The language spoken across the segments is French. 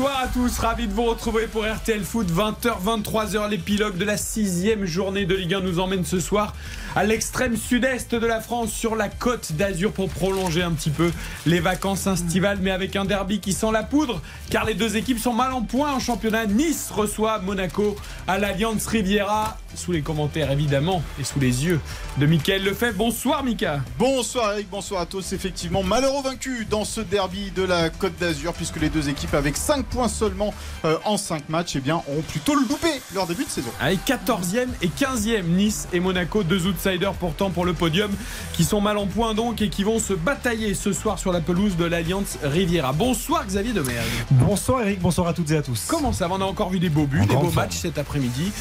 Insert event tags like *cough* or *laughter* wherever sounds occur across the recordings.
Bonsoir à tous, ravi de vous retrouver pour RTL Foot 20h 23h l'épilogue de la sixième journée de Ligue 1 nous emmène ce soir à l'extrême sud-est de la France sur la côte d'Azur pour prolonger un petit peu les vacances estivales mais avec un derby qui sent la poudre car les deux équipes sont mal en point en championnat. Nice reçoit Monaco à l'Alliance Riviera sous les commentaires évidemment et sous les yeux de Mickaël Lefebvre. Bonsoir Mika. Bonsoir Eric, bonsoir à tous. Effectivement, malheureux vaincu dans ce derby de la Côte d'Azur, puisque les deux équipes avec 5 points seulement euh, en 5 matchs, eh bien, ont plutôt loupé leur début de saison. Avec 14e et 15e Nice et Monaco, deux outsiders pourtant pour le podium, qui sont mal en point donc et qui vont se batailler ce soir sur la pelouse de l'Alliance Riviera. Bonsoir Xavier Demergue. Bonsoir Eric, bonsoir à toutes et à tous. Comment ça va? On a encore vu des beaux buts, En des beaux forme. matchs cet après-midi.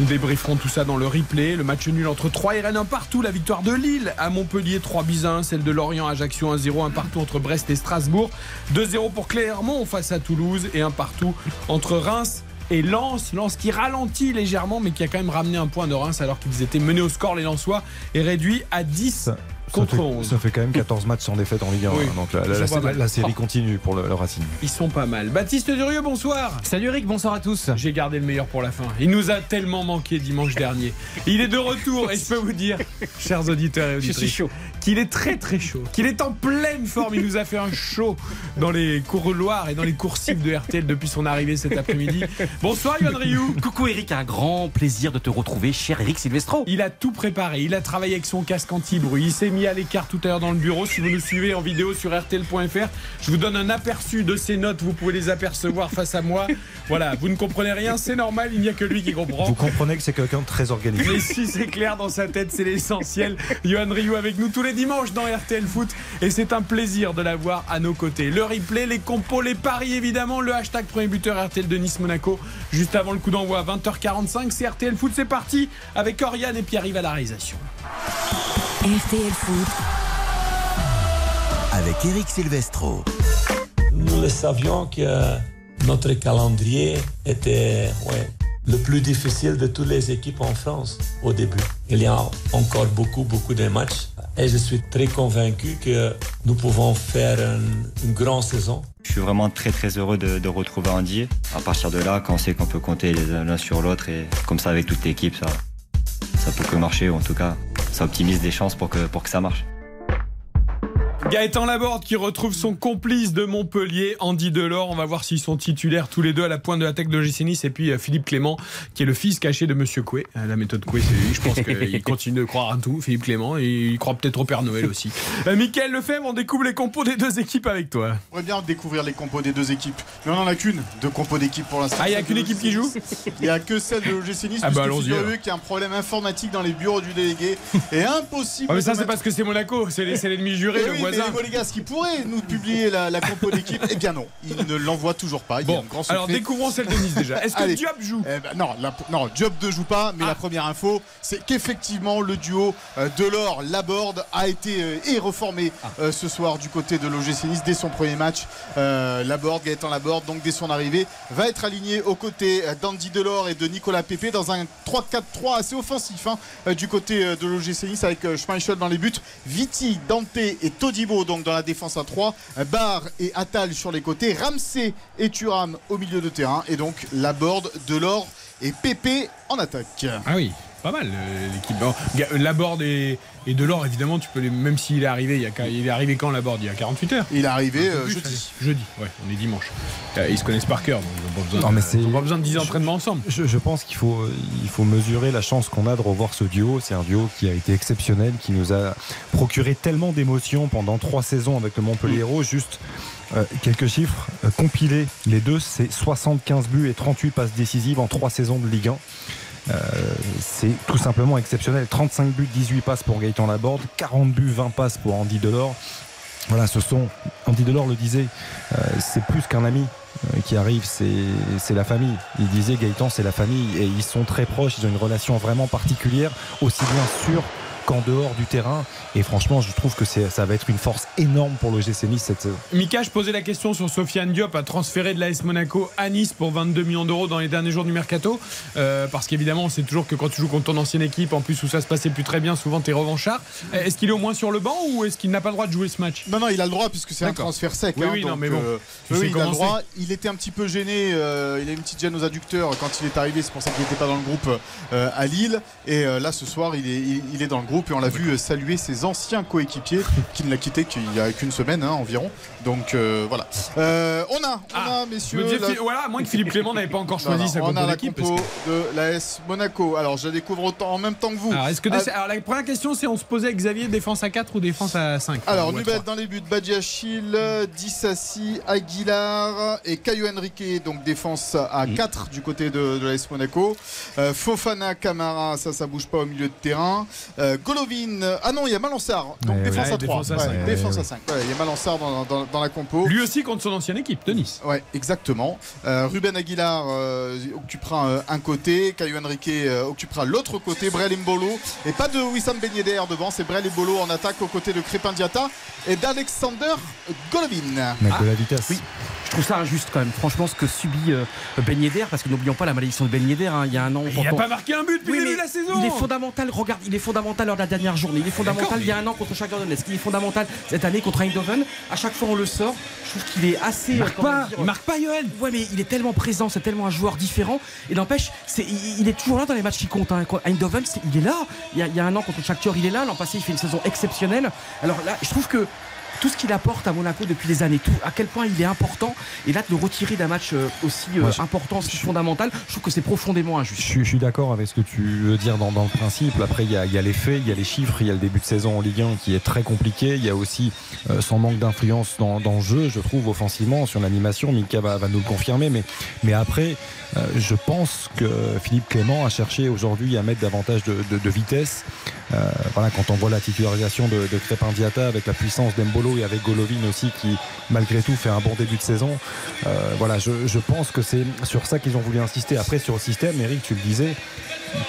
Nous débrieferons tout ça dans le replay. Le match nul entre 3 et Rennes, un partout. La victoire de Lille à Montpellier, 3 buts à 1. Celle de Lorient, Ajaccio, 1-0. Un partout entre Brest et Strasbourg. 2-0 pour Clermont face à Toulouse. Et un partout entre Reims et Lens. Lens qui ralentit légèrement, mais qui a quand même ramené un point de Reims alors qu'ils étaient menés au score, les Lensois, et réduit à 10 Ça, ça contre fait, 11. ça fait quand même 14 matchs sans défaite en Ligue 1. Oui. hein, donc la, série Oh. continue pour le, le Racing. Ils sont pas mal. Baptiste Durieux, bonsoir. Salut Eric, bonsoir à tous. J'ai gardé le meilleur pour la fin. Il nous a tellement manqué dimanche dernier. Il est de retour et je peux vous dire, *laughs* chers auditeurs et auditrices, chaud. qu'il est très très chaud, qu'il est en pleine forme. Il nous a fait un show dans les couloirs et dans les coursives de RTL depuis son arrivée cet après-midi. Bonsoir Yohan Ryu. Coucou Eric, un grand plaisir de te retrouver, cher Eric Silvestro. Il a tout préparé, il a travaillé avec son casque anti-bruit, il s'est mis à l'écart tout à l'heure dans le bureau. Si vous nous suivez en vidéo sur RTL.fr, je vous donne un aperçu de ses notes, vous pouvez les apercevoir face à moi. Voilà, vous ne comprenez rien, c'est normal, il n'y a que lui qui comprend. Vous comprenez que c'est quelqu'un de très organisé. Mais si c'est clair dans sa tête, c'est l'essentiel. Johan Rioux avec nous tous les dimanches dans RTL Foot et c'est un plaisir de l'avoir à nos côtés. Le replay, les compos, les paris évidemment, le hashtag premier buteur RTL de Nice Monaco juste avant le coup d'envoi 20h45. C'est RTL Foot, c'est parti avec Oriane et Pierre-Yves à la réalisation. RTL Foot, Avec Eric Silvestro. Nous le savions que notre calendrier était ouais, le plus difficile de toutes les équipes en France au début. Il y a encore beaucoup, beaucoup de matchs. Et je suis très convaincu que nous pouvons faire une, une grande saison. Je suis vraiment très très heureux de, de retrouver Andy. À partir de là, quand on sait qu'on peut compter les uns l'un sur l'autre et comme ça avec toute l'équipe, ça, ça peut que marcher ou en tout cas, ça optimise des chances pour que, pour que ça marche. Gaëtan Laborde qui retrouve son complice de Montpellier, Andy Delors. On va voir s'ils sont titulaires tous les deux à la pointe de la tech de l'OGC Nice. Et puis euh, Philippe Clément, qui est le fils caché de Monsieur Coué. Euh, La méthode Coué, c'est lui. Je pense *laughs* qu'il continue de croire à tout, Philippe Clément. Et il croit peut-être au Père Noël aussi. Euh, Michael Lefebvre, on découvre les compos des deux équipes avec toi. On aimerait bien découvrir les compos des deux équipes. Mais on n'en a qu'une de compos d'équipe pour l'instant. Ah, il n'y a qu'une équipe qui joue *laughs* Il n'y a que celle de l'OGC Nice, Ah bah, allons-y, y a un problème informatique dans les bureaux du délégué. Et impossible Ah, mais ça, c'est mettre- parce que c'est Monaco. C'est l'ennemi juré, Mais les Monégasques qui pourraient nous publier la, la compo d'équipe, eh bien non, ils ne l'envoient toujours pas. Il y a Bon, grand alors découvrons celle de Nice déjà. Est-ce que. Diop joue Eh ben, non, la- non, Diop ne joue pas, mais Ah. la première info, c'est qu'effectivement le duo euh, Delors Laborde a été euh, et reformé Ah. euh, ce soir du côté de l'OGC Nice dès son premier match. Euh, Laborde, Gaëtan Laborde, donc dès son arrivée, va être aligné aux côtés euh, d'Andy Delors et de Nicolas Pepe dans un 3-4-3 assez offensif hein, du côté de l'OGC Nice avec Schmeichel dans les buts, Viti, Dante et Donc dans la défense à 3, euh, Barr et Attal sur les côtés, Ramsey et Thuram au milieu de terrain et donc Laborde, Delors et Pépé en attaque. Ah oui, pas mal euh, l'équipe. Laborde et, et Delors, évidemment, tu peux les, même s'il est arrivé, il, y a, qu'à- il est arrivé quand Laborde Il y a 48 heures. Il est arrivé euh, plus, jeudi. allez. Jeudi, ouais, on est dimanche. Euh, Ils se connaissent par cœur, donc ils n'ont pas besoin, Non, mais de- c'est- ils ont pas besoin de 10 entraînements ensemble. Je, je pense qu'il faut, euh, il faut mesurer la chance qu'on a de revoir ce duo. C'est un duo qui a été exceptionnel, qui nous a procuré tellement d'émotions pendant trois saisons avec le Montpellier Hérault. Juste euh, quelques chiffres euh, compilés. Les deux, c'est 75 buts et 38 passes décisives en trois saisons de Ligue 1. Euh, c'est tout simplement exceptionnel. 35 buts, 18 passes pour Gaëtan Laborde, 40 buts, 20 passes pour Andy Delors. Voilà, ce sont, Andy Delors le disait, euh, c'est plus qu'un ami euh, qui arrive, c'est la famille. Il disait Gaëtan, c'est la famille et ils sont très proches, ils ont une relation vraiment particulière, aussi bien sur qu'en dehors du terrain. Et franchement, je trouve que ça va être une force énorme pour le GC Nice cette saison. Mika, je posais la question sur Sofiane Diop à transférer de l'AS Monaco à Nice pour 22 millions d'euros dans les derniers jours du mercato. Euh, parce qu'évidemment, on sait toujours que quand tu joues contre ton ancienne équipe, en plus où ça se passait plus très bien, souvent t'es revanchard. Est-ce qu'il est au moins sur le banc ou est-ce qu'il n'a pas le droit de jouer ce match? Non, non, il a le droit puisque c'est un transfert sec. Oui, hein, oui, non, mais bon, euh, tu oui, sais il a le droit. Il était un petit peu gêné. euh, il a une petite gêne aux adducteurs quand il est arrivé. C'est pour ça qu'il n'était pas dans le groupe euh, à Lille. Et euh, là, ce soir, il est, il, il est dans le groupe et on l'a vu euh, saluer ses anciens coéquipiers *laughs* qui ne l'a quitté qu'il y a qu'une semaine hein, environ. Donc euh, voilà. Euh, on a, on Ah, a, messieurs. la- voilà, moins que Philippe Clément n'avait pas encore choisi Voilà, sa on a la compo que- de l'AS Monaco. Alors, je la découvre autant en même temps que vous. Alors, est-ce que Ah, Alors, la première question, c'est on se posait avec Xavier défense à 4 ou défense à 5 Alors, Nubel 3. dans les buts, Badiachil, Dissassi, Aguilar et Caio Henrique, donc défense à Mm. 4 du côté de, de l'AS Monaco. Euh, Fofana, Camara, ça, ça bouge pas au milieu de terrain. Euh, Golovin, ah non, il y a Malansar, donc Ouais, défense ouais, à 3. défense à cinq. défense Ouais, à 5. il y a Malansar dans, dans- dans la compo. Lui aussi contre son ancienne équipe, de Nice. Ouais, exactement. Euh, Ruben Aguilar euh, occupera euh, un côté, Caio Henrique euh, occupera l'autre côté, Brel Mbolo. Et pas de Wissam Ben Yedder devant, c'est Brel Mbolo en attaque aux côtés de Crépin Diata et d'Alexander Golovin. Mettre Ah, de la vitesse. oui. Je trouve ça injuste quand même, franchement, ce que subit euh, Ben Yedder, parce que n'oublions pas la malédiction de Ben Yedder, hein, il y a un an. Il n'a pas marqué un but depuis Oui, le début de la saison. Il est fondamental, regarde, il est fondamental lors de la dernière journée. Il est fondamental il y a un an contre Shakhtar Donetsk. Il est fondamental cette année contre Eindhoven. À chaque fois on le sort. Je trouve qu'il est assez. Il euh, marque pas, dire, il marque pas Johan. Ouais, mais il est tellement présent, c'est tellement un joueur différent. Et n'empêche, il, il est toujours là dans les matchs qui comptent. Hein. Eindhoven, il est là. Il y, a, il y a un an contre Shakhtar, il est là. L'an passé, il fait une saison exceptionnelle. Alors là, je trouve que tout ce qu'il apporte à Monaco depuis des années, tout, à quel point il est important. Et là, de le retirer d'un match euh, aussi euh, Moi, je- important, aussi fondamental, je trouve que c'est profondément injuste. je suis d'accord avec ce que tu veux dire dans, dans le principe. Après, il y, a, il y a les faits, il y a les chiffres, il y a le début de saison en Ligue 1 qui est très compliqué. Il y a aussi euh, son manque d'influence dans, dans le jeu, je trouve, offensivement, sur l'animation. Mika va, va nous le confirmer. Mais, mais après, euh, je pense que Philippe Clément a cherché aujourd'hui à mettre davantage de, de- de vitesse. Euh, voilà, quand on voit la titularisation de, de Crépin Diata avec la puissance d'Embolo et avec Golovin aussi qui, malgré tout, fait un bon début de saison. Euh, voilà, je, je pense que c'est sur ça qu'ils ont voulu insister. Après, sur le système, Eric, tu le disais,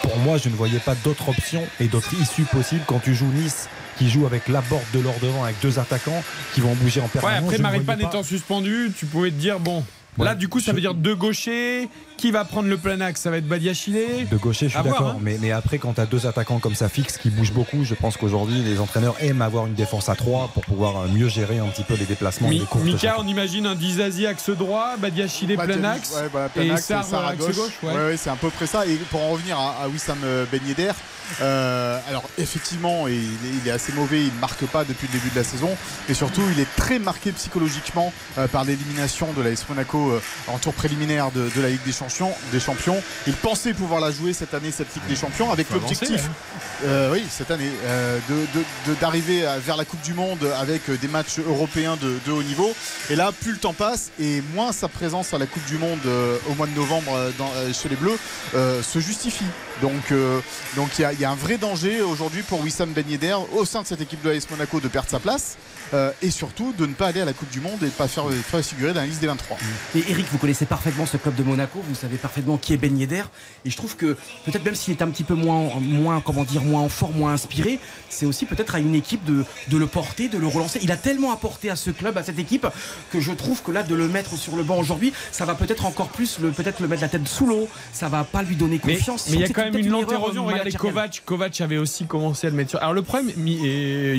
pour moi, je ne voyais pas d'autres options et d'autres issues possibles quand tu joues Nice qui joue avec la borde de l'or devant avec deux attaquants qui vont bouger en Ouais, permanence. après ne voyais Maripane étant suspendu, tu pouvais te dire bon. Ouais. Là, du coup, ça veut dire deux gauchers. Qui va prendre le plein axe Ça va être Badiachile. De gaucher, je suis d'accord. hein. Mais, mais après, quand tu as deux attaquants comme ça fixes qui bougent beaucoup, je pense qu'aujourd'hui, les entraîneurs aiment avoir une défense à 3 pour pouvoir euh, mieux gérer un petit peu les déplacements et Mi- les Mika, on imagine un Dizazi axe droit, Badiachile Bah, plein axe. ouais, bah, plein et axe, axe gauche. gauche, ouais. Ouais, ouais, c'est à peu près ça. Et pour en revenir à, à Wissam Ben Yedder, euh, alors effectivement, il est, il est assez mauvais, il ne marque pas depuis le début de la saison. Et surtout, il est très marqué psychologiquement euh, par l'élimination de l'AS Monaco euh, en tour préliminaire de, de la Ligue des Champions, des Champions. Il pensait pouvoir la jouer cette année, cette Ligue des Champions, avec l'objectif hein. euh, oui, cette année, euh, de- de- de- d'arriver vers la Coupe du Monde avec des matchs européens de, de haut niveau. Et là, plus le temps passe et moins sa présence à la Coupe du Monde euh, au mois de novembre dans- chez les Bleus euh, se justifie. Donc, euh, donc il y, a- il y a un vrai danger aujourd'hui pour Wissam Ben Yedder au sein de cette équipe de l'AS Monaco de perdre sa place euh, et surtout de ne pas aller à la Coupe du Monde et de ne pas faire, faire figurer dans la liste des 23. Et Eric, vous connaissez parfaitement ce club de Monaco, vous savez parfaitement qui est Ben Yedder. Et je trouve que peut-être même s'il est un petit peu moins, moins, comment dire, moins en forme, moins inspiré, c'est aussi peut-être à une équipe de, de le porter, de le relancer. Il a tellement apporté à ce club, à cette équipe, que je trouve que là, de le mettre sur le banc aujourd'hui, ça va peut-être encore plus le, peut-être le mettre la tête sous l'eau. Ça va pas lui donner confiance. mais il y a quand même une lente érosion. Regardez. Kovac. Kovac avait aussi commencé à le mettre sur. Alors le problème,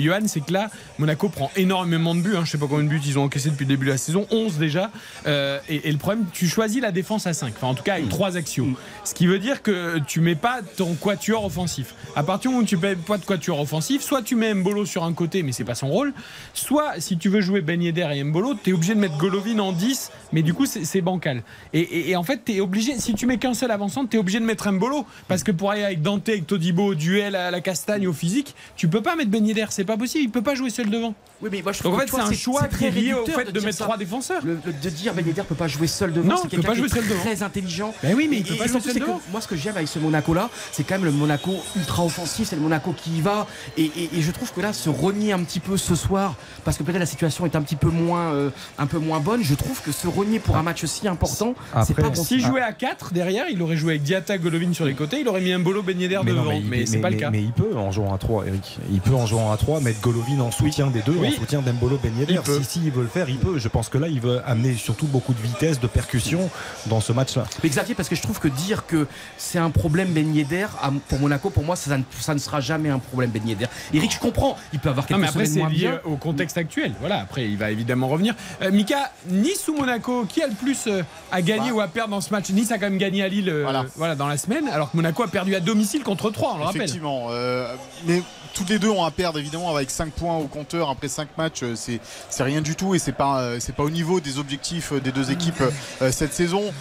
Johan, c'est que là, Monaco prend énormément de buts. hein. Je sais pas combien de buts ils ont encaissé depuis le début de la saison. 11 déjà. Euh, et, et le problème, tu choisis la défense à 5. Enfin, en tout cas, avec trois axiaux. Ce qui veut dire que tu mets pas ton quatuor offensif. À partir du moment où tu mets pas de quatuor offensif, soit tu mets Mbolo sur un côté, mais c'est pas son rôle. Soit, si tu veux jouer Ben Yedder et Mbolo, tu es obligé de mettre Golovin en 10, mais du coup, c'est c'est bancal. Et, et- et en fait, tu es obligé, si tu mets qu'un seul avançant, tu es obligé de mettre Mbolo. Parce que pour aller avec Dante, avec Todibo, au duel à la castagne, au physique, tu peux pas mettre Ben Yedder, c'est pas possible, il peut pas jouer seul devant. Oui, mais moi, je Donc trouve en que, fait, c'est un choix très lié au réducteur fait de mettre ça. trois défenseurs. De dire Ben Yedder peut pas jouer seul devant, Non, c'est quelqu'un pas qui jouer est seul devant. très intelligent. Ben oui, mais il Et- peut et pas jouer seul c'est que devant. moi, ce que j'aime avec ce Monaco-là, c'est quand même le Monaco ultra offensif, c'est le Monaco qui y va. Et, et- et je trouve que là, se renier un petit peu ce soir, parce que peut-être la situation est un petit peu moins, euh, un peu moins bonne, je trouve que se renier pour un match si important, c'est pas bon. S'il jouait à 4 derrière, il aurait joué avec Diatta, Golovin sur les côtés, il aurait mis un bolo Ben Yedder Mais non, devant. Mais c'est pas le cas. Mais il peut en jouant à 3, Eric. Il peut en jouant à 3 mettre Golovin en soutien des deux, Oui. En soutien d'Embolo Ben Yedder. Il peut. Si, si il veut le faire, il peut. Je pense que là, il veut amener surtout beaucoup de vitesse, de percussion dans ce match-là. Mais Xavier, parce que je trouve que dire que c'est un problème Ben Yedder pour Monaco, pour moi, ça, ne- ça ne sera jamais un problème Ben Yedder. Eric, je comprends, il peut avoir Non, quelques mais après, c'est lié bien. au contexte actuel. Voilà, après, il va évidemment revenir. Euh, Mika, Nice ou Monaco, qui a le plus euh, à gagner Bah. ou à perdre dans ce match? Nice a quand même gagné à Lille euh, Voilà. voilà. dans la semaine, alors que Monaco a perdu à domicile contre 3, on le rappelle. Effectivement. euh, mais toutes les deux ont à perdre évidemment avec 5 points au compteur après 5 matchs. euh, C'est rien du tout et c'est pas euh, c'est pas au niveau des objectifs euh, des deux équipes cette saison.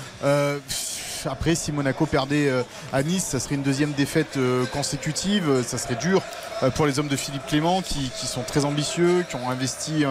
Après, si Monaco perdait à Nice, ça serait une deuxième défaite consécutive. Ça serait dur pour les hommes de Philippe Clément qui, sont très ambitieux, qui ont investi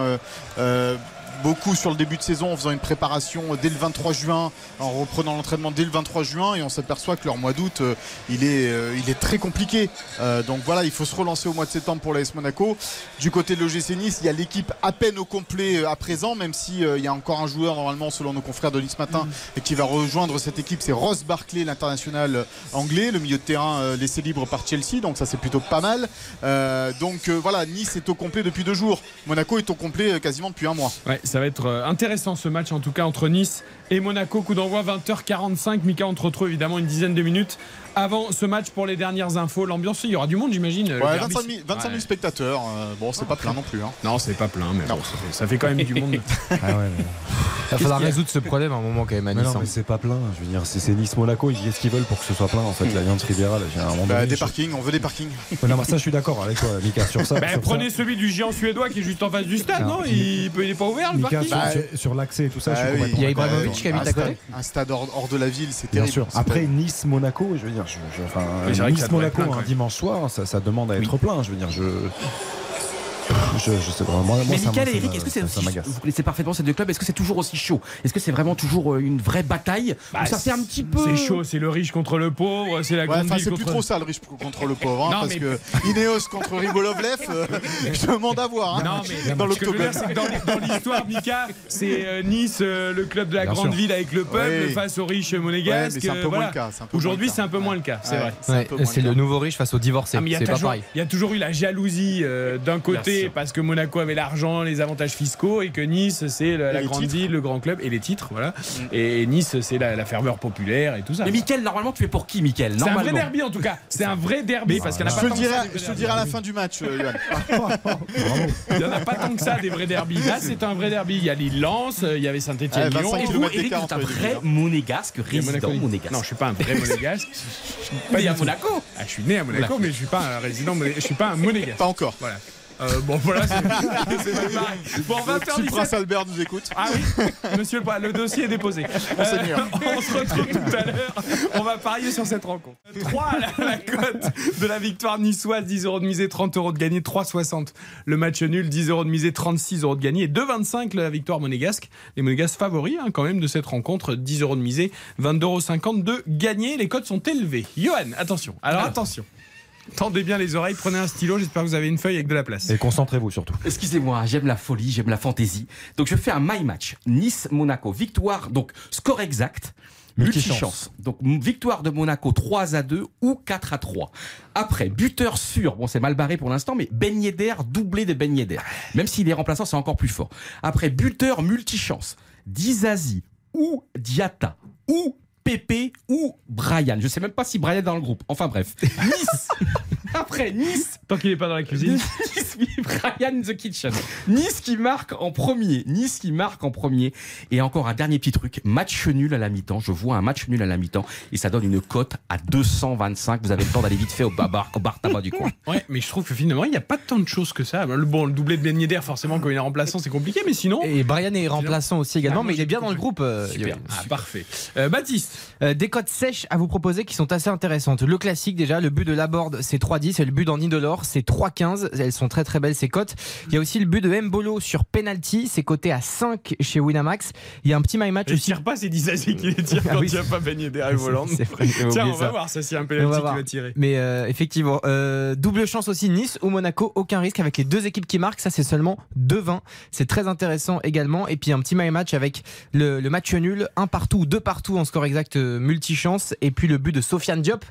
beaucoup sur le début de saison en faisant une préparation dès le 23 juin, en reprenant l'entraînement dès le 23 juin et on s'aperçoit que leur mois d'août euh, il, est, euh, il est très compliqué. Euh, donc voilà, il faut se relancer au mois de septembre pour l'AS Monaco. Du côté de l'OGC Nice, il y a l'équipe à peine au complet à présent, même si euh, il y a encore un joueur normalement selon nos confrères de Nice Matin et qui va rejoindre cette équipe, c'est Ross Barclay, l'international anglais, le milieu de terrain euh, laissé libre par Chelsea, donc ça c'est plutôt pas mal. Euh, donc euh, voilà, Nice est au complet depuis deux jours. Monaco est au complet quasiment depuis un mois. Ouais, ça va être euh, intéressant ce match en tout cas entre Nice et Monaco. Coup d'envoi 20h45. Mika, on te retrouve évidemment une dizaine de minutes avant ce match pour les dernières infos. L'ambiance, il y aura du monde, j'imagine. Ouais, derby, 25 000, 25 000 Ouais. spectateurs, euh, bon c'est pas plein non plus. hein. Non, c'est pas plein, mais bon, ça, fait, ça fait quand même du monde. *laughs* Ah ouais, mais- Il va falloir qu'il y a résoudre ce problème à un moment quand même à Mais Nice. non, hein. mais c'est pas plein. Je veux dire, c'est Nice-Monaco. Ils Qu'est-ce qu'ils veulent pour que ce soit plein En fait, l'Alliance Riviera, là, j'ai un moment Bah, des je- parkings, on veut des parkings. Ouais, non, mais ça, je suis d'accord avec toi, Mika, sur ça. Bah, sur ça. prenez celui du géant suédois qui est juste en face du stade, Non, non, mais- il, peut, il est pas ouvert le parking? sur, Bah, sur- sur l'accès et tout ça, je Ah suis oui. complètement Il y a. Ibrahimovic qui habite un à stade, côté. un stade hors, de la ville, c'est Bien terrible. sûr. C'est Après. Nice-Monaco, je veux dire, je, je- enfin, Oui, quand un dimanche soir, ça, ça demande à être plein. Je veux dire, je. Je, je sais pas. Moi, moi, Mais ça Michael et Eric, est-ce que c'est aussi, vous connaissez parfaitement ces deux clubs, est-ce que c'est toujours aussi chaud? Est-ce que c'est vraiment toujours euh, une vraie bataille? Bah, ça fait un petit peu C'est chaud, c'est le riche contre le pauvre, c'est la Ouais, grande c'est contre... plus trop ça le riche contre le pauvre, hein, Non, parce mais- que *laughs* Ineos contre Ribolovlev, euh, *laughs* je demande à voir. hein, Non, mais dans l'octogone. dans, dans l'histoire, Mika, c'est euh, Nice, euh, le club de la Bien grande sûr. ville avec le peuple Oui. face aux riches monégasques. mais c'est un peu moins voilà. le cas. Aujourd'hui, c'est un peu moins le cas, c'est vrai. c'est le nouveau riche face au divorcé. Ah, il y a c'est pas toujours, pareil. il y a toujours eu la jalousie d'un côté. Parce que Monaco avait l'argent, les avantages fiscaux et que Nice c'est la, grande titres. ville, le grand club et les titres, voilà. Et Nice c'est la, la ferveur populaire et tout ça. Mais Michael, normalement, tu es pour qui, Michael? C'est un vrai derby en tout cas. C'est un vrai derby parce qu'il n'y en a Je pas te tant le que ça, je te vrais le dirai à la fin du match, euh. *laughs* Il n'y en a pas tant que ça des vrais derbys. Là c'est un vrai derby. Il y a Lille-Lens, il y avait Ouais, Saint-Etienne, 25 Lyon. Et vous, Eric, un vrai monégasque, Il y a résident Monaco. monégasque. Non, je suis pas un vrai monégasque. *laughs* Pas du à tout. Monaco. Ah, je suis né à Monaco, mais je suis pas un résident. Je suis pas un *laughs* monégasque. Pas encore. Voilà. Euh, bon, voilà, c'est. *laughs* Bon, on va faire Si du le prince Albert nous écoute. Ah oui, monsieur le, le dossier est déposé. Monseigneur. Euh, on se retrouve tout à l'heure. On va parier sur cette rencontre. 3 la, la cote de la victoire niçoise, 10 euros de misée, 30 euros de gagné, 3,60 le match nul, 10 euros de misée, 36 euros de gagné et 2,25 la victoire monégasque. Les monégasques favoris hein, quand même de cette rencontre, 10 euros de misée, 22,50 euros de gagné. Les cotes sont élevées. Johan, attention. Alors attention. Tendez bien les oreilles, prenez un stylo, j'espère que vous avez une feuille avec de la place. Et concentrez-vous surtout. Excusez-moi, j'aime la folie, j'aime la fantaisie. Donc je fais un my match. Nice-Monaco. Victoire, donc score exact. Multichance. Multichance. Donc victoire de Monaco 3 à 2 ou 4 à 3. Après, buteur sûr. Bon, c'est mal barré pour l'instant, mais Ben Yedder, doublé de Ben Yedder. Même s'il est remplaçant, c'est encore plus fort. Après, buteur multichance. Dizazi ou Diata ou Pépé ou Brian. Je sais même pas si Brian est dans le groupe. Enfin bref. *laughs* Nice. Après, Nice Tant qu'il n'est pas dans la cuisine. Nice, Brian in the Kitchen. Nice qui marque en premier. Nice qui marque en premier. Et encore un dernier petit truc. Match nul à la mi-temps. Je vois un match nul à la mi-temps. Et ça donne une cote à 225. Vous avez le temps d'aller vite fait au bar, au bar tabac du coin. Ouais, mais je trouve que finalement, il n'y a pas tant de choses que ça. Le, bon, le doublé de Ben Yedder, forcément, quand il est remplaçant, c'est compliqué, mais sinon. Et Brian est remplaçant aussi également, Ah, mais il est bien dans le groupe. euh, Super. Ah, parfait. Euh, Baptiste. Euh, des cotes sèches à vous proposer qui sont assez intéressantes. Le classique déjà, le but de Laborde c'est 3,10 et le but d'Annie Delors c'est 3,15. Elles sont très très belles ses cotes. Il y a aussi le but de Mbolo sur penalty, c'est coté à 5 chez Winamax. Il y a un petit my match Il aussi. tire pas, c'est Disasi qui les tire Ah quand oui, il n'y a pas baigné derrière *laughs* volant. C'est vrai, j'avais Tiens, on va ça. voir ça, a un penalty va qui va tirer. Mais euh, effectivement, euh, double chance aussi Nice ou Monaco, aucun risque avec les deux équipes qui marquent. Ça, c'est seulement 2-20. C'est très intéressant également. Et puis un petit my match avec le, le match nul, un partout ou deux partout en score exact euh, multichance. Et puis le but de Sofiane Diop.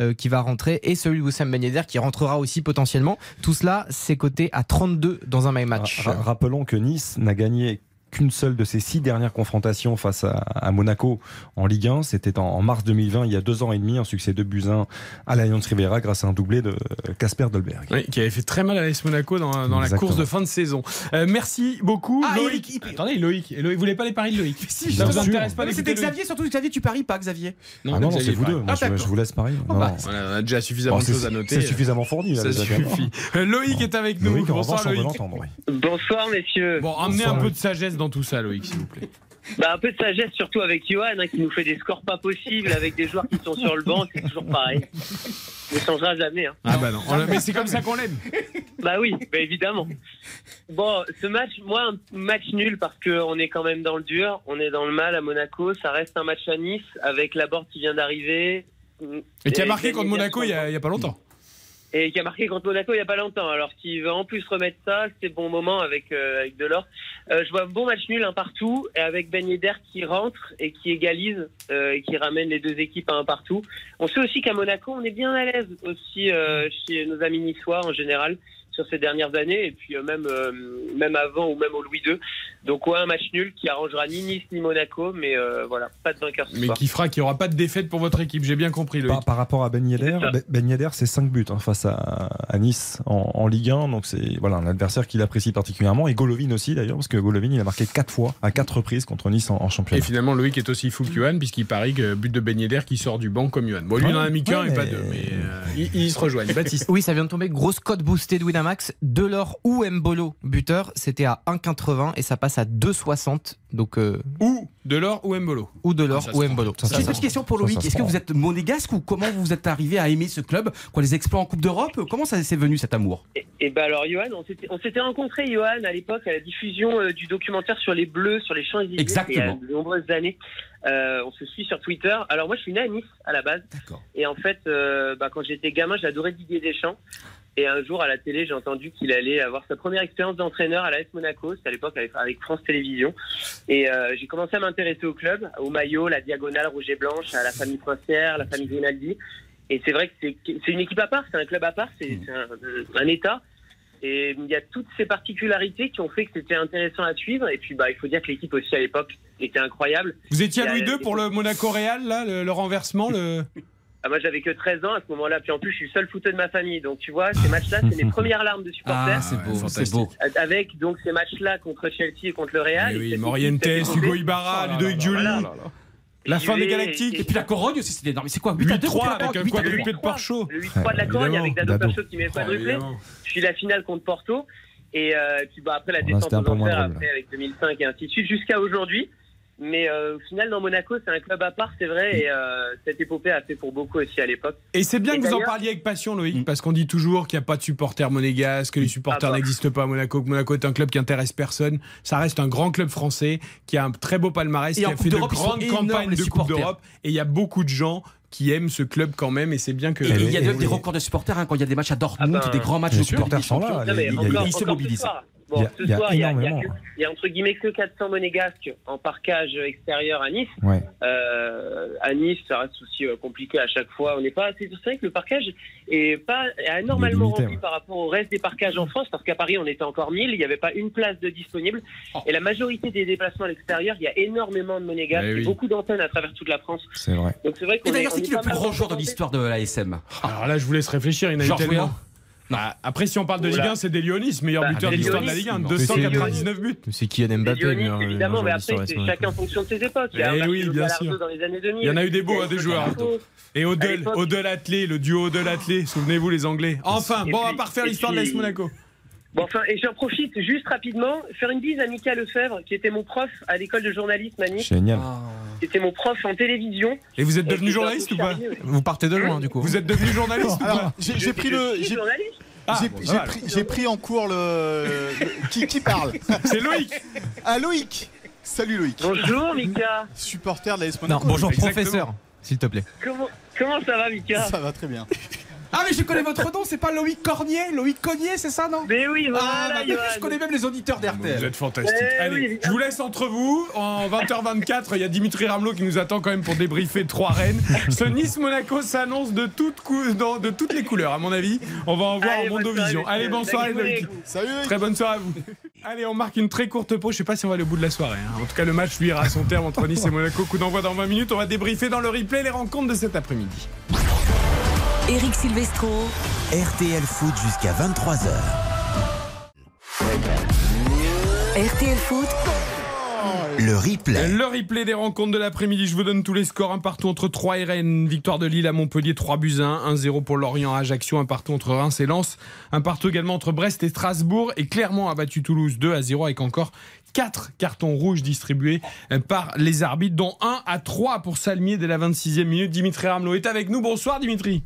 Euh, qui va rentrer et celui de Wissam Ben Yedder qui rentrera aussi potentiellement. Tout cela, c'est coté à 32 dans un my match. Ra- ra- Rappelons que Nice n'a gagné qu'une seule de ses six dernières confrontations face à, à Monaco en Ligue 1. C'était en, en mars 2020, il y a deux ans et demi, un succès de buts 1 à l'Alliance Rivera grâce à un doublé de Casper Dolberg. Oui, qui avait fait très mal à l'AS Monaco dans, dans la course de fin de saison. Euh, merci beaucoup. Ah, Loïc. Il- Attendez, Loïc. Loïc, vous voulez pas les paris de Loïc *laughs* Si, Ça vous bien sûr. intéresse pas C'était Xavier, surtout Xavier, tu paries pas, Xavier. ah non, non, vous c'est vous deux. Moi, Ah, je, je vous laisse parier. Oh, Non, bah, non. On a déjà suffisamment de c'est choses à noter. c'est suffisamment fourni. Là, Ça suffit. Euh, Loïc est avec nous. Bonsoir Loïc. Bonsoir messieurs. Bon, amenez un peu de sagesse dans tout ça, Loïc, s'il vous plaît. *laughs* Bah, un peu de sagesse surtout avec Johan hein, qui nous fait des scores pas possibles avec des joueurs qui sont sur le banc, c'est toujours pareil. Ne changera jamais. Hein. Ah bah non, mais c'est comme ça qu'on l'aime. *laughs* Bah oui, bah évidemment. Bon, ce match, moi, un match nul parce qu'on est quand même dans le dur, on est dans le mal à Monaco, ça reste un match à Nice avec la Laborde qui vient d'arriver. Et qui a Et marqué contre Monaco il y a, il y a pas longtemps. Et qui a marqué contre Monaco il n'y a pas longtemps. Alors s'il veut en plus remettre ça, c'est bon moment avec, euh, avec Delors. Euh, je vois un bon match nul un partout et avec Ben Yedder qui rentre et qui égalise euh, et qui ramène les deux équipes à un partout. On sait aussi qu'à Monaco, on est bien à l'aise aussi euh, chez nos amis niçois en général sur ces dernières années et puis euh, même euh, même avant ou même au Louis II. Donc ouais, un match nul qui arrangera ni Nice ni Monaco, mais euh, voilà, pas de vainqueur ce Mais soir. qui fera qu'il n'y aura pas de défaite pour votre équipe. J'ai bien compris. Par, par rapport à Ben Yedder. Ben- Ben Yedder, c'est 5 buts hein, face à, à Nice en, en Ligue 1. Donc c'est voilà, un adversaire qu'il apprécie particulièrement. Et Golovin aussi d'ailleurs, parce que Golovin, il a marqué 4 fois, à 4 reprises contre Nice en, en Et championnat. finalement, Loïc est aussi fou que Johan, puisqu'il parie que but de Ben Yedder qui sort du banc comme Johan. Bon, lui, il en a mis qu'un Ouais, et pas deux, mais euh, ils, ils se rejoignent. Baptiste. *laughs* Oui, ça vient de tomber. Grosse cote boostée de Winamax. Delors ou Mbolo buteur, c'était à 1,80 et ça passe à 2,60. Donc, euh, Ou Delors ou Mbolo. ou Delors Ah, ou. Mbolo. J'ai une petite question pour Loïc. Est-ce que vous êtes monégasque ou comment vous êtes arrivé à aimer ce club Quoi, les exploits en Coupe d'Europe? Comment ça s'est venu cet amour? Et, et ben alors, Johan, on s'était, on s'était rencontré, Johan, à l'époque, à la diffusion euh, du documentaire sur les Bleus, sur les Champs-Élysées. Exactement. Il y a de nombreuses années. Euh, on se suit sur Twitter. Alors, moi, je suis né à Nice, à la base. D'accord. Et en fait, euh, bah, quand j'étais gamin, j'adorais Didier Deschamps. Et un jour, à la télé, j'ai entendu qu'il allait avoir sa première expérience d'entraîneur à l'AS Monaco. C'était à l'époque avec, France Télévisions. Et euh, j'ai commencé à m'intéresser au club, au maillot, la diagonale rouge et blanche, à la famille Princière, la famille Rinaldi. Et c'est vrai que c'est une équipe à part, c'est un club à part, c'est un, un État. Et il y a toutes ces particularités qui ont fait que c'était intéressant à suivre. Et puis, bah, il faut dire que l'équipe aussi à l'époque était incroyable. Vous étiez à Louis II pour le Monaco-Real, là, le, le renversement le... *laughs* Ah, moi, j'avais que 13 ans à ce moment-là. Puis en plus, je suis le seul footeux de ma famille. Donc, tu vois, ces matchs-là, c'est mes *laughs* premières larmes de supporter. Ah, c'est beau, c'est fantastique. beau. Avec donc ces matchs-là contre Chelsea et contre le Real. Eh Et oui, Morientes, Hugo Ibarra, Ludovic Giuli. La fin des Galactiques. Et puis la Corogne aussi, c'était énorme. Mais c'est quoi? 8 à 2 8-3 avec un quadruplé de huit- Porcho. Le 8-3 de la Corogne avec Dado. Percho qui met. Je suis la finale contre Porto. Et euh, puis bah, après la descente aux enfers après avec 2005 et ainsi de suite jusqu'à aujourd'hui. Mais euh, au final, dans Monaco, c'est un club à part, c'est vrai. Et euh, cette épopée a fait pour beaucoup aussi à l'époque. Et c'est bien Et que vous en parliez avec passion, Loïc, parce qu'on dit toujours qu'il n'y a pas de supporters monégasques, que les supporters Ah bah. n'existent pas à Monaco, que Monaco est un club qui intéresse personne. Ça reste un grand club français qui a un très beau palmarès, Et qui a Coupe fait de grandes campagnes de Coupe supporters. d'Europe. Et il y a beaucoup de gens qui aiment ce club quand même, et c'est bien que. Il y a des records de supporters hein, quand il y a des matchs à Dortmund, Ah ben, des grands matchs de supporters sont là, ils se mobilisent. Bon, a- ce il y a soir, il y, a, entre guillemets que 400 monégasques en parcage extérieur à Nice. Ouais. Euh, à Nice, ça reste aussi euh, compliqué à chaque fois. On n'est pas assez. C'est vrai que le parcage est pas est anormalement limité, rempli ouais. par rapport au reste des parcages en France, parce qu'à Paris, on était encore 1000, il n'y avait pas une place de disponible. Oh. Et la majorité des déplacements à l'extérieur, il y a énormément de monégasques, Eh et oui. beaucoup d'antennes à travers toute la France. C'est vrai. Donc c'est vrai qu'on Et d'ailleurs, c'est est qui le plus grand joueur de l'histoire de l'ASM Alors là, je vous laisse réfléchir, il y en a eu tellement. Bah, après, si on parle de Ligue Oula. 1, c'est des Lyonis, meilleur Bah, buteur de l'histoire de la. Ligue 1, Non, 299 buts. c'est Kylian Mbappé. Évidemment, mais après, c'est chacun en fonction de ses époques. Il y a Eh oui, bien sûr. dans les années 2000. Il y en a eu des beaux, hein, des joueurs. Marco. Et À Odell, Odell Attelé, le duo Odell Attelé, souvenez-vous les Anglais. Enfin, Et bon, on va puis- pas refaire et l'histoire de l'AS Monaco. Bon, enfin, et j'en profite juste rapidement, faire une bise à Mika Lefebvre, qui était mon prof à l'école de journalisme à Nice, Génial. qui était mon prof en télévision. Et vous êtes devenu journaliste ou pas chargé, ouais. Vous partez de loin, du coup. Vous êtes devenu journaliste ou pas j'ai pris je le. journaliste. Ah, J'ai bon, pris, en cours le. le- qui, qui parle? *laughs* C'est Loïc. Ah, Loïc Salut Loïc. Bonjour Mika. Supporter de la Non, bonjour Exactement. professeur, s'il te plaît. Comment, comment ça va Mika? Ça va très bien. Ah mais je connais votre nom, c'est pas Loïc Cornier Loïc Cognier, c'est ça non? Mais oui, Ah, voilà, bah, Johan. je connais même les auditeurs Vous d'RTL. êtes fantastique. Eh Allez, oui, je vous laisse entre vous. En 20h24, il y a Dimitri Ramelot qui nous attend quand même pour débriefer trois Rennes. Ce Nice-Monaco s'annonce de, toutes de les couleurs, à mon avis. On va en voir Allez, en Mondovision. Allez, bonsoir Loïc. vous. Salut. Très bonne soirée à vous. Allez, on marque une très courte pause. Je sais pas si on va aller au bout de la soirée. hein. En tout cas, le match, lui, ira à son terme entre Nice et Monaco. Coup d'envoi dans 20 minutes. On va débriefer dans le replay les rencontres de cet après-midi. Eric Silvestro. RTL Foot jusqu'à 23h. RTL Foot. Le replay. Le replay des rencontres de l'après-midi, je vous donne tous les scores. Un partout entre 3 et Rennes. Victoire de Lille à Montpellier, 3 buts à 1. 1-0 pour Lorient à Ajaccio. Un partout entre Reims et Lens. Un partout également entre Brest et Strasbourg. Et Clermont a battu Toulouse 2 à 0 avec encore 4 cartons rouges distribués euh, par les arbitres, dont 1 à 3 pour Salmier dès la 26e minute. Dimitri Ramelot est avec nous. Bonsoir Dimitri.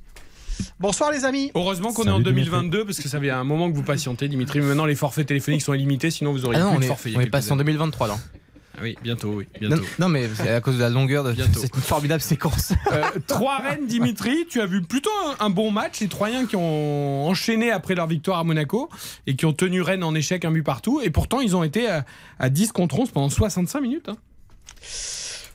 Bonsoir les amis. Heureusement qu'on est en Salut, Dimitri. 2022 parce que ça fait un moment que vous patientez Dimitri. Mais maintenant les forfaits téléphoniques sont illimités, sinon vous auriez Ah non, plus on de est, forfait. il y a on est passé en années. 2023 là. Ah Oui, bientôt, oui, Non, bientôt. non, mais c'est à cause de la longueur de Bientôt. une formidable séquence. Euh, trois Rennes, Dimitri, tu as vu plutôt un, un bon match. Les Troyens qui ont enchaîné après leur victoire à Monaco et qui ont tenu Rennes en échec un but partout. Et pourtant, ils ont été à, à 10 contre 11 pendant 65 minutes. hein.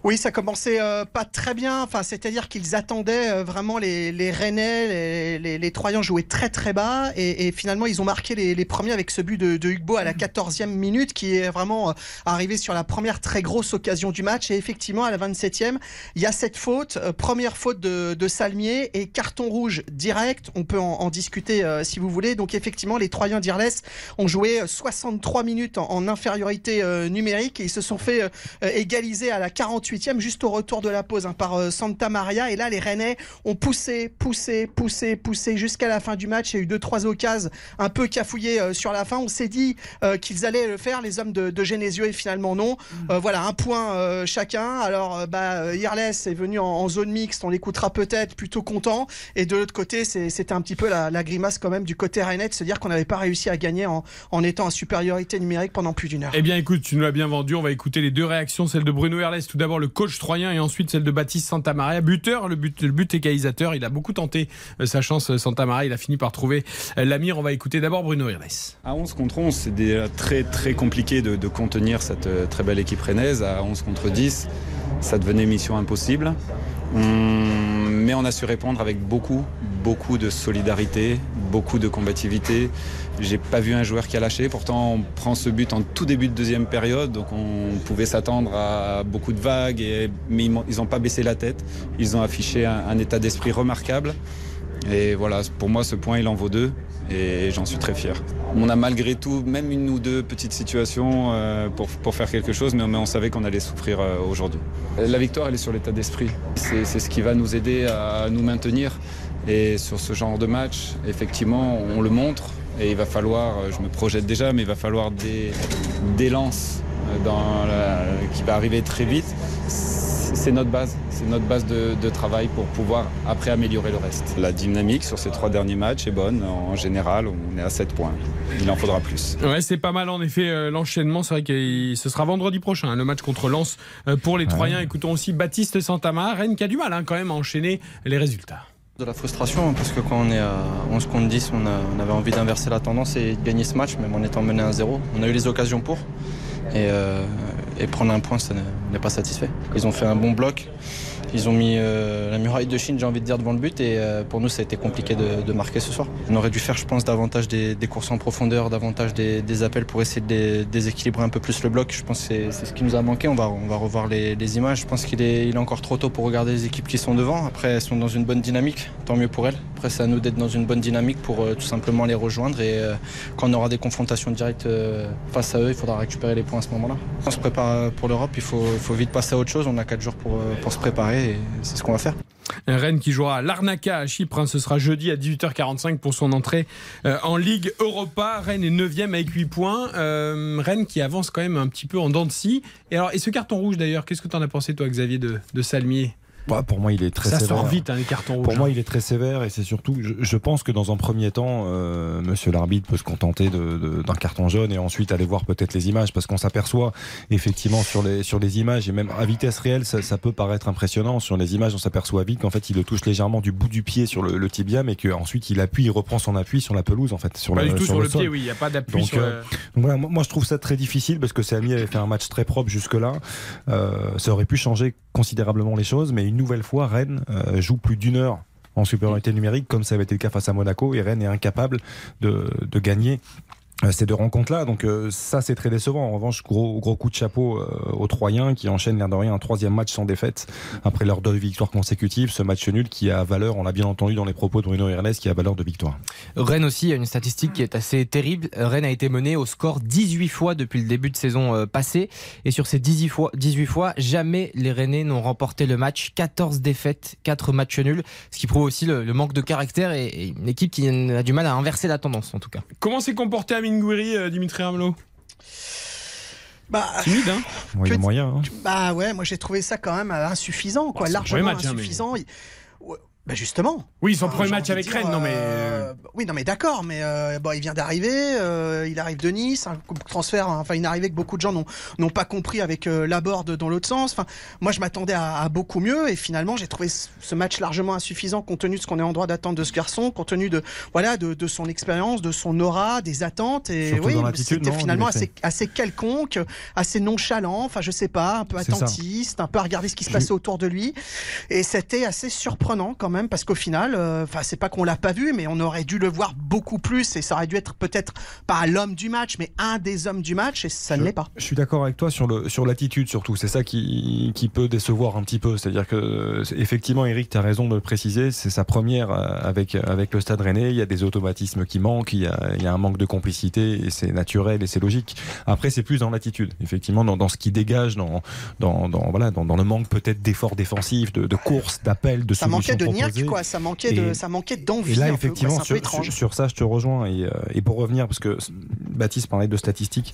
Oui, ça commençait euh, pas très bien. Enfin, c'est-à-dire qu'ils attendaient euh, vraiment les, les Rennais, les, les, les Troyens jouaient très très bas et, et finalement ils ont marqué les, les premiers avec ce but de, de Hugbo à la 14e minute qui est vraiment euh, arrivé sur la première très grosse occasion du match. Et effectivement, à la 27e, il y a cette faute, euh, première faute de, de Salmier et carton rouge direct. On peut en, en discuter euh, si vous voulez. Donc effectivement, les Troyens d'Irles ont joué euh, 63 minutes en, en infériorité euh, numérique et ils se sont fait égalisé à la 48e juste au retour de la pause hein, par euh, Santa Maria. Et là les Rennais ont poussé poussé poussé poussé jusqu'à la fin du match. Il y a eu deux trois occasions un peu cafouillées euh, sur la fin. On s'est dit euh, qu'ils allaient le faire les hommes de, de Genesio et finalement non. Euh, voilà un point euh, chacun. Alors euh, bah Irles est venu en, en zone mixte. On l'écoutera peut-être plutôt content. Et de l'autre côté c'était un petit peu la, la grimace quand même du côté Rennais de se dire qu'on n'avait pas réussi à gagner en, en étant en supériorité numérique pendant plus d'une heure. Eh bien, écoute, tu nous l'as bien vendu. On va écouter les deux réactions, celle de Bruno Herles, tout d'abord le coach troyen, et ensuite celle de Baptiste Santamaria, buteur, le but, le but égalisateur. Il a beaucoup tenté euh, sa chance, euh, Santamaria. Il a fini par trouver euh, la mire. On va écouter d'abord Bruno Herles. À 11 contre 11, c'est déjà très très compliqué de, contenir cette très belle équipe rennaise. À 11 contre 10, ça devenait mission impossible. Hum, mais on a su répondre avec beaucoup, beaucoup de solidarité, beaucoup de combativité. J'ai pas vu un joueur qui a lâché. Pourtant, on prend ce but en tout début de deuxième période, donc on pouvait s'attendre à beaucoup de vagues. Mais ils n'ont pas baissé la tête. Ils ont affiché un, un état d'esprit remarquable. Et voilà, pour moi, ce point, il en vaut deux. Et j'en suis très fier. On a malgré tout, même une ou deux petites situations euh, pour, pour faire quelque chose, mais, on savait qu'on allait souffrir euh, aujourd'hui. La victoire, elle est sur l'état d'esprit. C'est ce qui va nous aider à nous maintenir. Et sur ce genre de match, effectivement, on le montre. Et il va falloir, euh, je me projette déjà, mais il va falloir des, des lances euh, dans la- qui va arriver très vite. C'est notre base, c'est notre base de, de travail pour pouvoir après améliorer le reste. La dynamique sur ces trois derniers matchs est bonne. En général, on est à 7 points. Il en faudra plus. Ouais, c'est pas mal en effet euh, l'enchaînement. C'est vrai que ce sera vendredi prochain, hein, le match contre Lens pour les Troyens. Écoutons aussi Baptiste Santamaria, Rennes qui a du mal hein, quand même à enchaîner les résultats. De la frustration, hein, parce que quand on est à 11 contre 10, on, avait envie d'inverser la tendance et de gagner ce match, même en étant mené 1-0. On a eu les occasions pour. Et, euh, et prendre un point, ça n'est pas satisfait. Ils ont fait un bon bloc. Ils ont mis euh, la muraille de Chine, j'ai envie de dire, devant le but. Et euh, pour nous, ça a été compliqué de, marquer ce soir. On aurait dû faire, je pense, davantage des, courses en profondeur, davantage des, appels pour essayer de dé- déséquilibrer un peu plus le bloc. Je pense que c'est- ce qui nous a manqué. On va, revoir les, images. Je pense qu'il est, encore trop tôt pour regarder les équipes qui sont devant. Après, elles sont dans une bonne dynamique. Tant mieux pour elles. Après, c'est à nous d'être dans une bonne dynamique pour euh, tout simplement les rejoindre. Et quand on aura des confrontations directes face à eux, il faudra récupérer les points à ce moment-là. On se prépare pour l'Europe. Il faut, vite passer à autre chose. On a 4 jours pour se préparer et c'est ce qu'on va faire. Rennes qui jouera à Larnaca à Chypre. hein. ce sera jeudi à 18h45 pour son entrée euh, en Ligue Europa. Rennes est 9 avec 8 points. Euh, Rennes qui avance quand même un petit peu en dents et ce carton rouge d'ailleurs, qu'est-ce que tu en as pensé toi, Xavier, de, de Salmier? Ouais, pour moi, il est très Ça sévère. sort vite, hein, les cartons rouges. Pour moi, il est très sévère et c'est surtout, je, je pense que dans un premier temps, euh, Monsieur l'arbitre peut se contenter de- de- d'un carton jaune et ensuite aller voir peut-être les images parce qu'on s'aperçoit effectivement sur les sur les images et même à vitesse réelle, ça, ça peut paraître impressionnant. Sur les images, on s'aperçoit vite qu'en fait, il le touche légèrement du bout du pied sur le, le tibia, mais qu'ensuite il appuie, il reprend son appui sur la pelouse en fait, sur Pas la- du tout sur, le, pied, oui, il n'y a pas d'appui Donc, sur euh, voilà, moi, moi, je trouve ça très difficile parce que Samy avait fait un match très propre jusque-là. Euh, ça aurait pu changer considérablement les choses, mais une nouvelle fois, Rennes euh, joue plus d'une heure en supériorité numérique, comme ça avait été le cas face à Monaco, et Rennes est incapable de, de gagner. Euh, Ces deux rencontres-là, donc euh, ça c'est très décevant. En revanche, gros gros coup de chapeau euh, aux Troyens qui enchaînent l'air de rien un troisième match sans défaite après leurs deux victoires consécutives. Ce match nul qui a valeur, on l'a bien entendu dans les propos de Bruno Hernes, qui a valeur de victoire. Rennes aussi a une statistique qui est assez terrible. Rennes a été mené au score 18 fois depuis le début de saison euh, passée. Et sur ces 18 fois, 18 fois, jamais les Rennais n'ont remporté le match. 14 défaites, 4 matchs nuls. Ce qui prouve aussi le, le manque de caractère et, et une équipe qui a du mal à inverser la tendance en tout cas. Comment s'est comporté Amine Gouiri, euh, Dimitri Ramelot Bah, Timide, hein est moyen. hein. Bah ouais, moi j'ai trouvé ça quand même euh, insuffisant, quoi, son largement hein, mais- insuffisant. Bah justement. Oui, son Enfin, premier match avec dire, Rennes, non mais. euh, Oui, non mais d'accord, mais euh, bon, il vient d'arriver, euh, il arrive de Nice, un coup de transfert, hein, enfin une arrivée que beaucoup de gens n'ont pas compris avec euh, Laborde dans l'autre sens. Enfin, moi je m'attendais à, à beaucoup mieux et finalement j'ai trouvé ce, match largement insuffisant compte tenu de ce qu'on est en droit d'attendre de ce garçon, compte tenu de voilà de, de son expérience, de son aura, des attentes et Surtout oui, c'était finalement assez assez quelconque, assez nonchalant, enfin je sais pas, un peu ça. attentiste, un peu à regarder ce qui se Je- passait autour de lui. Et c'était assez surprenant quand même parce qu'au final, euh, enfin c'est pas qu'on l'a pas vu, mais on aurait dû le voir beaucoup plus et ça aurait dû être peut-être pas l'homme du match, mais un des hommes du match et ça ne l'est pas. Je suis d'accord avec toi sur le sur l'attitude surtout. C'est ça qui, qui peut décevoir un petit peu. C'est-à-dire que effectivement, Eric, tu as raison de le préciser. C'est sa première euh, avec avec le Stade Rennais. Il y a des automatismes qui manquent. Il y a, il y a un manque de complicité et c'est naturel et c'est logique. Après, c'est plus dans l'attitude. Effectivement, dans, dans ce qui dégage, dans dans, dans voilà, dans, dans le manque peut-être d'efforts défensifs, de, de courses, d'appels, de Ça manquait de quoi. Ça manquait de, Et- ça manquait d'envie. Et là, un peu, quoi. effectivement, un sur, sur- sur ça, je te rejoins. Et, euh, et pour revenir, parce que Baptiste parlait de statistiques,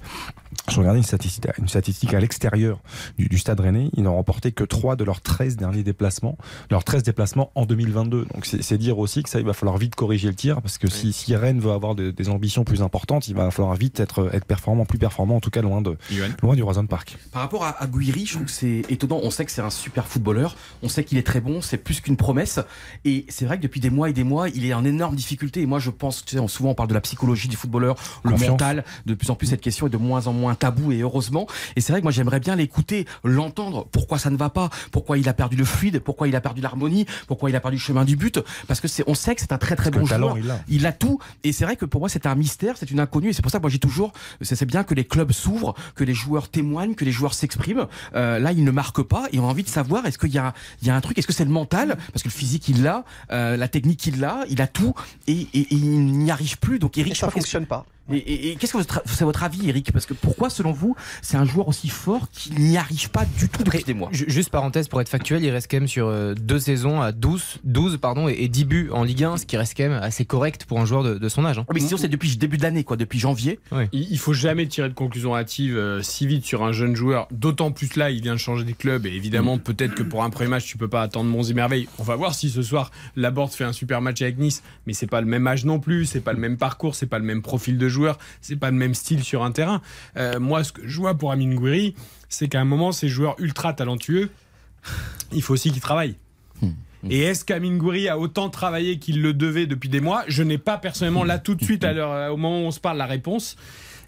je regardais une statistique, une statistique à l'extérieur du, du stade rennais. Ils n'ont remporté que 3 de leurs 13 derniers déplacements. Leurs 13 déplacements en 2022. Donc c'est c'est dire aussi que ça, il va falloir vite corriger le tir, parce que si, si Rennes veut avoir de- des ambitions plus importantes, il va falloir vite être, être performant, plus performant, en tout cas loin, de, loin du Roison Park. Par rapport à, à Guiri, je trouve que c'est étonnant. On sait que c'est un super footballeur. On sait qu'il est très bon. C'est plus qu'une promesse. Et c'est vrai que depuis des mois et des mois, il est en énorme difficulté. Et moi, je pense, tu sais, on- souvent on parle de la psychologie du footballeur, le Confiance. mental. De plus en plus, cette question est de moins en moins tabou et heureusement. Et c'est vrai que moi, j'aimerais bien l'écouter, l'entendre. Pourquoi ça ne va pas? Pourquoi il a perdu le fluide? Pourquoi il a perdu l'harmonie? Pourquoi il a perdu le chemin du but? Parce que c'est, on sait que c'est un très très Parce bon talent, joueur. il a tout. Et c'est vrai que pour moi, c'est un mystère, c'est une inconnue. Et c'est pour ça que moi, j'ai toujours, c'est c'est bien que les clubs s'ouvrent, que les joueurs témoignent, que les joueurs s'expriment. Euh, là, il ne marque pas et on a envie de savoir est-ce qu'il y a, il y a un truc, est-ce que c'est le mental? Parce que le physique, il l'a, euh, la technique, il l'a, il a tout et, et- et il n'y arrive plus. Donc, Eric, Et ça qu'est-ce- fonctionne pas. Et, et- et qu'est-ce que c'est votre avis, Eric? Parce que pourquoi, selon vous, c'est un joueur aussi fort qui n'y arrive pas du tout? Depuis des mois Ju- Juste parenthèse pour être factuel, il reste quand même sur euh, deux saisons à 12, 12 pardon, et, et 10 buts en Ligue 1, ce qui reste quand même assez correct pour un joueur de, de son âge. hein. Ah, Mais sinon, c'est depuis le début de l'année, quoi, depuis janvier. Il, il faut jamais tirer de conclusion hâtive euh, si vite sur un jeune joueur. D'autant plus là, il vient de changer de club et évidemment, peut-être que pour un premier match, tu peux pas attendre monts et merveilles. On va voir si ce soir Laborde fait un super match avec Nice, mais c'est pas le même âge non plus, c'est pas le même parcours, c'est pas le même profil de joueur, c'est pas le même style sur un terrain. Euh, moi, ce que je vois pour Amine Gouiri, c'est qu'à un moment, ces joueurs ultra talentueux, il faut aussi qu'ils travaillent. Et est-ce qu'Amine Gouiri a autant travaillé qu'il le devait depuis des mois? Je n'ai pas personnellement là tout de suite, à l'heure- au moment où on se parle, la réponse.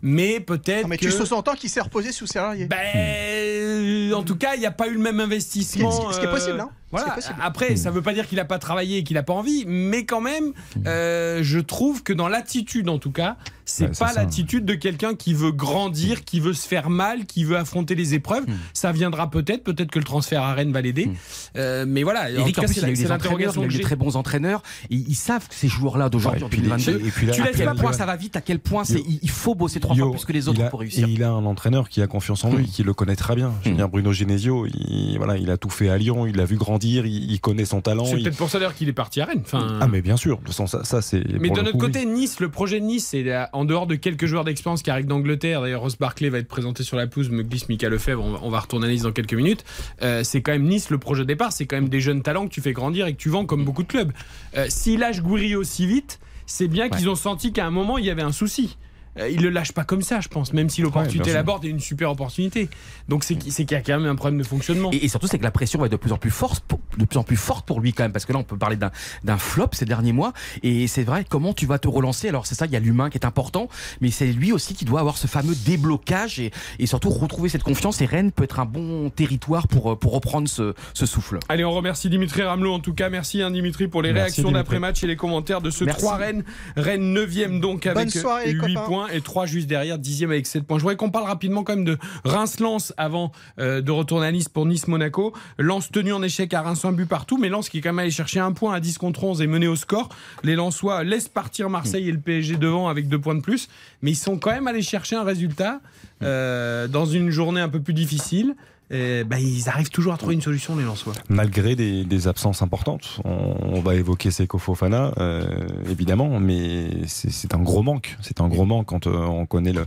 Mais peut-être. Non, mais que... tu sous-entends qu'il s'est reposé sous salarié. Ben, en tout cas, il n'y a pas eu le même investissement. Ce qui est- ce qui est possible, hein. Voilà. Après, ça ne veut pas dire qu'il n'a pas travaillé et qu'il n'a pas envie, mais quand même, euh, je trouve que dans l'attitude, en tout cas, c'est Ouais, pas l'attitude de quelqu'un qui veut grandir, qui veut se faire mal, qui veut affronter les épreuves. Ça viendra peut-être, peut-être que le transfert à Rennes va l'aider. Euh, mais voilà, en Eric, en cas, plus, c'est il a eu des entraîneurs, il a eu des très bons entraîneurs. Et ils savent que ces joueurs-là d'aujourd'hui, Ouais, en et puis- 2022, et puis là- tu laisses quel pas point point- ça va vite, à quel point c'est, il faut bosser trois Yo, fois plus que les autres a- pour réussir. Et il a un entraîneur qui a confiance en lui, qui le connaît très bien. Je veux dire, Bruno Genesio, il, voilà, il a tout fait à Lyon, il l'a vu grandir. Grandir, il, il connaît son talent. C'est il- peut-être pour ça d'ailleurs qu'il est parti à Rennes. Enfin, Ah mais bien sûr, de toute façon, ça, ça c'est. Mais coup, oui. côté, Nice, le projet de Nice, c'est euh, en dehors de quelques joueurs d'expérience qui arrivent d'Angleterre. D'ailleurs, Ross Barclay va être présenté sur la pelouse, me glisse Mika Lefebvre. On va, on va retourner à Nice dans quelques minutes. Euh, c'est quand même Nice, le projet de départ. C'est quand même des jeunes talents que tu fais grandir et que tu vends comme beaucoup de clubs. Euh, S'ils lâchent Gouiri aussi vite, c'est bien qu'ils ont senti qu'à un moment, il y avait un souci. Euh, Ils le lâchent pas comme ça, je pense, même si l'opportunité sûr. l'aborde est une super opportunité. Donc c'est qu'il y a quand même un problème de fonctionnement. Et, et surtout, c'est que la pression va être de plus en plus forte, pour, de plus en plus forte pour lui quand même, parce que là, on peut parler d'un d'un flop ces derniers mois. Et c'est vrai, comment tu vas te relancer? Alors c'est ça, il y a l'humain qui est important, mais c'est lui aussi qui doit avoir ce fameux déblocage et, et surtout retrouver cette confiance. Et Rennes peut être un bon territoire pour pour reprendre ce, ce souffle. Allez, on remercie Dimitri Ramelot en tout cas. Merci hein, Dimitri pour les Merci, réactions d'après-match et les commentaires de ce Merci. 3 Rennes. Rennes 9e donc Bonne avec soirée, les 8 copains. points et 3 juste derrière, 10e avec 7 points. Je voudrais qu'on parle rapidement quand même de Reims-Lens avant euh, de retourner à Nice pour Nice-Monaco. Lens tenu en échec à Reims un but partout, mais Lens qui est quand même allé chercher un point à 10 contre 11 et mené au score. Les Lensois laissent partir Marseille et le PSG devant avec 2 points de plus, mais ils sont quand même allés chercher un résultat euh, dans une journée un peu plus difficile. Et, bah, ils arrivent toujours à trouver une solution, les Lensois. Malgré des, des absences importantes, on, on va évoquer Seko Fofana, euh, évidemment, mais c'est c'est un gros manque. C'est un gros manque quand euh, on connaît le,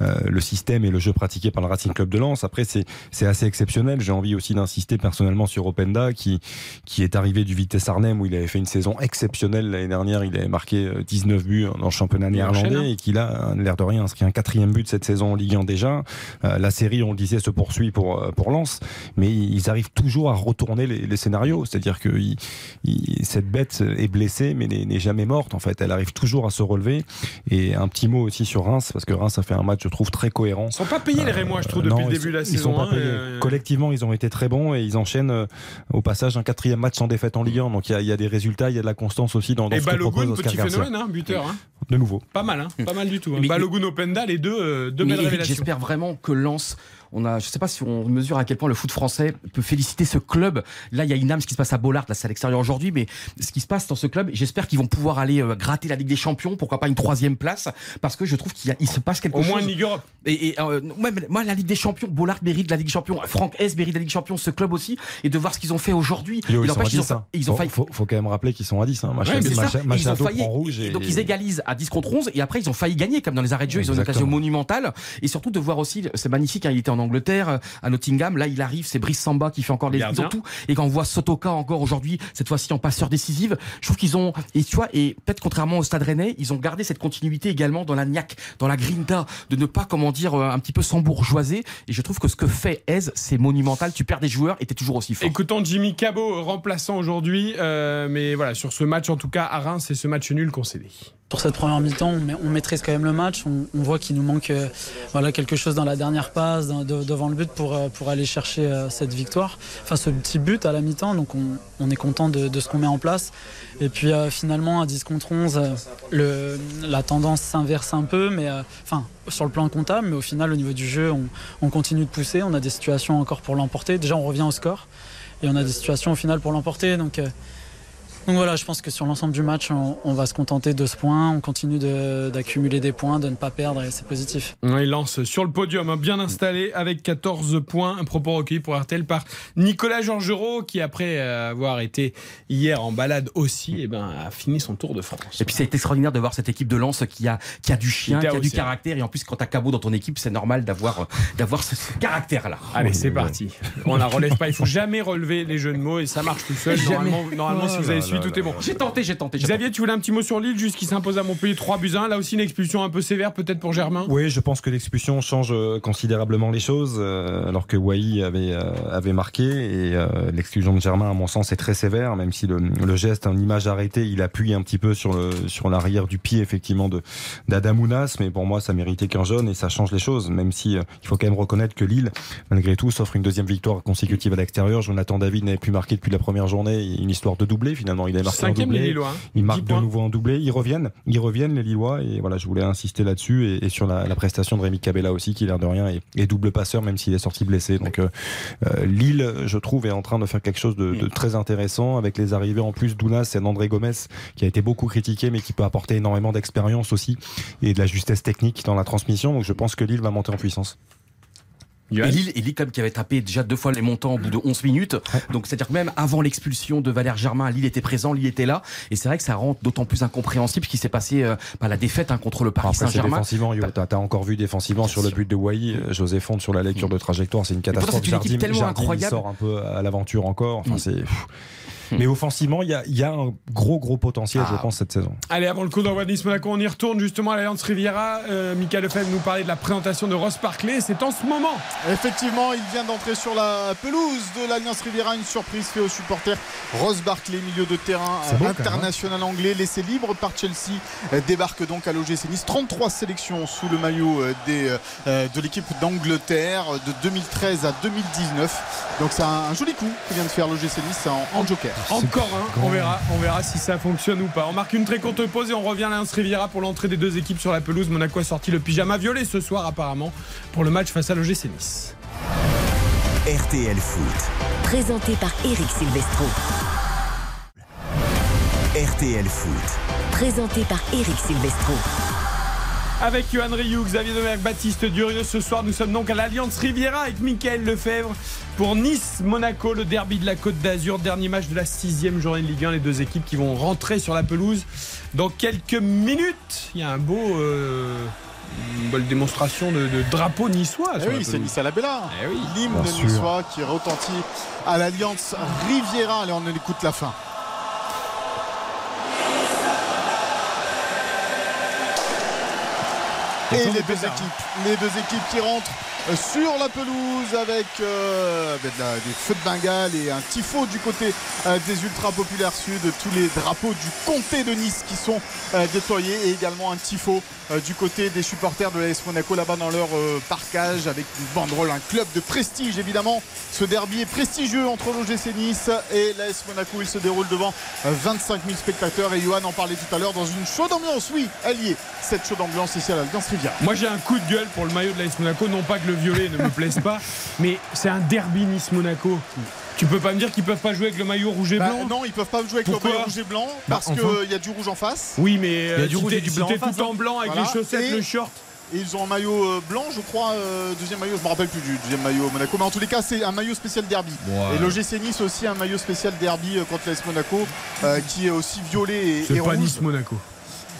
euh, le système et le jeu pratiqué par le Racing Club de Lens. Après, c'est c'est assez exceptionnel. J'ai envie aussi d'insister personnellement sur Openda, qui, qui est arrivé du Vitesse Arnhem, où il avait fait une saison exceptionnelle l'année dernière. Il avait marqué euh, 19 buts dans le championnat néerlandais hein. et qu'il a, l'air de rien, inscrit un quatrième but de cette saison en Ligue 1 déjà. Euh, la série, on le disait, se poursuit pour, euh, pour Lens, mais ils arrivent toujours à retourner les, les scénarios. C'est-à-dire que il- il- cette bête est blessée, mais n'est jamais morte. En fait, elle arrive toujours à se relever. Et un petit mot aussi sur Reims, parce que Reims a fait un match, je trouve, très cohérent. Ils sont pas payés les Rémois, je trouve, Euh, depuis non, le ils début de la saison. Ils sont pas hein, payés. euh, Collectivement, ils ont été très bons et ils enchaînent euh, au passage un quatrième match sans défaite en Ligue 1. Donc il y a- il y, a des résultats, il y a de la constance aussi dans, dans Et ce que propose Balogun, Oscar petit Garcia. phénomène, hein, buteur. hein. De nouveau. Pas mal, hein, pas mal du tout. hein. Balogun, Openda, les deux, euh, deux Mais belles révélations. j'espère vraiment que Lens, on a, je sais pas si on mesure à quel point le foot français peut féliciter ce club. Là, il y a une âme, ce qui se passe à Bollard, là c'est à l'extérieur aujourd'hui, mais ce qui se passe dans ce club, j'espère qu'ils vont pouvoir aller euh, gratter la Ligue des Champions, pourquoi pas une troisième place, parce que je trouve qu'il y a- il se passe quelque Au chose. moins une Ligue Europe. Et, et, euh, ouais, moi, la Ligue des Champions, Bollard mérite la Ligue des Champions, Franck S mérite la Ligue des Champions, ce club aussi, et de voir ce qu'ils ont fait aujourd'hui. Il ils 10, ont, hein. ils ont faut, failli. faut, faut quand même rappeler qu'ils sont à 10. Hein. Ouais, c'est ça. Macha- Et ils ont failli- prend rouge. Et... donc ils égalisent à 10 contre 11 et après ils ont failli gagner comme dans les arrêts de jeu ils ont une occasion monumentale et surtout de voir aussi c'est magnifique hein, il était en Angleterre euh, à Nottingham là il arrive c'est Brice Samba qui fait encore les ils ont tout et quand on voit Sotoka encore aujourd'hui cette fois-ci en passeur décisive je trouve qu'ils ont et tu vois et peut-être contrairement au Stade Rennais ils ont gardé cette continuité également dans la niaque dans la grinta de ne pas comment dire euh, un petit peu s'embourgeoiser et je trouve que ce que fait Ez c'est monumental tu perds des joueurs et t'es toujours aussi fort Écoutons Jimmy Cabot, remplaçant aujourd'hui. euh, mais voilà, sur ce match, en tout cas, à Reims, c'est ce match nul concédé. Sur cette première mi-temps, on, ma- on maîtrise quand même le match. On, on voit qu'il nous manque euh, voilà, quelque chose dans la dernière passe, dans- de- devant le but pour, euh, pour aller chercher euh, cette victoire. Enfin, ce petit but à la mi-temps. Donc, on, on est content de, ce qu'on met en place. Et puis, euh, finalement, à 10 contre 11, euh, le, la tendance s'inverse un peu. Mais, enfin, sur le plan comptable, mais au final, au niveau du jeu, on, on continue de pousser. On a des situations encore pour l'emporter. Déjà, on revient au score. Et on a des situations au final pour l'emporter. Donc, donc voilà, je pense que sur l'ensemble du match, on, on va se contenter de ce point. On continue de- d'accumuler des points, de ne pas perdre et c'est positif. Il lance sur le podium, hein, bien installé, avec 14 points. Un propos recueilli pour RTL par Nicolas Georgerot, qui après euh, avoir été hier en balade aussi, eh ben, a fini son tour de France. Et puis c'est extraordinaire de voir cette équipe de Lens qui a, qui a du chien, Qui a du aussi, caractère. Et en plus, quand t'as Cabot dans ton équipe, c'est normal d'avoir euh, d'avoir ce, ce caractère-là. Allez, c'est parti. On la relève pas. Il faut jamais relever les jeux de mots et ça marche tout seul. Jamais. Normalement, normalement si vous avez là suivi, là tout est bon. J'ai tenté, j'ai tenté. Xavier, tu voulais un petit mot sur Lille, juste qui s'impose à Montpellier 3 buts à 1. Là aussi, une expulsion un peu sévère, peut-être pour Germain? Oui, je pense que l'expulsion change euh, considérablement les choses, euh, alors que Wai avait, euh, avait marqué. Et euh, l'exclusion de Germain, à mon sens, est très sévère, même si le, le geste, en image arrêtée, il appuie un petit peu sur le sur l'arrière du pied, effectivement, de d'Adamounas. Mais pour moi, ça méritait qu'un jaune et ça change les choses, même si euh, il faut quand même reconnaître que Lille, malgré tout, s'offre une deuxième victoire consécutive à l'extérieur. Jonathan David n'avait plus marqué depuis la première journée. Une histoire de doublé, finalement. Il avait marqué un Cinquième, doublé. les Lillois, hein. Il 10 marque de nouveau en doublé. Ils reviennent, ils reviennent les Lillois. Et voilà, je voulais insister là-dessus et, et sur la, la prestation de Rémi Cabella aussi, qui l'air de rien est, est double passeur, même s'il est sorti blessé. Donc euh, euh, Lille, je trouve, est en train de faire quelque chose de, de très intéressant avec les arrivées en plus d'Ounas et d'André Gomez, qui a été beaucoup critiqué, mais qui peut apporter énormément d'expérience aussi et de la justesse technique dans la transmission. Donc je pense que Lille va monter en puissance. Et Lille, et Lille, comme qui avait tapé déjà deux fois les montants au bout de 11 minutes. Donc, c'est-à-dire que même avant l'expulsion de Valère Germain, Lille était présent, Lille était là. Et c'est vrai que ça rend d'autant plus incompréhensible ce qui s'est passé, euh, bah, la défaite hein, contre le Paris Saint-Germain. défensivement. T'as encore vu défensivement sur le but de Wai, José Fonte sur la lecture de trajectoire, c'est une catastrophe. c'est une équipe Jardim- tellement Jardim, il incroyable. sort un peu à l'aventure encore. Enfin, Mm. c'est. Pff. Mais offensivement, il y a, il y a un gros gros potentiel, je pense, cette saison. Allez, avant le coup d'envoi de Nice Monaco, on y retourne justement à l'Alliance Riviera. Euh, Michael Lefebvre nous parlait de la présentation de Ross Barclay. C'est en ce moment. Effectivement, il vient d'entrer sur la pelouse de l'Alliance Riviera. Une surprise faite aux supporters. Ross Barclay, milieu de terrain hein. international anglais, laissé libre par Chelsea, euh, débarque donc à l'OGC Nice. 33 sélections sous le maillot euh, des, euh, de l'équipe d'Angleterre de 2013 à 2019. Donc c'est un, un joli coup que vient de faire l'OGC Nice en, en joker. Encore un. On verra, on verra si ça fonctionne ou pas. On marque une très courte pause et on revient à l'Alliance Riviera pour l'entrée des deux équipes sur la pelouse. Monaco a sorti le pyjama violet ce soir apparemment pour le match face à l'OGC Nice. RTL Foot. Présenté par Eric Silvestro. RTL Foot. Présenté par Eric Silvestro. Avec Johan Rioux, Xavier Domergue, Baptiste Durieux, ce soir nous sommes donc à l'Alliance Riviera avec Mickaël Lefebvre pour Nice-Monaco, le derby de la Côte d'Azur, dernier match de la sixième journée de Ligue 1, les deux équipes qui vont rentrer sur la pelouse dans quelques minutes. Il y a un beau, euh, une belle démonstration de, de drapeau niçois. Eh oui, c'est. Nice à la Bella. Eh oui. L'hymne niçois qui retentit à l'Alliance Riviera. Allez, on écoute la fin. Et les deux bizarre, équipes, les deux équipes qui rentrent sur la pelouse avec euh, ben, des feux de Bengale et un tifo du côté euh, des ultra populaires sud, tous les drapeaux du comté de Nice qui sont euh, déployés et également un tifo euh, du côté des supporters de l'AS Monaco là-bas dans leur euh, parcage avec une banderole, un club de prestige évidemment. Ce derby est prestigieux entre l'OGC Nice et l'AS Monaco. Il se déroule devant euh, 25 000 spectateurs et Johan en parlait tout à l'heure dans une chaude ambiance. Oui, allié cette chaude ambiance ici à l'Alliance Rivière. Moi j'ai un coup de gueule pour le maillot de l'AS Monaco, non pas que le violet ne me plaise pas, mais c'est un derby Nice-Monaco. Tu peux pas me dire qu'ils peuvent pas jouer avec le maillot rouge et Bah, blanc non, ils peuvent pas jouer avec Pourquoi le maillot rouge et blanc Bah, parce enfin. qu'il y a du rouge en face. Oui, mais Il y a euh, du si rouge et du si blanc t'es en tout en hein. blanc avec Voilà. les chaussettes, Et- le short. Et ils ont un maillot euh, blanc, je crois, euh, deuxième maillot, je me rappelle plus du deuxième maillot Monaco, mais en tous les cas, c'est un maillot spécial derby. Ouais. Et l'OGC Nice aussi un maillot spécial derby euh, contre l'AS Monaco, euh, qui est aussi violet et, et C'est pas rouge. Nice-Monaco.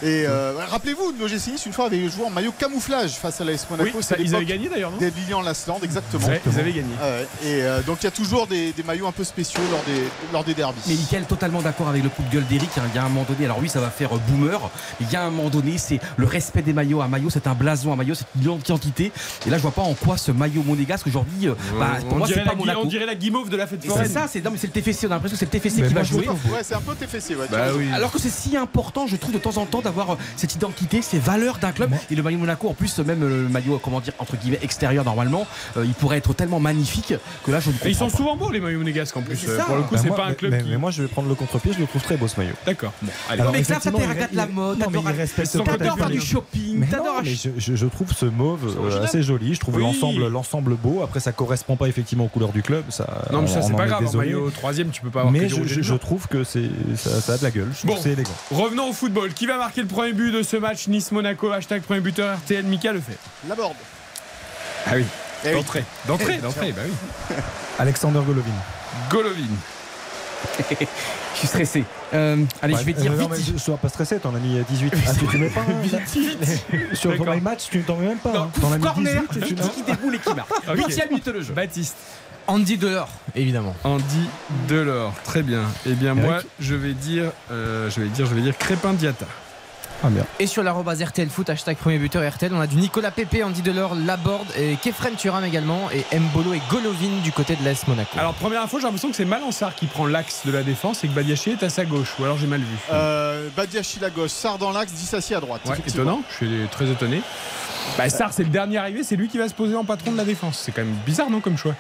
Et euh, rappelez-vous, l'OGC Nice une fois avait joué en maillot camouflage face à l'AS Monaco. Oui, ça, ils avaient gagné d'ailleurs, non des Lilian Lasland, exactement. Ouais, Ils avaient gagné. Ah ouais. Et euh, donc il y a toujours des, des maillots un peu spéciaux lors des, lors des derbys. Mais Mickaël, totalement d'accord avec le coup de gueule d'Eric. hein. Il y a un moment donné, alors oui, ça va faire euh, boomer. Il y a un moment donné, c'est le respect des maillots. Un maillot, c'est un blason. Un maillot, c'est une identité. Et là, je vois pas en quoi ce maillot monégasque aujourd'hui, euh, bah, pour on, moi, c'est dirait pas Monaco. on dirait la guimauve de la fête Et c'est foraine. ça, c'est non, mais c'est le TFC. On a l'impression que c'est le TFC Mais qui va je jouer. Ouais, c'est un peu TFC. Ouais, Bah oui. Alors que c'est si important, je trouve, de temps en temps, d'avoir euh, cette identité, ces valeurs d'un club. Et le maillot Monaco, en plus, même euh, le maillot, comment dire, entre guillemets, extérieur, normalement, euh, il pourrait être tellement magnifique que là, je ne Et ils comprends sont pas. souvent beaux les maillots monégasques en plus. Euh, ça. Pour le coup, Bah, c'est pas un mais- club mais, qui. mais moi, je vais prendre le contre-pied, je le trouve très beau ce maillot. D'accord. Bon. Alors, mais ça, il- regarde la mode, t'adores faire du shopping, t'adores je, je- je trouve ce mauve euh, assez joli. Je trouve Oui. l'ensemble, l'ensemble beau. Après, ça correspond pas effectivement aux couleurs du club. Ça, Non, mais ça, c'est pas grave. En maillot troisième, tu peux pas avoir Mais je, trouve que c'est, ça, ça a de la gueule. Je Bon. c'est élégant. Revenons au football. Qui va marquer le premier but de ce match Nice-Monaco Hashtag premier buteur RTL. Mika le fait. La board. Ah oui. Eh oui. D'entrée. D'entrée, Eh, d'entrée, bah oui. *laughs* Alexander Golovin. Golovin. *laughs* Je suis stressé. Euh, allez, je vais dire non, vite. sois pas stressé, t'en as mis euh, 18. *laughs* Ah, tu, tu mets pas un- Sur D'accord. le match, tu t'en mets même pas. Non, hein. T'en as mis corner, 18 et tu qui, déboule et qui marque. Ok. Huitième minute de jeu. Baptiste. Andy Delors, évidemment. Andy Delors. Très bien. Eh bien, moi, je vais dire, euh, je vais dire, je vais dire Crépin Diata. Ah, bien. Et sur l'arrobase RTL Foot, hashtag premier buteur RTL, on a du Nicolas Pépé, Andy Delors, Laborde et Kefren Turam également, et Mbolo et Golovin du côté de l'AS Monaco. Alors, première info, j'ai l'impression que c'est Malansar qui prend l'axe de la défense et que Badiachi est à sa gauche. Ou alors j'ai mal vu. Euh, Badiachi à gauche, Sard dans l'axe, Dissassi à droite. Ouais, étonnant. Je suis très étonné. Bah, Sarr, c'est le dernier arrivé, c'est lui qui va se poser en patron de la défense. C'est quand même bizarre, non, comme choix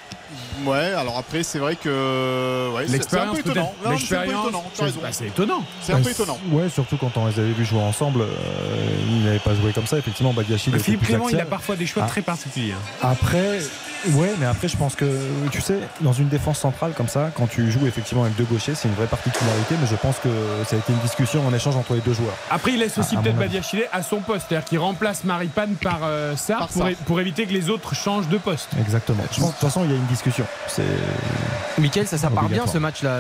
Ouais, alors après, c'est vrai que. Ouais, c'est- c'est un L'expérience, peu étonnant. C'est un peu étonnant, c'est bah, c'est étonnant. C'est un peu étonnant. Ouais, surtout quand on les avait vus jouer ensemble, euh, ils n'avaient pas joué comme ça. Effectivement, Badiachi. était Philippe Clément, il a parfois des choix Ah. très particuliers. hein. Après, Ouais, mais après, je pense que, tu sais, dans une défense centrale comme ça, quand tu joues effectivement avec deux gauchers, c'est une vraie particularité, mais je pense que ça a été une discussion en échange entre les deux joueurs. Après, il laisse aussi peut-être. Badiachile à son poste, c'est-à-dire qu'il remplace Maripane par euh, Sarr pour éviter que les autres changent de poste. Exactement. Je pense, de toute façon, il y a une discussion. C'est. Mickaël, ça, ça part bien ce match là.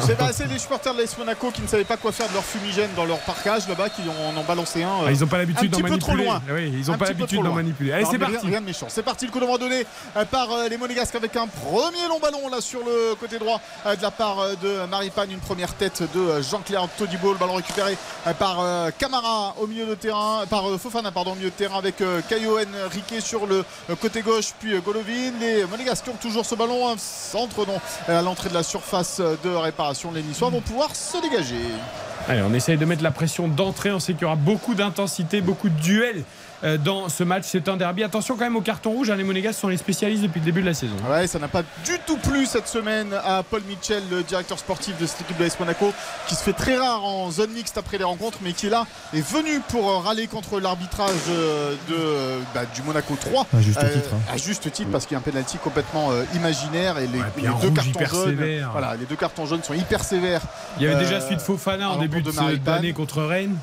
C'est bah, c'est les supporters de l'AS Monaco qui ne savaient pas quoi faire de leur fumigène dans leur parcage là-bas, qui en ont balancé un. euh, Ah, ils n'ont pas l'habitude d'en petit peu trop manipuler. loin. Oui, ils n'ont pas l'habitude d'en manipuler. Allez, c'est parti. Rien, rien de méchant. C'est parti, le coup d'envoi donné euh, par euh, les Monégasques avec un premier long ballon là sur le côté droit euh, de la part euh, de Maripane. Une première tête de euh, Jean-Claire Todibo. Le ballon récupéré euh, par euh, Camara au milieu de terrain, par euh, Fofana pardon, au milieu de terrain avec euh, Caio Riquet sur le euh, côté gauche, puis euh, Golovin. Les Monégasques ont toujours ce ballon, un centre à l'entrée de la surface de réparation. Les Niçois vont pouvoir se dégager. Allez, on essaye de mettre la pression d'entrée. On sait qu'il y aura beaucoup d'intensité, beaucoup de duels dans ce match. C'est un derby. Attention quand même au carton rouge. hein, Les Monégas sont les spécialistes depuis le début de la saison. Ouais, ça n'a pas du tout plu cette semaine à Paul Mitchell, le directeur sportif de cette équipe de l'AS Monaco, qui se fait très rare en zone mixte après les rencontres, mais qui est là, est venu pour euh, râler contre l'arbitrage euh, de, euh, bah, du Monaco 3. À juste titre, hein. À juste titre, parce qu'il y a un penalty complètement euh, imaginaire et les, deux cartons hyper jaunes. sévère. Voilà, les deux cartons jaunes sont hyper sévères. Il y avait déjà Euh, celui de Fofana en début de d'année contre Rennes.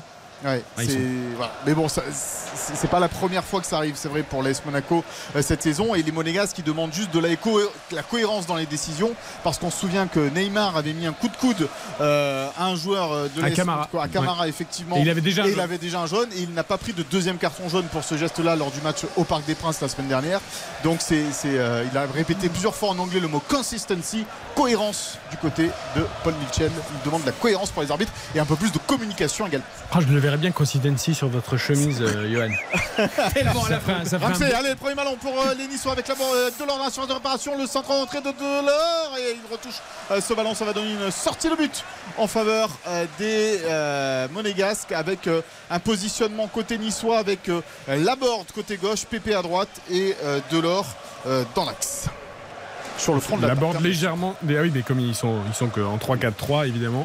Ouais, Ah, sont- voilà. Mais bon, c'est pas la première fois que ça arrive, c'est vrai, pour l'AS Monaco euh, cette saison. Et les Monégas qui demandent juste de la, éco- la cohérence dans les décisions. Parce qu'on se souvient que Neymar avait mis un coup de coude euh, à un joueur euh, de À Camara. Monaco, à Camara, Ouais. effectivement. Et il avait déjà un Et il avait déjà un jaune. Et il n'a pas pris de deuxième carton jaune pour ce geste-là lors du match au Parc des Princes la semaine dernière. Donc c'est, euh, il a répété plusieurs fois en anglais le mot consistency, cohérence du côté de Paul Mitchell. Il demande de la cohérence pour les arbitres et un peu plus de communication également. Ah, je le verrais bien consistency sur votre chemise, euh, *laughs* Johan. Tellement à la fin. Ça un allez, le premier ballon pour euh, les Niçois avec la euh, Delors la surface de réparation, le centre en entrée de Delors et il retouche euh, ce ballon, ça va donner une sortie de but en faveur des Monégasques avec un positionnement côté niçois avec euh, Laborde côté gauche, Pépé à droite et Delors dans l'axe. Sur le front de la aborde légèrement. mais Ah oui, mais comme ils sont, ils sont qu'en 3-4-3, évidemment.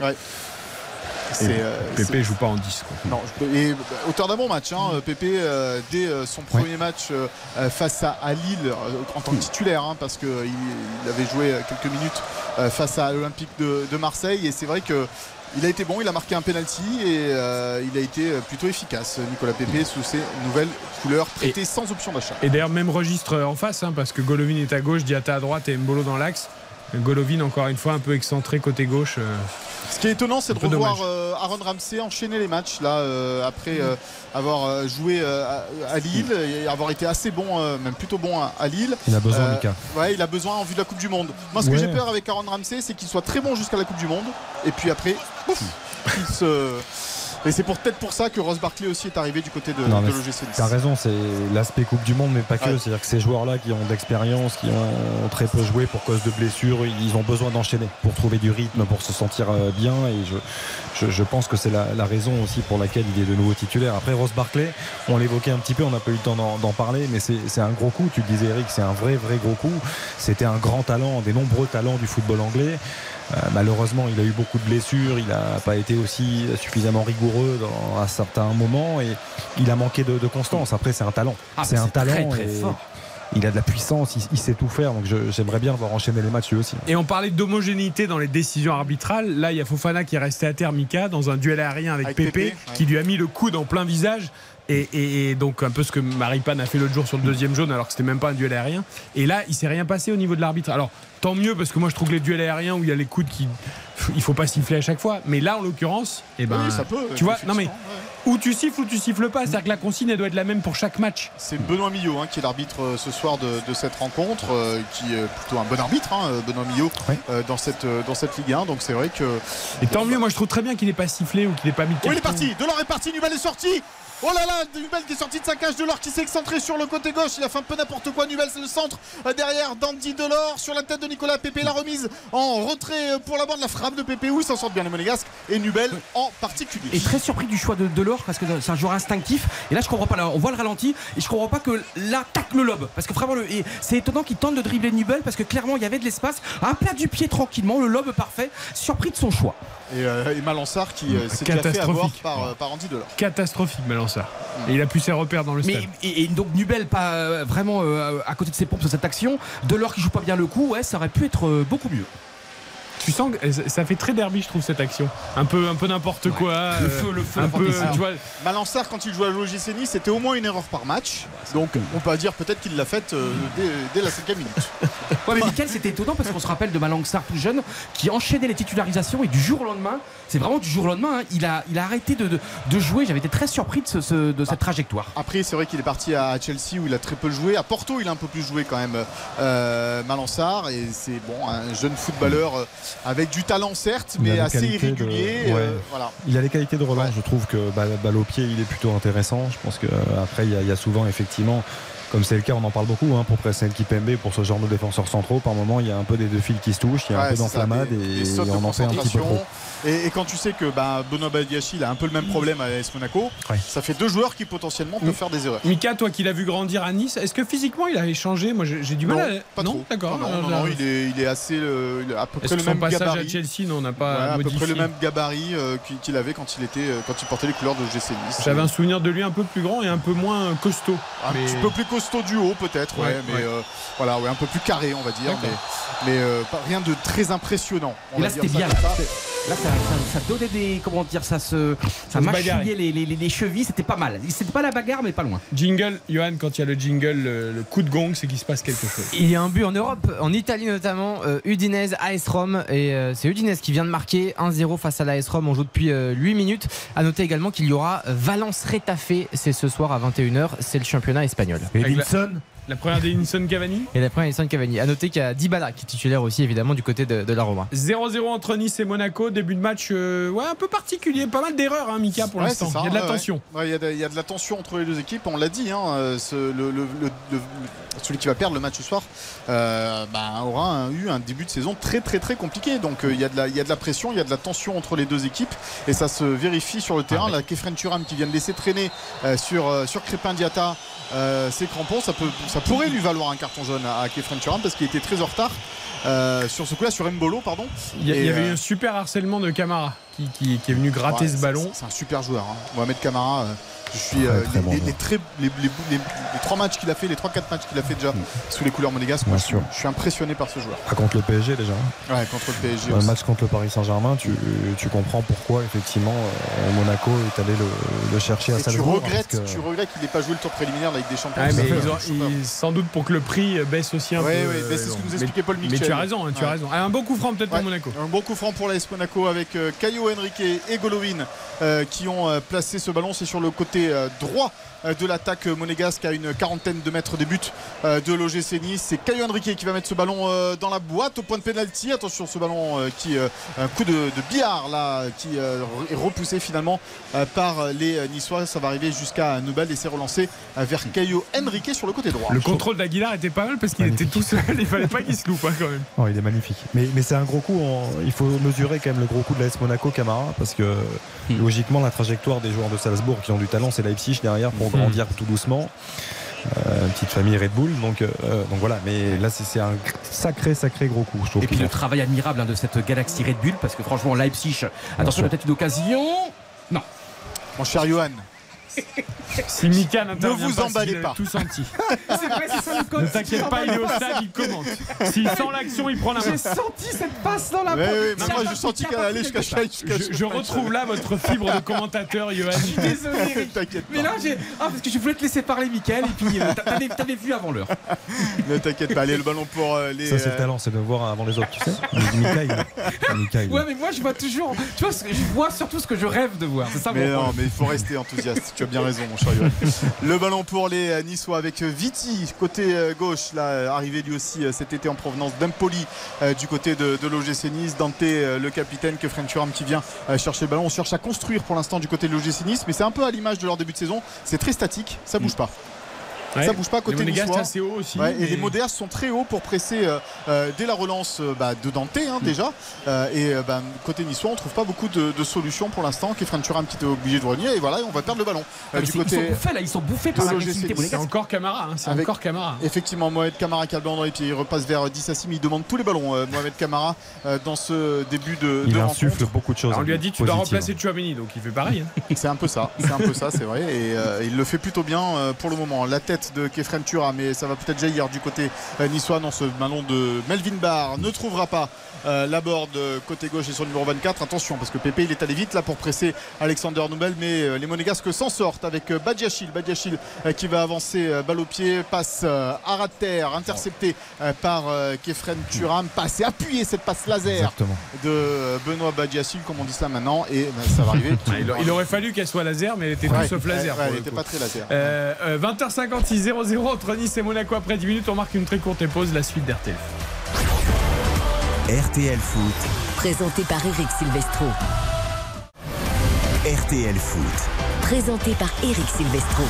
Pépé joue pas en 10. Quoi. Non, je et euh, auteur d'un bon match, hein, Pépé, euh, dès euh, son premier match euh, euh, face à, à Lille, euh, en tant que titulaire, hein, parce qu'il il avait joué euh, quelques minutes euh, face à l'Olympique de, de Marseille, et c'est vrai que. Il a été bon, il a marqué un penalty et euh, il a été euh, plutôt efficace, Nicolas Pépé, sous ses nouvelles couleurs, prêté sans option d'achat. Et d'ailleurs, même registre en face, hein, parce que Golovin est à gauche, Diata à droite et Mbolo dans l'axe. Golovin, encore une fois, un peu excentré côté gauche. euh, Ce qui est étonnant, c'est de revoir euh, Aaron Ramsey enchaîner les matchs là euh, après euh, avoir joué à, à Lille et avoir été assez bon, même plutôt bon à, à Lille. Il a besoin, Mika. Ouais, il a besoin en vue de la Coupe du Monde. Moi, ce que j'ai peur avec Aaron Ramsey, c'est qu'il soit très bon jusqu'à la Coupe du Monde et puis après, pouf, il se. Et c'est pour- peut-être pour ça que Ross Barkley aussi est arrivé du côté de, de l'OGC Nice. T'as raison, c'est l'aspect Coupe du Monde, mais pas que. Ouais. C'est-à-dire que ces joueurs-là qui ont d'expérience, qui ont très peu joué pour cause de blessures, ils ont besoin d'enchaîner pour trouver du rythme, pour se sentir euh, bien. Et je, je, je pense que c'est la, la raison aussi pour laquelle il est de nouveau titulaire. Après, Ross Barclay, on l'évoquait un petit peu, on n'a pas eu le temps d'en parler, mais c'est c'est un gros coup. Tu le disais, Eric, c'est un vrai, vrai gros coup. C'était un grand talent, des nombreux talents du football anglais. Euh, malheureusement, il a eu beaucoup de blessures, il n'a pas été aussi suffisamment rigoureux dans, à certains moments et il a manqué de, de constance. Après, c'est un talent. Ah, c'est un talent. très, très et fort. Il a de la puissance, il, il sait tout faire. Donc j'aimerais bien voir enchaîner les matchs lui aussi. Et on parlait d'homogénéité dans les décisions arbitrales. Là, il y a Fofana qui est resté à terre, Mika, dans un duel aérien avec, Avec Pépé, Pépé, ouais. qui lui a mis le coude en plein visage. Et, et- et donc un peu ce que Maripane a fait l'autre jour sur le deuxième jaune alors que c'était même pas un duel aérien. Et là il s'est rien passé au niveau de l'arbitre. Alors tant mieux parce que moi je trouve que les duels aériens où il y a les coudes qui il faut pas siffler à chaque fois. Mais là en l'occurrence eh ben Oui, ça peut, tu vois non mais ou tu siffles ou tu siffles pas c'est à dire que la consigne elle doit être la même pour chaque match. C'est Benoît Millot hein, qui est l'arbitre euh, ce soir de, de cette rencontre, euh, qui est plutôt un bon arbitre, hein, euh, Benoît Millot, euh, dans, cette, dans cette Ligue 1. Donc c'est vrai que. et tant mieux moi je trouve très bien qu'il ait pas sifflé ou qu'il ait pas mis Oh, il est parti, Delors est parti, Nubel est sorti Oh là là, Nubel qui est sorti de sa cage, Delors qui s'est excentré sur le côté gauche, il a fait un peu n'importe quoi, Nubel c'est le centre, Euh, derrière Dandy Delors sur la tête de Nicolas Pépé, la remise en retrait euh, pour la bande, la frappe de Pépé, où ils s'en sortent bien les Monégasques, et Nubel en particulier. Et très surpris du choix de Delors parce que c'est un joueur instinctif. Et là, je comprends pas. Là, on voit le ralenti et je comprends pas que là tac le lobe parce que vraiment le. C'est étonnant qu'il tente de dribbler Nubel parce que clairement il y avait de l'espace. Un plat du pied tranquillement, le lobe parfait. Surpris de son choix. Et, euh, et Malansar qui euh, s'est déjà fait avoir Catastrophique. par, euh, par Andy Delors. catastrophique Malansar Malansar. Et il a pu ses repères dans le stade. Mais, et, et donc Nubel pas euh, vraiment euh, à côté de ses pompes sur cette action. Delors qui joue pas bien le coup, ouais, ça aurait pu être euh, beaucoup mieux. Tu sens que ça- ça fait très derby, je trouve, cette action. Un peu, un peu n'importe quoi. Le euh, feu, le feu, un peu, tu vois, quand il jouait à l'OGC Nice, c'était au moins une erreur par match. Donc on peut dire peut-être qu'il l'a faite euh, dès, dès la cinquième minute. Ouais, mais Mickaël, c'était étonnant parce qu'on se rappelle de Malangsar tout jeune qui enchaînait les titularisations et du jour au lendemain, c'est vraiment du jour au lendemain, hein, il, a, il a arrêté de, de- de jouer. J'avais été très surpris de, ce- ce- de cette trajectoire. Après, c'est vrai qu'il est parti à Chelsea où il a très peu joué. À Porto, il a un peu plus joué quand même, euh, Malansar. Et c'est bon, un jeune footballeur euh, avec du talent, certes, mais assez de- irrégulier. ouais. euh, voilà. Il a les qualités de relance, je trouve que balle, balle au pied, il est plutôt intéressant. Je pense qu'après, il, y a- il y a souvent, effectivement, comme c'est le cas, on en parle beaucoup, hein, pour presser Kipembe, pour ce genre de défenseurs centraux, par moment, il y a un peu des deux fils qui se touchent, il y a un peu d'enflammade et, on en fait un petit peu trop. Et, et quand tu sais que bah, Benoît Badiachi il a un peu le même problème à AS Monaco, ça fait deux joueurs qui potentiellement peuvent faire des erreurs. Mika, toi qui l'as vu grandir à Nice, est-ce que physiquement il avait changé Moi j'ai du mal Non, à. pas non, trop. d'accord. Non, non, non, non, il, est, il est assez euh, il a à peu près le son même passage gabarit. à Chelsea, non, on n'a pas Ouais, à peu près le même gabarit euh, qu'il avait quand il était euh, quand il portait les couleurs de GC Nice. J'avais un souvenir de lui un peu plus grand et un peu moins costaud. un Mais- petit peu plus costaud du haut peut-être, ouais, Ouais, mais ouais. euh, voilà, ouais, un peu plus carré on va dire, mais, mais euh, pas- rien de très impressionnant. on Et là c'était bien. Là, ça. Là, ça, donnait des. Comment dire Ça se. Ça, mâchouillait les, les- les- les chevilles, c'était pas mal. C'était pas la bagarre, mais pas loin. Jingle, Johan, quand il y a le jingle, le, le coup de gong, c'est qu'il se passe quelque chose. Il y a un but en Europe, en Italie notamment, euh, Udinese, AS Rome. Et euh, c'est Udinese qui vient de marquer 1-0 face à l'AS Rome. On joue depuis euh, 8 minutes. À noter également qu'il y aura Valence Retafe. C'est ce soir à 21h. C'est le championnat espagnol. La- La première d'Edinson Cavani Et la première Edison Cavani. À noter qu'il y a Dybala qui est titulaire aussi évidemment du côté de, de la Roma. 0-0 entre Nice et Monaco, début de match euh, ouais, un peu particulier, pas mal d'erreurs, hein, Mika, pour Ouais, l'instant. Il y a de la ouais, ouais. tension. Ouais, Il y, a de- il y a de la tension entre les deux équipes, on l'a dit. hein, euh, ce- le- le- le- le- celui qui va perdre le match ce soir euh, bah, aura un- eu un début de saison très très très compliqué. Donc euh, il y, a de la- il y a de la pression, il y a de la tension entre les deux équipes et ça se vérifie sur le Ah terrain. La Kefren Turam qui vient de laisser traîner euh, sur, euh, sur Crépin Diata euh, ses crampons, ça, peut, ça pourrait lui valoir un carton jaune à, à Kefren Turam parce qu'il était très en retard. euh, sur ce coup-là, sur Mbolo, pardon. Il y, a- Et, il y avait euh, eu un super harcèlement de Camara qui, qui- qui est venu gratter Ouais, ce ballon. C'est un super joueur. hein. Mohamed Camara, euh, je suis Très, euh, très les, bon les- joueur. les très- les- les- trois matchs qu'il a fait, les 3-4 matchs qu'il a fait déjà sous les couleurs monégasques, moi, je, suis, sûr. je suis impressionné par ce joueur. Ah, contre le PSG déjà. hein. Ouais, contre le PSG. Un match contre le Paris Saint-Germain, tu, tu comprends pourquoi effectivement euh, Monaco est allé le, le chercher à Et tu Salzbourg. regrettes, que- tu regrettes qu'il n'ait pas joué le tour préliminaire de la Ligue des Champions. Ça mais ils ont- ils- sans doute pour que le prix baisse aussi un Ouais, peu. ouais, euh, bah, c'est ce que nous mais- expliquait Paul Mais Mitchell. tu as raison, hein, tu as raison. Ah, Un bon coup franc peut-être pour Monaco. Un bon coup franc pour l'AS Monaco avec euh, Caio Henrique et Golovin euh, qui ont euh, placé ce ballon. C'est sur le côté euh, droit euh, de l'attaque monégasque à une quarantaine de mètres des buts euh, de l'OGC Nice. C'est Caio Henrique qui va mettre ce ballon dans la boîte au point de pénalty. Attention ce ballon qui un coup de, de billard là qui est repoussé finalement par les Niçois. Ça va arriver jusqu'à Nubel et c'est relancé vers Caio Henrique sur le côté droit. Le contrôle d'Aguilar était pas mal parce qu'il était tout seul. Il fallait pas qu'il se loupe hein, quand même. Oh, il est magnifique. Mais, mais c'est un gros coup. Il faut mesurer quand même le gros coup de l'AS Monaco Camara parce que Hmm. logiquement la trajectoire des joueurs de Salzbourg qui ont du talent, c'est Leipzig derrière pour Hmm. grandir tout doucement. Euh, petite famille Red Bull, donc, euh, donc voilà. Mais là, c'est un sacré, sacré gros coup. Je trouve Et puis le travail admirable hein, de cette galaxie Red Bull, parce que franchement, Leipzig, attention, peut-être une occasion. Non. Mon cher Johan, *laughs* Si Mika Ne vous pas, emballez pas. tout senti. C'est vrai, c'est ça le code. Ne t'inquiète pas, il est au stade, il commente. S'il sent l'action, il prend la main. J'ai senti cette passe dans la moi pas- j'ai senti qu'elle pas allait jusqu'à jusqu'à- Je, je retrouve là votre fibre de commentateur, Johan. Désolé, Eric. T'inquiète Mais pas. là, j'ai. Ah, parce que je voulais te laisser parler, Mickaël, et puis euh, t'avais, t'avais vu avant l'heure. *laughs* Ne t'inquiète pas, allez le ballon pour euh, les. Ça, c'est le euh, talent, c'est de voir avant les autres, tu sais. Mikaïl. Ouais, mais moi, je vois toujours. Tu vois, ce que- je vois surtout ce que je rêve de voir. C'est ça Mais mon non, problème. mais il faut rester enthousiaste. tu as bien raison, mon cher Johan. *laughs* Le ballon pour les euh, Niçois avec euh, Viti côté euh, gauche, là, arrivé lui aussi cet été en provenance d'Empoli du côté de, de l'OGC Nice. Dante, le capitaine, que French Thuram qui vient chercher le ballon. On cherche à construire pour l'instant du côté de l'OGC Nice, mais c'est un peu à l'image de leur début de saison. C'est très statique, ça bouge pas. Ouais. Ça bouge pas côté Les niçois. assez haut aussi, Ouais, mais- Et les Monégasques sont très hauts pour presser euh, euh, dès la relance euh, bah, de Dante hein, déjà. Euh, et bah, côté niçois, on trouve pas beaucoup de, de solutions pour l'instant. Kefren Turam qui était obligé de revenir et voilà, on va perdre le ballon. Ah, mais c'est- ils sont bouffés, là, ils sont bouffés par l'agressivité. C'est encore Camara, hein, c'est encore Camara. Effectivement, Mohamed Camara qui a le ballon dans les pieds. Il repasse vers Dissassim. Il demande tous les ballons, euh, Mohamed Camara, euh, dans ce début de, Il de insuffle rencontre. beaucoup de choses. Alors, on lui a dit tu dois remplacer Chouameni, donc il fait pareil. hein. C'est un peu ça, c'est un peu ça, c'est vrai. Et euh, il le fait plutôt bien euh, pour le moment. La tête de Kefren Tura, mais ça va peut-être jaillir du côté euh, niçois. Non, ce ballon de Melvin Barr ne trouvera pas euh, la board euh, côté gauche et son numéro 24. Attention, parce que Pépé il est allé vite là pour presser Alexander Noubel, mais euh, les Monégasques s'en sortent avec euh, Badiachil. Badiachil euh, qui va avancer euh, balle au pied, passe euh, à ras de terre, intercepté euh, par euh, Kefren Turam. Passe et appuyé cette passe laser Exactement. de euh, Benoît Badiachil, comme on dit ça maintenant, et ben, ça va arriver. *laughs* Ah, il, il aurait fallu qu'elle soit laser, mais elle était Ouais, tout sauf laser. ouais, elle pas très laser. Euh, euh, 20h56, 0-0 entre Nice et Monaco après 10 minutes. On marque une très courte pause. La suite d'RTL. RTL Foot. Présenté par Eric Silvestro. RTL Foot. Présenté par Eric Silvestro.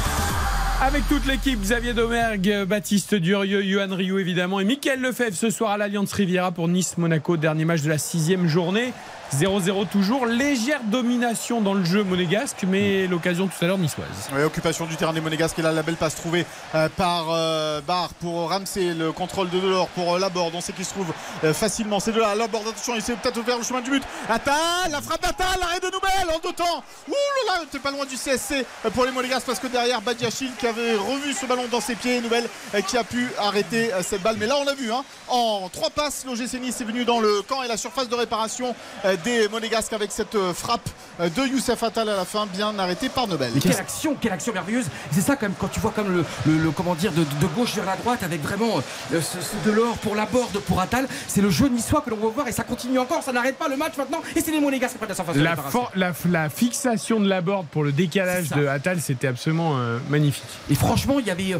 Avec toute l'équipe, Xavier Domergue, Baptiste Durieux, Johan Rioux évidemment et Mickaël Lefebvre ce soir à l'Alliance Riviera pour Nice-Monaco, dernier match de la sixième journée. 0-0 toujours, légère domination dans le jeu monégasque, mais l'occasion tout à l'heure niçoise. Ouais, occupation du terrain des Monégasques. Et là la belle passe trouvée euh, par euh, Barre pour Ramsey. Le contrôle de Delors pour euh, Laborde. On sait qu'il se trouve facilement. C'est de là Laborde. Attention il s'est peut-être ouvert le chemin du but. Attal la frappe d'Attal l'arrêt de Nouvelle en deux temps. Ouh là là t'es pas loin du CSC pour les Monégasques parce que derrière Badiachil qui avait revu ce ballon dans ses pieds. Nouvelle qui a pu arrêter cette balle. Mais là on l'a vu hein, en trois passes l'OGC Nice est venu dans le camp et la surface de réparation des Monégasques avec cette euh, frappe euh, de Youssef Attal à la fin bien arrêtée par Nobel Mais quelle action, quelle action merveilleuse. C'est ça quand même quand tu vois comme le, le- le- comment dire de, de gauche vers la droite avec vraiment euh, ce, ce de l'or pour la borde pour Attal. C'est le jeu niçois que l'on va voir et ça continue encore, ça n'arrête pas le match maintenant et c'est les Monégasques qui prennent la surface de La, for- la, la fixation de la board pour le décalage de Attal, c'était absolument euh, magnifique. Et franchement, il y avait euh,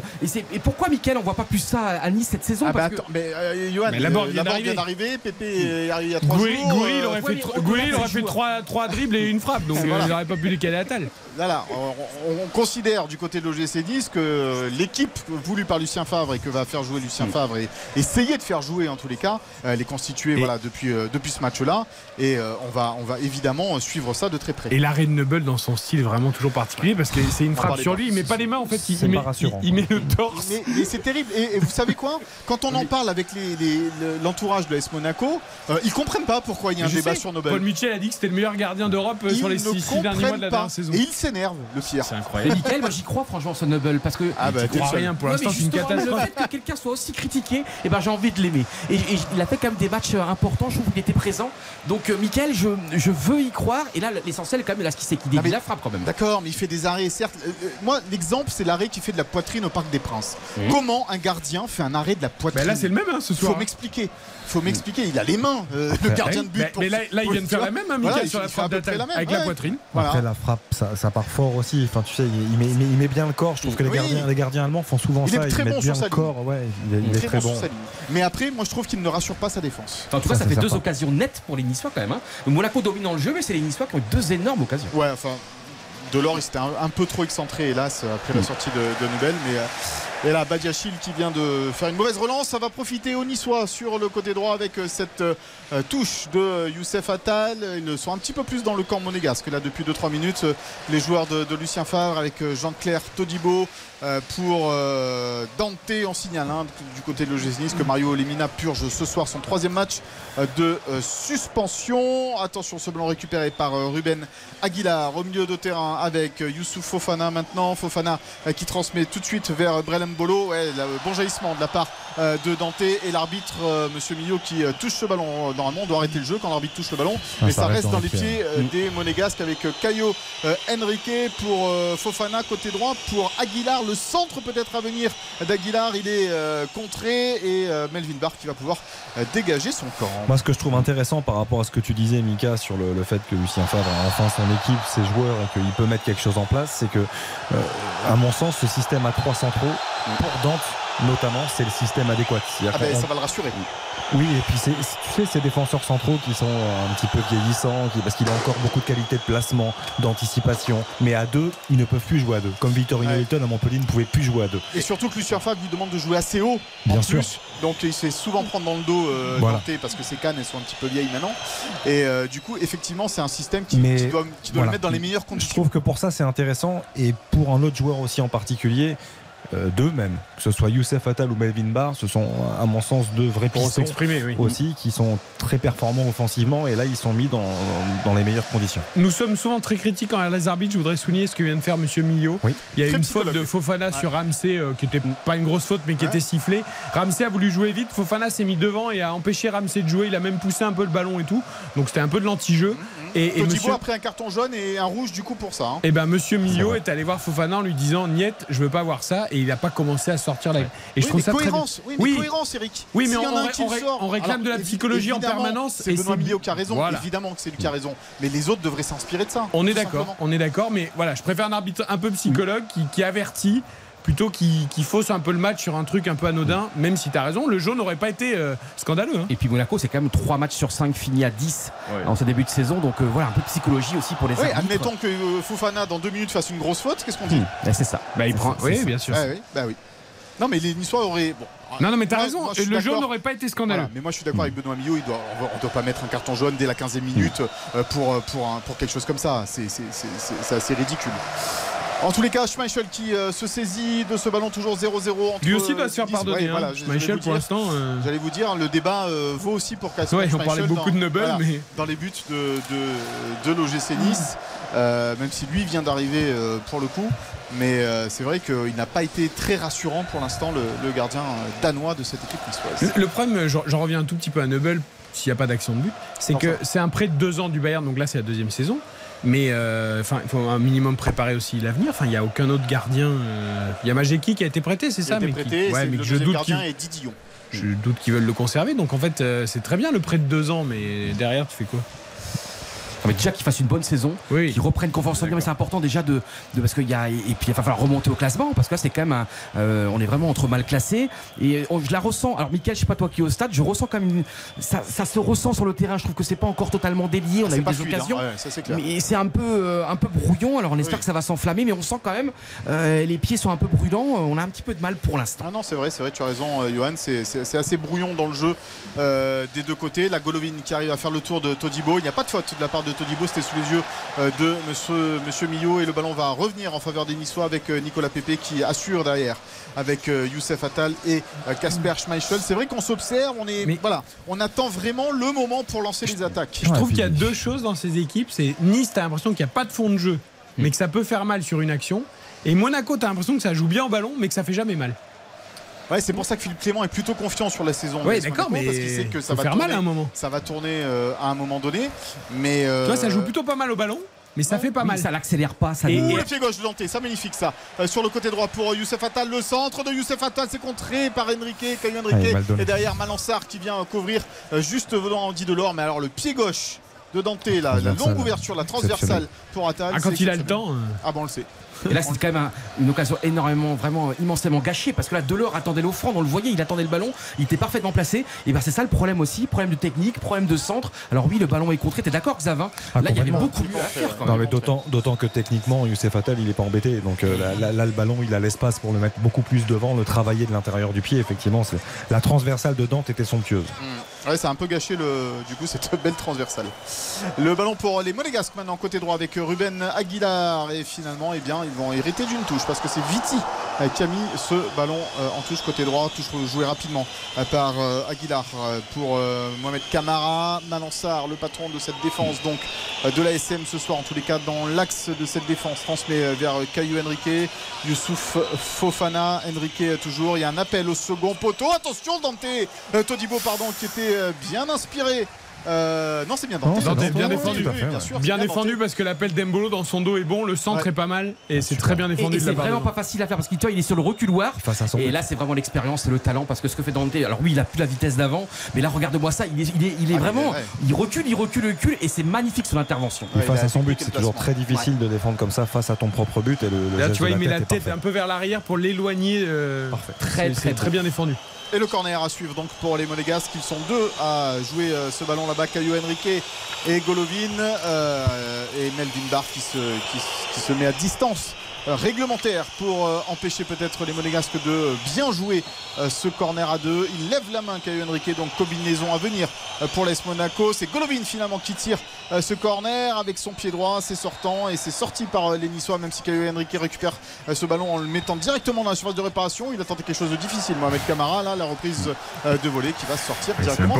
et, pourquoi Mickaël on voit pas plus ça à Nice cette saison? Ah bah Parce que- attends, mais euh, Johan, Mais la Borde vient Borde d'arriver. Pépé est arrivé il y a trois Goury, jours. Goury, il aurait ouais, fait, connaît il aurait fait trois, trois dribbles et une frappe, donc euh, il n'aurait pas pu décaler Attal. Voilà, on, on- on considère du côté de l'OGC 10 que l'équipe voulue par Lucien Favre et que va faire jouer Mm. Lucien Favre et essayer de faire jouer en tous les cas, elle est constituée voilà, depuis, euh, depuis ce match-là et euh, on, va, on va évidemment suivre ça de très près. Et l'arrêt de Noble dans son style est vraiment toujours particulier parce que c'est une frappe sur pas. lui, il met pas les mains en fait, il, met, pas rassurant, il- il met le torse. Mais, c'est terrible. Et, et vous savez quoi? Quand on en parle avec les- les- le- l'entourage de l'AS Monaco, euh, ils comprennent pas pourquoi il y a un débat sais, sur Nobel. Paul Mitchell a dit que c'était le meilleur gardien d'Europe euh, sur les ne six, six derniers mois de la dernière saison. Et il s'énerve, le pire. C'est Mais incroyable. Mickaël, moi j'y crois franchement ce Noble parce que Ah bah, crois rien pour l'instant, mais c'est une justement, le catastrophe. fait que quelqu'un soit aussi critiqué, eh ben, j'ai envie de l'aimer. Et, et il a fait quand même des matchs euh, importants, je trouve qu'il était présent. Donc, euh, Mickaël, je, je veux y croire. Et là, l'essentiel, quand même, là, ce qui c'est qu'il Ah, mais- la frappe quand même. D'accord, mais il fait des arrêts, certes. Euh, euh, moi, l'exemple, c'est l'arrêt qui fait de la poitrine au Parc des Princes. Comment un gardien fait un arrêt de la poitrine Bah là, c'est le même hein, ce soir. Faut m'expliquer. Faut m'expliquer. Il a les mains, euh, le gardien de but. Mais, pour- mais là, là, il vient de faire la même, hein, Voilà, il sur la frappe d'attaque, la même, avec ouais. la poitrine. Voilà. Après la frappe, ça, ça part fort aussi. Enfin, tu sais, il, il met, il met- il met bien le corps. Je trouve que les Oui. gardiens, les gardiens allemands font souvent Il est très ils bon mettent sur bien sa le ligne. corps. Ouais, il est, il est Très très bon bon. sur sa ligne. Mais après, moi, je trouve qu'il ne rassure pas sa défense. En tout cas, Ça, fait deux sympa. occasions nettes pour les Niçois quand même. hein. Monaco dominant le jeu, mais c'est les Niçois qui ont eu deux énormes occasions. Ouais, enfin, Delors, il s'était un, un peu trop excentré, hélas, après la sortie de, de Nubel. Mais, euh, et là, Badiachil qui vient de faire une mauvaise relance. Ça va profiter aux Niçois sur le côté droit avec euh, cette euh, touche de euh, Youssef Attal. Ils sont un petit peu plus dans le camp monégasque. Là, depuis 2-3 minutes, les joueurs de, de Lucien Favre avec Jean-Claire Todibo. Euh, pour euh, Dante, on signale hein, du côté de l'OGC que Mario Lemina purge ce soir son troisième match euh, de suspension. Attention, ce ballon récupéré par Ruben Aguilar au milieu de terrain avec Youssouf Fofana maintenant. Fofana qui transmet tout de suite vers Brelem Bolo. Ouais, bon jaillissement de la part de Dante et l'arbitre, Monsieur Millot, qui touche ce ballon. Normalement, on doit arrêter le jeu quand l'arbitre touche le ballon. Ah, mais ça ça reste dans les pieds, des Monégasques avec Caio Henrique pour Fofana côté droit. Pour Aguilar, le centre peut-être à venir d'Aguilar. Il est euh, contré et euh, Melvin Barr qui va pouvoir euh, dégager son camp. Moi, ce que je trouve intéressant par rapport à ce que tu disais, Mika, sur le, le fait que Lucien Favre a enfin son équipe, ses joueurs et qu'il peut mettre quelque chose en place, c'est que, à mon sens, ce système à trois centraux, pour Dante, notamment, c'est le système adéquat. Ah ben, ça va le rassurer. Oui, et puis c'est, tu sais, ces défenseurs centraux qui sont un petit peu vieillissants, qui, parce qu'il a encore beaucoup de qualité de placement, d'anticipation. Mais à deux, ils ne peuvent plus jouer à deux. Comme Victor Ouais. Hilton à Montpellier ne pouvait plus jouer à deux. Et surtout que Lucien Favre lui demande de jouer assez haut Bien en sûr. plus. Donc il se fait souvent prendre dans le dos euh, Voilà. Parce que ses cannes elles sont un petit peu vieilles maintenant. Et euh, du coup, effectivement, c'est un système qui, Mais qui doit, qui doit voilà. le mettre dans les meilleures Je conditions. trouve que pour ça, c'est intéressant. Et pour un autre joueur aussi en particulier, euh, deux même, que ce soit Youssef Attal ou Melvin Barr, ce sont à mon sens deux vrais Pour pistons s'exprimer, oui. aussi qui sont très performants offensivement et là ils sont mis dans, dans les meilleures conditions. Nous sommes souvent très critiques envers les arbitres. Je voudrais souligner ce que vient de faire Monsieur Millot. Oui. Il y a eu Très une faute de Fofana sur Ramsey euh, qui était pas une grosse faute mais qui Ouais. était sifflée. Ramsey a voulu jouer vite. Fofana s'est mis devant et a empêché Ramsey de jouer. Il a même poussé un peu le ballon et tout. Donc c'était un peu de l'anti-jeu. Et, et monsieur, a pris un carton jaune et un rouge du coup pour ça. hein. et ben Monsieur Millot est allé voir Fofana en lui disant Niette, je veux pas voir ça. Et il n'a pas commencé à sortir la. Et je trouve mais ça très cohérence, oui, mais Oui. cohérence, Eric. Oui, mais S'il y on- en a un on- ré- sort, on réclame de la psychologie en permanence, C'est Benoît Millot qui a raison. Voilà. Évidemment que c'est lui qui a raison. Mais les autres devraient s'inspirer de ça. On est d'accord, on est d'accord, mais voilà, je préfère un arbitre un peu psychologue qui, qui avertit plutôt qui, qui fausse un peu le match sur un truc un peu anodin, même si tu as raison, le jaune n'aurait pas été euh, scandaleux. hein. Et puis Monaco, c'est quand même 3 matchs sur 5 finis à 10 en ce début de saison. Donc euh, voilà, un peu de psychologie aussi pour les Oui, arbitres. admettons que euh, Fofana dans deux minutes fasse une grosse faute, qu'est-ce qu'on dit Hmm, c'est ça. Bah, il prend. ça, Oui, bien sûr. Ah oui, bah oui. Non, mais les Niçois auraient. Bon, Non, non, mais t'as raison, moi, le jaune n'aurait pas été scandaleux. Voilà, mais moi je suis d'accord avec Benoît Millot, il doit, on ne doit pas mettre un carton jaune dès la 15e minute euh, pour, pour, un- pour quelque chose comme ça. C'est assez ridicule. En tous les cas, Schmeichel qui euh, se saisit de ce ballon toujours 0-0. entre, Lui aussi doit euh, se faire 10. pardonner. Ouais, hein. voilà, Schmeichel, pour l'instant. euh, J'allais vous dire, le débat euh, vaut aussi pour Casper Ouais, on parlait beaucoup dans- de Nobel, mais- dans les buts de, de, de l'OGC Nice, euh, même si lui vient d'arriver euh, pour le coup. Mais euh, c'est vrai qu'il n'a pas été très rassurant pour l'instant, le, le gardien euh, danois de cette équipe niçoise. Le, le problème, j'en reviens un tout petit peu à Neubel, s'il n'y a pas d'action de but, c'est que c'est un prêt de deux ans du Bayern, donc là c'est la deuxième saison. Mais euh, il faut un minimum préparer aussi l'avenir. Enfin, il n'y a aucun autre gardien. euh, Il y a Majeki qui a été prêté, c'est Il a ça été mais qui- prêté, ouais, c'est- mais le je doute gardien est Didion. je doute qu'ils veulent le conserver. Donc en fait, euh, c'est très bien le prêt de deux ans, mais derrière, tu fais quoi? Mais déjà qu'il fasse une bonne saison, Oui. qu'il reprenne confiance en lui, mais c'est important déjà de, de- parce qu'il y a et puis il va falloir remonter au classement parce que là c'est quand même un- euh, on est vraiment entre mal classés et on- je la ressens. Alors Michael, je sais pas toi qui es au stade, je ressens quand même une- ça, ça se ressent sur le terrain. Je trouve que c'est pas encore totalement délié. On a eu pas des fluide, hein. occasions. Ouais, ça, c'est clair. Mais c'est un peu, euh, un peu brouillon. Alors on espère Oui. que ça va s'enflammer, mais on sent quand même euh, les pieds sont un peu brûlants. On a un petit peu de mal pour l'instant. Ah non, c'est vrai, c'est vrai, tu as raison, euh, Johan. C'est- assez brouillon dans le jeu euh, des deux côtés. La Golovin qui arrive à faire le tour de Todibo. Il n'y a pas de faute de la part de Todibo, c'était sous les yeux euh, de monsieur, monsieur Millot. Et le ballon va revenir en faveur des Niçois avec euh, Nicolas Pépé qui assure derrière avec euh, Youssef Attal et Casper Schmeichel. C'est vrai qu'on s'observe, on est Mais- voilà, on attend vraiment le moment pour lancer les attaques. Je trouve qu'il y a deux choses dans ces équipes. C'est Nice, t'as l'impression qu'il n'y a pas de fond de jeu, mais que ça peut faire mal sur une action. Et Monaco, t'as l'impression que ça joue bien au ballon, mais que ça fait jamais mal. Ouais, c'est pour ça que Philippe Clément est plutôt confiant sur la saison. Ouais, d'AS d'accord, mais parce qu'il sait que ça va faire tourner, mal à un moment. Ça va tourner euh, à un moment donné, mais Tu vois, ça euh, joue plutôt pas mal au ballon, mais ça fait pas Oui, mal. ça l'accélère pas. Ça Et- le- Ouh, le pied gauche de Dante, ça magnifique ça. Euh, sur le côté droit pour euh, Youssef Attal, le centre de Youssef Attal, c'est contré par Enrique, Caillou il Enrique. et derrière Malansar qui vient couvrir euh, juste devant Andy Delors. Mais alors le pied gauche de Dante, la longue ouverture, la transversale pour Attal. Ah, quand il a le temps. euh, Ah bon, on le sait. Et là, c'est quand même un- une occasion énormément, vraiment euh, immensément gâchée parce que là, Delors attendait l'offrande, on le voyait, il attendait le ballon, il était parfaitement placé. Et ben c'est ça le problème aussi, problème de technique, problème de centre. Alors oui, le ballon est contré, t'es d'accord, Xavin Ah, Là, il y avait beaucoup mieux à faire quand Non même. mais d'autant, d'autant que techniquement Youssef Attal il est pas embêté donc euh, là, là- là, le ballon il a l'espace pour le mettre beaucoup plus devant le travailler de l'intérieur du pied effectivement la transversale de Dante était somptueuse Mm. Ouais, ça a un peu gâché le, du coup cette *laughs* belle transversale. Le ballon pour les Monégasques maintenant côté droit avec Ruben Aguilar. Et finalement eh bien ils vont hériter d'une touche parce que c'est Viti euh, qui a mis ce ballon euh, en touche côté droit, touche jouée rapidement euh, par Aguilar pour Mohamed Camara, Malansar, le patron de cette défense donc de la SM ce soir en tous les cas dans l'axe de cette défense transmet vers Caillou Henrique, Youssouf Fofana, Henrique toujours, il y a un appel au second poteau, attention Dante Todibo pardon qui était bien inspiré Euh, non, c'est bien défendu. oui, oui, bien sûr, Bien c'est défendu parce que l'appel d'Embolo dans son dos est bon, le centre est pas mal et c'est très bien défendu et c'est vraiment pas facile à faire parce qu'il il est sur le reculoir. et là, c'est vraiment l'expérience et le talent parce que ce que fait Dante, alors oui, il a plus la vitesse d'avant, mais là, regarde-moi ça, il est, il est, il est Ah, vraiment, ouais. il recule, il recule, il recule et c'est magnifique son intervention. Face à son but, c'est toujours très difficile de défendre comme ça face à ton propre but. Et le, le Là, tu vois, il met la tête parfait. un peu vers l'arrière pour l'éloigner. euh, Très, c'est- très c'est très bien défendu. Et le corner à suivre donc pour les Monégasques. Ils sont deux à jouer euh, ce ballon là-bas. Caio Henrique et Golovin. euh, et Melvin Barr qui se, qui, se met à distance réglementaire pour euh, empêcher peut-être les Monégasques de bien jouer euh, ce corner à deux. Il lève la main Caio Henrique. Donc combinaison à venir euh, pour l'Es Monaco. C'est Golovin finalement qui tire euh, ce corner avec son pied droit. C'est sortant et c'est sorti par euh, les Niçois. Même si Caio Henrique récupère euh, ce ballon en le mettant directement dans la surface de réparation. Il a tenté quelque chose de difficile. Mohamed Camara, là, la reprise euh, de volée qui va sortir directement.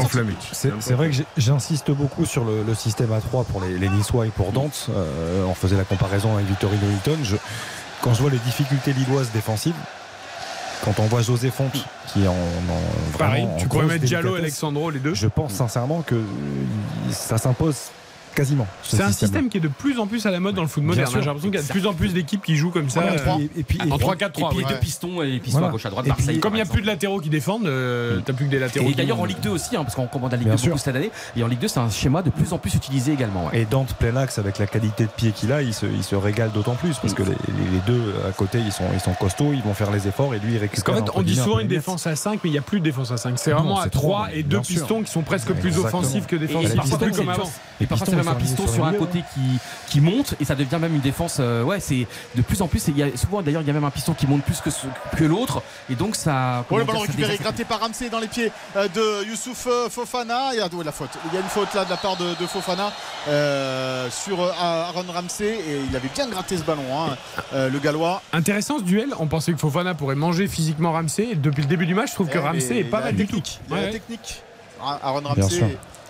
C'est c'est vrai que j'insiste beaucoup sur le, le système à 3 pour les, les Niçois et pour Dante. Euh, on faisait la comparaison avec Vittorino Hilton. Je, quand je vois les difficultés lilloises défensives, quand on voit José Fonte qui est en, en Pareil, vraiment en tu pourrais mettre Diallo, Alexandro, les deux. Je pense sincèrement que ça s'impose quasiment. ce C'est un système qui est de plus en plus à la mode dans le foot moderne. hein. J'ai l'impression qu'il y a de plus en plus d'équipes qui jouent comme ça. Euh, et- et puis- en et- 3-4-3. Et puis deux pistons et pistons Voilà. à gauche à droite, Et puis, Marseille. Comme il n'y a plus de latéraux qui défendent, euh, t'as plus que des latéraux. Et d'ailleurs en. Ligue 2 aussi, hein, parce qu'on commande la Ligue Bien 2 beaucoup cette année. Et en Ligue 2, c'est un schéma de plus en plus utilisé également. ouais. Et Dante plein axe avec la qualité de pied qu'il a, il se, il se régale d'autant plus parce que les, deux à côté ils sont, ils sont costauds, ils vont faire les efforts et lui il Parce qu'en récupère. fait, entre on dit souvent une défense à 5, mais il n'y a plus de défense à 5. C'est Non, vraiment à c'est 3 trop, et deux bien sûr. pistons qui sont presque plus offensifs que défensifs. et et parfois, c'est un piston sur un côté qui, qui monte et ça devient même une défense. euh, ouais, c'est de plus en plus. Il y a, souvent d'ailleurs, il y a même un piston qui monte plus que, ce- que l'autre. Et donc, ça. Oh, le ballon récupéré, gratté par Ramsey dans les pieds euh, de Youssouf euh, Fofana. Il y a ouais, la faute. Il y a une faute là de la part de, de Fofana euh, sur Aaron Ramsey et il avait bien gratté ce ballon, hein, euh, le Gallois. Intéressant ce duel. On pensait que Fofana pourrait manger physiquement Ramsey. Et depuis le début du match, je trouve que Eh, Ramsey est il pas a mal la du tout. technique. Il a la Ouais. technique. Ah, Aaron Bien Ramsey sûr.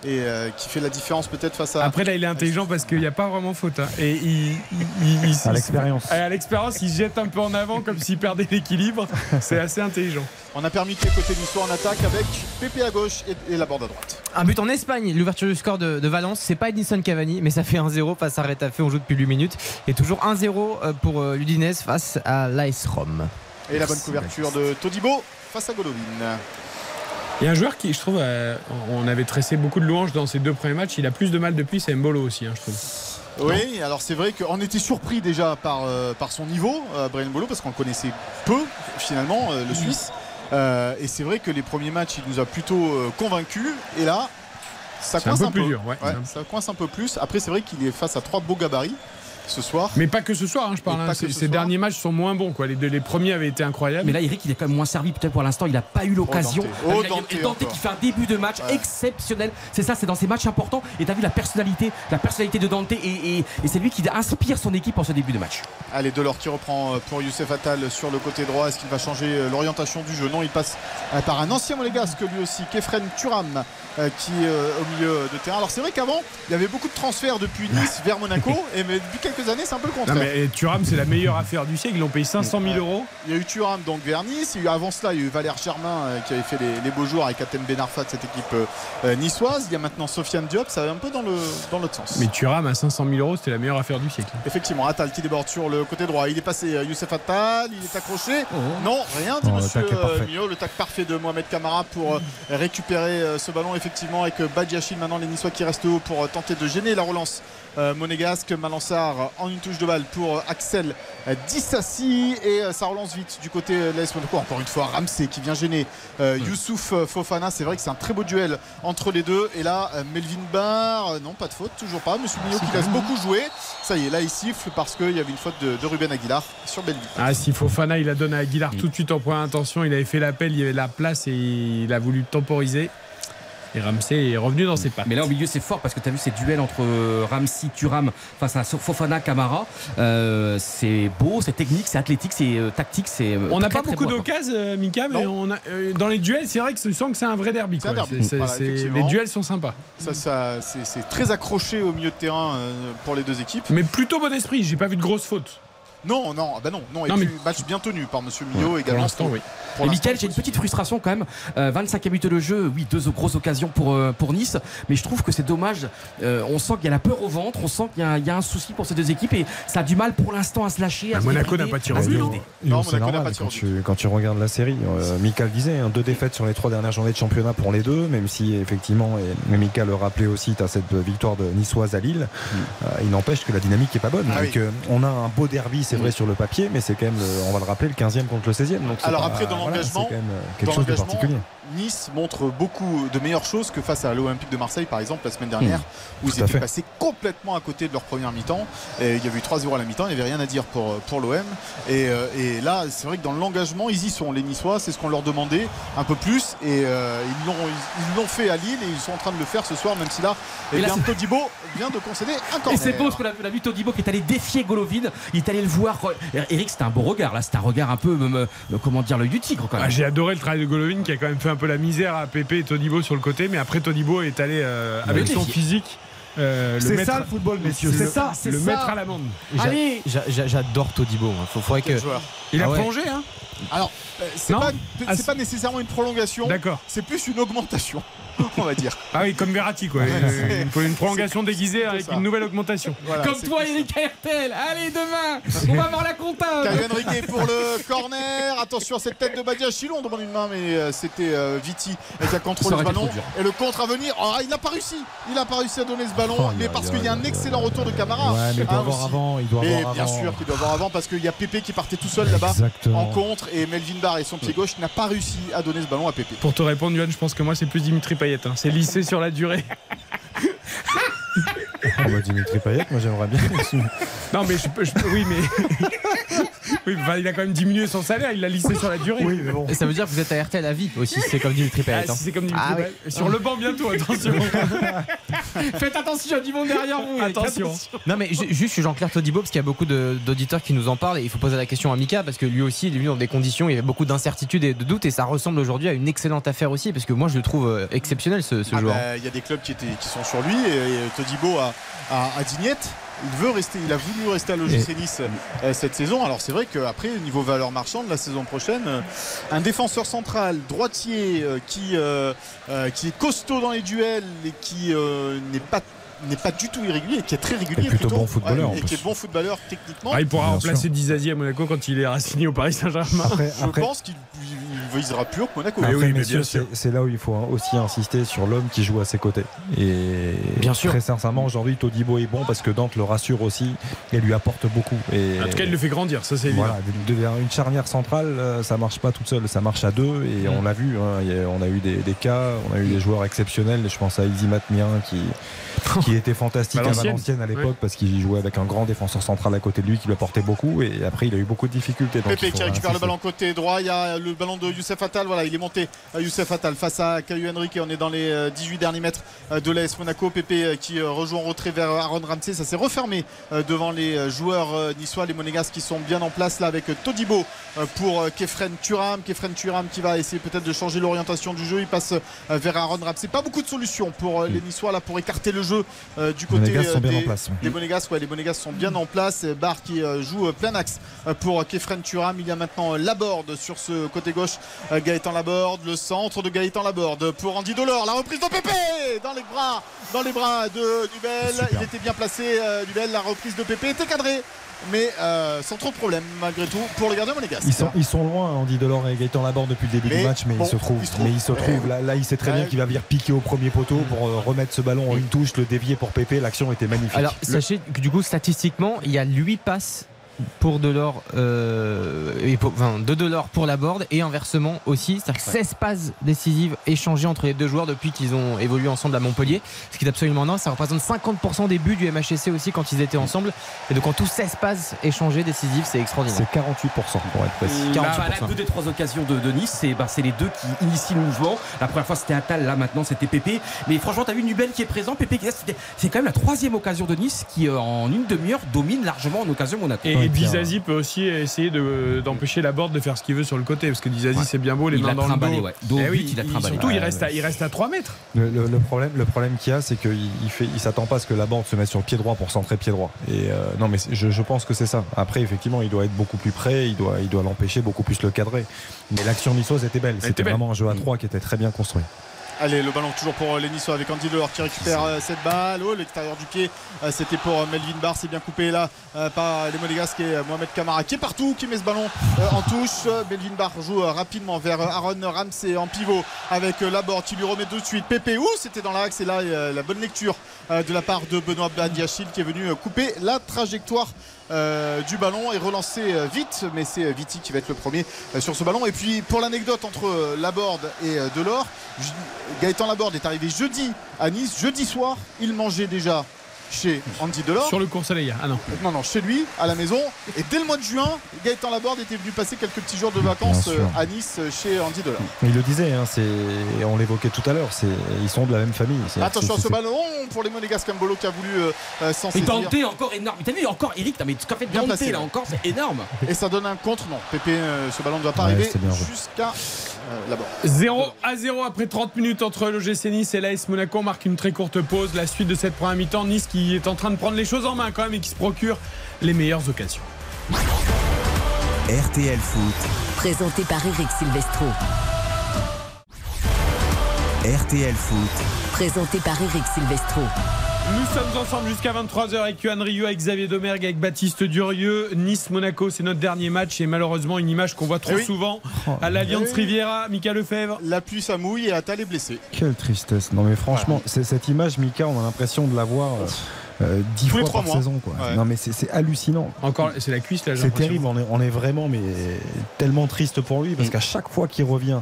Et euh, qui fait la différence peut-être face à. Après là il est intelligent parce qu'il n'y a pas vraiment faute. hein. Et il, il- il- il- À l'expérience. À l'expérience, il se jette un peu en avant comme s'il perdait l'équilibre. C'est assez intelligent. On a permis que les côtés niçois en attaque avec Pépé à gauche et, et la borde à droite. Un but en Espagne, l'ouverture du score de, de Valence, c'est pas Edinson Cavani, mais ça fait 1-0 face à Retafe, on joue depuis 8 minutes. Et toujours 1-0 euh, pour euh, l'Udinese face à l'AS Rome. Et la bonne couverture de Todibo face à Golovin. Il y a un joueur qui, je trouve, euh, on avait tressé beaucoup de louanges dans ses deux premiers matchs. Il a plus de mal depuis, c'est Mbolo aussi, hein, je trouve. Oui, alors c'est vrai qu'on était surpris déjà par, euh, par son niveau, euh, Brian Bolo, parce qu'on le connaissait peu finalement, le Suisse. Et c'est vrai que les premiers matchs, il nous a plutôt convaincus. Et là, ça un coince peu un, plus peu. ouais. ça coince un peu plus. Après, c'est vrai qu'il est face à trois beaux gabarits ce soir. Mais pas que ce soir, hein, je parle. Hein. Ces ce ces soir. derniers matchs sont moins bons. Quoi. Les, deux- les premiers avaient été incroyables. Mais là, Eric, il est quand même moins servi. Peut-être pour l'instant, il n'a pas eu l'occasion. Dante. Oh, Dante et Dante qui fait un début de match Ouais. exceptionnel. C'est ça, c'est dans ces matchs importants. Et tu as vu la personnalité, la personnalité de Dante. Et, et- et c'est lui qui inspire son équipe en ce début de match. Allez, Delors qui reprend euh, pour Youssef Attal sur le côté droit. Est-ce qu'il va changer euh, l'orientation du jeu? Non, il passe euh, par un ancien monégasque lui aussi, Kefren Turam, qui est au milieu de terrain. Alors c'est vrai qu'avant, il y avait beaucoup de transferts depuis Nice vers Monaco, *laughs* et mais depuis quelques années, c'est un peu le Non, contraire. mais Thuram, c'est la meilleure affaire du siècle. Ils l'ont payé 500 000 euros. Il y a eu Thuram donc vers Nice. Il y a eu, avant cela, il y a eu Valère Germain euh, qui avait fait les, les beaux jours avec Atem Benarfa de cette équipe euh, euh, niçoise. Il y a maintenant Sofiane Diop. Ça va un peu dans le dans l'autre sens. Mais Thuram à 500 000 euros, c'était la meilleure affaire du siècle. Effectivement, Attal qui déborde sur le côté droit. Il est passé Youssef Attal, il est accroché. Oh. Non, rien dit le monsieur Mio. Le tac parfait de Mohamed Kamara pour récupérer ce ballon effectivement avec Badiachil maintenant les Niçois qui restent haut pour tenter de gêner la relance monégasque. Malansar en une touche de balle pour euh, Axel euh, Dissassi et euh, ça relance vite du côté euh, de l'AS Monaco. Encore une fois Ramsey qui vient gêner euh, Youssouf euh, Fofana. C'est vrai que c'est un très beau duel entre les deux. Et là euh, Melvin Barr, euh, non pas de faute, toujours pas. Monsieur Mignot qui laisse beaucoup jouer. Ça y est, là il siffle parce qu'il y avait une faute de, de Ruben Aguilar sur Belleville. Ah, si Fofana, il a donné à Aguilar tout de suite en première intention. Il avait fait l'appel, il y avait la place et il a voulu temporiser. Et Ramsey est revenu dans ses pattes. Mais là, au milieu, c'est fort parce que tu as vu ces duels entre euh, Ramsey, Thuram face à Fofana, Camara. Euh, c'est beau, c'est technique, c'est athlétique, c'est euh, tactique. c'est euh, On n'a pas très beaucoup d'occasions, Mika, mais on a, euh, dans les duels, c'est vrai que je sens que c'est un vrai derby. C'est un quoi. derby. C'est- c'est- Voilà, c'est- effectivement. les duels sont sympas. Ça, ça, c'est, c'est très accroché au milieu de terrain pour les deux équipes. Mais plutôt bon esprit, j'ai pas vu de grosses fautes. Non, non, bah non, non. Et Non, puis, mais- match bien tenu par Monsieur Millot Pour également. l'instant, oui. Pour et Mickaël, j'ai une petite frustration quand même. Euh, 25e minute de jeu, oui, deux grosses occasions pour, euh, pour Nice. Mais je trouve que c'est dommage. Euh, on sent qu'il y a la peur au ventre, on sent qu'il y, a- il y a un souci pour ces deux équipes et ça a du mal pour l'instant à se lâcher. à se Monaco n'a pas tiré au débrider. Non, c'est normal quand tu, quand tu regardes la série. Euh, le disait, hein, deux défaites sur les trois dernières journées de championnat pour les deux, même si effectivement, et Mika le rappelait aussi, tu as cette victoire de Niçoise à Lille. Euh, il n'empêche que la dynamique est pas bonne. Ah Donc, oui. euh, on a un beau derby, c'est vrai, sur le papier, mais c'est quand même, on va le rappeler, le 15e contre le 16e. Donc c'est Alors pas- après, dans voilà, l'engagement, c'est quand même euh, quelque chose de particulier. Nice montre beaucoup de meilleures choses que face à l'Olympique de Marseille, par exemple, la semaine dernière, Mmh. où ils à étaient fait. passés complètement à côté de leur première mi-temps. Et il y avait eu 3-0 à la mi-temps, il n'y avait rien à dire pour, pour l'OM. Et, euh, et là, c'est vrai que dans l'engagement, ils y sont, les Niçois, c'est ce qu'on leur demandait un peu plus. Et euh, ils l'ont ils- ils l'ont fait à Lille et ils sont en train de le faire ce soir, même si là, eh Et là, bien, c'est- Todibo vient de concéder un Et corner. c'est beau parce qu'on a, vu Todibo qui est allé défier Golovin. Il est allé le voir. Eric, c'était un beau regard là. C'était un regard un peu, euh, euh, comment dire, l'œil du tigre quand même. Ah, J'ai adoré le travail de Golovin qui a quand même fait un peu la misère à Pépé et Todibo sur le côté, mais après Todibo est allé euh, Le avec son physique. euh, le C'est mettre- ça, le football, messieurs, le- c'est ça, Le c'est mettre ça. à l'amende. Allez j'a- j'a- J'adore Todibo. Que. Quel joueur. Il a Ah ouais. prolongé, hein Alors, euh, c'est pas, Ah, c'est pas nécessairement une prolongation. D'accord. C'est plus une augmentation, *laughs* on va dire. Ah oui, comme Verratti, quoi. Faut une prolongation déguisée avec ça. une nouvelle augmentation. Voilà, Comme toi, Eric RTL. Allez, demain, on va voir la comptable. *laughs* Caio Henrique pour le corner. Attention à cette tête de Badiachil. On demande une main, mais euh, c'était euh, Viti qui a contrôlé été ballon. Et le contre à venir. Oh, il n'a pas réussi. Il n'a pas réussi à donner ce ballon. Oh, mais parce qu'il y a un excellent retour de Camara. Ouais, mais il doit hein, avoir aussi. avant, il doit Mais avoir bien avant. sûr qu'il doit avoir avant parce qu'il y a Pépé qui partait tout seul là-bas en contre. Et Melvin Barr et son pied gauche n'a pas réussi à donner ce ballon à Pépé. Pour te répondre, Yoann, je pense que moi, c'est plus Dimitri Payet. Hein. C'est lissé sur la durée. Ah bah, Dimitri Payet, moi j'aimerais bien. Non, mais je peux. je peux- oui, mais. *laughs* oui, il a quand même diminué son salaire. Il l'a lissé sur la durée. Oui, mais bon. Et ça veut dire que vous êtes à RTL à vie aussi, c'est comme Dimitri Ah, Payet. hein. si c'est comme Dimitri Ah, Payet. Sur le banc bientôt, attention. *laughs* Faites attention, du monde derrière vous. Eric, Attention. Non mais ju- juste Jean-Claire Todibo parce qu'il y a beaucoup d'auditeurs qui nous en parlent et il faut poser la question à Mika parce que lui aussi il est venu dans des conditions il y avait beaucoup d'incertitudes et de doutes et ça ressemble aujourd'hui à une excellente affaire aussi parce que moi je le trouve euh, exceptionnel ce, ce Ah joueur. bah, Il y a des clubs qui, étaient, qui sont sur lui et, et Todibo a, a Dignette. Il veut rester, il a voulu rester à l'OGC Nice euh, cette saison. Alors c'est vrai qu'après, niveau valeur marchande, la saison prochaine, euh, un défenseur central, droitier, euh, qui, qui est costaud dans les duels et qui n'est pas n'est pas du tout irrégulier, qui est très régulier Et plutôt plutôt, bon footballeur, en et plus. qui est bon footballeur techniquement. Ah, il pourra Bien remplacer sûr. Dizazi à Monaco quand il est assigné au Paris Saint-Germain. Après, Je après, pense qu'il il visera plus haut que Monaco. Mais Après, oui, mais messieurs, bien sûr. c'est là où il faut aussi insister sur l'homme qui joue à ses côtés. Et Bien sûr. très sincèrement, aujourd'hui, Todibo est bon parce que Dante le rassure aussi et lui apporte beaucoup. Et En tout cas, il le fait grandir, ça c'est voilà, une charnière centrale, euh, ça marche pas toute seule, ça marche à deux. Et on l'a vu, hein, on a eu des, des cas, on a eu des joueurs exceptionnels. Je pense à Izzy Matmien qui, qui était fantastique à Valenciennes. À l'époque parce qu'il jouait avec un grand défenseur central à côté de lui qui lui apportait beaucoup. Et après, il a eu beaucoup de difficultés. Donc, Pépé qui récupère le ballon côté droit. Il y a le ballon de Youssef Attal. Voilà, il est monté. euh, Youssef Attal face à Caillou Henrique. On est dans les euh, 18 derniers mètres euh, de l'AS Monaco. Pépé euh, qui euh, rejoue en retrait vers Aaron Ramsey. Ça s'est refermé euh, devant les euh, joueurs euh, niçois, les Monégas qui sont bien en place là avec euh, Todibo euh, pour euh, Kefren Turam. Kefren Turam qui va essayer peut-être de changer l'orientation du jeu. Il passe euh, vers Aaron Ramsey. Pas beaucoup de solutions pour euh, les Niçois là pour écarter le jeu euh, du côté Monégas sont bien des, en place. les Monégas, ouais, les Monégas sont bien en place. Et Barre qui euh, joue euh, plein axe euh, pour Kefren Turam. Il y a maintenant euh, Laborde sur ce côté gauche. Euh, Gaëtan Laborde, le centre de Gaëtan Laborde pour Andy Delors. La reprise de Pépé dans les bras, dans les bras de Dubel. Il était bien placé, euh, Dubel. La reprise de Pépé était cadrée. Mais euh, sans trop de problème malgré tout pour le gardien monégasque. Ils sont, ils sont loin, Andy Delors et Gaëtan Laborde depuis le début Mais du match, mais bon, ils se trouvent. trouvent. Mais ils se trouvent. Là, là, il sait très Ouais. bien qu'il va venir piquer au premier poteau pour euh, remettre ce ballon en une touche, le dévier pour Pépé. L'action était magnifique. Alors sachez que du coup statistiquement il y a 8 passes pour Delors euh, et pour, enfin, de Delors pour la board et inversement aussi c'est-à-dire que 16 passes décisives échangées entre les deux joueurs depuis qu'ils ont évolué ensemble à Montpellier ce qui est absolument énorme ça représente 50% des buts du MHSC aussi quand ils étaient ensemble et donc en tout 16 passes échangées décisives c'est extraordinaire c'est 48% pour être précis. Bah, 48%. voilà, deux des trois occasions de, de Nice, c'est bah, c'est les deux qui initient le mouvement. La première fois c'était Attal, là maintenant c'était Pépé. Mais franchement, t'as vu Nubel qui est présent, Pépé qui est- c'était- c'est quand même la troisième occasion de Nice qui euh, en une demi-heure domine largement en occasion Monaco. Et, Et puis, Dizazi peut aussi essayer de- d'empêcher la board de faire ce qu'il veut sur le côté. Parce que Dizazi, Ouais. c'est bien beau, les Il mains dans le dos. ouais. Eh oui, but, il trimballé. Surtout, il, reste à, il reste à 3 mètres. Le, le- le problème, le problème qu'il y a, c'est qu'il il fait, il s'attend pas à ce que la bande se mette sur le pied droit pour centrer pied droit. Et euh, non, mais je, je pense que c'est ça. Après, effectivement, il doit être beaucoup plus près, il doit, il doit l'empêcher, beaucoup plus le cadrer. Mais l'action niçoise était belle. était C'était vraiment un jeu à 3 qui était très bien construit. Allez, le ballon toujours pour les Niçois avec Andy Delors qui récupère euh, cette balle. Oh, l'extérieur du pied, euh, c'était pour euh, Melvin Barr. C'est bien coupé là euh, par les Monégasques et euh, Mohamed Kamara qui est partout, qui met ce ballon euh, en touche. Euh, Melvin Barr joue euh, rapidement vers euh, Aaron Ramsey en pivot avec euh, Laborde qui lui remet tout de suite. Pépé, ouh, c'était dans l'axe et là, euh, la bonne lecture euh, de la part de Benoît Badiachil qui est venu euh, couper la trajectoire. Euh, du ballon et relancer euh, vite mais c'est euh, Viti qui va être le premier sur ce ballon. Et puis pour l'anecdote entre Laborde et Delors Gaëtan Laborde est arrivé jeudi à Nice jeudi soir il mangeait déjà chez Andy Delors Sur le cours soleil. Ah non. non non chez lui à la maison et dès le mois de juin Gaëtan Laborde était venu passer quelques petits jours de vacances euh, à Nice euh, chez Andy Delors Mais il le disait, hein, c'est, on l'évoquait tout à l'heure, c'est, ils sont de la même famille. C'est- attention à ce ballon pour les Monégasques Cambolo qui a voulu euh, euh, s'en Et Dante encore énorme. T'as vu encore Eric, t'as mais ce qu'a fait Bien Dante placé, là encore, c'est énorme. et ça donne un contre non Pépé euh, ce ballon ne doit pas Ouais, arriver jusqu'à euh, Laborde 0 à 0 après 30 minutes entre l'OGC Nice et l'AS Monaco. On marque une très courte pause. La suite de cette première mi-temps. Nice qui est en train de prendre les choses en main quand même et qui se procure les meilleures occasions. RTL Foot, Présenté par Eric Silvestro. RTL Foot, Présenté par Eric Silvestro. Nous sommes ensemble jusqu'à 23h avec Yohan Ryu, avec Xavier Domergue, avec Baptiste Durieux. Nice-Monaco, c'est notre dernier match et malheureusement une image qu'on voit trop Eh oui. souvent à l'Alliance Eh oui. Riviera. Mika Lefebvre. la pluie ça mouille et Attal est blessé Quelle tristesse. Non, mais franchement, c'est, cette image, Mika, on a l'impression de la voir euh, euh, Tous fois trois par mois. saison. Quoi. Ouais. Non, mais c'est, hallucinant. Encore, c'est la cuisse là. C'est terrible, on est, on est vraiment mais tellement triste pour lui parce qu'à chaque fois qu'il revient,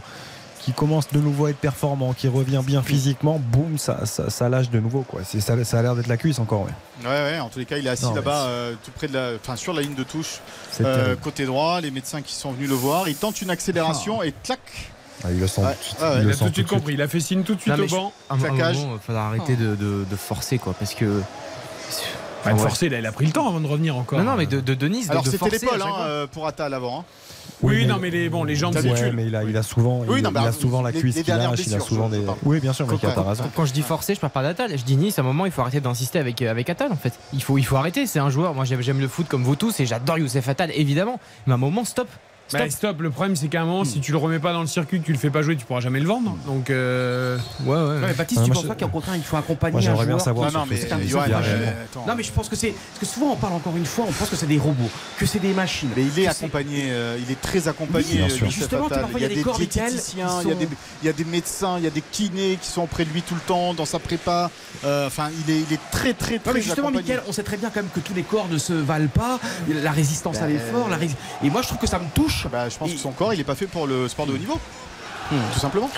qu'il commence de nouveau à être performant, qu'il revient bien physiquement, boum, ça, ça, ça lâche de nouveau. Quoi. C'est, ça, ça a l'air d'être la cuisse encore. Ouais. Ouais, ouais, en tous les cas, il est assis là-bas, euh, tout près de la, enfin, sur la ligne de touche, euh, côté droit. Les médecins qui sont venus le voir, il tente une accélération et clac. Ah, il le sent. Il Il a tout de suite compris. Il a fait signe tout de suite Non, au banc. À un Claquage. moment, il faudra arrêter de, de- de forcer quoi, parce que. Ouais. forcer, là, il a pris le temps avant de revenir encore. Non, non, mais de, de Denise, de, Alors c'était l'épaule hein, euh, pour Attal avant. hein. Oui, Oui, non, mais- les, bon, les jambes, c'est- Ouais, mais il a, il a souvent, Oui, il, non, mais il a souvent la les- cuisse les qui lâche, il a souvent des. Oui, bien sûr, mais Coquin. t'as raison. Quand je dis forcer, je parle pas d'Atal. Je dis Nice, à un moment, il faut arrêter d'insister avec, avec Atal en fait. Il faut, il faut arrêter. C'est un joueur. Moi, j'aime j'aime le foot comme vous tous et j'adore Youssef Atal, évidemment. Mais à un moment, stop. Stop. Bah, stop. Le problème, c'est qu'à un moment, si tu le remets pas dans le circuit, que tu le fais pas jouer, tu pourras jamais le vendre. Donc, euh, ouais, ouais. Baptiste, tu penses je- pas qu'au contraire, il faut accompagner Moi, un j'aimerais bien joueur savoir. Non, non, mais un attends. Non, mais je pense que c'est. Parce que souvent, on parle encore une fois, on pense que c'est des robots, que c'est des machines. Mais il est accompagné, euh, il est très accompagné. Oui, bien euh. Youssef Justement, parfois, il y a des corps diététiciens, il y, a des, il y a des médecins, il y a des kinés qui sont auprès de lui tout le temps dans sa prépa. Euh, Enfin, il est, il est très, très, très Non mais justement. Mickaël, on sait très bien quand même que tous les corps ne se valent pas, la résistance à l'effort, la rési- et moi je trouve que ça me touche. Bah, je pense que son corps, il est pas fait pour le sport de haut niveau. Hmm. Tout simplement.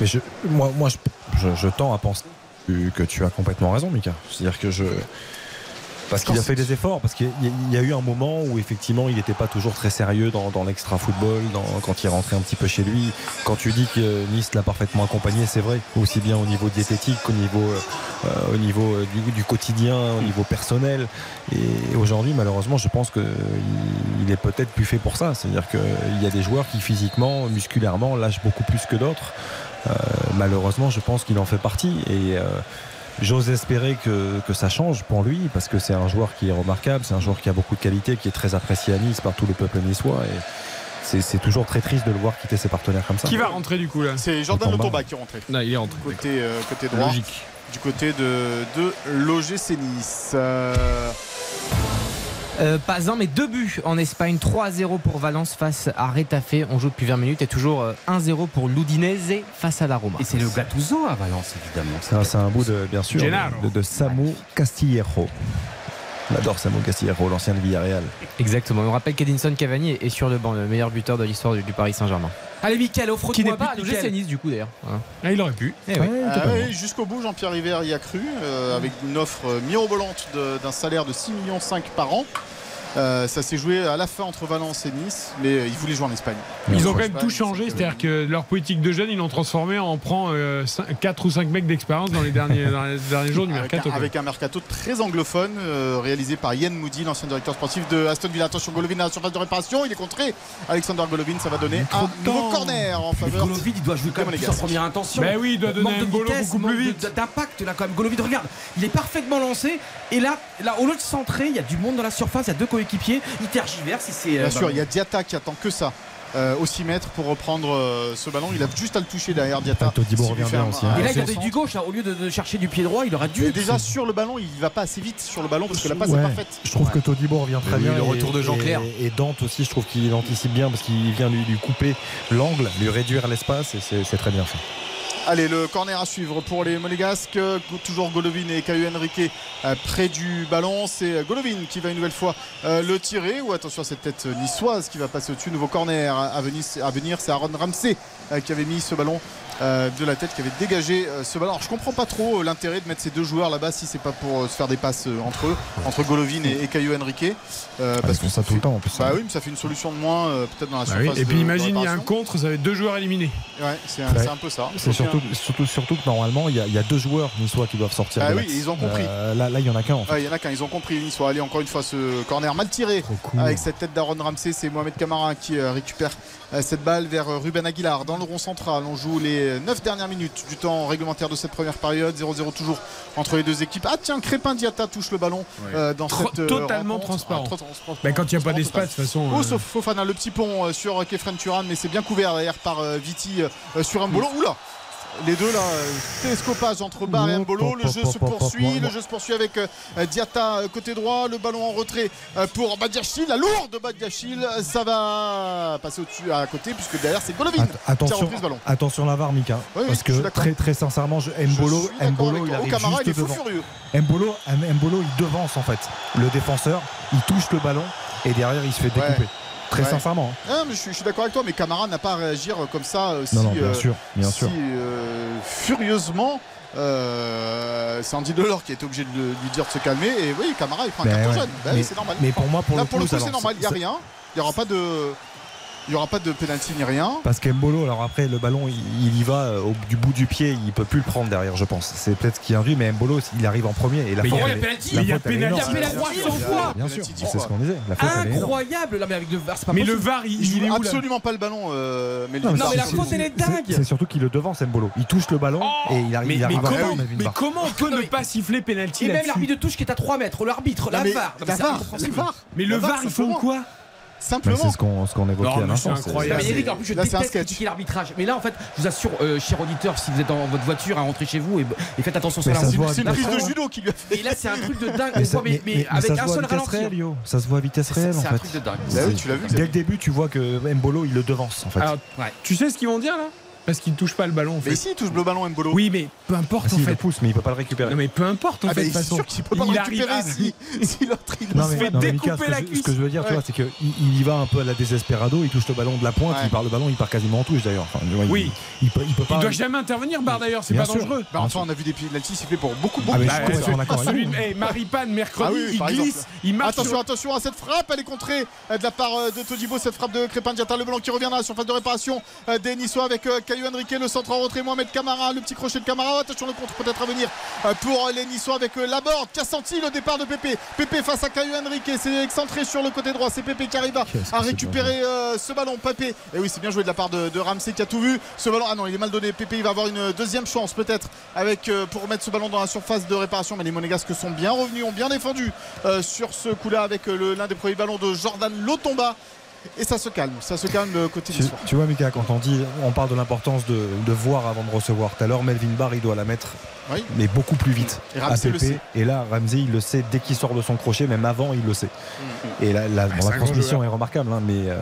Mais je, moi, moi je, je, je tends à penser que- que tu as complètement raison, Mika. C'est-à-dire que je. Parce qu'il a fait des efforts, parce qu'il y, a- il y a eu un moment où effectivement il n'était pas toujours très sérieux dans, dans l'extra football, dans, quand il rentrait un petit peu chez lui. Quand tu dis que Nice l'a parfaitement accompagné, c'est vrai, aussi bien au niveau diététique qu'au niveau, euh, au niveau euh, du, du quotidien, au niveau personnel. Et aujourd'hui, malheureusement, je pense qu'il il est peut-être plus fait pour ça. C'est-à-dire qu'il y a des joueurs qui physiquement, musculairement, lâchent beaucoup plus que d'autres. Euh, malheureusement, je pense qu'il en fait partie. Et euh, j'ose espérer que, que ça change pour lui, parce que c'est un joueur qui est remarquable, c'est un joueur qui a beaucoup de qualité, qui est très apprécié à Nice par tout le peuple niçois. Et c'est, toujours très triste de le voir quitter ses partenaires comme ça. qui va rentrer du coup là C'est Jordan Lotomba qui est rentré. Non, il est rentré. Côté, euh, côté droit. Logique. Du côté de, de l'OGC Nice. Euh, Euh, pas un, mais deux buts en Espagne. 3-0 pour Valence face à Retafe. On joue depuis 20 minutes et toujours euh, 1-0 pour l'Udinese face à la Roma. Et c'est le Gattuso à Valence évidemment. C'est un, c'est un bout de, bien sûr, Gennaro. de, de Samu Castillejo. On adore Samu Castillejo, l'ancien de Villarreal. Exactement. On rappelle qu'Edinson Cavani est sur le banc, le meilleur buteur de l'histoire du, Paris Saint-Germain. Allez Mickaël, Qui offre-toi n'est pas à but, l'OGC Mickaël. Nice du coup d'ailleurs. Voilà. Ah, il aurait pu. Eh oui. ah Jusqu'au bout, Jean-Pierre River y a cru, euh, avec une offre euh, mirobolante d'un salaire de 6,5 millions par an. Euh, ça s'est joué à la fin entre Valence et Nice, mais euh, ils voulaient jouer en Espagne. Ils ont quand même tout changé, c'est-à-dire que leur politique de jeunes, ils l'ont transformé en prend 4 ou 5 mecs d'expérience dans les derniers, dans les derniers jours du Avec mercato. un, avec un mercato très anglophone euh, réalisé par Yann Moody, l'ancien directeur sportif de Aston Villa. Attention, Golovin à la surface de réparation, il est contré. Alexander Golovin, ça va donner un nouveau corner en faveur. Golovin, il doit jouer quand même plus en première intention. Ben oui, il doit donner Manque un de bolo vitesse, beaucoup plus vite. D'impact là quand même. Golovin, regarde, il est parfaitement lancé. Et là, là, au lieu de centrer, il y a du monde dans la surface, il y a deux coéquipiers. Il tergiverse. et c'est, euh, Bien sûr, bah, il y a Diatta qui attend que ça. euh, au 6 mètres pour reprendre euh, ce ballon. Il a juste à le toucher derrière revient bien un- aussi, un- hein. Et là, il a du gauche, là, au lieu de, de chercher du pied droit, il aurait dû. Et déjà sur le ballon, il va pas assez vite sur le ballon parce que la passe est parfaite. Je trouve que Todibo revient très Oui, bien. le et- retour de Jean-Clair. Et, et Dante aussi, je trouve qu'il anticipe bien parce qu'il vient lui, lui couper l'angle, lui réduire l'espace et c'est c'est très bien fait. Allez, le corner à suivre pour les Monégasques. Toujours Golovin et Caio Henrique euh, près du ballon. C'est Golovin qui va une nouvelle fois euh, le tirer. Ou attention à cette tête niçoise qui va passer au-dessus. Nouveau corner à venir. C'est Aaron Ramsey euh, qui avait mis ce ballon de la tête, qui avait dégagé euh, ce ballon. Alors je comprends pas trop euh, l'intérêt de mettre ces deux joueurs là-bas si c'est pas pour euh, se faire des passes euh, entre eux, entre Golovin et, et Caio Henrique. Euh, Ah, ils font ça tout le temps en plus. Bah oui, mais ça fait une solution de moins euh, peut-être dans la Bah oui, surface. Et puis de- imagine, il y a un contre, va être deux joueurs éliminés. Ouais, c'est un, Ouais. un peu ça. C'est surtout, surtout, surtout que normalement, il y, a, il y a deux joueurs niçois qui doivent sortir. Ah oui, ils ont compris. Euh, là, là, il y en a qu'un en fait. Ouais, il y en a qu'un, ils ont compris. Ils sont allés encore une fois ce corner mal tiré avec cette tête d'Aaron Ramsey. C'est Mohamed Camara qui euh, récupère euh, cette balle vers euh, Ruben Aguilar dans le rond central. On joue les 9 dernières minutes du temps réglementaire de cette première période. 0-0 toujours entre les deux équipes. Ah tiens, Crépin Diatta touche le ballon euh, dans Tro- cette euh, totalement rencontre. transparent. Ah, trop transparent. Bah, quand il n'y a pas d'espace, de toute façon. Oh, euh, sauf Fofana, le petit pont euh, sur Kefren Turan, mais c'est bien couvert derrière par euh, Viti euh, sur un bolo. Oula les deux là, télescopage entre Barre et Mbolo. Le jeu se poursuit. Le jeu se poursuit avec euh, Diatta euh, côté droit. Le ballon en retrait euh, pour Badiachil. La lourde Badiachil. Ça va passer au-dessus à côté puisque derrière c'est Golovin At- qui a attention, repris ce ballon. attention la VAR, Mika. Oui, oui, parce que très, très sincèrement, je, Mbolo, Je Mbolo, il arrive Camara, juste il est devant. furieux. Mbolo, Mbolo, il devance en fait le défenseur. Il touche le ballon et derrière, il se fait découper. Très Ouais. sincèrement. hein. Ah, mais je, suis, je suis d'accord avec toi, mais Camara n'a pas à réagir comme ça euh, si, Non, non, bien euh, sûr, bien si, sûr. euh, furieusement. Euh, c'est Andy Delors qui a été obligé de lui dire de se calmer. Et oui, Camara, il prend un Ben carton ouais. jaune. Ben Mais- c'est normal. mais pour moi, pour Là, le pour le coup, coup, c'est normal. Il n'y a rien. Il n'y aura pas de. Il n'y aura pas de pénalty ni rien. Parce qu'Embolo, alors après, le ballon, il, il y va euh, au, du bout du pied, il peut plus le prendre derrière, je pense. C'est peut-être ce qui induit, mais Mbolo, il arrive en premier. Et la Mais faute, il y a Mais il y a faute, elle est penalty. énorme. Il y a penalty Bien sûr, trois fois. Bien sûr, c'est ce qu'on disait. La faute. Incroyable là, mais avec le VAR, c'est pas Mais le. VAR, il, Il il est joue où là absolument pas le ballon. euh, mais Non, Non, mais la c'est- faute, c'est- elle est c'est- dingue. C'est surtout qu'il le devance, Mbolo. Il touche le ballon et il arrive, mais, il mais arrive à comment, mais on peut ne pas siffler penalty Et même l'arbitre de touche qui est à 3 mètres, l'arbitre, la VAR. Mais le VAR, font simplement. quoi Simplement. c'est ce qu'on ce qu'on évoquait Non, à mais l'instant. incroyable. Eric, en plus, je déteste critiquer l'arbitrage. Mais là, en fait, je vous assure, euh, cher auditeur, si vous êtes dans votre voiture à rentrer chez vous, et, et faites attention sur la route. C'est une prise de judo qui lui a fait. Et là, c'est un truc de dingue. Mais On ça- voit, mais, mais- mais mais avec un seul ralenti. réelle, yo. Ça se voit à vitesse C'est réelle, en c'est un fait. truc de dingue. Bah. Dès le début, tu vois que Mbolo, il le devance, en fait. Tu sais ce qu'ils vont dire là? Parce qu'ils ne touchent pas le ballon en fait. Mais si, il touche le ballon Mbolo. Oui, mais peu importe Ah, en si, il le fait. pousse, mais il peut pas le récupérer. Non, mais peu importe en Ah, fait. de c'est façon. sûr qu'il peut pas il le arrive récupérer à- si, *laughs* si l'autre il Non se fait non, découper Mika, la cuisse. ce que je veux dire, tu Ouais. vois, c'est qu'il il y va un peu à la désesperado, il touche le ballon de la pointe, Ouais. il part le ballon, il part quasiment en touche d'ailleurs. Enfin, vois, il- Oui. il, peut, il peut pas. Il doit jamais intervenir, Bar d'ailleurs, c'est pas sûr. dangereux. Bah, enfin, on a vu des pénaltys sifflés pour beaucoup, beaucoup Ah, de Celui de hey, Maripane, mercredi, oui, oui, il glisse, il marche. Attention, attention à cette frappe, elle est contrée euh, de la part euh, de Todibo, cette frappe de Crépin Diatta, le ballon qui revient dans la surface de réparation euh, des Niçois avec Caillou Henrique, le centre en retrait, Mohamed Camara, le petit crochet de Camara, attention le contre peut-être à venir euh, pour les Niçois avec euh, Laborde. Qui a senti le départ de Pépé, Pépé face à Caillou Henrique, c'est excentré sur le côté droit, c'est Pépé qui arrive à, récupérer euh, ce ballon, Pépé, et oui c'est bien joué de la part de, de Ramsey qui a tout vu, ce ballon, ah non il est mal donné, Pépé il va avoir une deuxième chance peut-être avec euh, pour mettre ce ballon dans la surface de réparation, mais les Monégasques sont bien revenus, ont bien défendu euh, sur ce coup-là avec l'un des premiers ballons de Jordan Lotomba. Et ça se calme, ça se calme euh, côté Tu, tu vois, Mika, quand on dit, on parle de l'importance de, de voir avant de recevoir. Tout à l'heure, Melvin Barr, il doit la mettre, Oui. mais beaucoup plus vite. Et le sait. Et là, Ramsey, il le sait dès qu'il sort de son crochet, même avant, il le sait. Mm. Et la, la, bon, c'est la transmission joueur. est remarquable, hein, mais euh,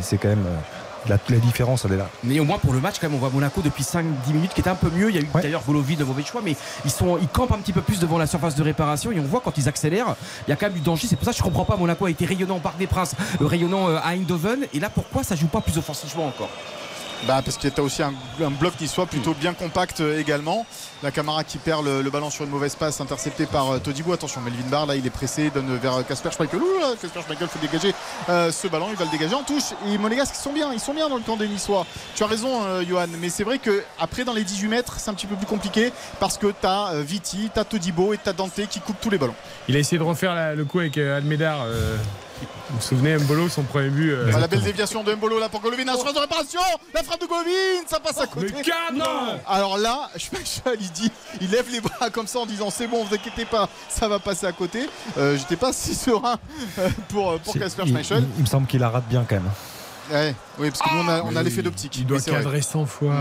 c'est quand même. euh, la, la différence, elle est là. Mais au moins pour le match, quand même, on voit Monaco depuis 5-10 minutes qui était un peu mieux. Il y a eu Ouais. d'ailleurs Golovin de mauvais choix, mais ils, sont, ils campent un petit peu plus devant la surface de réparation et on voit quand ils accélèrent, il y a quand même du danger. C'est pour ça que je comprends pas. Monaco a été rayonnant au Parc des Princes, euh, rayonnant euh, à Eindhoven. Et là, pourquoi ça joue pas plus offensivement encore? Bah parce que tu as aussi un, bloc qui soit plutôt bien compact euh, également. La Camara qui perd le, ballon sur une mauvaise passe interceptée par euh, Todibo. Attention, Melvin Barr là il est pressé, donne vers euh, Casper Schmeichel. Ouh Casper Schmeichel fait dégager ce ballon, il va le dégager en touche. Et Monégasque ils sont bien, ils sont bien dans le camp des Niçois. Tu as raison Johan, mais c'est vrai que après dans les 18 mètres c'est un petit peu plus compliqué parce que tu as Viti, tu as Todibo et tu as Dante qui coupent tous les ballons. Il a essayé de refaire le coup avec euh, vous vous souvenez, Mbolo, son premier but. euh, Ah, la belle déviation de Mbolo là pour Golovin, un surface de réparation, la frappe de Golovin, ça passe à côté. Le cadre Alors là, Schmeichel il dit, il lève les bras comme ça en disant c'est bon, vous inquiétez pas, ça va passer à côté. Euh, J'étais pas si serein euh, pour Casper il, Schmeichel. il- il me semble qu'il la rate bien quand même. Ouais, oui, parce que nous on a, on a Mais l'effet d'optique. Il doit Oui, cadrer 100 fois.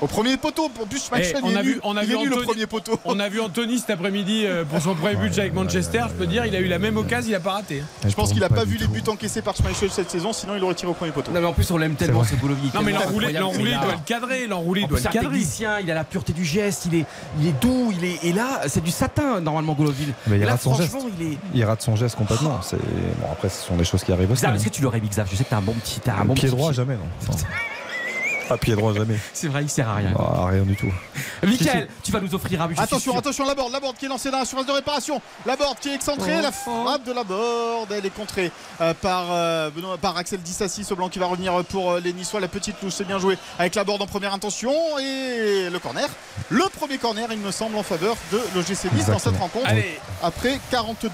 Au premier poteau, en plus Schmeichel Eh, on a vu, on a vu Anthony- premier poteau. On a vu Anthony cet après-midi euh, pour son premier but avec Manchester. Je peux dire, il a eu la même occasion, il a pas raté. Je pense qu'il a pas vu les buts encaissés par Schmeichel cette saison, sinon il aurait tiré au premier poteau. Non mais en plus on l'aime tellement ce Golovin. Non mais l'enroulé, l'enroulé doit le cadrer, l'enroulé En doit le c'est un cadrer. technicien, il a la pureté du geste, il est, il est doux, il est, et là c'est du satin normalement Golovin. Mais il là rate son geste. il est. Il rate son geste complètement. Bon après ce sont des choses qui arrivent aussi. Xav, est-ce que tu l'aurais mis Xav Je sais que t'as un bon petit, un bon pied droit. Jamais non. Enfin, Pas pied droit jamais. *laughs* C'est vrai, il sert à rien. Ah, rien du tout. Michael, tu vas nous offrir un but. Attention, attention, la board, la board qui est lancée dans la surface de réparation. La board qui est excentrée, Oh, la frappe de la board, elle est contrée euh, par, euh, Benoît- par Axel Dissassi, ce blanc qui va revenir pour euh, les Niçois. La petite touche, c'est bien joué avec la board en première intention et le corner. Le premier corner, il me semble, en faveur de l'OGC Nice dans cette rencontre. Allez. Après 42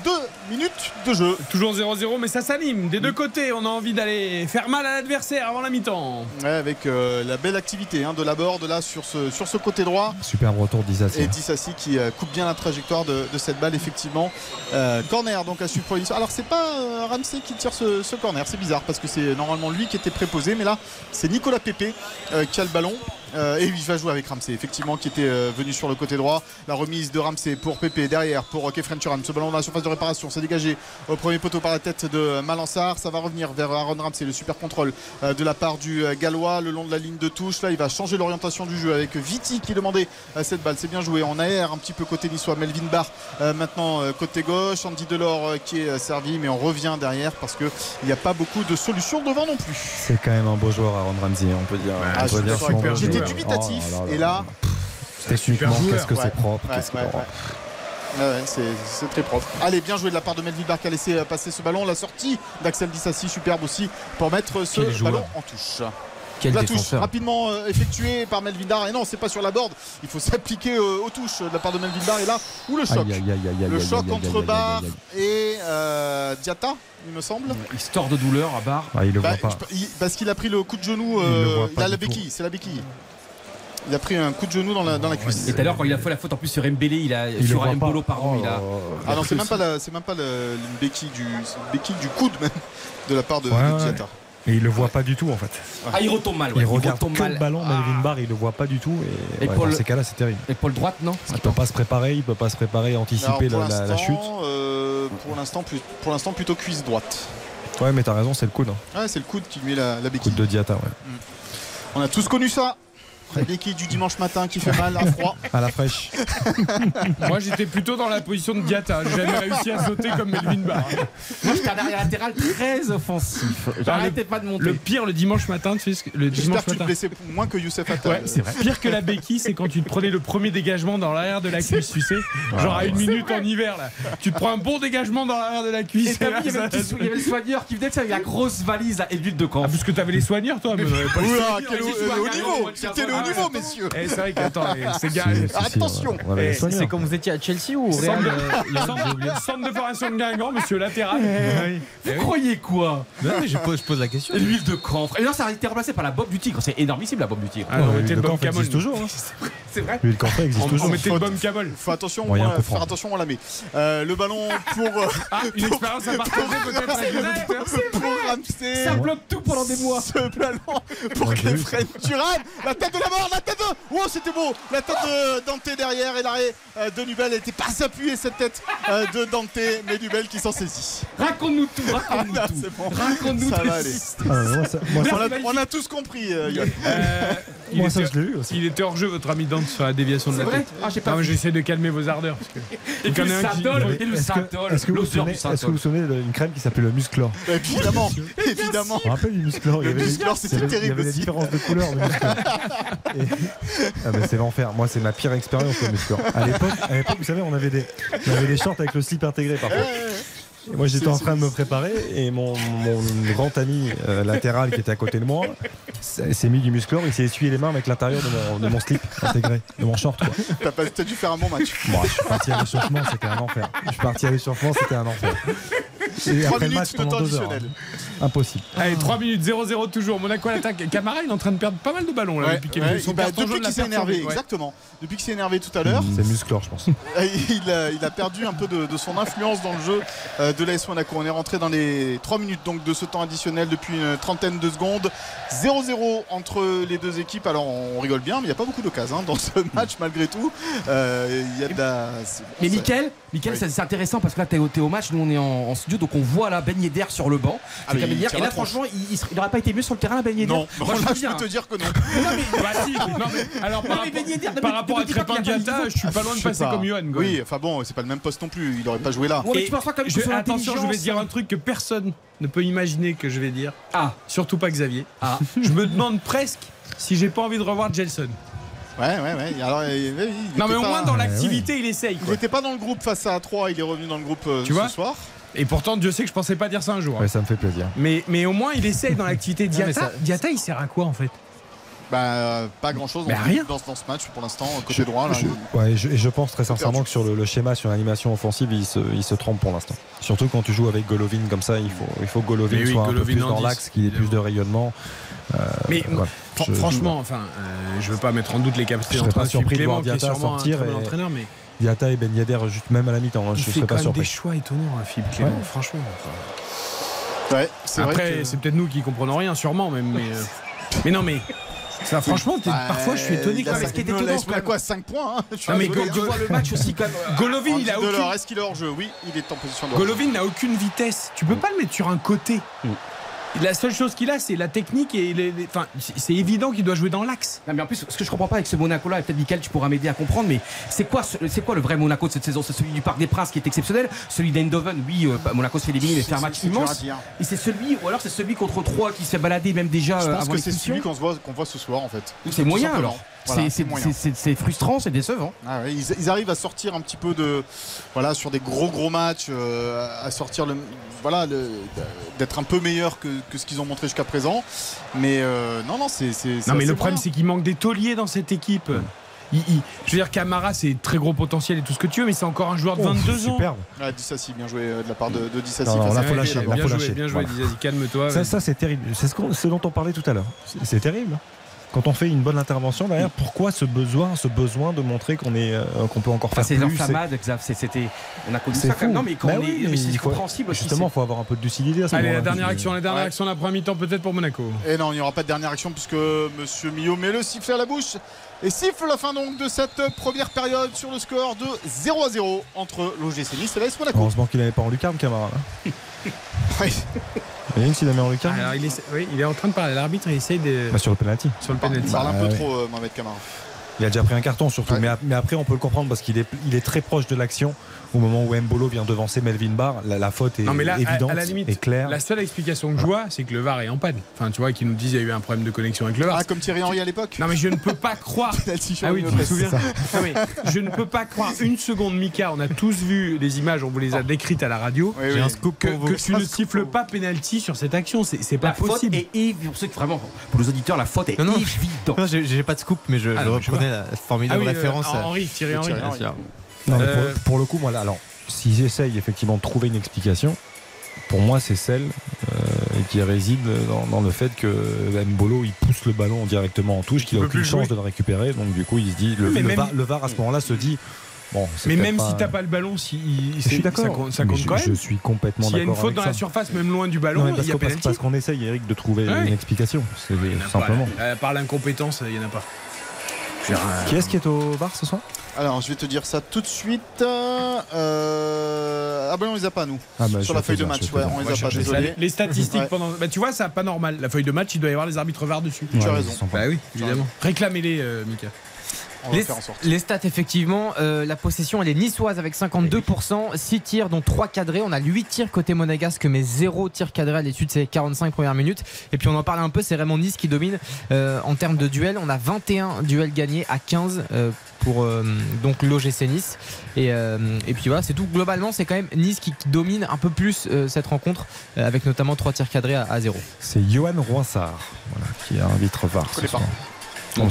minutes de jeu. Toujours 0-0, mais ça s'anime. Des deux côtés, on a envie d'aller faire mal à l'adversaire avant la mi-temps. Ouais, avec euh, la belle activité hein, de la board là sur ce, sur ce côté droit. Superbe retour d'Isassi. Et Dissassi qui euh, coupe bien la trajectoire de, de cette balle effectivement. Euh, corner donc à Niçois. Alors c'est pas Ramsey qui tire ce, ce corner, c'est bizarre parce que c'est normalement lui qui était préposé, mais là c'est Nicolas Pépé qui a le ballon. Euh, et il va jouer avec Ramsey, effectivement, qui était euh, venu sur le côté droit. La remise de Ramsey pour Pépé derrière pour Kefren Turam. Ce ballon dans la surface de réparation, c'est dégagé au premier poteau par la tête de Malansar. Ça va revenir vers Aaron Ramsey, le super contrôle euh, de la part du euh, Gallois le long de la ligne de touche. Là, il va changer l'orientation du jeu avec Viti qui demandait euh, cette balle. C'est bien joué en AR, un petit peu côté niçois. Melvin Barr euh, maintenant euh, côté gauche. Andy Delors euh, qui est euh, servi, mais on revient derrière parce qu'il n'y a pas beaucoup de solutions devant non plus. C'est quand même un beau joueur Aaron Ramsey, on peut dire. Ah, J'étais dubitatif Oh là là et là Techniquement, super qu'est-ce que c'est propre, Ouais, qu'est-ce que ouais, propre. C'est c'est très propre. Allez, bien joué de la part de Melvin Barr qui a laissé euh, passer ce ballon. La sortie d'Axel Dissassi, superbe aussi, pour mettre ce ballon en touche. Quel la touche rapidement euh, effectuée par Melvin Barr. Et non, c'est pas sur la board. Il faut *laughs* s'appliquer euh, aux touches de la part de Melvin Barr. Et là, où le choc Aïe, aïe, aïe, aïe, aïe, Le choc entre aïe. et euh, Diatta, il me semble. Il se tord de douleur à barre. Ah, il le Bah, voit pas. je- parce qu'il a pris le coup de genou. Il euh, a la béquille, c'est la béquille. Il a pris un coup de genou dans la, dans la cuisse. Et tout à l'heure, quand il a fait la faute en plus sur Mbélé, il a Il sur Mbolo, pardon, Oh il a. là là. Ah non, c'est même pas, la- c'est même pas le- une béquille du, c'est une béquille du coude même de la part de, Ouais, de ouais. Et il le voit pas du tout en fait. Ah, il retombe mal, ouais. il regarde retombe que mal. le ballon, Melvin Barr, il le voit pas du tout. Et, Et ouais, dans le- ces cas-là, c'est terrible. Épaule droite, non Il peut pas se préparer, il peut pas se préparer, anticiper la, chute. euh, pour l'instant, pour l'instant plutôt cuisse droite. Ouais, mais t'as raison, c'est le coude. hein. Ouais, c'est le coude qui lui met la, la béquille. Coude de Diata, ouais. On a tous connu ça. La béquille du dimanche matin qui fait mal à froid. *laughs* À la fraîche. *laughs* Moi, j'étais plutôt dans la position de Diata. J'ai jamais réussi à sauter comme Melvin Barr. Moi, j'étais un arrière latéral très offensif. J'arrêtais pas de monter. Le pire, le dimanche matin, tu sais, ce que- le dimanche que tu te matin. moins que Youssef Attal. Ouais, c'est vrai. Pire que la béquille, c'est quand tu te prenais le premier dégagement dans l'arrière de la cuisse, tu sais. Genre à une minute en hiver, là. Tu te prends un bon dégagement dans l'arrière de la Et cuisse. vu, il y avait ça- le il y avait le soigneur qui venait de ça avec la grosse valise là, et l'huile de camp. Ah, parce que t'avais les soigneurs, toi, mais *laughs* pas Oula, quel haut, le à haut niveau C'était le haut niveau, ouais. messieurs Eh, c'est vrai qu'attends, eh, ces gars. Si, si, si, Attention. Eh, soigneurs. C'est quand vous étiez à Chelsea ou au Real *laughs* Centre, euh, y a- centre- centre de formation de Guingamp, monsieur latéral. Vous croyez quoi? Non, mais je pose, je pose la question. Et L'huile de camphre. Et là, ça a été remplacé par la bob du tigre. C'est énormissime la bob du tigre. Ah, on Ouais, mettait le camel. existe toujours. hein. C'est vrai. Lui, le camp existe On, toujours. on mettait le baume camel. Faut attention, Moyen euh, faire attention, on la met. Euh, le ballon pour, euh, *laughs* Ah, une expérience à partager peut-être avec les auditeurs. pour Ramsey. Ça bloque tout pendant des mois. Ce ballon pour Moi, j'ai vu Kefren Turan. La tête de la mort, la tête de. Oh, c'était beau. La tête de Dante derrière et l'arrêt euh, de Nubel n'était pas appuyé cette tête euh, de Dante, mais Nubel qui s'en saisit. Raconte-nous tout, *laughs* raconte-nous Ah, tout. bon. Raconte-nous Ça tout. va aller. Ah, On a, tous compris. euh. Euh, *laughs* il Moi, ça, était- je l'ai eu aussi. Il était hors jeu, votre ami Dante, sur la déviation de la vrai tête. Ah, j'ai pas Non, mais vu. J'essaie de calmer vos ardeurs. Parce que... Et puis le et le Est-ce que, synthol, est-ce que vous souvenez, du est-ce que vous synthol. vous souvenez d'une crème qui s'appelait le Musclor Évidemment, *laughs* évidemment. Je me rappelle du Musclor. Le il y avait des- Musclor, c'était terrible Il y avait des différences de couleurs. Ah, mais c'est l'enfer. Moi, c'est ma pire expérience à l'époque, vous savez, on avait des, on avait des shorts avec le slip intégré parfois. Et moi, j'étais en train de me préparer et mon, mon grand ami euh, latéral qui était à côté de moi s'est mis du musclor. Il s'est essuyé les mains avec l'intérieur de mon, de mon slip intégré, de mon short. Quoi. T'as pas- t'as dû faire un bon match. Bon, je suis parti à l'échauffement, c'était un enfer. Je suis parti à l'échauffement, c'était un enfer. Et Trois après le match minutes de temps deux heures. additionnel. hein. Impossible. Allez, 3 minutes 0-0 toujours. Monaco à l'attaque. Camara, il est en train de perdre pas mal de ballons là, Ouais, depuis qu'il a ouais, eu son bah, qu'il s'est énervé, ouais. exactement. Depuis qu'il s'est énervé tout à l'heure, C'est musclor, je pense. *laughs* il a, il a perdu un peu de, de son influence dans le jeu euh, de l'AS Monaco. On est rentré dans les 3 minutes donc de ce temps additionnel depuis une trentaine de secondes. 0-0 entre les deux équipes. Alors on rigole bien, mais il n'y a pas beaucoup d'occasions hein, dans ce *laughs* match malgré tout. Euh, Il y a de la. Mais ça- Oui. c'est intéressant parce que là, t'es au, match, nous on est en, en studio, donc on voit là Ben Yedder sur le banc. Ah, il Et là, franchement, il, il serait- il aurait pas été mieux sur le terrain, Ben Yedder Non, Moi, non, je là, je peux te hein. dire que non. *laughs* Bah si, non, mais alors par Non, mais rapport, Ben Yedder, non, par mais rapport à Crépin qu'il a pas Diatta, le je suis pas loin de passer pas. comme Johan. Oui, enfin bon, c'est pas le même poste non plus. Il n'aurait pas joué là. Ouais, mais Et tu penses pas quand même je- attention, je vais dire un truc que personne ne peut imaginer que je vais dire. Ah, Surtout pas Xavier. ah. Je me demande presque si j'ai pas envie de revoir Gelson. Ouais, ouais, ouais. Alors, il- il Non, mais au pas- moins dans Ouais, l'activité, il essaye. Il quoi. n'était pas dans le groupe face à 3, il est revenu dans le groupe euh, Tu ce vois soir. Et pourtant, Dieu sait que je pensais pas dire ça un jour. hein. Ouais, ça me fait plaisir. Mais, mais au moins, il essaye dans l'activité. *laughs* ça- Diatta, il sert à quoi en fait? Bah, euh, pas grand chose Mais rien. dans, dans ce match pour l'instant, côté droit. Là, Je, ouais, je, et je pense très sincèrement que sur le, le schéma, sur l'animation offensive, il se, il se trompe pour l'instant. Surtout quand tu joues avec Golovin comme ça, il faut, il faut que Golovin oui, soit un peu plus dans 10, l'axe, qu'il ait plus de rayonnement. Euh, Mais voilà. fran- Je- franchement, enfin, euh, je veux pas mettre en doute les capacités Je serais entre pas surpris de Clément, qui est un sortir très bon et- entraîneur, mais Diatta et Ben Yedder, juste même à la mi-temps, hein, je serais pas même des choix étonnants, hein, Philippe Clément. Ouais. Franchement. Ouais, c'est vrai Après, que- c'est peut-être nous qui comprenons rien, sûrement même. Mais, euh, *laughs* mais non, mais ça, franchement, Bah, parfois, je suis étonné. cinq- ce qui est non, étonnant, Monaco a 5 points. hein. Non, mais Go- Tu vois le match aussi quand même. Golovin, il a aucune. est-ce qu'il est hors jeu Oui, il est en position de. Golovin n'a aucune vitesse. Tu peux pas le mettre sur un côté. La seule chose qu'il a, c'est la technique et les, les- enfin, c'est c'est évident qu'il doit jouer dans l'axe. Non mais en plus, ce que je comprends pas avec ce Monaco-là, et peut-être Michael, tu pourras m'aider à comprendre, mais c'est quoi, ce- c'est quoi le vrai Monaco de cette saison? C'est celui du Parc des Princes qui est exceptionnel, celui d'Eindhoven, oui, euh, Monaco se fait éliminer, mais fait un match C'est immense. Et c'est celui, ou alors c'est celui contre 3 qui se fait balader même déjà Je euh, pense avant que c'est celui qu'on voit, qu'on voit ce soir en fait. C'est moyen alors. Voilà, C'est- frustrant, c'est décevant. Ah ouais, ils, ils arrivent à sortir un petit peu de voilà sur des gros gros matchs, euh, à sortir le voilà le- d'être un peu meilleur que, que ce qu'ils ont montré jusqu'à présent. Mais euh, non non c'est Non, mais le problème, c'est qu'il manque des tauliers dans cette équipe. Il- il- je veux dire, Camara, c'est très gros potentiel et tout ce que tu veux, mais c'est encore un joueur de 22 ans. Superbe. Ah, Dissassi, bien joué euh, de la part de, de Dissassi. Non, non, là, faut lâcher, là, Bien faut joué, lâcher. bien joué, Voilà. Calme-toi. Ça, ça c'est terrible. C'est ce, dont on parlait tout à l'heure. C'est- C'est terrible. Quand on fait une bonne intervention derrière, pourquoi ce besoin, ce besoin de montrer qu'on est, euh, qu'on peut encore Enfin, faire c'est plus c'est- l'enflammade, c'était. On a connu ça quand même. fou. Non, mais quand Bah on oui, est. mais c'est compréhensible aussi. Justement, il faut avoir un peu de lucidité à ce Allez, la dernière action, la dernière Ouais. action, la première mi-temps peut-être pour Monaco. Et non, il n'y aura pas de dernière action puisque Monsieur Millot met le sifflet à la bouche et siffle la fin donc de cette première période sur le score de 0 à 0 entre l'OGC Nice et l'AS Monaco. Heureusement qu'il n'avait pas en lucarne, Camara. là. *laughs* Ouais. Imagine s'il avait en lucarne. Alors, il, essaie- oui, il est en train de parler. L'arbitre, il essaye de. Bah, sur le penalty. sur le Il penalty. parle un Ah peu trop, euh, Mohamed Camara. Il a déjà pris un carton surtout. Ouais. Mais, a- mais après, on peut le comprendre parce qu'il est, il est très proche de l'action. Au moment où Mbolo vient devancer Melvin Barr, la, la faute est Non, mais là, à- évidente à, la limite, et claire. la seule explication que je vois, c'est que le VAR est en panne. Enfin, tu vois, qu'ils nous disent qu'il y a eu un problème de connexion avec le VAR. Ah, comme Thierry Henry à l'époque Non, mais je ne peux pas *laughs* croire. Ah oui, tu te souviens *laughs* Non, mais Je ne peux pas croire une seconde, Mika. On a tous vu les images, on vous les a décrites à la radio. Oui, un scoop Que, pour vous. que tu ne siffles pas penalty sur cette action, c'est c'est pas La faute possible. est évidente. Pour ceux qui vraiment, pour les auditeurs, la faute est Non, non. évidente. Non, j'ai j'ai pas de scoop, mais je, Ah, je non, je reprenais la formidable Ah oui, euh, référence. à- Henri, Thierry Henry. Non, mais Euh, pour, pour le coup, moi, là, alors, si j'essaye effectivement de trouver une explication, pour moi, c'est celle euh, qui réside dans, dans le fait que Mbolo il pousse le ballon directement en touche, qu'il Il a peut aucune chance jouer. de le récupérer. Donc, du coup, il se dit, le, Mais le même- VAR, le VAR, à ce moment-là se dit, bon, c'est Mais même pas- si t'as pas le ballon, si, il- Je suis d'accord. ça compte, ça Mais compte je, quand je suis complètement S'il y a d'accord. une faute dans la surface, même loin du Non, ballon, il parce que- parce- qu'on essaye, Eric, de trouver Ouais. une explication. C'est pas, simplement. Euh, par l'incompétence, il y en a pas. Euh, Qui est-ce qui est au bar ce soir? Alors, je vais te dire ça tout de suite. Euh, Ah ben on les a pas nous. Ah bah, Sur la feuille de match, ouais, on les a pas. Désolé. Les statistiques Ouais. pendant. Bah, tu vois, ça pas normal. La feuille de match, il doit y avoir les arbitres VAR dessus. Tu as raison. Bah oui, évidemment. Réclamez-les, euh, Mika. Les, faire en sorte. les stats, effectivement, euh, la possession, elle est niçoise avec 52%, 6 tirs, dont 3 cadrés. On a 8 tirs côté monégasque, mais 0 tir cadré à l'issue de ces 45 premières minutes. Et puis on en parle un peu, c'est vraiment Nice qui domine euh, en termes de duels. On a 21 duels gagnés à 15 euh, pour euh, donc l'OGC Nice. Et, euh, et puis voilà, c'est tout. Globalement, c'est quand même Nice qui, qui domine un peu plus euh, cette rencontre, euh, avec notamment 3 tirs cadrés à, à 0. C'est Johan Roissard voilà, qui est arbitre VAR. ce soir.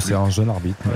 C'est un jeune arbitre. mais-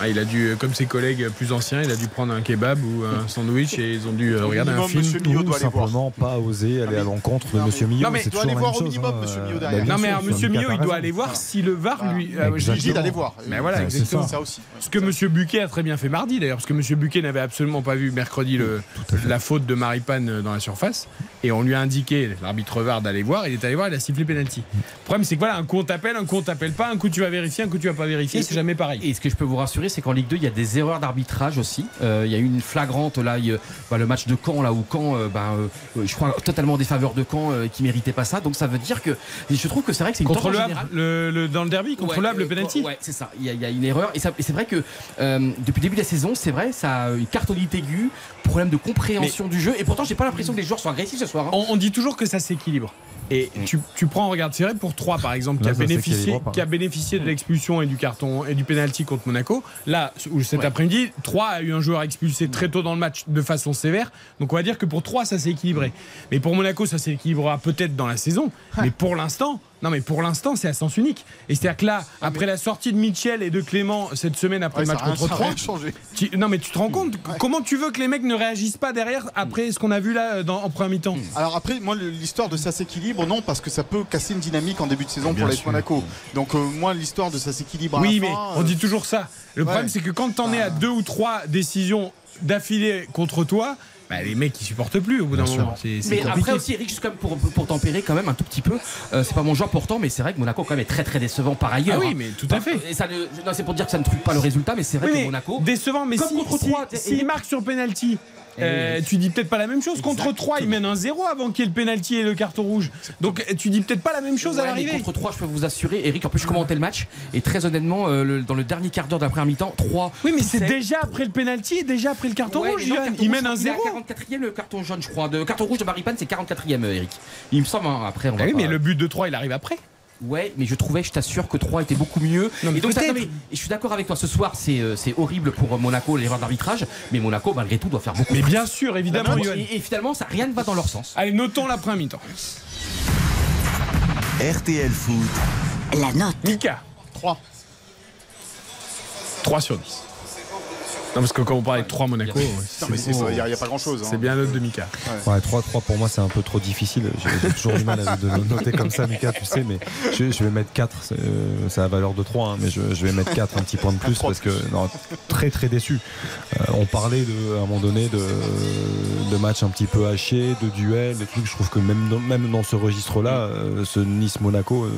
Ah, il a dû, euh, comme ses collègues plus anciens, il a dû prendre un kebab ou un *laughs* sandwich et ils ont dû euh, regarder un film. monsieur Millot doit aller voir. simplement pas oser aller à l'encontre de Non, mais- Monsieur Millot. Non, mais c'est doit aller voir au chose, minimum, hein, Monsieur Millot euh, derrière. bah, bien Non mais sûr, alors, Monsieur Millot, il doit aller voir si le VAR lui. Ouais, euh, j'ai-. Il dit d'aller voir. Mais voilà, exactement. ça. Ça aussi. Ce que Monsieur Buquet a très bien fait mardi d'ailleurs, parce que Monsieur Buquet n'avait absolument pas vu mercredi le, la faute de Maripane dans la surface, et on lui a indiqué, l'arbitre VAR, d'aller voir, il est allé voir, il a sifflé penalty. Le problème c'est que voilà, un coup on t'appelle, un coup on t'appelle pas, un coup tu vas vérifier, un coup tu vas pas vérifier, c'est jamais pareil. Et ce que je peux vous rassurer, c'est qu'en Ligue 2, il y a des erreurs d'arbitrage aussi. Euh, il y a eu une flagrante là, il bah, le match de Caen là où Caen, euh, bah, euh, je crois totalement en défaveur de Caen, qui méritait pas ça. Donc ça veut dire que je trouve que c'est vrai que c'est une Contre tendance le dans le derby, Ouais, le penalty. Ouais, c'est ça. Il y, a- il y a une erreur. Et, c'est vrai que depuis le début de la saison, c'est vrai, ça a une cartonite aiguë, problème de compréhension du jeu. Et pourtant, j'ai pas l'impression que les joueurs sont agressifs ce soir. hein. On, on dit toujours que ça s'équilibre. Et tu, tu prends, regarde, c'est vrai pour 3 par exemple, qui Là, a, bénéficié, qui a bénéficié de l'expulsion et du carton et du penalty contre Monaco. Là, où cet Ouais. après-midi, 3 a eu un joueur expulsé très tôt dans le match de façon sévère. Donc on va dire que pour 3, ça s'est équilibré. Mais pour Monaco, ça s'équilibrera peut-être dans la saison. Mais pour l'instant, non mais pour l'instant, c'est à sens unique. Et c'est-à-dire que là, après la sortie de Mitchell et de Clément cette semaine après Ouais, le match contre ça a 3, rien changé. tu- non mais tu te rends compte comment tu veux que les mecs ne réagissent pas derrière après ce qu'on a vu là dans, en première mi-temps Alors après, moi, l'histoire de ça s'équilibre, non, parce que ça peut casser une dynamique en début de saison Bien pour sûr. Monaco. Donc euh, moi, l'histoire de ça s'équilibre. à Oui, la mais fin, on euh, dit toujours ça. Le ouais. problème, c'est que quand t'en es à deux ou trois décisions d'affilée contre toi, bah, les mecs ils supportent plus au bout d'un moment. C'est c'est Mais compliqué. après aussi, Eric, juste quand même pour, pour tempérer quand même un tout petit peu, euh, c'est pas mon genre pourtant, mais c'est vrai que Monaco quand même est très très décevant par ailleurs. Ah oui, hein. mais tout à fait. Et ça ne- non, c'est pour dire que ça ne truque pas le résultat, mais c'est vrai Oui, que mais Monaco. décevant, mais Comme si, contre si- Troyes, t'es- s'il et- marque sur penalty. Eh euh, oui. tu dis peut-être pas la même chose. Contre 3, il mène un 0 avant qu'il y ait le penalty et le carton rouge. Donc tu dis peut-être pas la même chose à Ouais, mais l'arrivée. contre 3, je peux vous assurer, Eric, en plus je commentais le match, et très honnêtement, euh, le- dans le dernier quart d'heure de la première mi-temps, 3. Oui, mais c'est déjà après le penalty et déjà après le carton rouge. Johan. Il mène un 0. 44e le carton jaune, je crois. De carton rouge de Maripane, c'est 44e, euh, Eric. Il me semble, hein, après, on Ah va oui, pas- mais le but de 3, il arrive après. Ouais, mais je trouvais, je t'assure que 3 était beaucoup mieux. Non, mais et donc, ça, peut-être. non, mais- et je suis d'accord avec toi, ce soir, c'est euh, c'est horrible pour euh, Monaco, l'erreur d'arbitrage, mais Monaco, malgré tout, doit faire beaucoup Mais bien sûr, évidemment, Et, finalement, ça, rien ne va dans leur sens. Allez, notons la première mi-temps. RTL Foot. La note. Mika. 3. 3 sur 10. Non, parce que quand on parlait de 3 Monaco, il n'y a, pas grand chose. c'est bien l'autre de Mika. Ouais, 3-3 pour moi c'est un peu trop difficile. J'ai toujours du mal à de noter comme ça, Mika, tu sais, mais je, je vais mettre 4. C'est euh, la valeur de 3, hein, mais je, je vais mettre 4, un petit point de plus, parce que non, très très déçu. Euh, on parlait de, à un moment donné de, de matchs un petit peu hachés, de duels, de trucs. Je trouve que même dans, même dans ce registre-là, euh, ce Nice-Monaco, euh,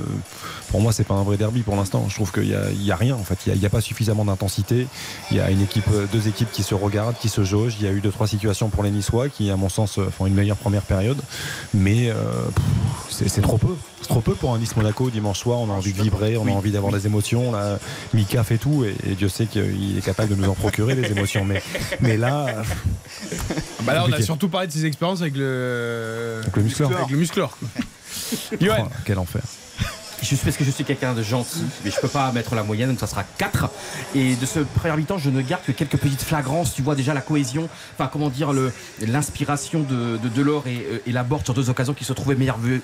pour moi, c'est pas un vrai derby pour l'instant. Je trouve qu'il n'y a, y a rien en fait. Il n'y a, a pas suffisamment d'intensité. Il y a une équipe, deux équipes qui se regardent, qui se jaugent. Il y a eu deux trois situations pour les Niçois qui, à mon sens, font une meilleure première période. Mais euh, c'est trop peu. C'est trop peu pour un Nice-Monaco dimanche soir. On a envie de vibrer, on a envie d'avoir des émotions. Là, Mika fait tout et, et Dieu sait qu'il est capable de nous en procurer des émotions. Mais, mais là, Bah là, on a surtout parlé de ses expériences avec le. Avec le muscleur. Avec le musclor. Johan. *laughs* oh, quel enfer. Je suis parce que je suis quelqu'un de gentil, mais je peux pas mettre la moyenne, donc ça sera 4. Et de ce premier mi-temps, je ne garde que quelques petites flagrances. Tu vois déjà la cohésion, enfin comment dire, l'inspiration de, de Delors et, euh, et Laborde sur deux occasions qui se trouvaient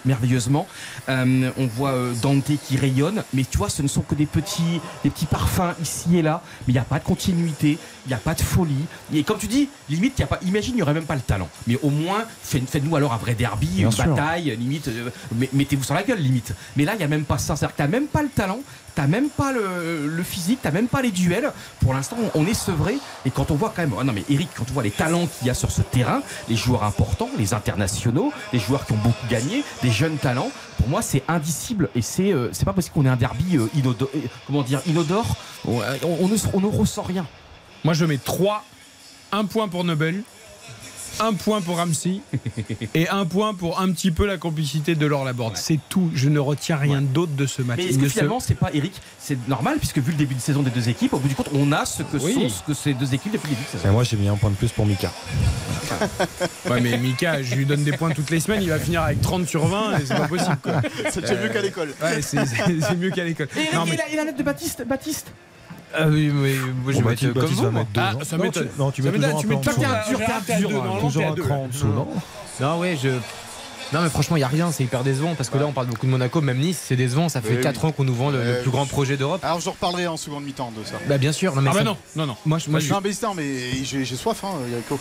merveilleusement. Euh, on voit euh, Dante qui rayonne, mais tu vois, ce ne sont que des petits, des petits parfums ici et là, mais il n'y a pas de continuité, il n'y a pas de folie. Et comme tu dis, limite, il y a pas, imagine, il n'y aurait même pas le talent. Mais au moins, faites- faites-nous alors un vrai derby, Bien une sûr. bataille, limite, euh, mettez-vous sur la gueule, limite. Mais là, il n'y a même pas ça. C'est-à-dire que tu même pas le talent, t'as même pas le, le physique, t'as même pas les duels. Pour l'instant, on, on est sevré. Et quand on voit quand même, oh non mais Eric, quand on voit les talents qu'il y a sur ce terrain, les joueurs importants, les internationaux, les joueurs qui ont beaucoup gagné, des jeunes talents, pour moi, c'est indicible. Et c'est euh, c'est pas possible qu'on ait un derby euh, inodo- euh, comment dire, inodore. On, on- on ne, on ne ressent rien. Moi, je mets 3. Un point pour Nobel. Un point pour Ramsey *laughs* et un point pour un petit peu la complicité de Laure Laborde. C'est tout. Je ne retiens rien d'autre de ce match. Mais est-ce Il que c'est pas Eric C'est normal, puisque vu le début de saison des deux équipes, au bout du compte, on a ce que Oui. sont ce que ces deux équipes depuis le début de Et saison. moi, j'ai mis un point de plus pour Mika. Ouais, mais Mika, je lui donne des points toutes les semaines. Il va finir avec 30 sur 20 et c'est pas possible. quoi. *laughs* C'est mieux qu'à l'école. Ouais, c'est- c'est c'est mieux qu'à l'école. Et Eric, Non, mais- et la, lettre de Baptiste Baptiste Ah oui, oui, moi, je Bon, vais mettre comme vous. Ah, ça Non, m'étonne. tu- Non, tu mets toujours un cran en dessous, non Non, ouais, je. Non, mais franchement, il n'y a rien, c'est hyper décevant parce que là, on parle beaucoup de Monaco, même Nice, c'est décevant. Ça fait Oui, 4 oui. ans qu'on nous vend le, le Euh, plus grand projet d'Europe. Alors je reparlerai en seconde mi-temps de ça. Bah, bien sûr, non, mais Ah bah ça- non, non, non. Moi, je, moi, je- mais c'est- non, mais j'ai soif hein, Yako.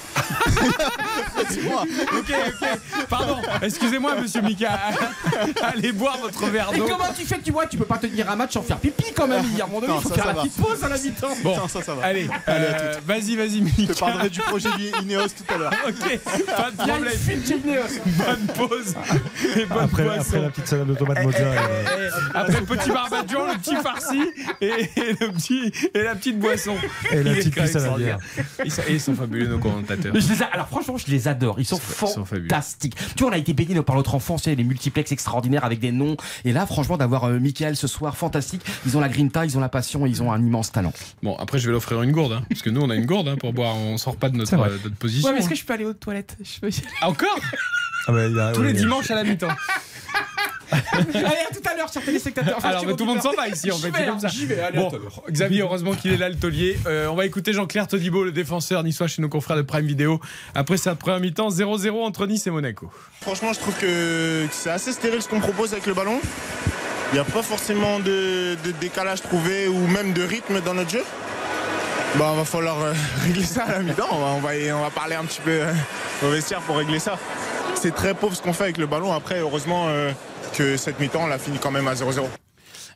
c'est moi. Ok, ok. Pardon. Excusez-moi, monsieur Mika. *laughs* Allez boire votre verre Et d'eau. comment tu fais que tu vois Tu peux pas tenir un match sans faire pipi quand même. Il y a un moment donné, il faut ça, faire ça la va. petite pause à la mi-temps. Bon, Non, ça, ça va. allez, euh, vas-y, vas-y, Je Mika. te parlerai du projet Ineos tout à l'heure. *laughs* Ok, pas de problème. Bonne pause et bonne Après, la petite salade de tomates mozza. euh, Eh, Après le petit barbadian, le petit farci et, et le petit, et la petite boisson. Et la petite pisse à la bière. Ils sont, ils sont fabuleux, nos commentateurs. Mais je les a- alors franchement, je les adore. Ils sont, Ils sont fabuleux. fantastiques. Tu vois, on a été baigné par notre enfance, tu sais, les multiplex extraordinaires avec des noms. Et là, franchement, d'avoir euh, Michael ce soir, fantastique. Ils ont la grinta, ils ont la passion, et ils ont un immense talent. Bon, après, je vais l'offrir une gourde, hein, parce que nous, on a une gourde hein, pour boire. On sort pas de notre, euh, de notre position. hein. je peux aller aux toilettes? Je peux... Ah, Encore? *laughs* Ah bah, il y a- Tous ouais, les dimanches à la mi-temps. *laughs* Allez, à tout à l'heure, chers téléspectateurs. Enfin, Alors, chers mais tout le monde s'en va ici, en J'y fait, vais, comme hein, ça. J'y vais, allez, Bon, à tout à l'heure. Xavier, heureusement qu'il est là, le taulier. Euh, on va écouter Jean-Claire Todibo, le défenseur niçois chez nos confrères de Prime Video. Après sa première mi-temps, 0-0 entre Nice et Monaco. Franchement, je trouve que c'est assez stérile ce qu'on propose avec le ballon. Il n'y a pas forcément de, de décalage trouvé ou même de rythme dans notre jeu. Bah, va falloir euh, *laughs* régler ça à la mi-temps. On va, on, va, y- on va parler un petit peu euh, au vestiaire pour régler ça. C'est très pauvre ce qu'on fait avec le ballon. Après, heureusement euh, que cette mi-temps, on l'a fini quand même à 0-0.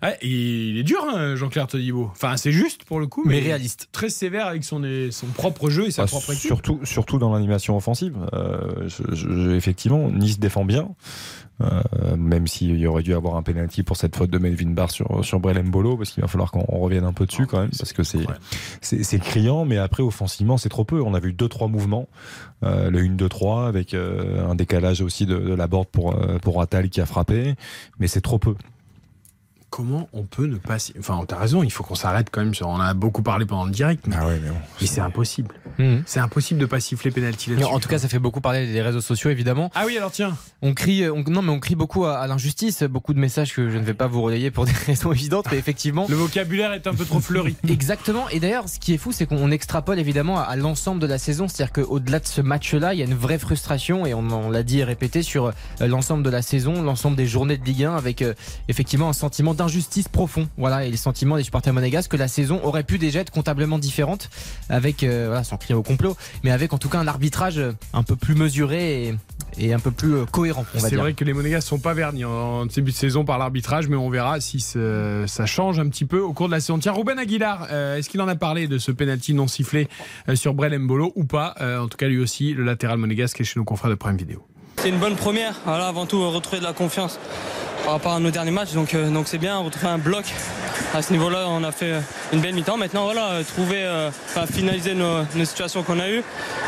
Ouais, et il est dur, hein, Jean-Claire Todibo. Enfin, c'est juste pour le coup, mais, Mais réaliste. Très sévère avec son, son propre jeu et sa Bah, propre équipe. surtout, surtout dans l'animation offensive. Euh, je- je- effectivement, Nice défend bien. Euh, même s'il y aurait dû avoir un penalty pour cette faute de Melvin Barr sur, sur Brelem Bolo, parce qu'il va falloir qu'on revienne un peu dessus quand même, parce que c'est c'est c'est criant, mais après offensivement c'est trop peu. On a vu deux trois mouvements, euh, le 1-2-3 avec euh, un décalage aussi de, de la board pour euh, pour Attal qui a frappé, mais c'est trop peu. Comment on peut ne pas. Enfin, t'as raison, il faut qu'on s'arrête quand même. Sur... On en a beaucoup parlé pendant le direct, mais, Ah ouais, mais bon. mais c'est impossible. Mhm. C'est impossible de pas siffler pénalty là-dessus. En tout cas, ça fait beaucoup parler des réseaux sociaux, évidemment. Ah oui, alors tiens. On crie, on- non mais on crie beaucoup à, à l'injustice, beaucoup de messages que je ne vais pas vous relayer pour des *laughs* raisons évidentes, mais effectivement. Le vocabulaire est un peu trop fleuri. *laughs* Exactement. Et d'ailleurs, ce qui est fou, c'est qu'on extrapole évidemment à, à l'ensemble de la saison. C'est-à-dire qu'au-delà de ce match-là, il y a une vraie frustration, et on, on l'a dit et répété, sur euh, l'ensemble de la saison, l'ensemble des journées de Ligue 1, avec euh, effectivement un sentiment d'injustice profond. Voilà, et le sentiment des supporters monégasques que la saison aurait pu déjà être comptablement différente, avec, euh, voilà, sans crier au complot, mais avec en tout cas un arbitrage un peu plus mesuré et, et un peu plus euh, cohérent, C'est vrai que les Monégas sont pas vernis en début de saison par l'arbitrage, mais on verra si ça change un petit peu au cours de la saison. Tiens, Ruben Aguilar, euh, est-ce qu'il en a parlé de ce penalty non sifflé sur Brel Mbolo ou pas? En tout cas, lui aussi, le latéral monégasque est chez nos confrères de Prime Vidéo. C'est une bonne première. Voilà, avant tout, euh, retrouver de la confiance par rapport à nos derniers matchs. Donc, euh, donc c'est bien, retrouver un bloc. À ce niveau-là, on a fait euh, une belle mi-temps. Maintenant, voilà, trouver, finaliser nos, situations qu'on a eues.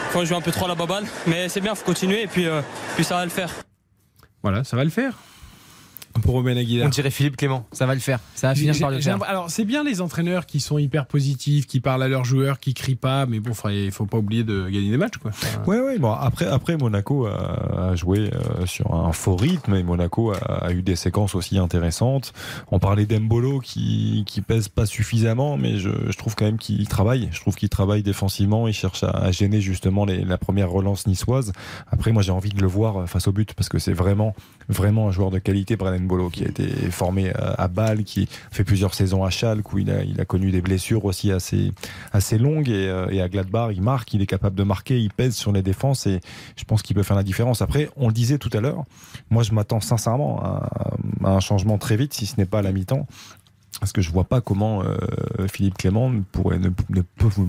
Faut jouer un peu trop à la baballe. Mais c'est bien, faut continuer et puis, puis ça va le faire. Voilà, ça va le faire. Pour Ruben Aguilar. On dirait Philippe Clément, ça va le faire, ça va finir par le faire. Alors, c'est bien les entraîneurs qui sont hyper positifs, qui parlent à leurs joueurs, qui crient pas, mais bon, il faut pas oublier de gagner des matchs, quoi. Enfin, Ouais, ouais. Bon, après, après Monaco a, a joué euh, sur un faux rythme et Monaco a, a eu des séquences aussi intéressantes. On parlait d'Embolo qui, qui pèse pas suffisamment, mais je, je trouve quand même qu'il travaille. Je trouve qu'il travaille défensivement. Il cherche à, à gêner justement les, la première relance niçoise. Après, moi, j'ai envie de le voir face au but parce que c'est vraiment, vraiment un joueur de qualité, Brian Mbolo, qui a été formé à, à Bâle, qui fait plusieurs saisons à Schalke où il a, connu des blessures aussi assez, longues et, euh, et à Gladbach, il marque, il est capable de marquer, il pèse sur les défenses et je pense qu'il peut faire la différence. Après, on le disait tout à l'heure, moi je m'attends sincèrement à, à un changement très vite, si ce n'est pas à la mi-temps. Parce que je vois pas comment euh, Philippe Clément ne, pourrait, ne, ne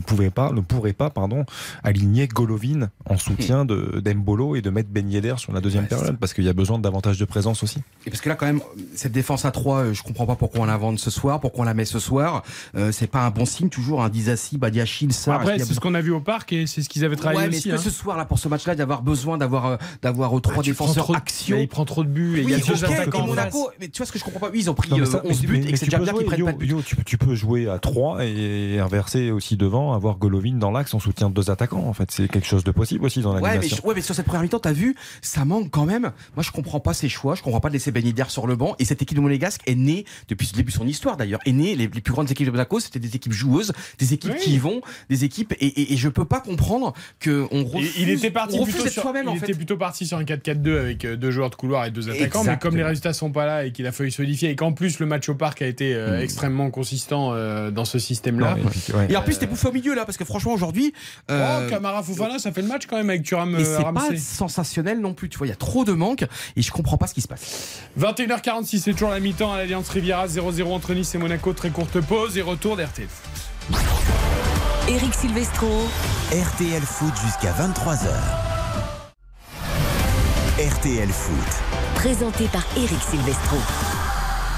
pouvait pas, ne pourrait pas pardon, aligner Golovin en soutien de d'Embolo et de mettre Ben Yedder sur la deuxième période parce qu'il y a besoin de davantage de présence aussi. Et parce que là, quand même, cette défense à 3, je comprends pas pourquoi on la vend ce soir, pourquoi on la met ce soir. Euh, c'est pas un bon signe, toujours un Dizassi, Badiachil, ça. Après, c'est ce qu'on a vu au parc et c'est ce qu'ils avaient travaillé Ouais, mais aussi. est-ce que hein. ce soir, là, pour ce match-là, d'avoir besoin d'avoir euh, d'avoir euh, trois prends défenseurs de- action mais il prend trop de buts et il y a deux ok, attaquants Monaco, mais tu vois ce que je comprends pas Oui, ils ont pris Non, mais euh, ça, 11 mais- buts mais et que c'est tu déjà peux bien qu'ils jouer, prennent Yo, pas de buts. Yo, tu, peux- tu peux jouer à 3 et inverser aussi devant, avoir Golovin dans l'axe en soutien de deux attaquants. En fait, c'est quelque chose de possible aussi dans Ouais mais, l'animation. je- ouais, mais sur cette première mi-temps, t'as vu, ça manque quand même. Moi, je comprends pas ses choix. Je comprends pas de laisser Ben Yedder sur le banc. Et cette équipe de Monégasque est née, depuis le début de son histoire d'ailleurs, est née, les, les plus grandes équipes de Monaco, c'était des équipes joueuses, des équipes qui y vont, des équipes, et, et, et je peux pas comprendre que on Et refuse, il était parti plutôt sur, il en était plutôt parti sur un 4-4-2 avec euh, deux joueurs de couloir et deux attaquants. Mais comme les résultats sont pas là et qu'il a fallu solidifier et qu'en plus le match au parc a été euh, extrêmement consistant euh, dans ce système-là. Et puis, ouais. Et en plus, t'es bouffé au milieu là, parce que franchement, aujourd'hui. euh, Oh, Camara Fofana, ça fait le match quand même avec Thuram et euh, c'est pas sensationnel non plus, tu vois, il y a trop de manques et je comprends pas ce qui se passe. 21h46, c'est toujours la mi-temps à l'Alliance Riviera, 0-0 entre Nice et Monaco, très courte pause et retour d'RTL. Eric Silvestro. RTL Foot jusqu'à 23h. RTL Foot. Présenté par Eric Silvestro.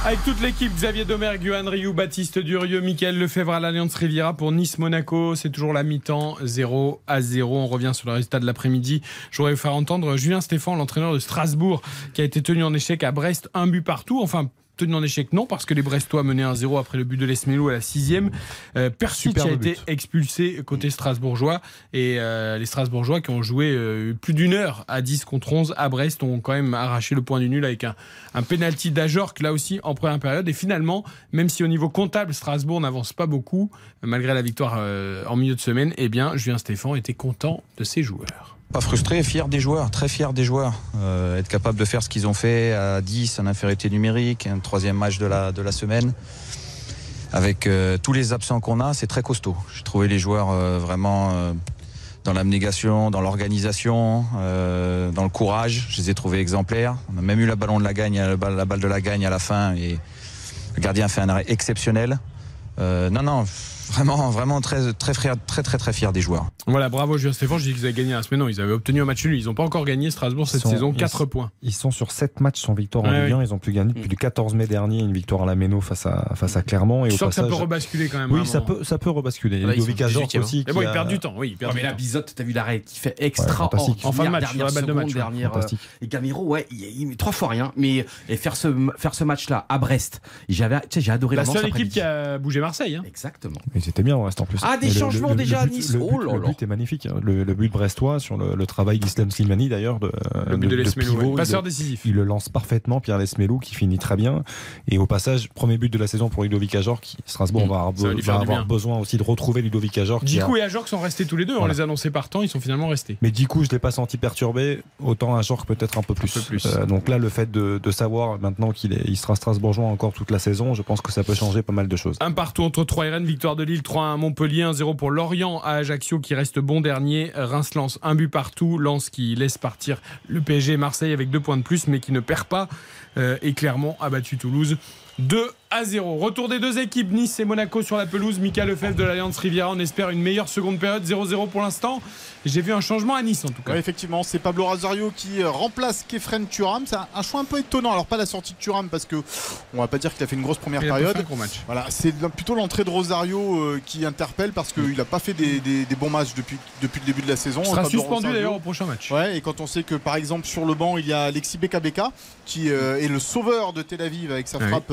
Avec toute l'équipe, Xavier Domergue, Johan Rioux, Baptiste Durieux, Mickaël Lefebvre à l'Alliance Riviera pour Nice-Monaco. C'est toujours la mi-temps, 0 à 0. On revient sur le résultat de l'après-midi. Je voudrais faire entendre Julien Stéphan, l'entraîneur de Strasbourg, qui a été tenu en échec à Brest, un but partout. Enfin, tenu en échec non, parce que les Brestois menaient 1-0 après le but de Lesmelou à la sixième. Euh, Persic Superbe a été expulsé côté strasbourgeois. Et euh, les Strasbourgeois qui ont joué euh, plus d'une heure à 10 contre 11 à Brest ont quand même arraché le point du nul avec un, un penalty d'Ajorc là aussi en première période. Et finalement, même si au niveau comptable Strasbourg n'avance pas beaucoup, malgré la victoire euh, en milieu de semaine, eh bien Julien Stéphan était content de ses joueurs. Pas frustré, fier des joueurs, très fier des joueurs. Euh, être capable de faire ce qu'ils ont fait à 10 en infériorité numérique, un troisième match de la, de la semaine. Avec euh, tous les absents qu'on a, c'est très costaud. J'ai trouvé les joueurs euh, vraiment euh, dans l'abnégation, dans l'organisation, euh, dans le courage. Je les ai trouvés exemplaires. On a même eu la ballon de la gagne, la balle, la balle de la gagne à la fin et le gardien a fait un arrêt exceptionnel. Euh, non, non, vraiment, vraiment très, très, fier, très, très, très fier des joueurs. Voilà, bravo Julien Stéphan. Je dis qu'ils avaient gagné la semaine. Non, ils avaient obtenu un match nul. Ils n'ont pas encore gagné Strasbourg cette sont- saison. ils 4 sont- points. Ils sont sur 7 matchs sans victoire en Ouais, Ligue 1. oui. Ils ont pu gagner depuis le 14 mai dernier une victoire à la Méno face à, face à Clermont. Et Tu au sens que ça peut rebasculer quand même. un Oui, ça peut, ça peut rebasculer. Là, Ludovic 18e, aussi. Mais bon, a- perdent du temps. Oui, ils perdent Ouais, mais temps. bisotte, t'as vu l'arrêt qui fait extra fantastique. En fin de match, dernière sur la balle de seconde, match, ouais. dernière, euh, et Gamiro, ouais, il, il met trois fois rien, mais et faire ce faire ce match-là à Brest, j'avais, tu sais, j'ai adoré La seule équipe qui a bougé Marseille. hein. Exactement. C'était bien au reste en plus. Ah, des le- changements le- le déjà à but- Nice. Le, Oh but- là le là. but est magnifique. hein. Le, le but brestois sur le, le travail d'Islam Slimani d'ailleurs. De, Le but de Lesmelou, pivot, ouais. Passeur il le- décisif. Il le lance parfaitement, Pierre Lesmelou, qui finit très bien. Et au passage, premier but de la saison pour Ludovic Ajor, qui Strasbourg Mm. va, avoir- va avoir bien. besoin aussi de retrouver Ludovic Ajor. qui a- et Ajorc sont restés tous les deux. On Voilà. les annonçait partant. Ils sont finalement restés. Mais du coup, je l'ai pas senti perturbé. Autant Ajorc peut-être un peu plus. peu plus. Euh, donc là, le fait de, de savoir maintenant qu'il est, il sera Strasbourgeois encore toute la saison, je pense que ça peut changer pas mal de choses. Un partout entre 3 et Rennes, victoire de Lille, 3 à Montpellier, 1-0 pour Lorient à Ajaccio qui reste bon dernier. Reims lance un but partout. Lens qui laisse partir le PSG Marseille avec deux points de plus mais qui ne perd pas. Euh, et Clermont a battu Toulouse 2 à 0. Retour des deux équipes, Nice et Monaco sur la pelouse. Mika Lefebvre de l'Alliance Riviera. On espère une meilleure seconde période, 0-0 pour l'instant. J'ai vu un changement à Nice en tout cas. Ouais, effectivement, c'est Pablo Rosario qui euh, remplace Kefren Turam. C'est un, choix un peu étonnant. Alors pas la sortie de Turam parce que on va pas dire qu'il a fait une grosse première Il période. fait un gros match. Voilà, c'est plutôt l'entrée de Rosario euh, qui interpelle parce qu'il n'a pas fait des, des- des bons matchs depuis, depuis le début de la saison. Il sera Pablo suspendu d'ailleurs au prochain match. Ouais, et quand on sait que par exemple sur le banc il y a Alexis Bekabeka qui euh, est le sauveur de Tel Aviv avec sa Ah oui. frappe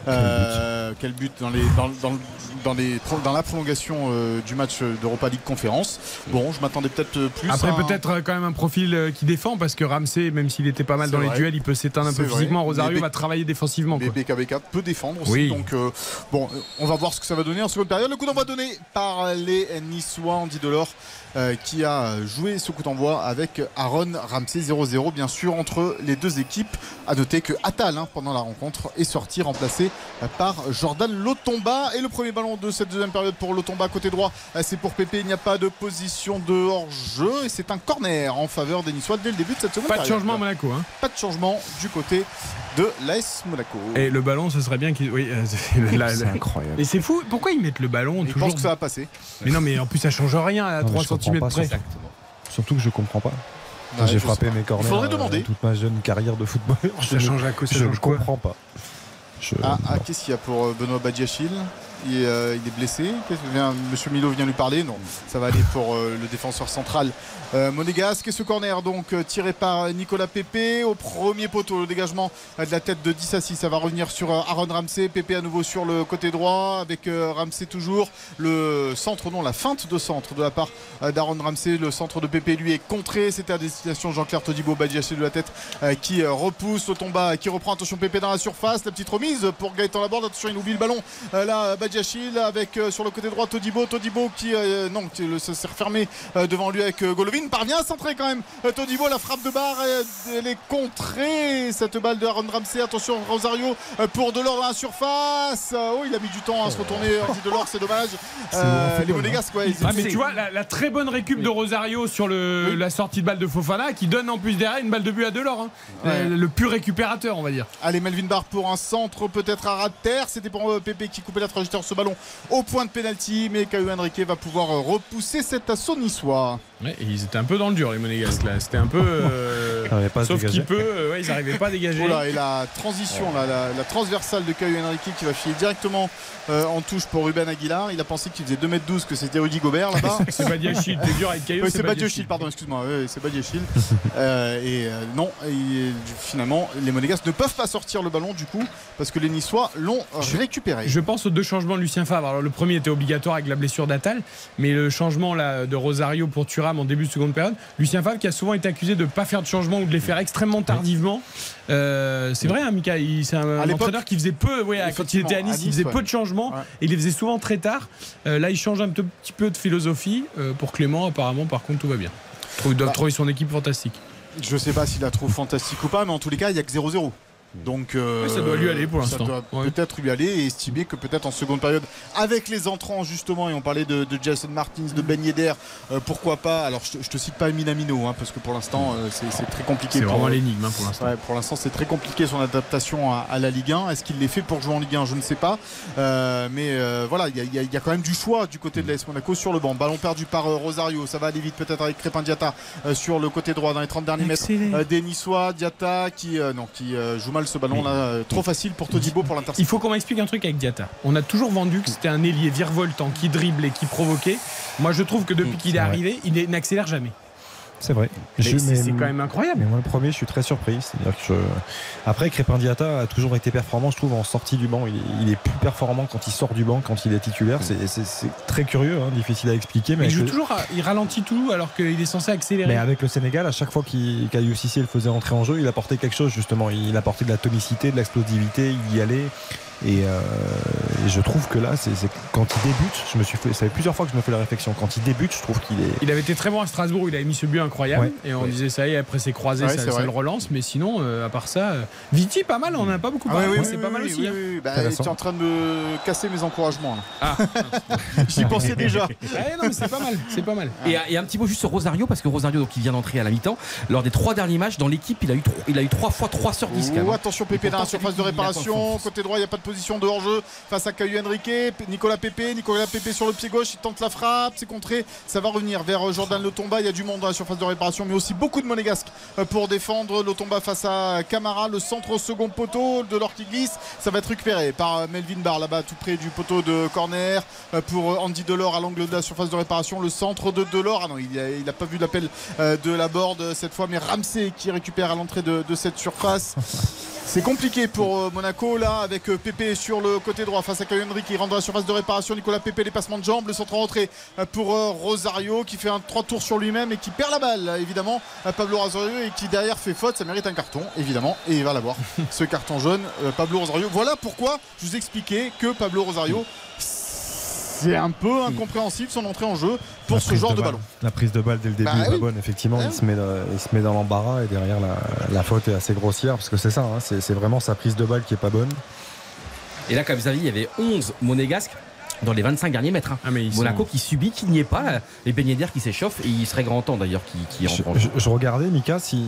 euh, quel but dans, les, dans, dans- dans les, dans la prolongation euh, du match d'Europa League Conférence. Bon, je m'attendais peut-être euh, plus. Après, à peut-être quand même un profil qui défend parce que Ramsey, même s'il était pas mal dans les duels, il peut s'éteindre un peu vrai. physiquement. Rosario va travailler défensivement. Mais. BKBK peut défendre aussi. Oui. Donc, euh, bon, on va voir ce que ça va donner en seconde période. Le coup d'envoi donné par les Niçois, Andy Delors, euh, qui a joué ce coup d'envoi avec Aaron Ramsey 0-0, bien sûr, entre les deux équipes. À noter que Attal, hein, pendant la rencontre, est sorti remplacé par Jordan Lotomba. Et le premier ballon de cette deuxième période pour Lotomba côté droit, c'est pour Pépé. Il n'y a pas de position de hors-jeu et c'est un corner en faveur des Niçois dès le début de cette seconde Pas de période. changement à Monaco. Hein. Pas de changement du côté de l'AS Monaco. Et le ballon, ce serait bien qu'il. Oui, euh, c'est *laughs* incroyable. Et c'est fou. Pourquoi ils mettent le ballon Je toujours pense que ça va passer. Mais non, mais en plus, ça change rien à Non, mais 3 je comprends cm près. surtout. Surtout que je comprends pas. Ouais, J'ai frappé sais mes corners Faudrait euh, demander. toute ma jeune carrière de footballeur. Ça Je change ne- à quoi Ça Je ne change quoi comprends pas. Ah, ah, qu'est-ce qu'il y a pour euh, Benoît Badiachil? Il est, euh, il est blessé. Monsieur Milo vient lui parler. Non, ça va aller pour euh, le défenseur central euh, monégasque. Ce corner donc euh, tiré par Nicolas Pépé au premier poteau. Le dégagement de la tête de 10 à 6. Ça va revenir sur Aaron Ramsey. Pépé à nouveau sur le côté droit avec Ramsey toujours. Le centre, non, la feinte de centre de la part d'Aaron Ramsey. Le centre de Pépé lui est contré. C'était à destination Jean-Claire Todibo Badiachil de la tête qui repousse au tomba, qui reprend attention Pépé dans la surface. La petite remise pour Gaëtan Laborde. Attention, il oublie le ballon. Là, Badiachil avec euh, sur le côté droit Todibo. Todibo qui, euh, non, qui le- s'est refermé euh, devant lui avec euh, Golovin. Parvient à centrer quand même. Euh, Todibo, la frappe de barre, euh, elle est contrée. Cette balle de Aaron Ramsey. Attention, Rosario euh, pour Delors dans la surface. Oh, il a mis du temps à se retourner. Andy Delors, c'est dommage. Euh, les Monégasques, ouais, ils Ah, mais tu vois, la, la très bonne récup de Rosario sur le, la sortie de balle de Fofana qui donne en plus derrière une balle de but à Delors. hein. Ouais. Le, le pur récupérateur, on va dire. Allez, Melvin Barr pour un centre, peut-être à ras de terre. C'était pour euh, Pépé qui coupait la trajectoire ce ballon au point de pénalty. Mais Caio Henrique va pouvoir repousser cet assaut niçois. Ouais, et ils étaient un peu dans le dur, les Monégasques là. C'était un peu. euh, *laughs* pas Sauf dégager. qu'il peut, euh, ouais, ils n'arrivaient pas à dégager. Là, et la transition, là, la, la transversale de Caio Henrique qui va filer directement euh, en touche pour Ruben Aguilar. Il a pensé qu'il faisait 2m12, que c'était Rudy Gobert là-bas. *laughs* C'est Badiachil, t'es dur avec. Oui, c'est Badiachil, pardon, excuse-moi, c'est Badiachil. Euh, et euh, non, et, finalement, les Monégasques ne peuvent pas sortir le ballon du coup, parce que les Niçois l'ont récupéré. Je pense aux deux changements de Lucien Favre. Alors, le premier était obligatoire avec la blessure d'Atal, mais le changement là, de Rosario pour Thuram en début de seconde période, Lucien Favre qui a souvent été accusé de ne pas faire de changement ou de les faire extrêmement tardivement. Euh, c'est vrai, hein, Mika, c'est un, entraîneur qui faisait peu, ouais, quand il était à Nice, il faisait ouais. peu de changements et il les faisait souvent très tard. Euh, là, il change un petit peu de philosophie. Euh, pour Clément, apparemment, par contre, tout va bien. Je trouve- Il doit Bah. trouver son équipe fantastique. Je sais pas s'il la trouve fantastique ou pas, mais en tous les cas, il n'y a que 0-0. Donc, euh, ça doit lui aller pour ça l'instant. doit Ouais. peut-être lui aller et estimer que peut-être en seconde période, avec les entrants justement, et on parlait de, de Jason Martins, de Ben Yedder, euh, pourquoi pas. Alors, je, te- je te cite pas Minamino, hein, parce que pour l'instant, euh, c'est très compliqué. C'est vraiment l'énigme hein, pour l'instant. Ouais, pour l'instant, c'est très compliqué son adaptation à, à la Ligue 1. Est-ce qu'il l'est fait pour jouer en Ligue 1 Je ne sais pas. Euh, mais euh, voilà, il y, a- y y quand même du choix du côté de l'AS Monaco sur le banc. Ballon perdu par euh, Rosario. Ça va aller vite peut-être avec Crépin Diata euh, sur le côté droit dans les 30 derniers mètres. Euh, des Niçois, Diata qui, euh, non, qui euh, joue mal ce ballon là. euh, trop facile pour Todibo pour Il l'interception. faut qu'on m'explique un truc avec Diata. On a toujours vendu que c'était un ailier virevoltant qui driblait, qui provoquait. Moi, je trouve que depuis qu'il est arrivé, il n'accélère jamais. C'est vrai. C'est- quand même incroyable. Mais moi, le premier, je suis très surpris. C'est-à-dire que je... Après, Crépin Diata a toujours été performant, je trouve, en sortie du banc. Il est, il est plus performant quand il sort du banc, quand il est titulaire. C'est- très curieux, hein, difficile à expliquer. Mais Mais il joue toujours, à- il ralentit tout alors qu'il est censé accélérer. Mais avec le Sénégal, à chaque fois qu'Aliou Cissé le faisait entrer en jeu, il apportait quelque chose justement. Il apportait de la tonicité, de l'explosivité, il y allait. Et, euh, et je trouve que là, c'est c'est- quand il débute, je me suis fait, ça fait plusieurs fois que je me fais la réflexion. Quand il débute, je trouve qu'il est. Il avait été très bon à Strasbourg, il avait mis ce but incroyable. Ouais. et on Ouais. disait ça y est, après c'est croisé, Ouais, ça, c'est ça vrai. le relance. Mais sinon, euh, à part ça, euh, Viti pas mal, on en a pas beaucoup Ah parlé. oui, oui, c'est oui, pas oui, mal oui, aussi. oui, hein. oui, bah, tu es en train de me casser mes encouragements là. Ah. *laughs* J'y pensais déjà. *laughs* Mais c'est pas mal, c'est pas mal. Et, et un petit mot juste sur Rosario, parce que Rosario, donc, il vient d'entrer à la mi-temps. Lors des trois derniers matchs, dans l'équipe, il, a eu il a eu trois fois 3 sur 10 quand même. Oh, attention Pépé dans la surface de réparation. Côté droit, il n'y a pas de position de hors-jeu face à Caillou Henrique. Nicolas Pépé. Nicolas Pépé sur le pied gauche. Il tente la frappe. C'est contré. Ça va revenir vers euh, Jordan Lotomba. Il y a du monde dans la surface de réparation, mais aussi beaucoup de monégasques euh, pour défendre. Lotomba face à Camara. Le centre second poteau de l'or qui glisse. Ça va être récupéré par euh, Melvin Barr là-bas, tout près du poteau de corner. Pour Andy Delors à l'angle de la surface de réparation. Le centre de Delors. Ah non, il n'a pas vu l'appel de la board cette fois, mais Ramsey qui récupère à l'entrée de cette surface. C'est compliqué pour euh, Monaco là avec euh, Pépé sur le côté droit face à Caio qui rentre dans la surface de réparation. Nicolas Pépé les passements de jambes, le centre en entrée euh, pour Rosario qui fait un trois tours sur lui-même et qui perd la balle évidemment à Pablo Rosario et qui derrière fait faute. Ça mérite un carton évidemment et il va l'avoir *laughs* ce carton jaune Pablo Rosario. Voilà pourquoi je vous expliquais que Pablo Rosario c'est un peu incompréhensible son entrée en jeu pour La ce genre de ballon. La prise de balle dès le début Bah est pas oui. bonne, effectivement. Ouais. Il, se met dans, il se met dans l'embarras et derrière la, la faute est assez grossière parce que c'est ça, hein, c'est vraiment sa prise de balle qui est pas bonne. Et là, comme vous avez dit, il y avait 11 monégasques dans les 25 derniers mètres. hein. Ah, mais Monaco sont- qui subit, qui n'y est pas. Les beignets d'air qui s'échauffent. Et il serait grand temps d'ailleurs qui, qui Je, rentre. je- je regardais, Mika, si,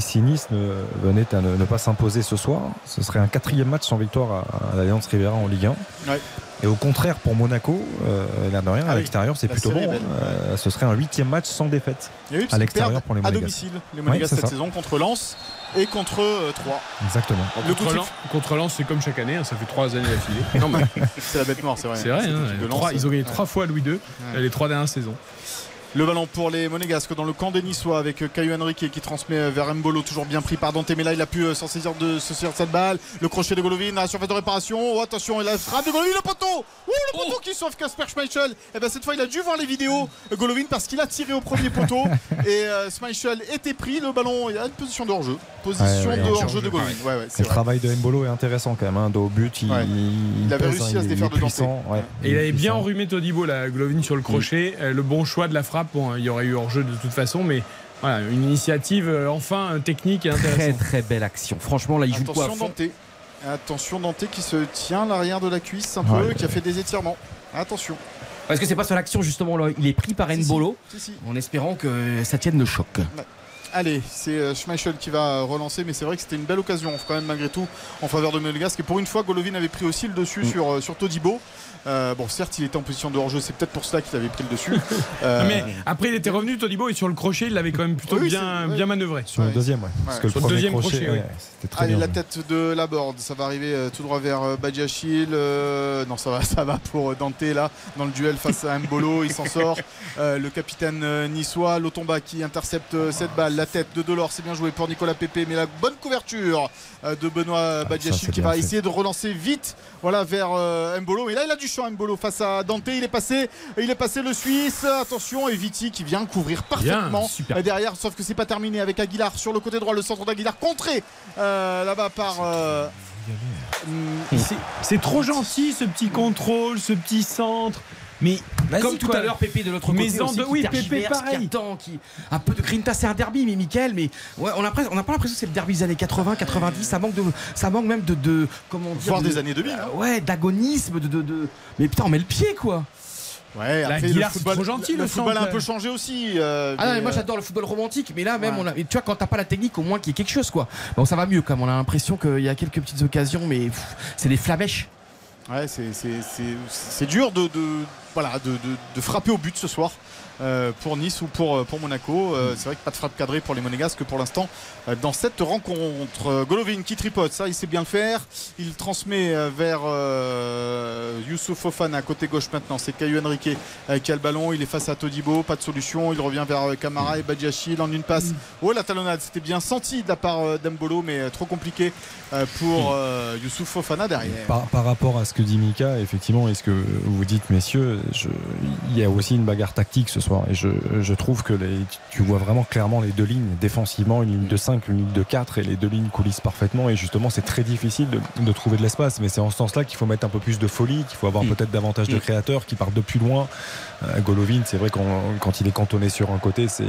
si Nice ne, venait à ne, ne pas s'imposer ce soir, ce serait un quatrième match sans victoire à, à l'Alliance Riviera en Ligue 1. Ouais. Et au contraire, pour Monaco, euh, l'air de rien, Ah à oui, l'extérieur, c'est plutôt bon. belle. Euh, ce serait un huitième match sans défaite oui, à l'extérieur pour les à Monégasques. domicile, les Monégasques c'est cette ça. saison contre Lens et contre euh, Troyes. Exactement. Le Contre coup de Lens, contre Lens, c'est comme chaque année, hein, ça fait trois années d'affilée. *laughs* Non, mais C'est la bête noire, c'est vrai. c'est vrai, hein, ils ont gagné ouais. trois fois Louis II Ouais. les trois dernières saisons. Le ballon pour les Monégasques dans le camp des Niçois avec Caio Henrique qui transmet vers Mbolo, toujours bien pris par Dante. Mais là, il a pu euh, s'en saisir de, se saisir de cette balle. Le crochet de Golovin à la surface de réparation. Oh, attention, et la frappe de Golovin, le poteau Oh, le poteau qui sauve Kasper Schmeichel. Et ben cette fois, il a dû voir les vidéos, euh, Golovin, parce qu'il a tiré au premier poteau. *laughs* et euh, Schmeichel était pris. Le ballon, il y a une position de hors-jeu. Position Ouais, ouais, de hors-jeu de Golovin. Ouais, ouais, c'est Le vrai. travail de Mbolo est intéressant quand même. Hein. Dos au but, il, Ouais. il Il avait pèse, réussi hein, à se il défaire de Dante. puissant, ouais. Et il avait bien enrhumé Todibo, la Glovin sur le crochet. Euh, Le bon choix de la frappe, bon, il y aurait eu hors-jeu de toute façon, mais voilà, une initiative euh, enfin euh, technique et Très intéressante. très belle action. Franchement, là, il joue fond. Dante. Attention Dante qui se tient à l'arrière de la cuisse un Ouais. peu, qui a fait des étirements. Attention. Parce que c'est pas sur l'action justement là, il est pris par si. Nbolo Si, si. en espérant que ça tienne le choc. Allez, c'est euh, Schmeichel qui va relancer, mais c'est vrai que c'était une belle occasion quand même malgré tout en faveur de Monégasque. Et pour une fois, Golovin avait pris aussi le dessus Mm. sur, euh, sur Todibo. Euh, bon, certes, il était en position de hors-jeu, c'est peut-être pour cela qu'il avait pris le dessus. *laughs* Euh, Mais après, il était revenu Todibo et sur le crochet, il l'avait quand même plutôt Oui, bien, bien manœuvré. Sur le deuxième, ouais. Parce que le Sur le premier deuxième crochet, crochet, ouais, oui. c'était très Allez, bien. la tête de la board, ça va arriver euh, tout droit vers euh, Badiachil. euh, non, ça va, *laughs* ça va pour euh, Dante là, dans le duel face à Mbolo, il s'en sort. *laughs* Euh, le capitaine euh, niçois, Lotomba qui intercepte euh, cette balle. La tête de Delors, c'est bien joué pour Nicolas Pépé, mais la bonne couverture euh, de Benoît Ah, c'est qui bien va fait. essayer de relancer vite voilà, vers euh, Mbolo. Mais là, il a du champ Mbolo face à Dante. Il est passé, il est passé le Suisse. Attention, et Viti qui vient couvrir parfaitement super. euh, derrière, sauf que c'est pas terminé avec Aguilar sur le côté droit, le centre d'Aguilar contré euh, là-bas par. euh, C'est- C'est trop gentil ce petit contrôle, ce petit centre. Mais Comme tout quoi. à l'heure, Pépé de l'autre côté. en aussi, de- qui oui, Pépé pareil. Qui attend, qui... Un peu de grinta, c'est un derby, mais Mickaël, mais ouais, on n'a pas l'impression que c'est le derby des années 80, 90. Ça manque, de, ça manque même de. de comment dire de- des années 2000, hein. Euh, ouais, d'agonisme, de, de, de- Mais putain, on met le pied, quoi. Ouais, La après, le c'est football, trop gentil, le le football a un peu changé aussi. euh, Ah non, mais moi euh, j'adore le football romantique, mais là même, Ouais. on a, tu vois, quand t'as pas la technique, au moins qu'il y ait quelque chose, quoi. Bon, ça va mieux, comme on a l'impression qu'il y a quelques petites occasions, mais c'est des flamèches. Ouais, c'est- dur de, de- voilà, de, de- de frapper au but ce soir pour Nice ou pour, euh, pour Monaco. Euh, c'est vrai que pas de frappe cadrée pour les Monégasques pour l'instant euh, dans cette rencontre. Euh, Golovin qui tripote, ça il sait bien le faire. Il transmet euh, vers euh, Youssouf Fofana côté gauche maintenant. C'est Caio Henrique euh, qui a le ballon. Il est face à Todibo, pas de solution. Il revient vers euh, Camara et Badiachil en une passe. Oh la talonnade, c'était bien senti de la part euh, d'Embolo, mais euh, trop compliqué euh, pour euh, Youssouf Fofana derrière. Par, par rapport à ce que dit Mika, effectivement, et ce que vous dites, messieurs, je- il y a aussi une bagarre tactique ce soir. Et je, je trouve que les- tu vois vraiment clairement les deux lignes défensivement, une ligne de 5, une ligne de 4, et les deux lignes coulissent parfaitement. Et justement, c'est très difficile de, de trouver de l'espace. Mais c'est en ce sens-là qu'il faut mettre un peu plus de folie, qu'il faut avoir peut-être davantage de créateurs qui partent de plus loin. Golovin, c'est vrai qu'on quand il est cantonné sur un côté, c'est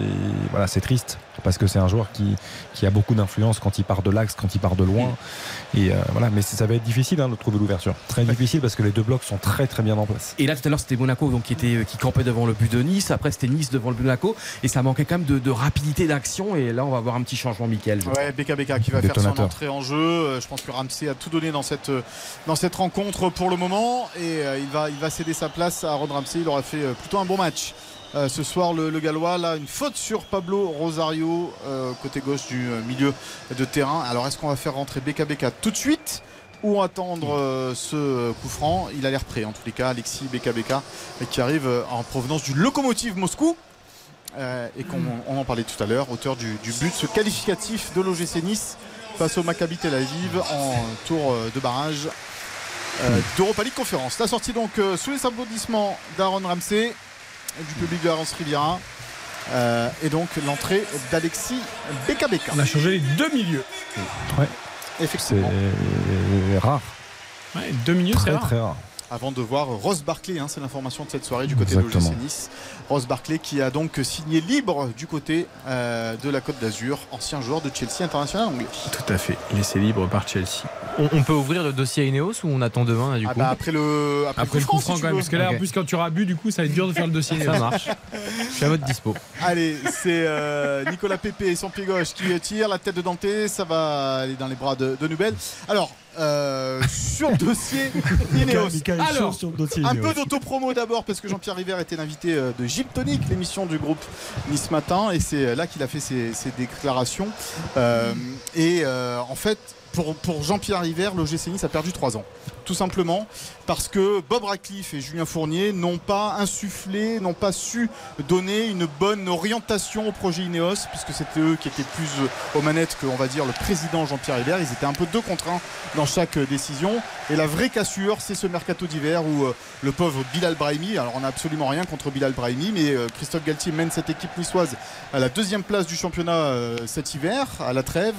voilà, c'est triste parce que c'est un joueur qui, qui a beaucoup d'influence quand il part de l'axe, quand il part de loin. Et euh, voilà, mais ça va être difficile hein, de trouver l'ouverture. Très difficile parce que les deux blocs sont très très bien en place. Et là, tout à l'heure, c'était Monaco donc, qui, était, qui campait devant le but de Nice. Après, c'était Nice devant le but de Monaco. Et ça manquait quand même de, de rapidité d'action. Et là, on va avoir un petit changement, Michael. Ouais, BKBK qui va faire son entrée en jeu. Euh, Je pense que Ramsey a tout donné dans cette, euh, dans cette rencontre pour le moment et euh, il, va, il va céder sa place à Ron Ramsey. Il aura fait euh, plutôt un bon match. Euh, ce soir, le, le Gallois, là, une faute sur Pablo Rosario, euh, côté gauche du euh, milieu de terrain. Alors, est-ce qu'on va faire rentrer BKBK tout de suite ou attendre ce coup franc? Il a l'air prêt, en tous les cas, Alexis BKBK, qui arrive en provenance du locomotive Moscou. Et qu'on on en parlait tout à l'heure, auteur du, du but ce qualificatif de l'OGC Nice face au Maccabi Tel Aviv en tour de barrage euh, d'Europa League Conférence. La sortie donc euh, sous les applaudissements d'Aaron Ramsey et du public de la Rance Riviera. Euh, et donc l'entrée d'Alexis Bekabeka. On a changé les deux milieux. Ouais. Effectivement. C'est rare. Ouais, deux milieux, c'est Très rare. très rare. Avant de voir Ross Barclay, hein, c'est l'information de cette soirée du côté Exactement. de l'OGC Nice. Ross Barclay qui a donc signé libre du côté euh, de la Côte d'Azur, ancien joueur de Chelsea international anglais. Tout à fait, laissé libre par Chelsea. On, on peut ouvrir le dossier à Ineos ou on attend demain là, du Ah coup bah, après le, après Après le coup franc si quand même, parce que là, en plus, quand tu auras bu, du coup, ça va être dur de faire le dossier. Ça marche. Je suis à votre dispo. Allez, c'est euh, Nicolas Pépé, son pied gauche, qui tire la tête de Dante. Ça va aller dans les bras de, de Nubel. Alors, euh, sur le dossier *laughs* Ineos. Alors, sur le dossier un peu d'autopromo d'abord, parce que Jean-Pierre River était l'invité euh, de Gym Tonic, l'émission du groupe Nice Matin. Et c'est là qu'il a fait ses, ses déclarations. Euh, et euh, en fait, pour, Jean-Pierre River, l'OGC Nice a perdu 3 ans. Tout simplement parce que Bob Radcliffe et Julien Fournier n'ont pas insufflé, n'ont pas su donner une bonne orientation au projet Ineos, puisque c'était eux qui étaient plus aux manettes que, on va dire, le président Jean-Pierre River. Ils étaient un peu deux contre un dans chaque décision. Et la vraie cassure, c'est ce mercato d'hiver où euh, le pauvre Bilal Brahimi, alors on n'a absolument rien contre Bilal Brahimi, mais euh, Christophe Galtier mène cette équipe niçoise à la deuxième place du championnat euh, cet hiver, à la trêve.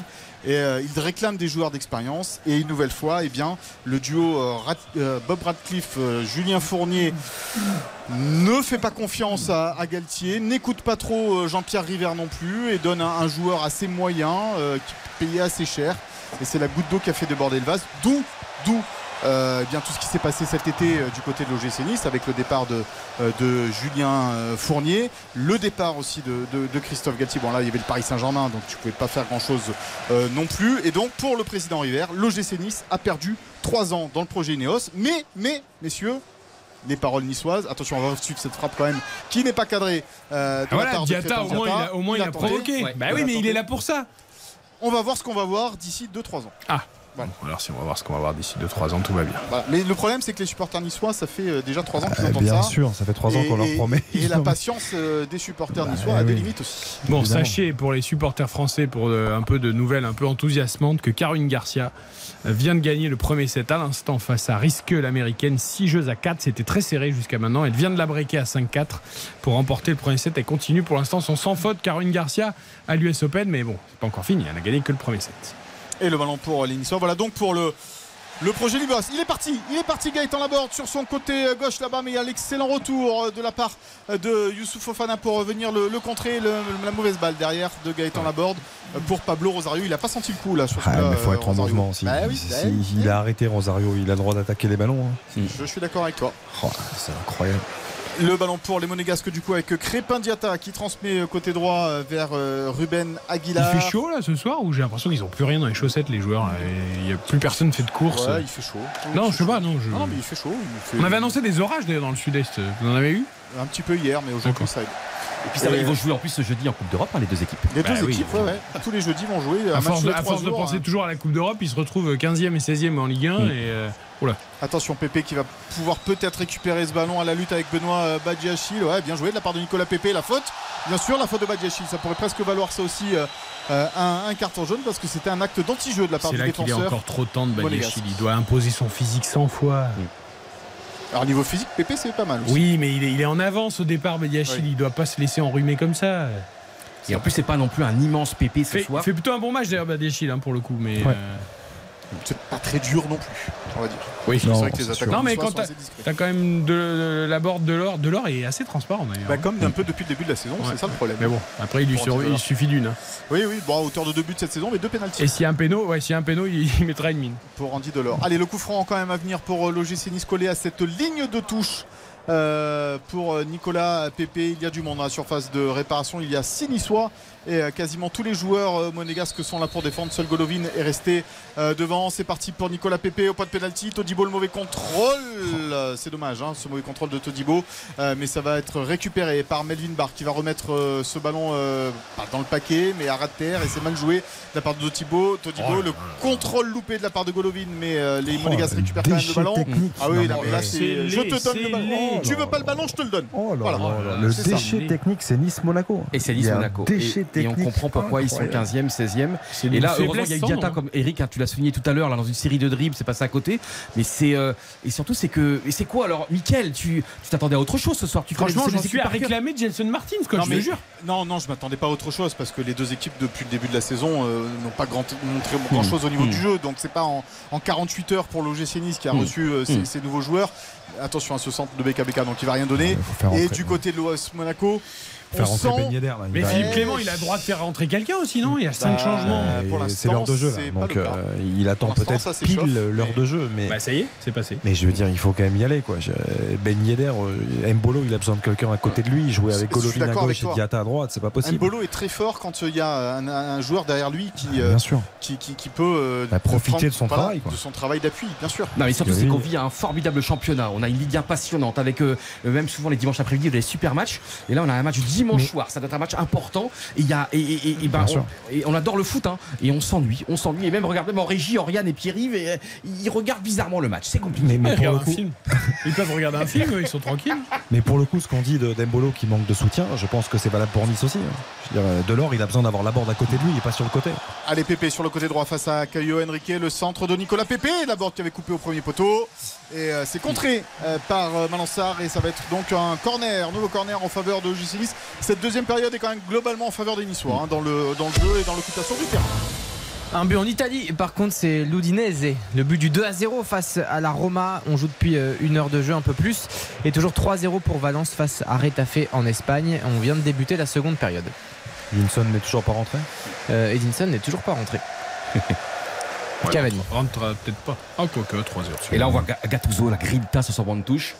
Et euh, il réclame des joueurs d'expérience. Et une nouvelle fois, eh bien, le duo euh, euh, Bob Radcliffe, Julien Fournier ne fait pas confiance à, Galtier, n'écoute pas trop Jean-Pierre River non plus et donne un, joueur assez moyen qui payait assez cher. Et c'est la goutte d'eau qui a fait déborder le vase. D'où, d'où euh, eh bien tout ce qui s'est passé cet été euh, du côté de l'OGC Nice avec le départ de, euh, de Julien Fournier, le départ aussi de, de- de Christophe Galtier. Bon là il y avait le Paris Saint-Germain donc tu pouvais pas faire grand chose non plus. Et donc pour le président River, l'OGC Nice a perdu 3 ans dans le projet Ineos. Mais, mais, messieurs, les paroles niçoises. Attention, on va suivre cette frappe quand même qui n'est pas cadrée. euh, de Ah la part Diata, au moins, il a, au moins, il a provoqué. Bah oui, mais il est là pour ça. On va voir ce qu'on va voir d'ici 2-3 ans. Ah. Voilà. Bon, alors si on va voir ce qu'on va voir d'ici 2-3 ans, tout va bien. Voilà. Mais le problème, c'est que les supporters niçois, ça fait euh, déjà 3 ans qu'ils Eh entendent bien ça. sûr, ça fait trois ans Et- qu'on leur et- promet. Et la patience euh, des supporters niçois eh a des limites aussi. Bon, Évidemment. sachez pour les supporters français, pour euh, un peu de nouvelles un peu enthousiasmantes, que Caroline Garcia euh, vient de gagner le premier set à l'instant face à Risque l'américaine. 6 jeux à 4, c'était très serré jusqu'à maintenant. Elle vient de la breaker à 5-4 pour remporter le premier set. Elle continue pour l'instant son sans faute. Caroline Garcia à l'US Open, mais bon, c'est pas encore fini. Elle a gagné que le premier set. Et le ballon pour les Niçois. Voilà donc pour le. Le projet Libos, il est parti, il est parti Gaëtan Laborde sur son côté euh, gauche là-bas, mais il y a l'excellent retour euh, de la part euh, de Youssouf Fofana pour venir le, le contrer, le- la mauvaise balle derrière de Gaëtan Laborde euh, pour Pablo Rosario. Il n'a pas senti le coup là sur Ah, il faut euh, être en mouvement aussi. Bah oui, Si- bah oui. il a arrêté Rosario, il a le droit d'attaquer les ballons. hein. Je suis d'accord avec toi. Oh, c'est incroyable. Le ballon pour les Monégasques du coup avec Crépin Diata qui transmet euh, côté droit euh, vers euh, Ruben Il Aguilar. fait chaud là ce soir ou j'ai l'impression qu'ils ont plus rien dans les chaussettes les joueurs Il y a plus personne fait de course. Ouais, il fait chaud. Non, je sais pas, non. Je... Non, mais il fait chaud. il fait- On avait annoncé des orages d'ailleurs dans le sud-est. Vous en avez eu? Un petit peu hier, mais aujourd'hui ça aide. Et puis ça va, ils vont jouer en plus ce jeudi en Coupe d'Europe, hein, les deux équipes. Les Bah deux oui. équipes, ouais, ouais. Tous les jeudis vont jouer. À force, de, à penser hein. toujours à la Coupe d'Europe, ils se retrouvent 15e et 16e en Ligue 1 Mm. et euh, oula. Attention Pépé qui va pouvoir peut-être récupérer ce ballon à la lutte avec Benoît euh, Badiachil. Ouais, bien joué de la part de Nicolas Pépé. La faute, bien sûr, la faute de Badiachil. Ça pourrait presque valoir ça aussi euh, euh, un, un carton jaune parce que c'était un acte d'anti-jeu de la part C'est du là qu'il est défenseur. encore trop temps de. Badiachil. Il doit imposer son physique 100 fois. Alors niveau physique, Pépé c'est pas mal aussi. Oui, mais il est, il est en avance au départ, Badiachil. Il doit pas se laisser enrhumer comme ça. Et en plus, c'est pas non plus un immense pépé ce Fait, soir. fait plutôt un bon match d'ailleurs, Badiachil, hein, pour le coup. Mais, Ouais. euh, C'est pas très dur non plus, on va dire. Oui, c'est vrai que les attaquants Non, mais quand sont t'as assez discrets. t'as quand même de, la borde de l'or, de l'or est assez transparent d'ailleurs. Bah, comme un peu depuis le début de la saison, Ouais. c'est ça le problème. Mais bon, après il lui, il suffit d'une. hein. Oui, oui, bon, à hauteur de deux buts cette saison, mais deux pénaltys. Et s'il y a un péno, ouais, s'il y a un péno, il, *laughs* il mettra une mine. pour Andy Delors. Allez, le coup franc quand même à venir pour euh, l'OGC Nice collé à cette ligne de touche. euh, pour euh, Nicolas Pépé, il y a du monde à la surface de réparation. Il y a six Niçois et euh, quasiment tous les joueurs euh, monégasques sont là pour défendre. Seul Golovin est resté euh, devant. C'est parti pour Nicolas Pépé au pas de pénalty. Todibo le mauvais contrôle. C'est dommage hein, ce mauvais contrôle de Todibo. Mais ça va être récupéré par Melvin Barr qui va remettre ce ballon pas dans le paquet mais à ras de terre et c'est mal joué de la part de Todibo. Todibo, Oh le contrôle loupé de la part de Golovin mais les Oh, Monégasques récupèrent quand même le ballon. Ah oui, non, mais là c'est C'est je te laid, donne le ballon. Tu veux pas le ballon, je te le donne. Oh là Voilà. là là, le ça. déchet technique, c'est Nice-Monaco. Et c'est un Nice-Monaco. déchet Et, et on comprend pourquoi ils sont incroyable. 15e, 16e. C'est Et là, heureusement, il y a sans Diata nom. comme Eric, hein, tu l'as souligné tout à l'heure, là, dans une série de dribbles, c'est passé à côté. Mais c'est. euh, et surtout, c'est que. Et c'est quoi alors, Mickaël Tu tu t'attendais à autre chose ce soir Tu Franchement, j'en équipes suis cœur réclamer Jenson Martins, quoi, non, je mais, te jure. non, non, je m'attendais pas à autre chose parce que les deux équipes depuis le début de la saison euh, n'ont pas grand, montré grand Mm. chose au niveau du jeu. Donc c'est pas en, en 48 heures pour l'OGC Nice qui a Mm. reçu euh, ces, Mm. ces nouveaux joueurs. Attention à ce centre de BKBK, donc il va rien donner. Et du côté de l'OS Monaco, Faire on rentrer sent. Ben Yedder, là. Mais Philippe Clément, il a le droit de faire rentrer quelqu'un aussi, non? Il y a 5 Bah, changements. Euh, pour et l'instant, c'est l'heure de jeu là. donc euh, il attend peut-être pile l'heure mais- de jeu mais Bah ça y est, c'est passé. mais je veux dire il faut quand même y aller quoi Je- Ben Yedder euh, Mbolo il a besoin de quelqu'un à côté de lui jouer avec Golovin à gauche et. Diata à droite c'est pas possible Mbolo est très fort quand il y a un, un joueur derrière lui qui, euh, bien sûr qui, qui- qui peut euh, Bah, profiter de son voilà, travail, quoi. de son travail d'appui, bien sûr. Non mais surtout c'est qu'on vit un formidable championnat. On a une Ligue 1 passionnante avec même souvent les dimanches après-midi des super matchs. Et là on a un match dimanche Mais- soir. Ça doit être un match important. Et il y a et, et- et- et ben, on, sûr. et on adore le foot hein, et on s'ennuie, on s'ennuie. Et même regarde même en régie, Oriane et Pierre-Yves, euh, ils regardent bizarrement le match. C'est compliqué. mais, mais Ils un film. Peuvent regarder un film, ils sont tranquilles. *laughs* mais pour le coup ce qu'on dit de Dembolo qui manque de soutien je pense que c'est valable pour Nice aussi hein. Je veux dire, euh, Delors il a besoin d'avoir la borde à côté de lui et pas sur le côté Allez, Pépé sur le côté droit face à Caio Henrique, le centre de Nicolas Pépé, la board qui avait coupé au premier poteau. Et euh, c'est contré euh, par euh, Malansar et ça va être donc un corner, nouveau corner en faveur de JC Nice. Cette deuxième période est quand même globalement en faveur des Niçois hein, dans, le, dans le jeu et dans l'occupation du terrain. Un but en Italie, par contre, c'est l'Udinese. Le but du 2 à 0 face à la Roma. On joue depuis euh, une heure de jeu, un peu plus. Et toujours 3-0 pour Valence face à Retafe en Espagne. On vient de débuter la seconde période. Linson n'est toujours pas rentré? Euh, Edinson n'est toujours pas rentré. *laughs* Cavani. Rentre euh, peut-être pas. Ah, quoique, 3 heures. Et là on voit Ga- Gattuso, la grinta sur son banc de touche.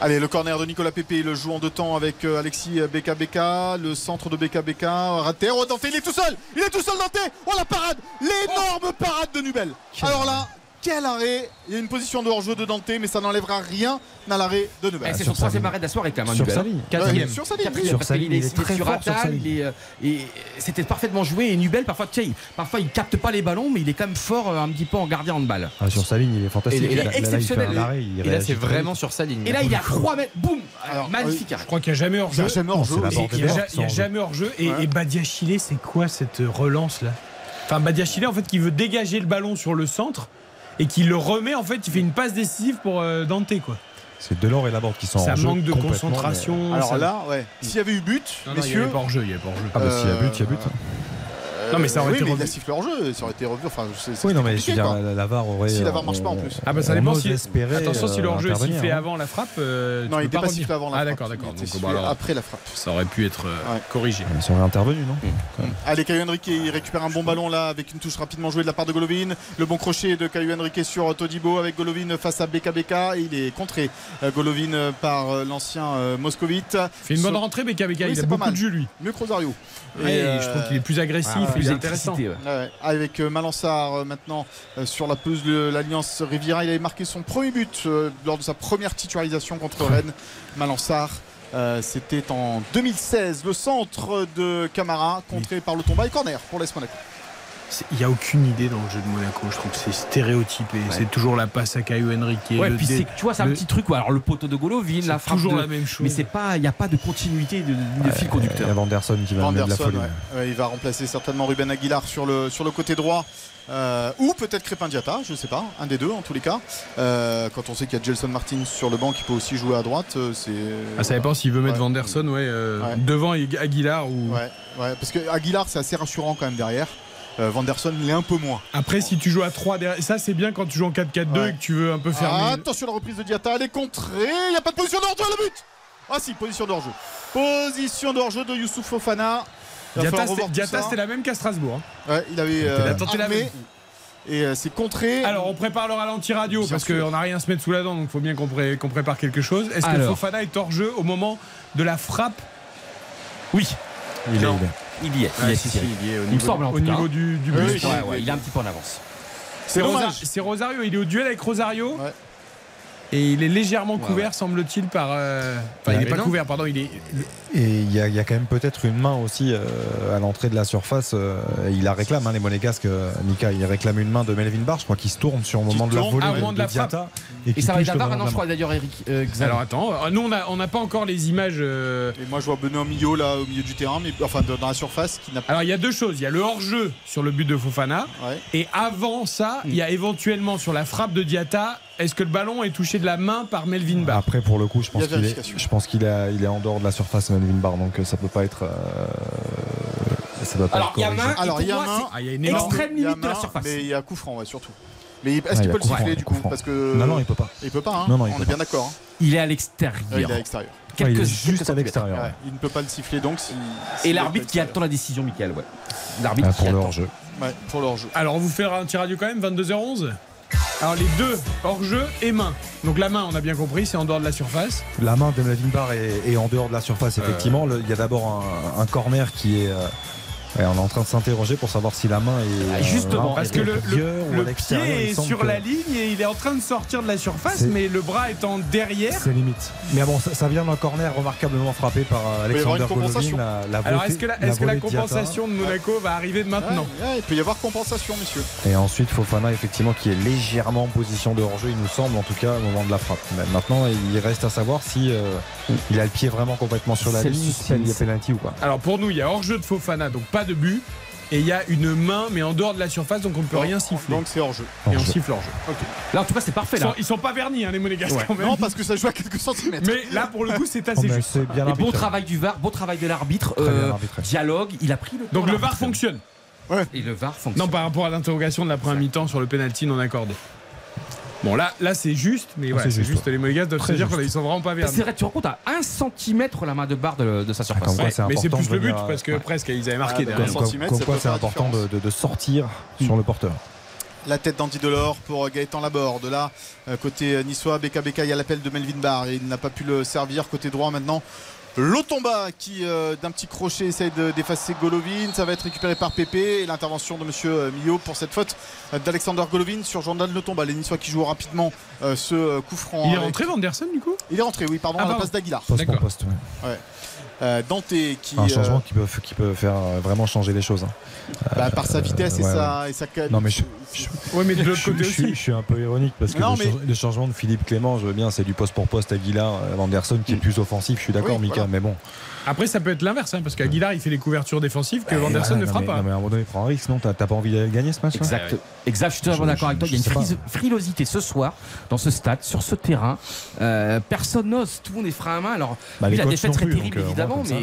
Allez, le corner de Nicolas Pépé, il le joue en deux temps avec euh, Alexis BKBK, le centre de BKBK, raté. Oh, Dante, il est tout seul Il est tout seul, Dante Oh, la parade L'énorme parade de Nubel Alors là, quel arrêt Il y a une position de hors-jeu de Dante, mais ça n'enlèvera rien à l'arrêt de Nubel. Eh, c'est sur son troisième arrêt de la soirée quand même. Sur Nubel, sa hein. ligne. Quatrième. Sur sa ligne, Quatrième, Sur sa ligne, est, il est il est très sur fort sur attaque, sa ligne. il est, euh, et c'était parfaitement joué. Et Nubel, parfois, tu sais, il- parfois il capte pas les ballons, mais il est quand même fort euh, un petit peu en gardien de balle. Ah, sur sa ligne il est fantastique Et- et là, Là, là, il fait exceptionnel. un arrêt, il Et là, c'est vraiment sur sa ligne. Et là, il est à 3 mètres, boum Alors, Magnifique Je crois qu'il n'y a jamais Il hors-jeu. a Il n'y a, a jamais hors-jeu. Et, Badiachile, c'est quoi cette relance là? Enfin, Badiachile, en fait, qui veut dégager le ballon sur le centre et qui le remet, en fait, il fait une passe décisive pour euh, Dante, quoi. c'est Delors et Laborde qui sont Ça en jeu manque de concentration. Alors ça- là, ouais. S'il y avait eu but, Non, non, il n'y messieurs. avait pas hors-jeu, il n'y avait pas mais- ah bah s'il y a but il y a but Non, mais ça aurait oui, été mais il revu. a sifflé hors jeu, ça aurait été revu. Enfin, c'est- c'est oui non mais je veux dire la, la VAR aurait Si la VAR on- marche pas, en plus. Ah bah ça dépend si. espérer, Attention, si euh, le hors-jeu est intervenir, sifflé hein. avant la frappe. euh, tu Non, il n'était pas sifflé avant la Ah frappe. d'accord, d'accord. Il était sifflé alors, après la frappe. ça aurait pu être euh, Ouais. corrigé. ils sont intervenus non Allez, Caio Henrique, il récupère un bon ballon là avec une touche rapidement jouée de la part de Golovin. Le bon crochet de Caio Henrique sur Todibo avec Golovin face à BKBK. Il est contré euh, Golovin euh, par euh, l'ancien euh, moscovite. Fait une bonne rentrée, BKBK. Il a beaucoup mal. de jus, lui. Mieux que Rosario. Je trouve euh, qu'il est plus agressif, ah, plus intéressant. d'électricité, ouais. Ouais, avec euh, Malansar euh, maintenant euh, sur la pelouse de l'Alliance Riviera. Il avait marqué son premier but euh, lors de sa première titularisation contre Rennes. Malansar. euh, C'était en 2016, le centre de Camara, contré par le tomba et corner pour l'Est Monaco. Il n'y a aucune idée dans le jeu de Monaco. Je trouve que c'est stéréotypé. C'est toujours la passe à Caio Henrique. Ouais, le puis dé- tu vois, c'est un le- petit truc. ouais, Alors le poteau de Golovin, la frappe toujours de- la même chose. Mais c'est pas, il n'y a pas de continuité de, de fil il y conducteur. a Vanderson qui va de la folie ouais. Ouais, il va remplacer certainement Ruben Aguilar sur le, sur le côté droit. Euh, ou peut-être Crépin Diata, je sais pas, un des deux en tous les cas. Euh, quand on sait qu'il y a Gelson Martin sur le banc qui peut aussi jouer à droite, euh, c'est. Ah, ça dépend s'il veut mettre Ouais. Vanderson ouais, euh, Ouais. devant Ag- Aguilar ou. Ouais, ouais, parce que Aguilar c'est assez rassurant quand même derrière. Euh, Vanderson l'est un peu moins. Après, si tu joues à 3 derrière. Ça, c'est bien quand tu joues en 4-4-2 Ouais. et que tu veux un peu fermer. Ah, attention la reprise de Diata, elle est contrée, il n'y a pas de position de hors-jeu, le but Ah si, position de hors-jeu. Position de hors-jeu de Youssouf Fofana. Diata, c'était- la même qu'à Strasbourg. hein. Ouais, il avait Il euh, tenté la même. et euh, c'est contré. Alors, on prépare le ralenti radio Bien parce qu'on n'a rien à se mettre sous la dent, donc il faut bien qu'on pré- qu'on prépare quelque chose. Est-ce que. Fofana est hors jeu au moment de la frappe? Oui, il Non. est. il y est. Il y Ah, est, si, si, il y est au Il me niveau, semble, en au tout cas. niveau du, du Oui, but. oui, Ouais, ouais, il est un petit peu en avance. C'est Rosario, il est au duel avec Rosario. Ouais. Et il est légèrement couvert, semble-t-il, par. euh, Enfin, il n'est pas non. couvert, pardon. Il est. Et il y, a- il y a quand même peut-être une main aussi euh, à l'entrée de la surface. euh, il la réclame, hein, les monégasques. euh, Mika, il réclame une main de Melvin Barr. Je crois qu'il se tourne sur le moment de la volée de, de la. Et, qui ça barre, ballon non, je crois d'ailleurs, Eric. euh. Alors attends, nous on n'a pas encore les images. euh, Et moi, je vois Benoît Millot là au milieu du terrain, mais enfin dans la surface, qui n'a pas. Alors il y a deux choses. Il y a le hors-jeu sur le but de Fofana. Et avant ça, il y a éventuellement sur la frappe de Diatta, est-ce que le ballon est touché de la main par Melvin Barr? Après, pour le coup, je pense qu'il est, je pense qu'il est, il est en dehors de la surface, Melvin Barr. Donc euh, ça peut pas être. euh, ça doit pas Alors, être il y a main, Alors il y a pour moi, main, c'est Ah, il y a une extrême limite de la surface. Mais il y a coup franc, ouais, surtout. Mais est-ce il qu'il peut le siffler du coup. Parce que Non, non, il peut pas. Il peut pas. Hein Non, non, il On peut est pas. bien d'accord. hein. Il est à l'extérieur. Ouais, il est à l'extérieur. Ouais, il est juste à l'extérieur. Ouais, Il ne peut pas le siffler donc si. Et l'arbitre qui attend la décision, Michael, ouais. L'arbitre Ah, qui pour le attend. hors-jeu. Ouais, pour le hors-jeu. Alors on vous fait un petit radio quand même, 22h11 Alors les deux, hors-jeu et main. Donc la main, on a bien compris, c'est en dehors de la surface. La main de Melvin Barr est, est en dehors de la surface, effectivement. Le- Il y a d'abord un, un corner qui est. ouais, on est en train de s'interroger pour savoir si la main est. Ah, Justement, euh, parce est que le, pied est sur que la ligne et il est en train de sortir de la surface, mais le bras étant derrière. C'est limite. Mais bon, ça, ça vient d'un corner remarquablement frappé par euh, Alexander. Golovin. La, la Alors est-ce que la, est-ce que la volée de Diatta. compensation de Monaco va arriver maintenant Ouais, ouais, il peut y avoir compensation, messieurs. Et ensuite Fofana effectivement qui est légèrement en position de hors-jeu, il nous semble en tout cas au moment de la frappe. Mais maintenant il reste à savoir si euh, il a le pied vraiment complètement sur la ligne, s'il y a penalty ou pas. Alors pour nous, il y a hors-jeu de Fofana, donc pas de but. Et il y a une main, mais en dehors de la surface, donc on ne peut rien siffler. Donc c'est hors-jeu. Et on siffle hors-jeu. Là, en tout cas, c'est parfait. Ils sont, Là. ils sont pas vernis, hein, les monégasques Ouais. quand même. Non, parce que ça joue à quelques centimètres. Mais là, pour le coup, c'est Oh, assez mais juste. bien Et bon travail du VAR, beau travail de l'arbitre. Euh, dialogue, il a pris le temps. Donc le VAR fonctionne. Et le VAR fonctionne. Non, par rapport à l'interrogation de la première mi-temps sur le penalty non accordé. Bon, là, là c'est juste, mais voilà, c'est c'est juste, juste. Les Monégasques doivent se dire qu'ils sont vraiment pas vernis. C'est vrai, tu te rends compte à 1 cm la main de barre de, de sa surface. quoi, Ouais, c'est mais c'est plus de le but parce que ouais. presque ils avaient Ah, marqué bah, derrière. Comme, c'est important de, différence. de- de sortir sur le porteur. La tête d'Andy Delors pour Gaëtan Laborde. Là, euh, côté euh, niçois, Beka Beka, il y a l'appel de Melvin Barr. Et il n'a pas pu le servir. Côté droit maintenant. Lotomba qui euh, d'un petit crochet essaye de- d'effacer Golovin. Ça va être récupéré par Pépé. Et l'intervention de Monsieur euh, Millot pour cette faute euh, d'Alexander Golovin sur Jordan Lotomba. Les Niçois qui jouent rapidement euh, ce coup franc. Il est avec- rentré Vanderson du coup? Il est rentré, oui, pardon, Ah, à la place d'Aguilar. Poste pour D'accord. poste. ouais. Ouais. Euh, Dante qui. Un euh, changement qui peut, qui peut faire euh, vraiment changer les choses. hein. bah, par sa vitesse et, ouais, sa, et sa Non mais je, je- Ouais, mais de je, l'autre côté je suis- aussi. je suis un peu ironique parce que Non, le, mais- change- le changement de Philippe Clément, je veux bien, c'est du poste pour poste Aguilar, euh, Anderson qui est plus offensif. Je suis d'accord, Oui, Mika, voilà. mais bon. Après, ça peut être l'inverse, hein, parce qu'Aguilar il fait les couvertures défensives que Eh, Vanderson voilà, ne non, fera mais- pas. Non mais à un moment donné, un risque, non T'as pas envie de gagner ce match Exact. Exact, je suis totalement d'accord avec toi. Il y a une frilosité ce soir dans ce stade, sur ce terrain. Euh, personne n'ose, tout le monde est frein à main. Alors, Bah, la défaite serait plus, terrible donc, euh, évidemment, mais ça.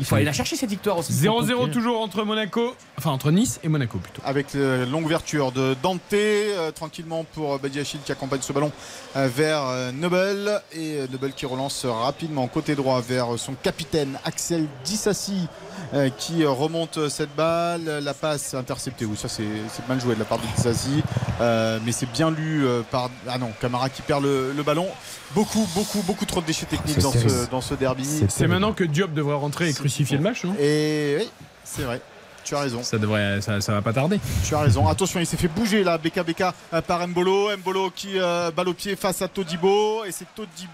Il faut aller la chercher cette victoire aussi. 0-0 toujours entre Monaco, enfin entre Nice et Monaco plutôt. avec euh, longue ouverture de Dante euh, tranquillement pour euh, Badiachil qui accompagne ce ballon euh, vers euh, Nobel. Et euh, Nobel qui relance rapidement côté droit vers euh, son capitaine Axel Dissassi euh, qui euh, remonte cette balle. La passe interceptée. Oui ça c'est mal joué de la part de Dissassi euh, mais c'est bien lu euh, par ah non Camara qui perd le, le ballon. Beaucoup beaucoup beaucoup trop de déchets techniques c'est dans ce, dans ce derby. C'est C'est maintenant que Diop devrait rentrer et crucifier le match, non et oui c'est vrai tu as raison ça, devrait, ça, ça va pas tarder. Tu as raison. Attention, il s'est fait bouger là, Beka euh, par Mbolo. Mbolo qui euh, balle au pied face à Todibo. Et c'est Todibo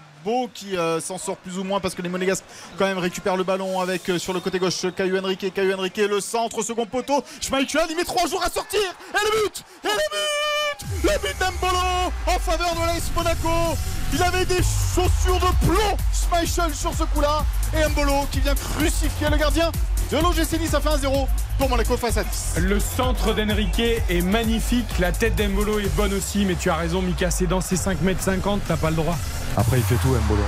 qui euh, s'en sort plus ou moins parce que les Monégasques quand même récupèrent le ballon avec euh, sur le côté gauche Caillou Henrique. Caillou Henrique, le centre, second poteau. Schmeichel, il met trois jours à sortir. Et le but Et le but Le but d'Mbolo en faveur de l'AS Monaco. Il avait des chaussures de plomb, Schmeichel sur ce coup-là. Et Mbolo qui vient crucifier le gardien de l'OGC Nice. Ça fait 1-0 pour Monaco face à Nice. Le centre d'Enrique est magnifique, la tête d'Embolo est bonne aussi, mais tu as raison, Mika, c'est dans ces 5m50, t'as pas le droit. Après, il fait tout, Mbolo.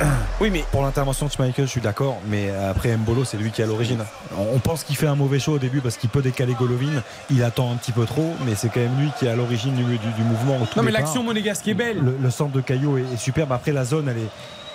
*coughs* Oui, mais Pour l'intervention de Schmeichel, je suis d'accord, mais après Mbolo, c'est lui qui est à l'origine. On pense qu'il fait un mauvais show au début parce qu'il peut décaler Golovin. Il attend un petit peu trop, mais c'est quand même lui qui est à l'origine du, du- du mouvement. au tout non, mais l'action monégasque est belle. Le, le centre de Caillot est, est superbe. Après, la zone, elle est,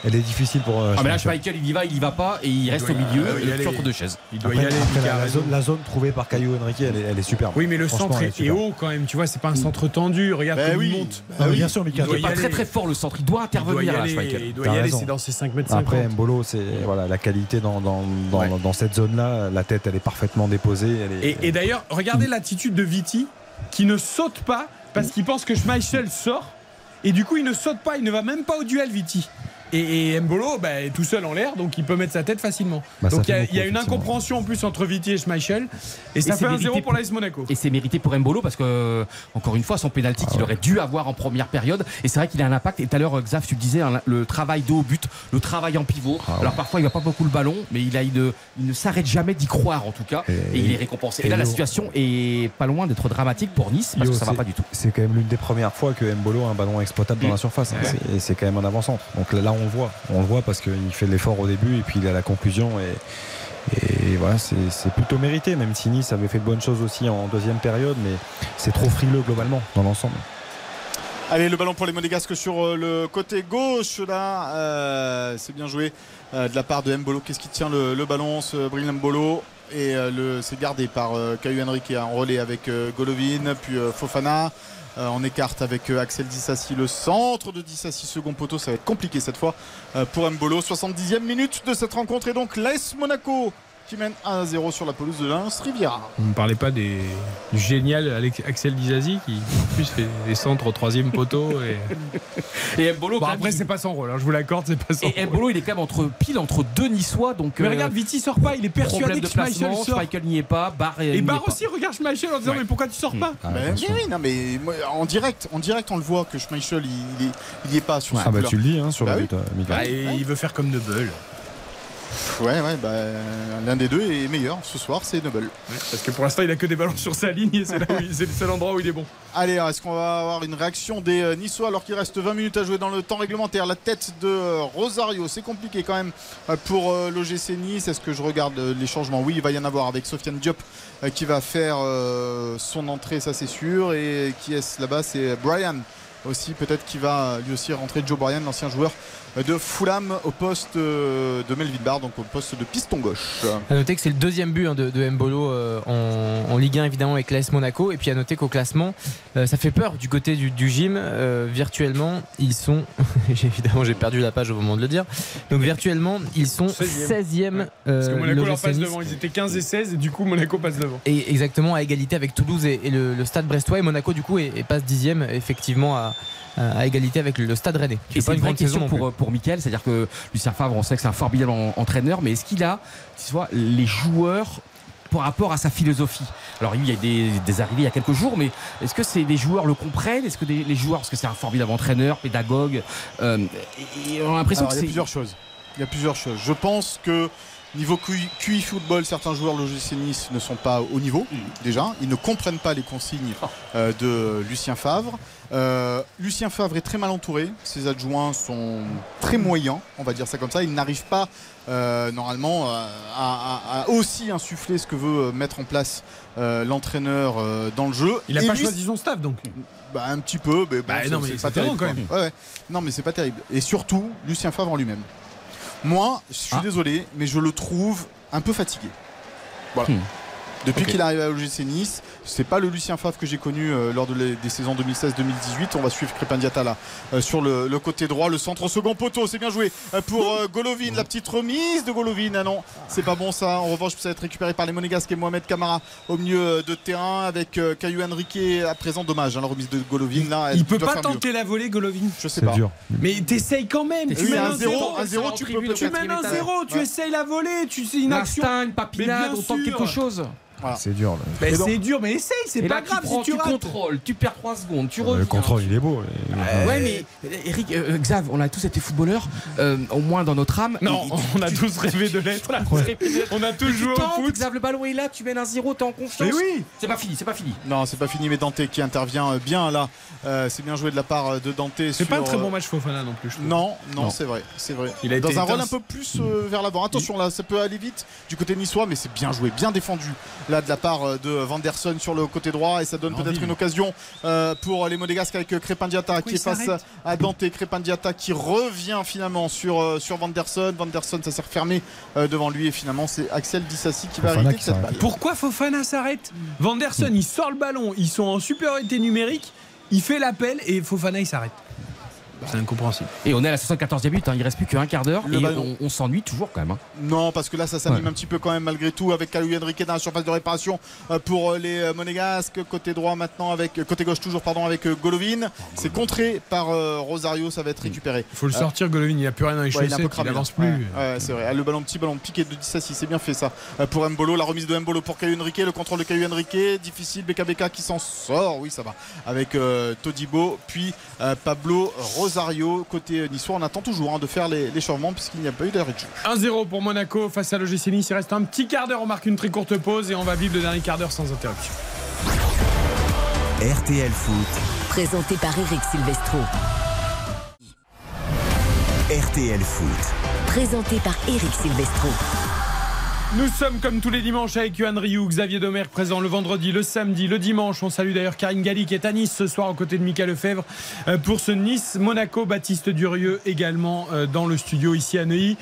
elle est difficile pour. euh, Ah, mais là, Schmeichel. Schmeichel, il y va, il y va pas et il reste au milieu, ah oui, et allez. le centre de chaise. Il doit Après, y aller, après, la, zone, la zone trouvée par Caillou Henrique, elle est, elle est superbe. Oui, mais le centre est, est haut quand même, tu vois, c'est pas un centre tendu. Regarde Bah oui. il monte. Bah oui. bien sûr, Mika. Il doit Il y est pas aller. très très fort le centre, il doit Il doit y intervenir là, aller, Schmeichel. il doit y aller, raison. c'est dans ces 5m50. Après, Mbolo, c'est voilà, la qualité dans, dans, dans, Ouais. dans cette zone-là. La tête, elle est parfaitement déposée. Elle est, et d'ailleurs, regardez l'attitude de Viti qui ne saute pas parce qu'il pense que Schmeichel sort et du coup il ne saute pas, il ne va même pas au duel Viti. Et, et Mbolo bah, est tout seul en l'air, donc il peut mettre sa tête facilement. Bah, donc il y a, y une incompréhension en plus entre Viti et Schmeichel. Et ça Et fait 1-0 mérité pour l'AS Monaco. Et c'est mérité pour Mbolo parce que, encore une fois, son pénalty qu'il aurait dû avoir en première période. Et c'est vrai qu'il a un impact. Et tout à l'heure, Xav, tu le disais, hein, le travail de haut but, le travail en pivot. Alors parfois, il va pas beaucoup le ballon, mais il, a une- il ne s'arrête jamais d'y croire en tout cas. Et, il est récompensé. Et, là, la situation est pas loin d'être dramatique pour Nice parce Yo, que ça va pas du tout. C'est quand même l'une des premières fois que Mbolo a un ballon exploitable dans la surface. hein. Ouais. Et c'est quand même un avant-centre. Donc là, là, on le voit. Le voit parce qu'il fait l'effort au début et puis il a la conclusion. Et, voilà, c'est plutôt mérité. Même si Nice avait fait de bonnes choses aussi en deuxième période, mais c'est trop frileux globalement dans l'ensemble. Allez, le ballon pour les Monégasques sur euh, le côté gauche là. Euh, c'est bien joué euh, de la part de Mbolo. Qu'est-ce qui tient le, ballon, ce Bril Mbolo? Et c'est gardé par Caillou Henrique en relais avec Golovin, puis Fofana. Euh, on écarte avec euh, Axel Dissassi le centre de Dissassi, second poteau. Ça va être compliqué cette fois euh, pour Mbolo. 70e minute de cette rencontre et donc l'AS Monaco qui mène 1-0 sur la pelouse de Lens Riviera. On ne parlait pas des, du génial Alex- Axel Dizazi qui en plus fait des centres au troisième poteau. Et, *laughs* Et Mbolo, Bon, après, c'est pas son rôle, hein, je vous l'accorde, c'est pas son Et rôle. Mbolo, il est quand même entre pile entre deux Niçois. Donc, Mais euh, regarde, Viti sort pas, il est persuadé que de Schmeichel sort. Schmeichel n'y est pas, Barre Et Barre pas. aussi regarde Schmeichel en disant Ouais. mais pourquoi tu sors pas Ben, oui, oui, non, mais en direct, en direct, on le voit que Schmeichel, il, il, est- il y est pas sur ce Ah bah tu le dis hein, sur Bah le oui. but, euh. Ah, et il veut faire comme Nebel. Ouais, ouais, bah, l'un des deux est meilleur ce soir, c'est Noble. Parce que pour l'instant, il a que des ballons sur sa ligne et c'est le seul endroit où il est bon. Allez, est-ce qu'on va avoir une réaction des euh, Niçois alors qu'il reste 20 minutes à jouer dans le temps réglementaire? La tête de euh, Rosario, c'est compliqué quand même euh, pour l'OGC Nice. Est-ce que je regarde les changements? Oui, il va y en avoir avec Sofiane Diop qui va faire son entrée, ça c'est sûr. Et qui est là-bas? C'est Brian aussi, peut-être qui va lui aussi rentrer. Joe Brian, l'ancien joueur de Fulham au poste euh, de Melvin Barr, donc au poste de piston gauche. À noter que c'est le deuxième but hein, de, de Mbolo euh, en, en Ligue 1 évidemment avec l'AS Monaco et puis à noter qu'au classement euh, ça fait peur du côté du, du gym Euh, virtuellement ils sont *laughs* évidemment j'ai perdu la page au moment de le dire donc virtuellement ils sont 16e, Parce que Monaco leur passe devant. Ils étaient 15 et 16 et du coup, Monaco passe devant. Et exactement à égalité avec Toulouse et, et le, le Stade Brestois et Monaco du coup et, et passe dixième effectivement à, à- à égalité avec le, Stade Rennais. Et c'est une vraie grande question pour, pour Mickaël, c'est-à-dire que Lucien Favre, on sait que c'est un formidable en- entraîneur, mais est-ce qu'il a tu vois, les joueurs par rapport à sa philosophie? Alors oui, il y a des, des arrivées il y a quelques jours, mais est-ce que c'est des joueurs le comprennent? Est-ce que des- les joueurs, parce que c'est un formidable entraîneur, pédagogue, euh, et- et on a l'impression il y a c'est plusieurs choses. Il y a plusieurs choses. Je pense que niveau QI, QI football, certains joueurs de l'OGC Nice ne sont pas au niveau déjà. Ils ne comprennent pas les consignes euh, de Lucien Favre. Euh, Lucien Favre est très mal entouré. Ses adjoints sont très moyens, on va dire ça comme ça. Il n'arrive pas euh, normalement à, à- à aussi insuffler ce que veut mettre en place l'entraîneur dans le jeu. Il a Et pas lui, choisi son staff donc. bah, un petit peu, mais, bon, Bah, c'est- non, mais c'est c'est pas terrible quand même. même. Ouais, ouais. Non, mais c'est pas terrible. Et surtout, Lucien Favre en lui-même. Moi, je suis désolé, mais je le trouve un peu fatigué. Voilà. Hmm. Depuis qu'il arrive à l'OGC Nice, c'est pas le Lucien Favre que j'ai connu euh, lors de les- des saisons 2016-2018. On va suivre Crépin Diatta là euh, sur le, le côté droit, le centre au second poteau, c'est bien joué euh, pour euh, Golovin, la petite remise de Golovin. Ah non, c'est pas bon ça. En revanche, ça va être récupéré par les Monégasques et Mohamed Camara au milieu de terrain avec euh, Caillou Henrique à présent. Dommage, hein, la remise de Golovin là. elle Il peut pas mieux. tenter la volée, Golovin. Je sais C'est pas. dur. Mais t'essayes quand même. Tu mènes un un zéro, zéro. un zéro, tu peux Tu peut-être. mènes un étage. zéro, tu Ouais. essayes la volée, tu c'est une action. Une papinade, on tente quelque chose. Voilà. C'est dur. là. C'est dur, mais essaye, c'est pas là, grave tu prends, si tu tu rates. contrôles, tu perds 3 secondes, tu Le reviens. contrôle, il est beau. Et- Ouais, mais euh, Eric, euh, Xav, on a tous été footballeurs, euh, au moins dans notre âme. Non, Et- on a tous rêvé de l'être. On a tous joué au foot. Xav, le ballon est là, tu mènes un 0 t'es en confiance. Mais oui. C'est pas fini, c'est pas fini. Non, c'est pas fini, mais Dante qui intervient euh, bien là. Euh, c'est bien joué de la part euh, de Dante. C'est pas un très euh, bon match Fofana non plus. je. Non, non, Non. c'est vrai, c'est vrai. Il a Dans été un rôle un peu plus euh, vers l'avant. Attention là, ça peut aller vite du côté niçois, mais c'est bien joué, bien défendu là de la part euh, de Vanderson sur le côté droit et ça donne peut-être une occasion euh, pour les Monégasques avec euh, Crépin Diatta qui il est face s'arrête à Dante. Crépin Diatta qui revient finalement sur, euh, sur Vanderson. Vanderson, ça s'est refermé euh, devant lui et finalement c'est Axel Dissassi qui va Fofana arrêter qui cette balle. Pourquoi Fofana s'arrête? Vanderson, il sort le ballon, ils sont en supériorité numérique, il fait l'appel et Fofana il s'arrête. C'est incompréhensible. Et on est à la 74e minute, hein, il reste plus qu'un quart d'heure Le et ballon. on, on s'ennuie toujours quand même. hein. Non, parce que là, ça s'anime Ouais. un petit peu quand même malgré tout avec Kalou Henrique dans la surface de réparation euh, pour euh, les euh, Monégasques. Côté droit maintenant avec côté gauche toujours pardon avec euh, Golovin. C'est contré par euh, Rosario, ça va être récupéré. Il faut le Euh, sortir, Golovin, il a plus rien dans les Ouais, il est un peu chaussettes, il cramé, avance là. plus. Ouais, ouais, c'est vrai. Ah, Le ballon, petit ballon piqué de 10 à 6, c'est bien fait ça. Pour Mbolo, la remise de Mbolo pour Caillou Henrique, le contrôle de Caillou Henrique, difficile. BKBK qui s'en sort, oui, ça va. Avec euh, Todibo, puis euh, Pablo Rosario. Côté niçois, on attend toujours hein, de faire les, les changements puisqu'il n'y a pas eu d'arrêt de jeu. 1-0 pour Monaco face à l'OGC Nice. Il reste un petit quart d'heure. On marque une très courte pause et on va vivre le dernier quart d'heure sans interruption. RTL Foot, Présenté par Eric Silvestro. RTL Foot. Présenté par Eric Silvestro. Nous sommes comme tous les dimanches avec Yohan Rioux, Xavier Domergue présent le vendredi, le samedi, le dimanche. On salue d'ailleurs Karine Galli qui est à Nice ce soir aux côtés de Mika Lefebvre euh, pour ce Nice-Monaco. Baptiste Durieux également euh, dans le studio ici à Neuilly.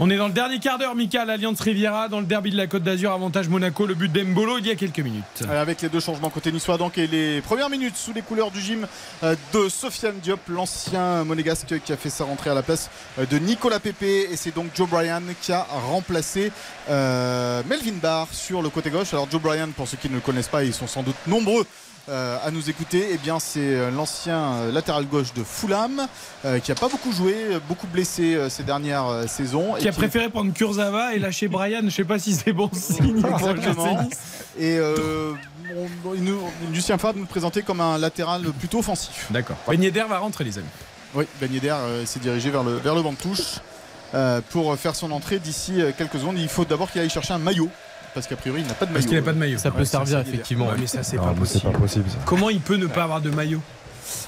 On est dans le dernier quart d'heure, Mika, l'Alliance Riviera, dans le derby de la Côte d'Azur, avantage Monaco, le but d'Embolo il y a quelques minutes. Euh, Avec les deux changements côté niçois donc et les premières minutes sous les couleurs du gym euh, de Sofiane Diop, l'ancien monégasque qui a fait sa rentrée à la place euh, de Nicolas Pépé et c'est donc Joe Bryan qui a remplacé Melvin Barr sur le côté gauche. Alors Joe Bryan pour ceux qui ne le connaissent pas, ils sont sans doute nombreux euh, à nous écouter, eh bien c'est euh, l'ancien euh, latéral gauche de Fulham euh, qui a pas beaucoup joué, beaucoup blessé euh, ces dernières euh, saisons Qui et a préféré prendre Kurzawa et lâcher Brian, je sais pas si c'est bon *laughs* signe Exactement. Et on- il nous- Lucien Favre nous présentait comme un latéral plutôt offensif. D'accord. Ben Yedder va rentrer les amis. Oui, Ben Yedder euh, s'est dirigé vers le, vers le banc de touche euh, pour faire son entrée d'ici quelques secondes. Il faut d'abord qu'il aille chercher un maillot. Parce qu'a priori il n'a pas de maillot. Parce qu'il n'a pas de maillot. Ça peut servir, effectivement. Ouais, mais ça c'est pas possible. pas possible. ça. Comment il peut ne pas avoir de maillot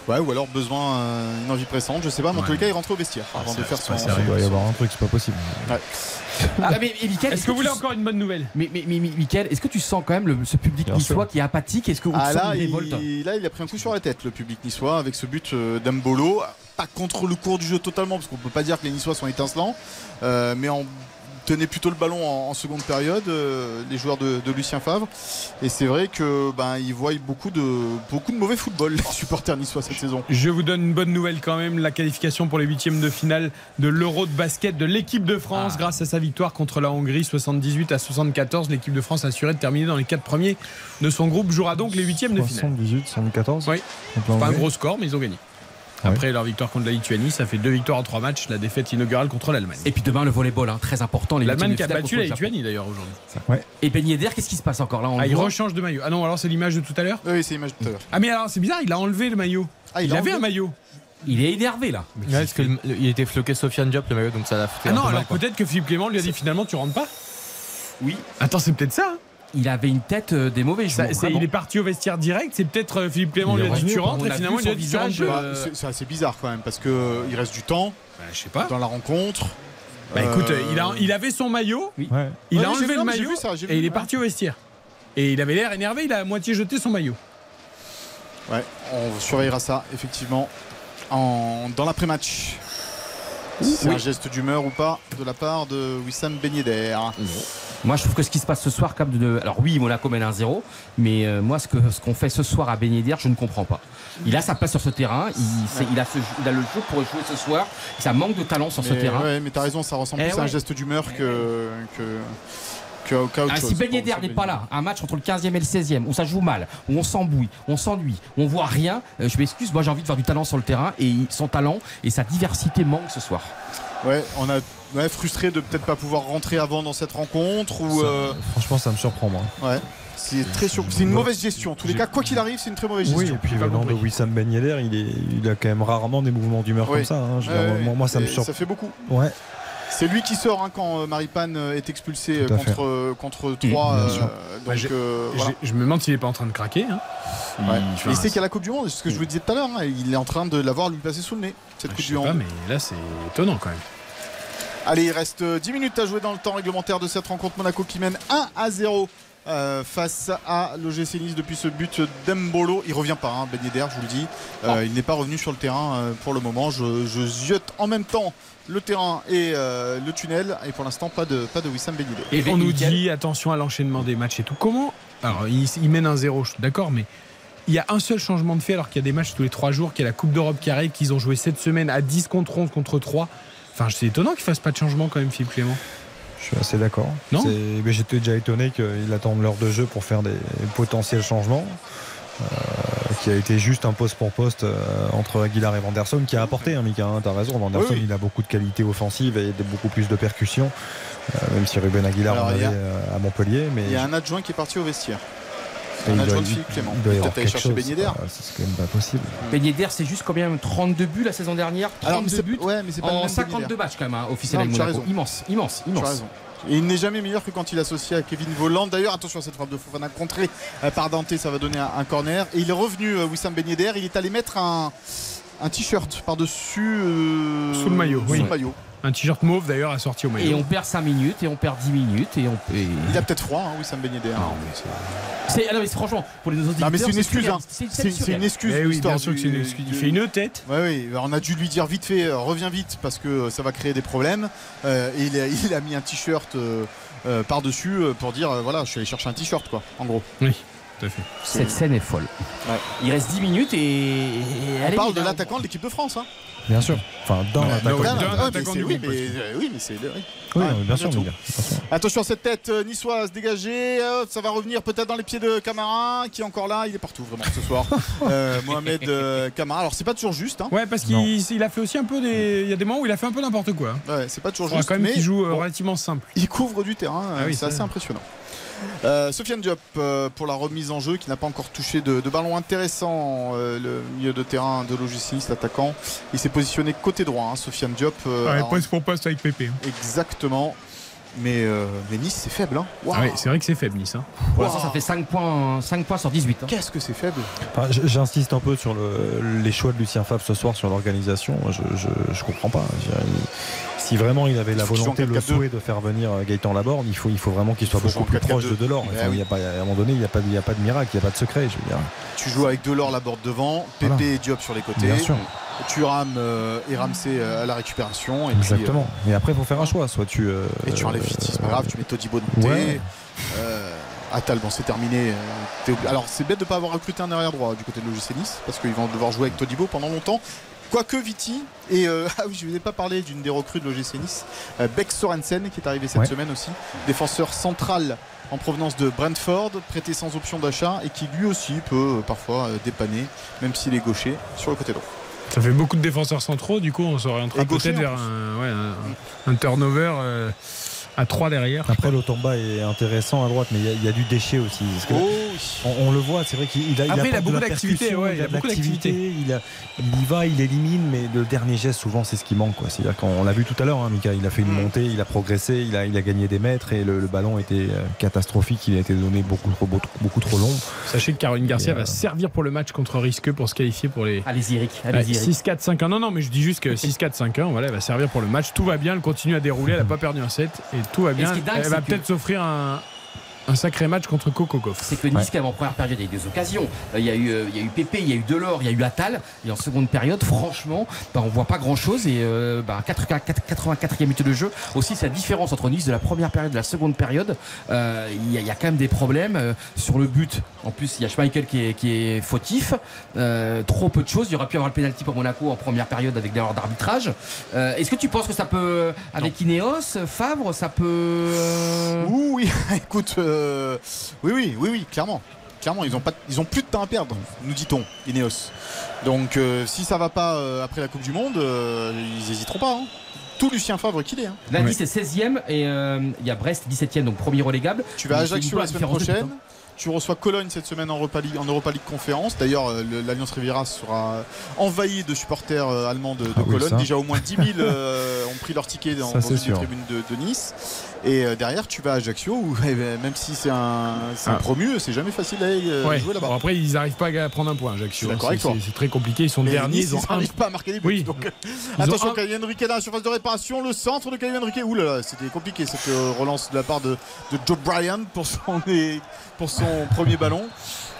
Ouais, ou alors besoin euh, une envie pressante, je sais pas, mais en Ouais. tous les cas il rentre au vestiaire avant c'est- de faire son. Il doit y avoir un truc, c'est pas possible. Ouais. Ah, mais, et Mickaël, Est-ce que vous voulez encore une bonne nouvelle Mais, mais, mais, mais, Mickaël, est-ce que tu sens quand même le- ce public Bien niçois sûr. qui est apathique? Est-ce que vous Ah là il, là, il a pris un coup sur la tête, le public niçois, avec ce but euh, d'Ambolo. Pas contre le cours du jeu totalement, parce qu'on peut pas dire que les Niçois sont étincelants, euh, mais en tenait plutôt le ballon en, en seconde période, euh, les joueurs de, de Lucien Favre. Et c'est vrai que ben ils voient beaucoup de beaucoup de mauvais football les supporters niçois cette saison. Je vous donne une bonne nouvelle quand même, la qualification pour les huitièmes de finale de l'Euro de basket de l'équipe de France Ah. grâce à sa victoire contre la Hongrie 78 à 74. L'équipe de France assurée de terminer dans les quatre premiers de son groupe jouera donc les huitièmes de finale. 78, 74 Oui. Pas un gros score, mais ils ont gagné. Après leur victoire contre la Lituanie, ça fait deux victoires en trois matchs, la défaite inaugurale contre l'Allemagne. Et puis demain, le volleyball, hein, très important. L'Allemagne qui a battu la. Lituanie d'ailleurs aujourd'hui. Ouais. Et Ben Yedder, qu'est-ce qui se passe encore là on Ah, il rechange de maillot. Ah non, alors c'est l'image de tout à l'heure Oui, c'est l'image de tout à l'heure. Ah mais alors c'est bizarre, il a enlevé le maillot. Ah, il a avait enlevé un maillot. Il est énervé là. Ouais, parce que le- le- il était floqué Sofiane Diop, le maillot, donc ça l'a fait Ah non, peu alors peut-être que Philippe Clément lui a dit finalement tu rentres pas Oui. Attends, c'est peut-être ça. hein. Il avait une tête euh, des mauvais Ça, c'est- vraiment. il est parti au vestiaire direct, c'est peut-être euh, Philippe Clément Il lui est a dit tu rentres et finalement il a dit tu rentres visage, euh, C'est- assez bizarre quand même parce que euh, il reste du temps Bah, je sais pas. dans la rencontre. Bah écoute, il, a, il avait son maillot, Ouais. il Ouais, a enlevé vu, le maillot ça, et vu, il est parti au vestiaire. Et il avait l'air énervé, il a à moitié jeté son maillot. Ouais, on surveillera ça effectivement en, dans l'après-match. C'est un geste d'humeur ou pas de la part de Wissam Ben Yedder? Moi, je trouve que ce qui se passe ce soir, comme de. Alors, oui, Monaco mène 1-0, mais euh, moi, ce qu'on ce qu'on fait ce soir à Ben Yedder, je ne comprends pas. Il a sa place sur ce terrain, il, a, ce- il a le jeu pour jouer ce soir, ça manque de talent sur ce terrain. ouais, mais t'as raison, ça ressemble Eh plus à un geste d'humeur que, que, que- Ah, chose. si Ben Yedder n'est pas là, un match entre le 15e et le 16e, où ça joue mal, où on s'embouille, on s'ennuie, on voit rien, euh, je m'excuse, moi j'ai envie de voir du talent sur le terrain, et son talent et sa diversité manquent ce soir. Ouais, on a ouais, frustré de peut-être pas pouvoir rentrer avant dans cette rencontre ou. Ça- euh, Franchement, ça me surprend, moi. ouais. C'est très sur- C'est une mauvaise gestion. En tous les cas, quoi qu'il arrive, c'est une très mauvaise Oui, gestion. et puis venant de. Wissam Ben Yedder, il, est, il a quand même rarement des mouvements d'humeur Oui. comme ça. hein. Je veux Ouais, dire, ouais, moi, moi, ça me surprend. Ça fait beaucoup. Ouais. C'est lui qui sort hein, quand euh, Maripane euh, est expulsé à contre, euh, contre 3. bien sûr. Bah, euh, voilà. Je me demande s'il est pas en train de craquer. hein. Il- Ouais. sait qu'il y a la Coupe du Monde, c'est ce que je vous disais tout à l'heure. hein, Il est en train de l'avoir lui passer sous le nez, cette je Coupe sais du pas, Monde. mais là c'est étonnant quand même. Allez, il reste euh, 10 minutes à jouer dans le temps réglementaire de cette rencontre. Monaco qui mène 1 à 0 euh, face à l'OGC Nice depuis ce but d'Embolo. Il revient pas, hein, Ben Yedder, je vous le dis. Euh, il n'est pas revenu sur le terrain euh, pour le moment. Je, je ziote en même temps le terrain et euh, le tunnel. Et pour l'instant, pas de, pas de Wissam Ben. Et On nous dit attention à l'enchaînement des matchs et tout. Comment Alors il, il mène un 0, je suis d'accord, mais il y a un seul changement de fait alors qu'il y a des matchs tous les trois jours, qu'il y a la Coupe d'Europe qui arrive, qu'ils ont joué cette semaine à 10 contre 11 contre 3. Enfin, c'est étonnant qu'il fasse pas de changement quand même, Philippe Clément. Je suis assez d'accord. Non J'étais déjà étonné qu'ils attendent l'heure de jeu pour faire des potentiels changements. Euh, qui a été juste un poste pour poste euh, entre Aguilar et Vanderson qui a apporté, hein, Mika, hein, t'as raison. Vanderson, Oui, oui. il a beaucoup de qualité offensive et beaucoup plus de percussions, euh, même si Ruben Aguilar Alors, en a- avait à Montpellier. Mais Il y a un adjoint qui est parti au vestiaire. Et Un adjoint de Philippe Clément. il doit y Peut-être aller chercher. Ben. Ah, C'est quand même pas possible. Ben Yedder, c'est juste combien 32 buts la saison dernière 32 Alors, mais c'est- buts ouais, mais c'est pas le en même 52 Ben Yedder. matchs quand même, hein, officiel Non, avec tu as Monaco. raison. Immense, immense, immense. Et il n'est jamais meilleur que quand il est associé à Kevin Voland. D'ailleurs, attention à cette frappe de Fofana contrée euh, par Dante, ça va donner un, corner. Et il est revenu, euh, Wissam Ben. Il est allé mettre un, un t-shirt par-dessus. euh, Sous le maillot, sous oui. le maillot. Un t-shirt mauve d'ailleurs assorti au maillot. Et on perd 5 minutes, et on perd 10 minutes, et on. et- Il a peut-être froid, hein, Wissam Ben Yedder. C'est, ah non, mais c'est- franchement, pour les auditeurs, Non mais c'est une excuse, hein. c'est une excuse. Eh oui, l'histoire bien sûr que c'est une du- excuse. Il fait une tête. Ouais, oui, on a dû lui dire vite fait, euh, reviens vite parce que euh, ça va créer des problèmes. Euh, et il a, il a mis un t-shirt euh, euh, par-dessus pour dire euh, voilà, je suis allé chercher un t-shirt quoi, en gros. Oui, tout à fait. Cette scène est folle. Il reste 10 minutes et. et On allez, parle de l'attaquant de l'équipe de France. Hein. Bien sûr. Enfin, dans Ouais, l'attaquant. ouais, mais oui, mais, euh, oui, mais c'est. oui. Bien sûr. Attention. Attention, cette tête euh, niçoise dégagée, euh, ça va revenir peut-être dans les pieds de Camara qui est encore là, il est partout vraiment ce soir. *laughs* Euh, Mohamed euh, Camara, alors c'est pas toujours juste, hein. Ouais, parce qu'il il a fait aussi un peu des. Il y a des moments où il a fait un peu n'importe quoi. Ouais, c'est pas toujours juste, quand même mais qu'il joue euh, bon, relativement simple. il couvre du terrain, Ah oui, c'est assez impressionnant. Euh, Sofiane Diop euh, pour la remise en jeu qui n'a pas encore touché de, de ballon intéressant euh, le milieu de terrain de l'OGC l'attaquant il s'est positionné côté droit hein, Sofiane Diop euh, Ouais, alors, poste pour poste avec Pépé. exactement mais, euh, mais Nice c'est faible hein. Ah c'est vrai que c'est faible Nice. hein. Pour l'instant, ça fait 5 points, 5 points sur 18. hein. qu'est-ce que c'est faible? Enfin, J'insiste un peu sur le- les choix de Lucien Favre ce soir sur l'organisation. Je, je, je comprends pas. Si vraiment il avait la volonté, le 4-4-2. souhait de faire venir euh, Gaëtan Laborde, il faut, il faut vraiment qu'il soit beaucoup plus proche de 4-4-2. Delors. Eh Enfin, oui. il y a pas, à un moment donné, il n'y a, pas de- il y a pas de miracle, il n'y a pas de secret. Je veux dire. tu joues avec Delors la borde devant Pépé Voilà. et Diop sur les côtés Bien sûr. tu rames euh, et Ramsey euh, à la récupération et puis, Exactement. Et après, il faut faire un choix. Soit tu. euh, et tu enlèves Fiti c'est pas grave tu mets Todibo de côté Ouais. Attal, bon, c'est terminé. Alors, c'est bête de ne pas avoir recruté un arrière droit du côté de l'OGC Nice, parce qu'ils vont devoir jouer avec Todibo pendant longtemps. Quoique Viti, et euh, *laughs* ah oui, je ne vous ai pas parlé d'une des recrues de l'OGC Nice, euh, Beck Sorensen, qui est arrivé cette Ouais. semaine aussi, défenseur central en provenance de Brentford, prêté sans option d'achat, et qui lui aussi peut euh, parfois euh, dépanner, même s'il est gaucher, sur le côté droit. Ça fait beaucoup de défenseurs centraux, du coup on s'orientera peut-être en vers un, ouais, un- un turnover euh, à 3 derrière. Après, l'Otomba est intéressant à droite, mais il y a- il y, a du déchet aussi. Parce que Oh on, on le voit, c'est vrai qu'il il a, Après, il a beaucoup d'activité, ouais, il a beaucoup d'activité. il, a- il y va, il élimine, mais le dernier geste, souvent, c'est ce qui manque. quoi. C'est-à-dire qu'on l'a vu tout à l'heure, hein, Mika, il a fait une Mm. montée, il a progressé, il a, il a gagné des mètres et le, le ballon était euh, catastrophique, il a été donné beaucoup trop, beaucoup, beaucoup trop long. Sachez que Caroline Garcia Et, euh, va servir pour le match contre Risqueux pour se qualifier pour les. Allez-y, Eric. Eric. 6-4-5-1. Non, non, mais je dis juste que 6-4-5-1, voilà, elle va servir pour le match. Tout va bien, elle continue à dérouler, elle n'a pas perdu un set et tout va bien. ce qui est dingue, elle c'est va que- peut-être s'offrir un, un sacré match contre Kokokov. C'est que Nice, quand même, en première période, il y a eu des occasions. Euh, Il y a eu, euh, il y a eu Pépé, il y a eu Delors, il y a eu Attal. Et en seconde période, franchement, bah, on voit pas grand chose. Et euh, bah, 4 84e minute de jeu. Aussi, c'est la différence entre Nice de la première période et de la seconde période. Euh, il, y a, il y a quand même des problèmes euh, sur le but. En plus, il y a Schmeichel qui est, qui est fautif. Euh, trop peu de choses. Il y aurait pu avoir le pénalty pour Monaco en première période avec des erreurs d'arbitrage. Euh, Est-ce que tu penses que ça peut, avec Ineos, Favre, ça peut. Ouh, oui, *laughs* écoute, euh, oui, oui, oui, oui, clairement. Clairement, ils ont, pas, ils ont plus de temps à perdre, nous dit-on, Ineos. Donc, euh, si ça va pas euh, après la Coupe du Monde, euh, ils hésiteront pas. hein. Tout Lucien Favre qu'il est. hein. Là, Nice est 16e et euh, il y a Brest 17e, donc premier relégable. Tu vas à c'est Ajaccio la semaine prochaine. Tu reçois Cologne cette semaine en Europa League, en Europa League Conférence. D'ailleurs, le- l'Alliance Riviera sera envahie de supporters allemands de, de Ah oui, Cologne. ça. Déjà, au moins 10 000 euh, ont pris leur ticket dans, Ça, dans c'est une sûr. de Nice. Et euh, derrière, tu vas à Ajaccio, où *laughs* eh ben, même si c'est un, c'est un Ah. promu, c'est jamais facile d'aller euh, Ouais. jouer là-bas. Bon, après, ils n'arrivent pas à prendre un point, Ajaccio. hein. C'est- toi. C'est c'est très compliqué. Ils sont Mais derniers. Nice, Ils un- n'arrivent pas à marquer des buts. Oui. donc, euh, Ils attention, un- Kylian Henrique dans la surface de réparation. Le centre de Kylian Henrique. Ouh là là, c'était compliqué cette relance de la part de, de Joe Bryan pour son, *laughs* pour son premier ballon.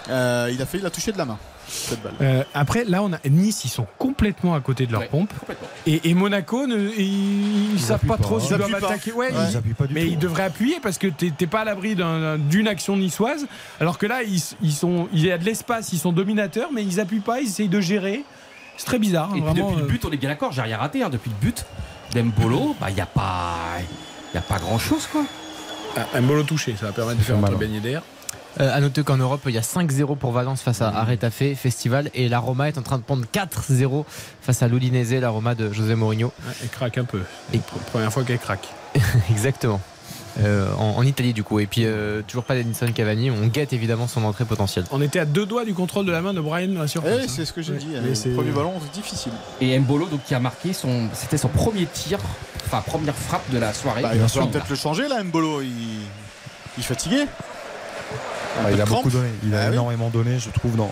Euh, il a failli la toucher de la main, cette balle. Euh, après, là, on a Nice, ils sont complètement à côté de leur pompe. Et, et Monaco, ne- ils, ils savent pas pas, trop s'ils Ils doivent attaquer. Ouais, Ouais. Ils appuient pas du mais tout. ils devraient appuyer parce que t'es pas à l'abri d'un- d'une action niçoise. Alors que là, ils, ils sont, il y a de l'espace, ils sont dominateurs, mais ils appuient pas, ils essayent de gérer. C'est très bizarre, hein, Et vraiment. depuis le euh. but, on est bien d'accord, j'ai rien raté. hein. Depuis le but d'Embolo, bah il y a pas, y a pas grand chose quoi. Ah, un bolo touché, ça va permettre de faire entrer Ben Yedder. Euh, à noter qu'en Europe, il y a 5-0 pour Valence face à Retafe Festival et la Roma est en train de prendre 4-0 face à l'Udinese, la Roma de José Mourinho. Ouais, elle craque un peu. Et première fois qu'elle craque. *laughs* Exactement. Euh, en, en Italie du coup. Et puis euh, toujours pas d'Edinson Cavani. On guette évidemment son entrée potentielle. On était à deux doigts du contrôle de la main de Brian dans la surface. Eh oui, hein. c'est ce que j'ai Ouais. dit. Mais Le c'est- premier ballon, c'est difficile. Et Mbolo donc qui a marqué son, c'était son premier tir, enfin première frappe de la soirée. Bah, il va peut-être le changer là, Mbolo. Il, il est fatigué. Ah, il a crampe. beaucoup donné. Il a Ah oui. énormément donné, je trouve, dans.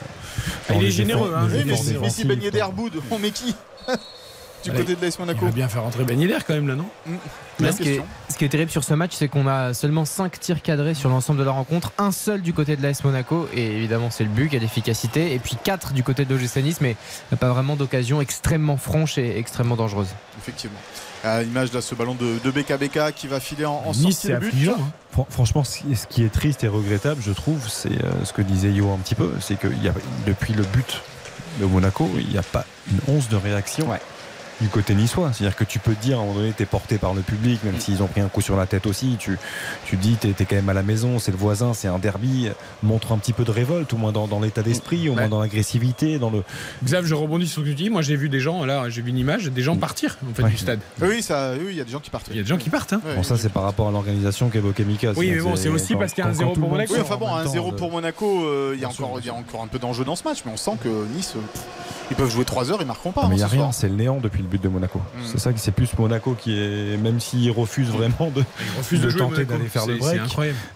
Ah, il est généreux, hein. Oui, Messi défensifs. Ben Yedder, Boud, on met qui *laughs* Du Allez. côté de l'AS Il Monaco. va bien faire rentrer Ben Yedder quand même là, non Là, La ce, qui est, question. ce qui est terrible sur ce match, c'est qu'on a seulement 5 tirs cadrés sur l'ensemble de la rencontre. Un seul du côté de l'AS Monaco, et évidemment c'est le but qui a l'efficacité. Et puis 4 du côté de l'OGC Nice, mais pas vraiment d'occasion extrêmement franche et extrêmement dangereuse. Effectivement. À l'image de ce ballon de, de BKBK qui va filer en, en Nice, sortie de but. affligeant. hein. Fran- Franchement, ce qui- est triste et regrettable, je trouve, c'est euh, ce que disait Yo un petit peu, c'est que y a- depuis le but de Monaco, il n'y a pas une once de réaction du côté niçois. C'est-à-dire que tu peux te dire, à un moment donné, tu es porté par le public, même s'ils ont pris un coup sur la tête aussi, tu, tu te dis, tu es, quand même à la maison, c'est le voisin, c'est un derby, montre un petit peu de révolte, au moins dans, dans l'état d'esprit, au moins dans l'agressivité, dans le... Xav, je rebondis sur ce que tu dis. Moi, j'ai vu des gens, là, j'ai vu une image, des gens partir en fait Ouais. du stade. Oui, ça, oui, il y a des gens qui partent. Il y a des gens qui partent. Hein. Ouais. Bon, ça, c'est par rapport à l'organisation qu'évoquait Mika. Oui, mais bon, c'est aussi quand- parce qu'il y a un zéro pour Monaco. Oui, enfin bon, 1-0 temps pour de- Monaco, euh, il y, a encore- il y a encore un peu d'enjeu dans ce match, mais on sent que Nice, euh, ils peuvent jouer 3 heures, ils marqueront pas. Ah, mais hein, il n'y a rien, c'est le néant depuis le but de Monaco. Mm. C'est ça que c'est plus Monaco qui est, même s'ils refusent vraiment de, de tenter d'aller faire le break,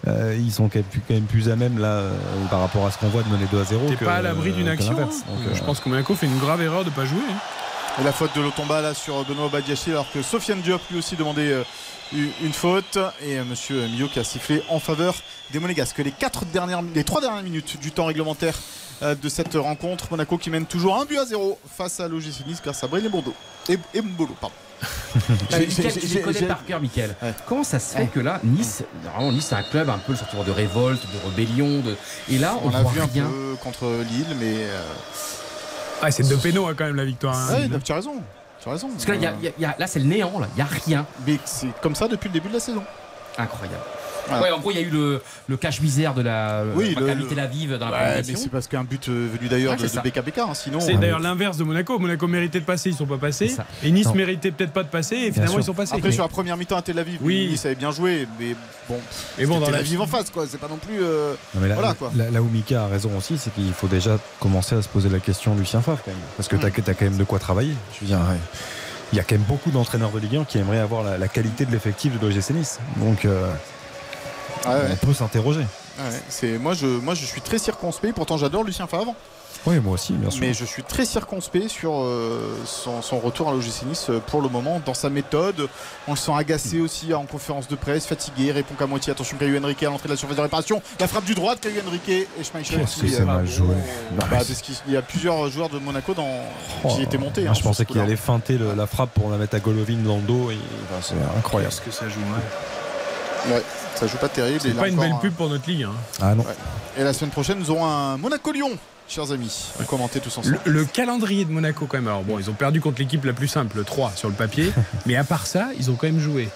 euh, ils sont quand même, plus, à même là euh, par rapport à ce qu'on voit de mener 2 à 0. T'es pas à l'abri d'une action. hein. Donc, Je euh, pense que Monaco fait une grave erreur de pas jouer. hein. Et la faute de Lotomba là sur Benoît Badiachi alors que Sofiane Diop lui aussi demandait euh, une faute et euh, monsieur Mio qui a sifflé en faveur des Monégasques. Les, quatre dernières, les trois dernières minutes du temps réglementaire de cette rencontre, Monaco qui mène toujours un but à zéro face à l'OGC Nice grâce à Bril et Bordeaux. Et, et Mbolo, pardon. *laughs* Tu connais par cœur. Ouais. Comment ça se fait que là, Nice, vraiment Nice, c'est un club un peu le sentiment de révolte, de rébellion, de... et là, on, On l'a vu un rien. peu contre Lille, mais. euh, Ah, c'est deux pénaux hein, quand même la victoire. hein. ouais, tu as raison. Tu as raison. Parce que là, il y a- il y a- il y a- là, c'est le néant, là, il n'y a rien. Mais c'est comme ça depuis le début de la saison. Incroyable. Voilà. Ouais, en gros, il y a eu le, le cache-misère de la Oui, le- Tel Aviv dans la Ouais, mais c'est parce qu'un but euh, venu d'ailleurs Ouais, de, BKBK, hein, sinon. C'est euh, d'ailleurs l'inverse de Monaco. Monaco méritait de passer, ils sont pas passés. Et Nice Non. méritait peut-être pas de passer, et finalement sûr. ils sont passés. Après, sur la première mi-temps à Tel Aviv, Oui. Nice avait bien joué, mais bon, Et bon, dans Tel la- Aviv en face, quoi. C'est pas non plus. euh, non, mais là, Voilà, quoi. là- là où Mika a raison aussi, c'est qu'il faut déjà commencer à se poser la question Lucien Favre quand même. Parce que tu as, quand même de quoi travailler. Je veux dire, ouais. il y a quand même beaucoup d'entraîneurs de Ligue 1 qui aimeraient avoir la, la qualité de l'effectif de l'OGC Nice. Donc euh, ah ouais, on peut s'interroger. ah ouais. C'est moi, je, moi, je suis très circonspect. Pourtant, j'adore Lucien Favre, Oui, moi aussi, bien sûr. mais je suis très circonspect sur euh, son, son retour à l'OGC Nice euh, pour le moment, dans sa méthode. On le sent agacé aussi en conférence de presse, fatigué, répond qu'à moitié. Attention, Caillou Henrique à l'entrée de la surface de réparation. La frappe du droit de Caillou Henrique et Schmeichel Qu'est-ce que aussi. c'est euh, mal joué. bah, parce qu'il y a plusieurs joueurs de Monaco dans... qui étaient montés. Hein, je sur pensais qu'il allait feinter le- la frappe pour la mettre à Golovin dans le dos. Et, enfin, c'est incroyable. Qu'est-ce que ça joue hein. Ouais, ça joue pas terrible. C'est pas une belle un- pub pour notre ligue. hein. Ah non. Ouais. Et la semaine prochaine, nous aurons un Monaco-Lyon, chers amis, à commenter tous ensemble. Le, le calendrier de Monaco, quand même. Alors bon, ils ont perdu contre l'équipe la plus simple, le 3 sur le papier. *laughs* mais à part ça, ils ont quand même joué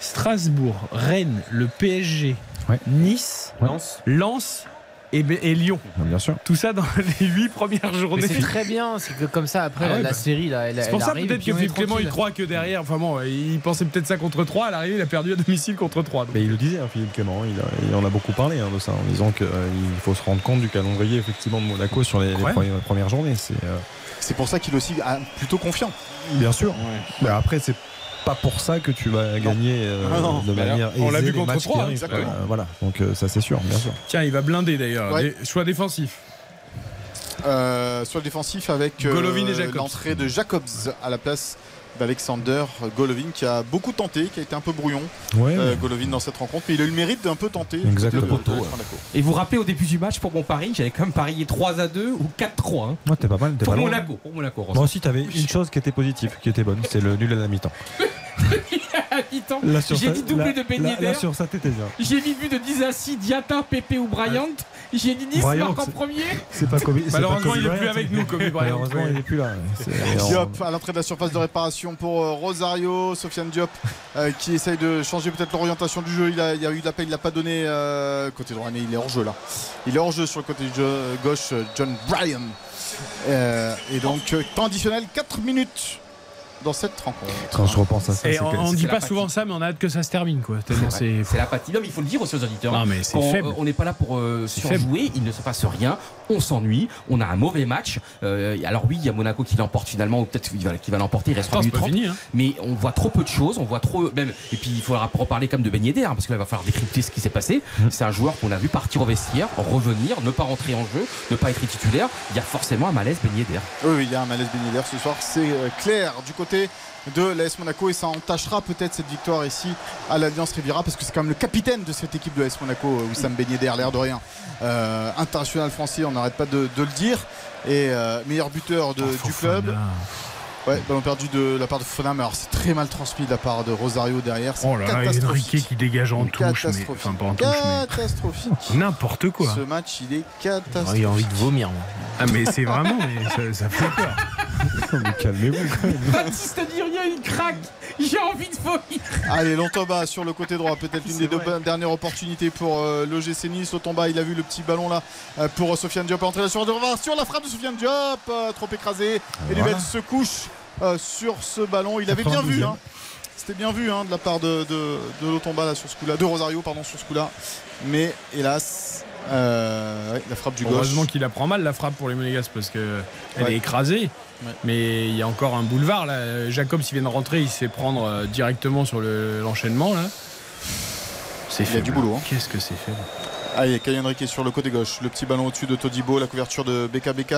Strasbourg, Rennes, le PSG, Ouais. Nice, Ouais. Lens et, Lyon. Bien sûr. Tout ça dans *laughs* les 8 premières journées. c'est très bien, c'est que comme ça après Ah la, ouais, la bah. série là, elle, C'est elle pour ça arrive, peut-être que Philippe Clément il croit que derrière, enfin bon, il pensait peut-être ça contre 3, à l'arrivée il a perdu à domicile contre 3. Mais il le disait, hein, Philippe Clément, il, a- il en a beaucoup parlé hein, de ça, en disant qu'il faut se rendre compte du calendrier effectivement de Monaco sur les, Ouais. premières, premières journées. C'est euh, C'est pour ça qu'il est aussi ah, plutôt confiant. bien sûr. Mais après, c'est pas pour ça que tu vas gagner euh, Ah non. de Bah manière on l'a aisée vu les contre matchs qui Troyes, arrivent. exactement. Euh, voilà, donc euh, ça c'est sûr, bien sûr. Tiens, il va blinder d'ailleurs. Ouais. Choix défensifs. Euh, sur le défensif avec euh, Golovin et Jacobs. l'entrée de Jacobs à la place d'Alexander Golovin qui a beaucoup tenté, qui a été un peu brouillon. Ouais, euh. Golovin dans cette rencontre, mais il a eu le mérite d'un peu tenter. Exactement. de- de- de- Poteau, de- ouais. Monaco. Et vous vous rappelez au début du match pour mon pari, j'avais quand même parié 3 à 2 ou 4-3. hein. Ouais, t'es pas mal. t'es Pour pas. Monaco, pour Monaco. Moi aussi, t'avais une chose qui était positive, qui était bonne, c'est le nul à la mi-temps. J'ai dit doublé là- de Ben bien. J'ai mis but de Dizassi, Diata, Pepe ou Bryant. J'ai dit Nice marque en premier. C'est pas Kobe. Malheureusement, il est plus avec nous, Kobe Bryant. Malheureusement, il est plus là. Diop à l'entrée de la surface de réparation pour euh, Rosario, Sofiane Diop euh, qui essaye de changer peut-être l'orientation du jeu. Il a, il a eu de la peine, il l'a pas donné euh, côté droit, mais il est hors jeu là. Il est hors jeu sur le côté gauche, John Bryan. Euh, et donc temps additionnel 4 minutes dans cette rencontre. Quand je repense à ça, Et c'est on, c'est dit pas souvent ça, mais on a hâte que ça se termine, quoi. C'est. L'apathie. Non, mais il faut le dire aussi aux auditeurs. Non, mais euh, On n'est pas là pour euh, surjouer, il ne se passe rien, on s'ennuie, on a un mauvais match. Euh, alors oui, il y a Monaco qui l'emporte finalement, ou peut-être qu'il va, l'emporter, il reste Oh, c'est 3 pas 30 fini, hein. mais on voit trop peu de choses, on voit trop même et puis il faudra reparler comme de Ben Yedder, hein, parce qu'il va falloir décrypter ce qui s'est passé. Mmh. C'est un joueur qu'on a vu partir au vestiaire, revenir, ne pas rentrer en jeu, ne pas être titulaire. Il y a forcément un malaise Ben Yedder. Oui, il y a un malaise bénélaire ce soir, c'est euh, clair du côté de l'AS Monaco et ça entachera peut-être cette victoire ici à l'Alliance Riviera parce que c'est quand même le capitaine de cette équipe de l'AS Monaco, euh, Wissam Ben Yedder, l'air de rien. Euh, international français, on n'arrête pas de, de le dire. Et euh, meilleur buteur de- du club. Ouais, ballon perdu de la part de Fofana, mais alors c'est très mal transmis de la part de Rosario derrière. Oh là là, catastrophique. Enrique qui dégage en touche, mais. Enfin, pas en touche, mais. Catastrophique. *laughs* N'importe quoi. Ce match, il est catastrophique. il a envie de vomir, moi. Ah, mais c'est vraiment. mais ça, ça fait peur. *laughs* Mais calmez-vous quand même. *laughs* Baptiste dit rien, il craque. J'ai envie de vomir. Allez, Lontoba sur le côté droit, peut-être une des deux dernières opportunités pour euh, l'OGC Nice. Lontoba, il a vu le petit ballon là euh, pour euh, Sofiane Diop. Entrée sur de revoir sur la frappe de Sofiane Diop, euh, trop écrasé. Et Voilà. Se couche euh, sur ce ballon. Il avait bien vu. 92e. hein. C'était bien vu hein, de la part de, de, de Lotomba là, sur ce coup-là, de Rosario pardon sur ce coup-là. Mais hélas, euh, ouais, la frappe du gauche. Heureusement qu'il la prend mal la frappe pour les Monégasques parce que elle Ouais. est écrasée. Ouais. Mais il y a encore un boulevard là. Jacob, s'il vient de rentrer, il se fait prendre euh, directement sur le- l'enchaînement là. C'est Il y a faible. du boulot, hein. Qu'est-ce que c'est faible. Allez, Kayan Henrique sur le côté gauche. Le petit ballon au-dessus de Todibo, la couverture de BKBK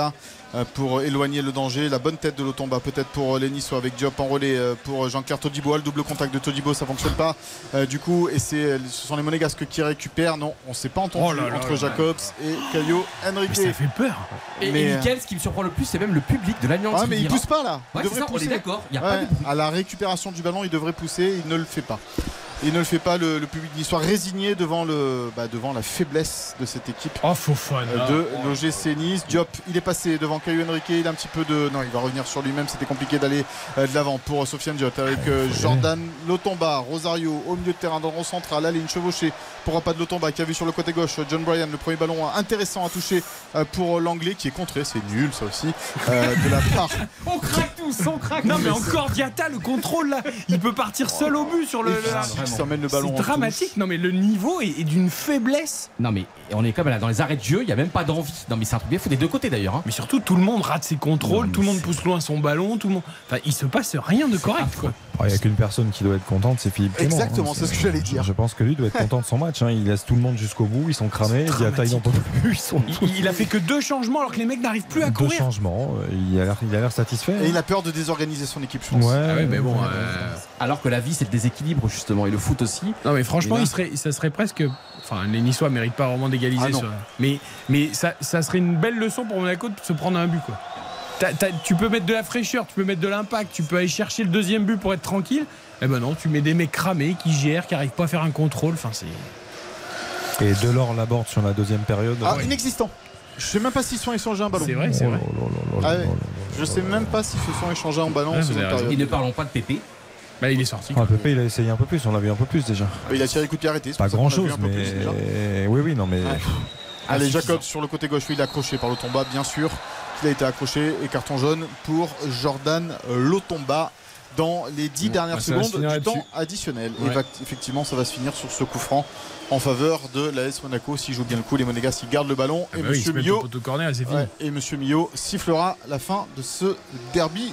euh, pour éloigner le danger. La bonne tête de Lotomba, peut-être pour les Niçois avec Diop en relais euh, pour Jean-Claire Todibo. Ah, Le double contact de Todibo, ça fonctionne pas. Euh, du coup, et c'est, ce sont les Monégasques qui récupèrent. Non, on s'est pas entendu Oh là là entre là Jacobs et Caio Henrique. Mais ça fait peur. Et, Mais, et euh, ce qui me surprend le plus, c'est même le public de l'Alliance. Ah, mais il pousse pas là. Il Ouais, devrait c'est ça, on est pousser. d'accord, Ouais. À la récupération du ballon, il devrait pousser. Il ne le fait pas. Il ne le fait pas. Le, le public niçois résigné devant, le, bah, devant la faiblesse de cette équipe. Oh, Fofana. Euh, de l'OGC Nice. Diop, il est passé devant Caillou Henrique. Il a un petit peu de. Non, il va revenir sur lui-même. C'était compliqué d'aller euh, de l'avant pour Sofiane Diop avec euh, Jordan Lotomba, Rosario au milieu de terrain dans le rond central. Allez, une chevauchée pour pas de Lotomba qui a vu sur le côté gauche John Bryan. Le premier ballon intéressant à toucher pour l'anglais qui est contré. C'est nul, ça aussi. euh, de la part. *laughs* On craque tous, on craque. Non mais encore Diata le contrôle là, il peut partir seul au but sur le. S'emmène le ballon C'est dramatique. Non mais le niveau est, est d'une faiblesse. Non mais on est comme là dans les arrêts de jeu, il y a même pas d'envie. Non mais c'est un truc bien fou des deux côtés d'ailleurs. hein. Mais surtout tout le monde rate ses contrôles, tout le monde pousse loin son ballon, tout le monde. Enfin il se passe rien de correct quoi. Oh, Il n'y a qu'une personne qui doit être contente, c'est Philippe Clément. Exactement, hein. c'est ce que j'allais dire. Je pense que lui doit être content de son match. hein. Il laisse tout le monde jusqu'au bout. Ils sont cramés. Il n'en peut plus. Ils sont Il, il a fait que deux changements alors que les mecs n'arrivent plus à deux courir. changements. Euh, Il a l'air, il a l'air satisfait. Et il a peur de désorganiser son équipe, je pense. Ouais. Ah ouais, mais bon. euh, Alors que la vie c'est le déséquilibre justement et le foot aussi. Non mais franchement, Et là- il serait, ça serait presque. Enfin, les Niçois méritent pas vraiment d'égaliser. Ah. Mais, mais ça, ça serait une belle leçon pour Monaco de se prendre un but quoi. Tu peux mettre de la fraîcheur, tu peux mettre de l'impact, tu peux aller chercher le deuxième but pour être tranquille. Eh ben non, tu mets des mecs cramés qui gèrent, qui arrivent pas à faire un contrôle. Enfin, c'est. Et Delors l'aborde sur la deuxième période. Ah, inexistant. Je sais même pas s'ils sont échangés un ballon. C'est vrai, c'est vrai. Ah ouais. Je sais même pas s'ils se sont échangés ballon en raison. période. Et ne parlons pas de Pépé. Bah, il est sorti. Ah, Pépé, il a essayé un peu plus. On l'a vu un peu plus déjà. Il a tiré coup de pied arrêté. c'est Pas grand chose, mais plus déjà. oui, oui, non, mais Ouais. Ah, Allez. Jacob sur le côté gauche, oui, il est accroché par Lotomba, bien sûr. Il a été accroché et carton jaune pour Jordan Lotomba dans les 10 Ouais, dernières bah, se secondes du temps additionnel. Et va- effectivement, ça va se finir sur ce coup franc en faveur de l'AS Monaco. S'il joue bien le coup, les Monégas, ils gardent le ballon. Ah et bah oui, Monsieur met Millot corner. Ouais, et Monsieur Millot sifflera la fin de ce derby.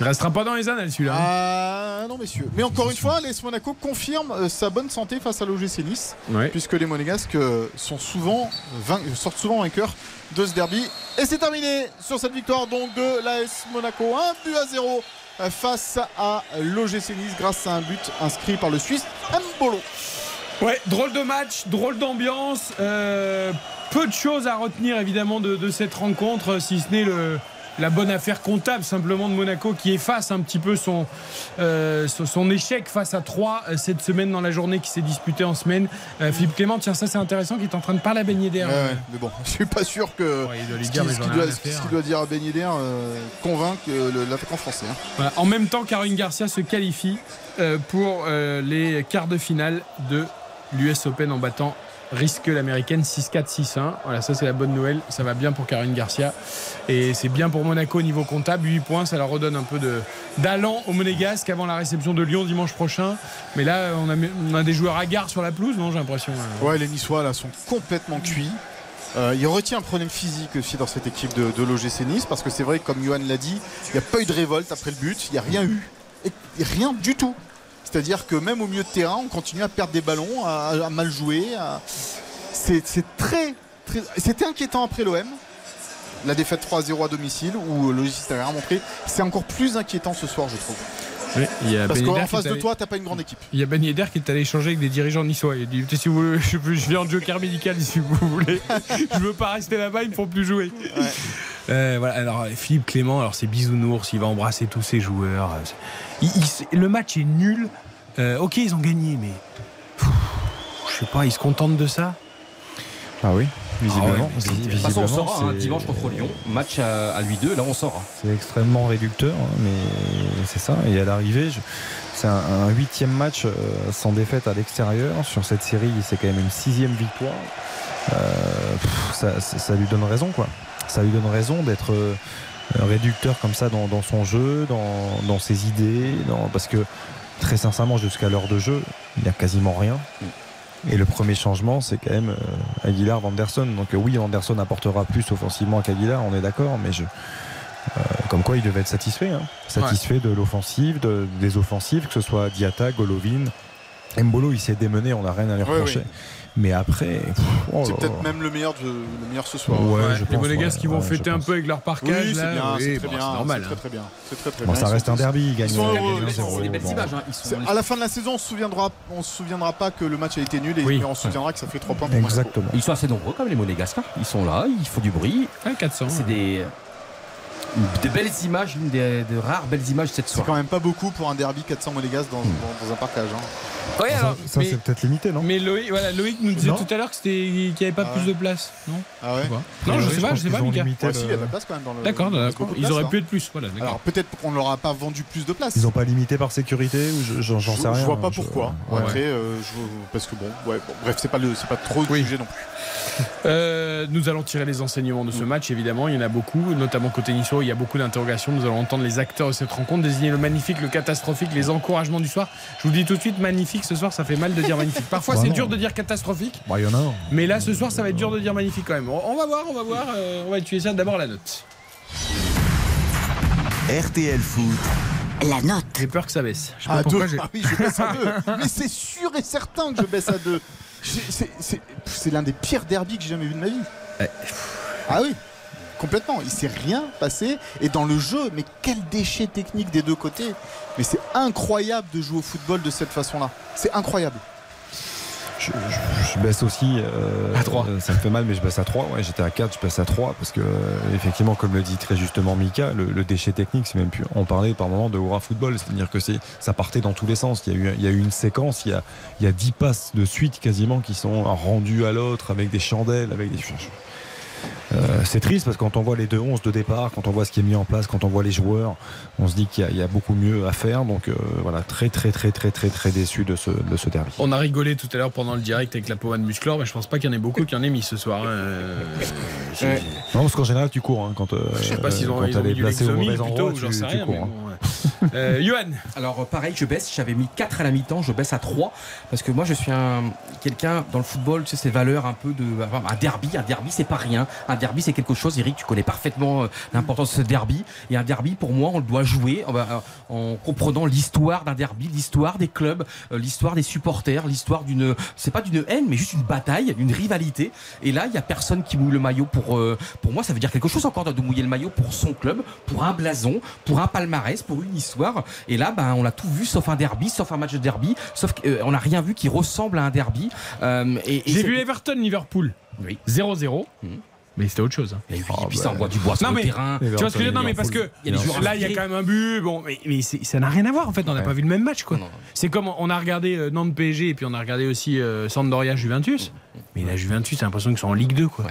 Il restera pas dans les annales celui-là. hein. Ah non messieurs. Mais encore une fois, l'AS Monaco confirme euh, sa bonne santé face à l'OGC Nice, Ouais. puisque les Monégasques euh, sont souvent vain- sortent souvent vainqueurs de ce derby. Et c'est terminé sur cette victoire donc de l'AS Monaco. 1 but à 0 euh, face à l'OGC Nice grâce à un but inscrit par le Suisse Mbolo. Ouais, drôle de match, drôle d'ambiance. euh, peu de choses à retenir évidemment de, de cette rencontre, si ce n'est le, la bonne affaire comptable simplement de Monaco qui efface un petit peu son, euh, son, échec face à 3 cette semaine dans la journée qui s'est disputée en semaine. Euh, Philippe Clément, tiens, ça c'est intéressant, qui est en train de parler à Ben Yedder. Ouais, ouais, mais bon, *laughs* je suis pas sûr que ce qu'il doit, dire à Ben Yedder euh, euh, l'attaquant français. hein. Voilà. En même temps, Caroline Garcia se qualifie euh, pour euh, les quarts de finale de l'US Open en battant risque l'américaine 6-4 6-1 voilà ça c'est la bonne nouvelle ça va bien pour Caroline Garcia et c'est bien pour Monaco au niveau comptable 8 points ça leur redonne un peu d'allant au Monégasque avant la réception de Lyon dimanche prochain mais là on a, des joueurs hagards sur la pelouse non j'ai l'impression hein. Ouais, les Niçois là sont complètement cuits. Euh, il retient un problème physique aussi dans cette équipe de, de l'OGC Nice parce que c'est vrai, comme Johan l'a dit, il n'y a pas eu de révolte après le but, il n'y a rien eu. Rien du tout. C'est-à-dire que même au milieu de terrain, on continue à perdre des ballons, à, à mal jouer. à- c'est très, très. C'était inquiétant après l'OM. La défaite 3-0 à domicile où le logiciel a rien montré. C'est encore plus inquiétant ce soir, je trouve. Oui, il y a Parce Ben qu'en face de allé- toi, t'as pas une grande équipe. Il y a Ben Yedder qui est allé échanger avec des dirigeants niçois. Il a dit si vous voulez, *laughs* je, viens en joker médical si vous voulez. *laughs* je veux pas rester là-bas, ils ne font plus jouer. Euh, voilà, alors Philippe Clément, alors c'est bisounours, il va embrasser tous ses joueurs. Euh, c'est- il- il- le match est nul. Euh, ok, ils ont gagné, mais pff, je sais pas, ils se contentent de ça? Ah oui, visiblement. De Visi- toute façon, on visiblement, saura hein, dimanche contre Lyon. Match à, à lui deux, là on saura. C'est extrêmement réducteur, hein, mais c'est ça. Et à l'arrivée, je- c'est un, huitième match euh, sans défaite à l'extérieur. Sur cette série, c'est quand même une sixième victoire. Euh, pff, ça, ça- ça lui donne raison, quoi. Ça lui donne raison d'être euh, réducteur comme ça dans, dans son jeu, dans, dans ses idées, dans- parce que très sincèrement, jusqu'à l'heure de jeu, il n'y a quasiment rien. Et le premier changement, c'est quand même euh, Aguilar Vanderson. Donc euh, oui, Vanderson apportera plus offensivement qu'Aguilar, on est d'accord, mais je, euh, comme quoi il devait être satisfait. hein. Satisfait de l'offensive, de- des offensives, que ce soit Diata, Golovin. Mbolo, il s'est démené, on n'a rien à lui reprocher. Mais après. oh C'est peut-être même le meilleur, de- le meilleur ce soir. Ouais, je les pense, ouais, qui vont ouais, fêter un peu avec leur parquage. Oui, c'est là, bien, oui, c'est très bon, bien, normal. c'est hein. très très bien. C'est très très Bon, bien. ça Ils reste un derby, Ils sont il gagne heureux. 1-0, C'est des belles bon. images. hein. Ils sont- C'est- À la fin de la saison, on se souviendra, on se souviendra pas que le match a été nul et on se souviendra que ça fait 3 points pour. Exactement. Ils sont assez nombreux comme les Monégasques. hein. Ils sont là, ils font du bruit. Ouais, 400. C'est des, des belles images, une des, de rares belles images cette C'est soirée. quand même pas beaucoup pour un derby 400 monégasques dans, dans- dans un parcage. hein. Ouais, alors, ça, c'est peut-être limité, non mais Loïc, voilà, Loïc nous disait Non. tout à l'heure qu'il n'y avait pas Ah plus de place. Non Ah ouais Non, je sais pas, je sais pas, Mika. Ouais, le- si, il y a de la place quand même dans le. D'accord, de Ils place, auraient hein. pu être plus. Voilà. Alors peut-être qu'on ne leur a pas vendu plus de place. Ils n'ont pas limité par sécurité ou je- j'en je, sais rien. je vois pas pourquoi. Après, euh, parce que bon, ouais, bref, c'est pas le, c'est pas trop le sujet non plus. Euh, nous allons tirer les enseignements de ce match, évidemment. Il y en a beaucoup, notamment côté Il y a beaucoup d'interrogations. Nous allons entendre les acteurs de cette rencontre, désigner le magnifique, le catastrophique, les encouragements du soir. Je vous le dis tout de suite, magnifique ce soir, ça fait mal de dire magnifique. Parfois, Bah c'est dur de dire catastrophique, Bah, il y en a mais là, ce soir, ça va être dur de dire magnifique quand même. On va voir, on va voir. euh, on va étudier ça. D'abord, la note. RTL Foot. La note. J'ai peur que ça baisse. Je sais pas À pourquoi deux. Ah oui, je baisse à deux. *laughs* Mais c'est sûr et certain que je baisse à deux. C'est- l'un des pires derbys que j'ai jamais vu de ma vie. Ouais. Ah oui. Complètement, il s'est rien passé. Et dans le jeu, mais quel déchet technique des deux côtés. Mais c'est incroyable de jouer au football de cette façon-là. C'est incroyable. Je, je- je baisse aussi. euh, À trois. euh, ça me fait mal, mais je baisse à 3. Ouais, j'étais à 4, je baisse à 3. Parce que, euh, effectivement, comme le dit très justement Mika, le, le déchet technique, c'est même plus. On parlait par moment de Hurrah Football, c'est-à-dire que c'est, ça partait dans tous les sens. Il y a eu, il y a eu une séquence, il y a, il y a 10 passes de suite quasiment qui sont rendues à l'autre avec des chandelles, avec des. Euh, c'est triste parce que quand on voit les deux 11 de départ, quand on voit ce qui est mis en place, quand on voit les joueurs, on se dit qu'il y a, il y a beaucoup mieux à faire. Donc euh, voilà, très très très très très très déçu de ce, de ce derby. On a rigolé tout à l'heure pendant le direct avec la pommade musclore, mais je pense pas qu'il y en ait beaucoup qui en aient mis ce soir. hein. Euh. Non, parce qu'en général, tu cours hein, quand, euh, Je sais pas s'ils ont, ils ont mis du plutôt, endroit, ou j'en sais tu rien. cours. mais bon, ouais. *laughs* Euh, Alors pareil, je baisse. J'avais mis 4 à la mi-temps, je baisse à 3 parce que moi je suis un quelqu'un dans le football, tu sais ces valeurs un peu de un derby, un derby c'est pas rien. Un derby c'est quelque chose. Eric, tu connais parfaitement euh, l'importance de ce derby. Et un derby pour moi, on le doit jouer euh, en comprenant l'histoire d'un derby, l'histoire des clubs, euh, l'histoire des supporters, l'histoire d'une c'est pas d'une haine mais juste une bataille, une rivalité. Et là, il y a personne qui mouille le maillot pour pour moi ça veut dire quelque chose encore de mouiller le maillot pour son club, pour un blason, pour un palmarès, pour une histoire Et là, ben, on a tout vu sauf un derby, sauf un match de derby, sauf qu'on n'a rien vu qui ressemble à un derby. Euh, et, et J'ai vu Everton Liverpool. 0-0. Mais c'était autre chose. hein. Et oui, et puis ça envoie du bois sur Non, le mais, terrain. Tu vois ce que je veux dire Non, mais parce que y a des là, il y a quand même un but. Bon, mais, ça n'a rien à voir en fait. On n'a pas vu le même match, quoi. C'est comme on a regardé euh, Nantes PSG et puis on a regardé aussi euh, Sampdoria Juventus. Mais la Juventus, j'ai l'impression qu'ils sont en Ligue 2, quoi.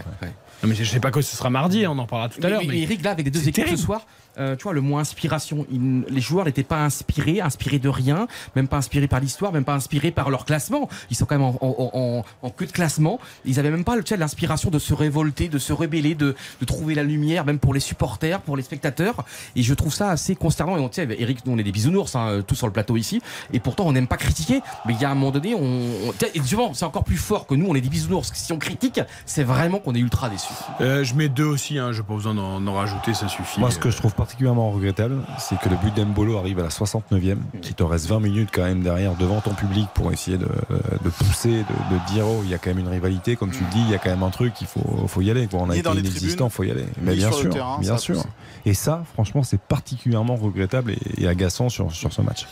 Non, mais je sais pas quoi ce sera mardi. hein, On en reparlera tout à l'heure. mais, Eric, là, avec les deux équipes terrible. ce soir, euh, tu vois, le mot inspiration, il- les joueurs n'étaient pas inspirés, inspirés de rien, même pas inspirés par l'histoire, même pas inspirés par leur classement. Ils sont quand même en, en- en- en queue de classement. Ils avaient même pas tu sais, l'inspiration de se révolter, de se rebeller, de, de trouver la lumière, même pour les supporters, pour les spectateurs. Et je trouve ça assez consternant. Et on, tu sais, Eric, nous, on est des bisounours, hein, tous sur le plateau ici. Et pourtant, on n'aime pas critiquer. Mais il y a un moment donné, on, on- et souvent, c'est encore plus fort que nous, on est des bisounours. Si on critique, c'est vraiment qu'on est ultra déçus. Euh, je mets deux aussi. Hein, j'ai pas besoin d'en rajouter. Ça suffit. Moi, ce que je trouve particulièrement regrettable, c'est que le but d'Embolo arrive à la 69e, qu'il te reste 20 minutes quand même derrière devant ton public pour essayer de, de pousser, de, de dire oh, il y a quand même une rivalité, comme tu le dis, il y a quand même un truc, il faut, faut y aller. Quoi. On a Ni été inexistant, faut y aller. Mais bien sûr, terrain, bien sûr. Et ça, franchement, c'est particulièrement regrettable et, et agaçant sur, sur ce match.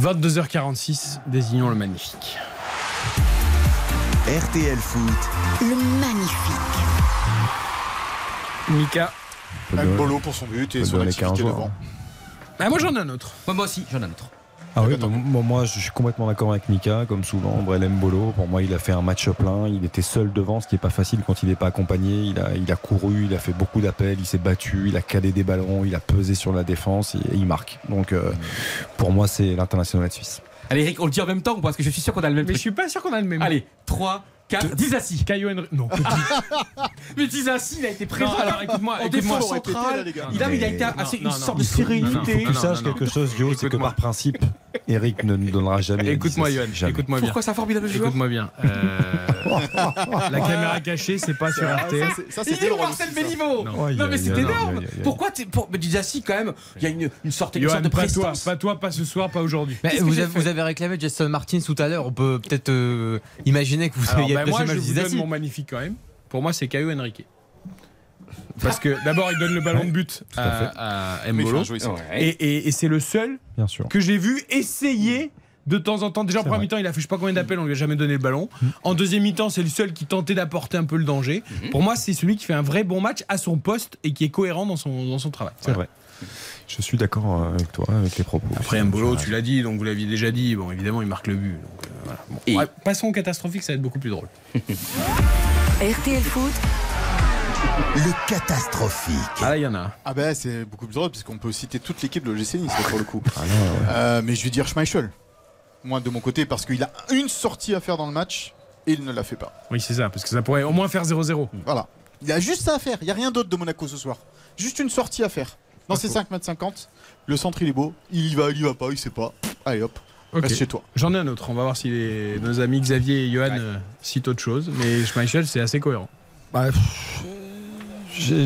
22h46, désignons le magnifique. RTL Foot. Le magnifique. Mika. Mbolo pour son but et son activité 15 devant. Ah, moi j'en ai un autre. Moi, aussi, j'en ai un autre. Ah oui, bah, moi, moi, je suis complètement d'accord avec Mika, comme souvent. Brelem Bolo, pour moi, il a fait un match plein. Il était seul devant, ce qui n'est pas facile quand il n'est pas accompagné. Il a, il a couru, il a fait beaucoup d'appels, il s'est battu, il a calé des ballons, il a pesé sur la défense et, et il marque. Donc, euh, pour moi, c'est l'international suisse. Allez, Eric, on le dit en même temps parce que je suis sûr qu'on a le même Mais je truc. suis pas sûr qu'on a le même. Allez, 3, 4, Dizassi. Caillou Henry. Non. *laughs* Mais Dizassi, il a été présent Non, alors, écoute-moi, en écoute-moi. gars. Il a, il a Mais- été assez une sorte de sérénité. tu saches quelque chose, Joe, c'est que par principe, Eric ne nous donnera jamais. *laughs* Écoute-moi. Yoann. Écoute-moi bien. Pourquoi c'est un formidable joueur Écoute-moi bien. Euh, *laughs* la caméra cachée, c'est pas sur RT. Ça, Il est où Marcel Béliveau Non. Mais c'est énorme. Pourquoi t'es- pour... Mais Dizassi, quand même, il y a une, une sorte, une sorte Johan, de pas toi, pas toi, pas ce soir, pas aujourd'hui. Vous, vous avez réclamé Jason Martins tout à l'heure. On peut peut-être euh, imaginer que vous Alors, ayez bah, moi, je vous donne mon magnifique quand même. Pour moi, c'est Caillou Henrique. Parce que d'abord, il donne le ballon de but à à, Mbolo. Et, et- et c'est le seul Bien sûr. que j'ai vu essayer de temps en temps. Déjà en premier mi-temps, il a fait je sais pas combien d'appels, on lui a jamais donné le ballon. En deuxième mi-temps, c'est le seul qui tentait d'apporter un peu le danger. Pour moi, c'est celui qui fait un vrai bon match à son poste et qui est cohérent dans son, dans son travail. C'est vrai. Je suis d'accord euh, avec toi, avec les propos. Après Mbolo, tu l'as dit, donc vous l'aviez déjà dit. Bon, évidemment, il marque le but. Donc, euh, voilà. Bon. Et- Ouais, passons au catastrophique, ça va être beaucoup plus drôle. *laughs* RTL Foot, Le catastrophique. Ah il y en a. Ah bah c'est beaucoup plus drôle parce qu'on peut citer toute l'équipe de l'OGC Nice là, pour le coup. Ah non, ouais. Euh, mais je vais dire Schmeichel. Moi de mon côté parce qu'il a une sortie à faire dans le match et il ne la fait pas. Oui, c'est ça, parce que ça pourrait au moins faire 0-0. Voilà. Il a juste ça à faire. Il n'y a rien d'autre de Monaco ce soir. Juste une sortie à faire. Dans ces 5 mètres 50, le centre il est beau. Il y va, il y va pas, il sait pas. Allez hop, Ok. reste chez toi. J'en ai un autre. On va voir si les- nos amis Xavier et Johan euh, citent autre chose. Mais Schmeichel, c'est assez cohérent. Bah, pff,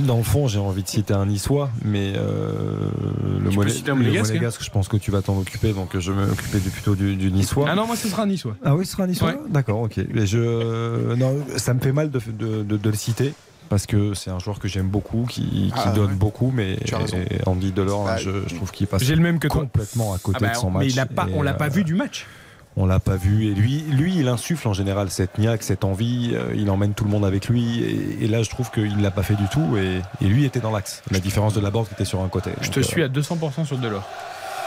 dans le fond, j'ai envie de citer un niçois, mais euh, le, Tu peux Moné- citer un le Monégasque, Monégasque, je pense que tu vas t'en occuper, donc je vais m'occuper du- plutôt du, du niçois. Ah non, moi ce sera un niçois. Ah oui, ce sera un niçois Ouais. D'accord, ok. Mais je, non, ça me fait mal de, de- de- de le citer. Parce que c'est un joueur que j'aime beaucoup, qui, qui Ah, donne ouais. beaucoup, mais Andy Delors, là, Ah, je, je trouve qu'il passe J'ai le même que toi. complètement à côté Ah bah, de son match. mais il a pas, on l'a pas euh, vu du match. On l'a pas vu. Et lui, lui, il insuffle en général cette niaque, cette envie. euh, il emmène tout le monde avec lui. Et, et là, je trouve qu'il l'a pas fait du tout. Et, et lui était dans l'axe. La différence de la qui était sur un côté. Je te euh, suis à 200% sur Delors.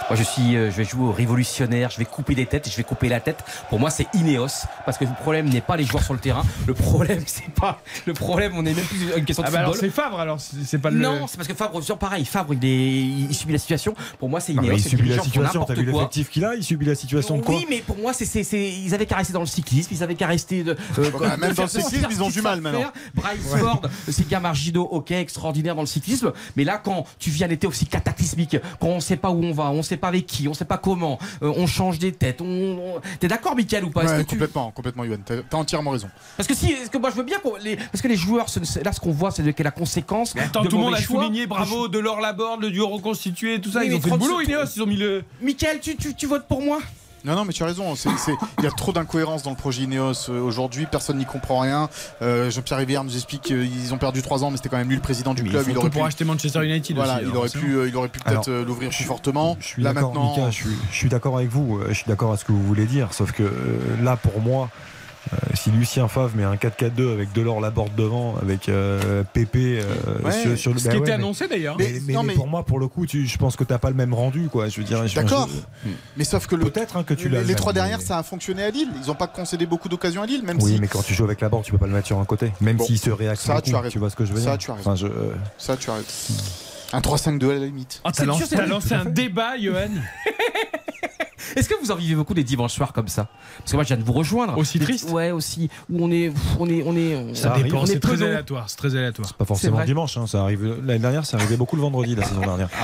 Moi, je suis, euh, je vais jouer au révolutionnaire, je vais couper des têtes, je vais couper la tête. Pour moi, c'est Ineos, parce que le problème n'est pas les joueurs sur le terrain. Le problème, *laughs* c'est pas le problème. On est même plus une question de Ah bah alors c'est Favre, alors c'est pas le. non, c'est parce que Favre, sur pareil, Favre, il, est, il subit la situation. Pour moi, c'est non, mais Ineos. il subit la situation. T'as n'importe vu quoi. l'effectif qu'il a Il subit la situation de quoi Oui, mais pour moi, c'est, c'est, c'est- ils avaient qu'à rester dans le cyclisme, ils avaient qu'à rester. De, euh, bah, même de dans le cyclisme, ils ont du mal maintenant. Bryce Ford, c'est Gamargido, ok, extraordinaire dans le cyclisme. Mais là, quand tu vis un été aussi cataclysmique, quand on sait pas où on va, on sait pas avec qui, on sait pas comment, euh, on change des têtes. On, on- T'es d'accord, Michael, ou pas? Ouais, que tu- complètement, complètement, Yoann. T'as t'as entièrement raison. Parce que si, est-ce que moi je veux bien qu'on les, parce que les joueurs, ce- là, ce qu'on voit, c'est de- la conséquence. Attends, de tout le monde a choix. souligné, bravo, Delors Laborde, le duo reconstitué, tout ça. Oui, ils ont fait le 30 boulot, Ineos, ils ont mis le. Michael, tu, tu, tu votes pour moi? Non, non, mais tu as raison. Il y a trop d'incohérences dans le projet Ineos euh, aujourd'hui. Personne n'y comprend rien. Euh, Jean-Pierre Rivière nous explique qu'ils ont perdu 3 ans, mais c'était quand même lui le président du Mais club. Il aurait pu acheter Manchester United Voilà, aussi, il aurait pu, euh, il aurait pu peut-être l'ouvrir plus fortement. Je suis Là d'accord, maintenant, Mika, je suis, d'accord avec vous. Je suis d'accord à ce que vous voulez dire. Sauf que là, pour moi, si Lucien Favre met un 4-4-2 avec Delors Laborde devant, avec euh, Pépé euh, Ouais, sur, sur le ce bah qui ouais, était annoncé, d'ailleurs. Mais, Mais- mais- non, mais mais- pour moi, pour le coup, tu- je pense que t'as pas le même rendu, quoi. Je veux dire, D'accord. je- Mais sauf que le- Peut-être hein, que tu les, l'as. les le trois mais- ça a fonctionné à Lille. Ils n'ont pas concédé beaucoup d'occasions à Lille, même Oui, si. mais quand tu joues avec la barre, tu peux pas le mettre sur un côté. Même Bon, s'il se réaxe ça, beaucoup, tu as raison. vois ce que je veux Ça, dire tu as raison. Enfin, je, euh, Ça, tu as raison. Un 3-5-2 à la limite. Ah, t'as lancé, t'as lancé un débat, Johan. *laughs* Est-ce que vous en vivez beaucoup des dimanches soirs comme ça? Parce que moi, je viens de vous rejoindre. Aussi Des- triste Ouais, aussi. Où on est, on est, on est. Ça on est- dépend, c'est très aléatoire. C'est très aléatoire. pas forcément dimanche. hein, ça arrive l'année dernière, ça arrivait beaucoup le vendredi la saison dernière. *laughs*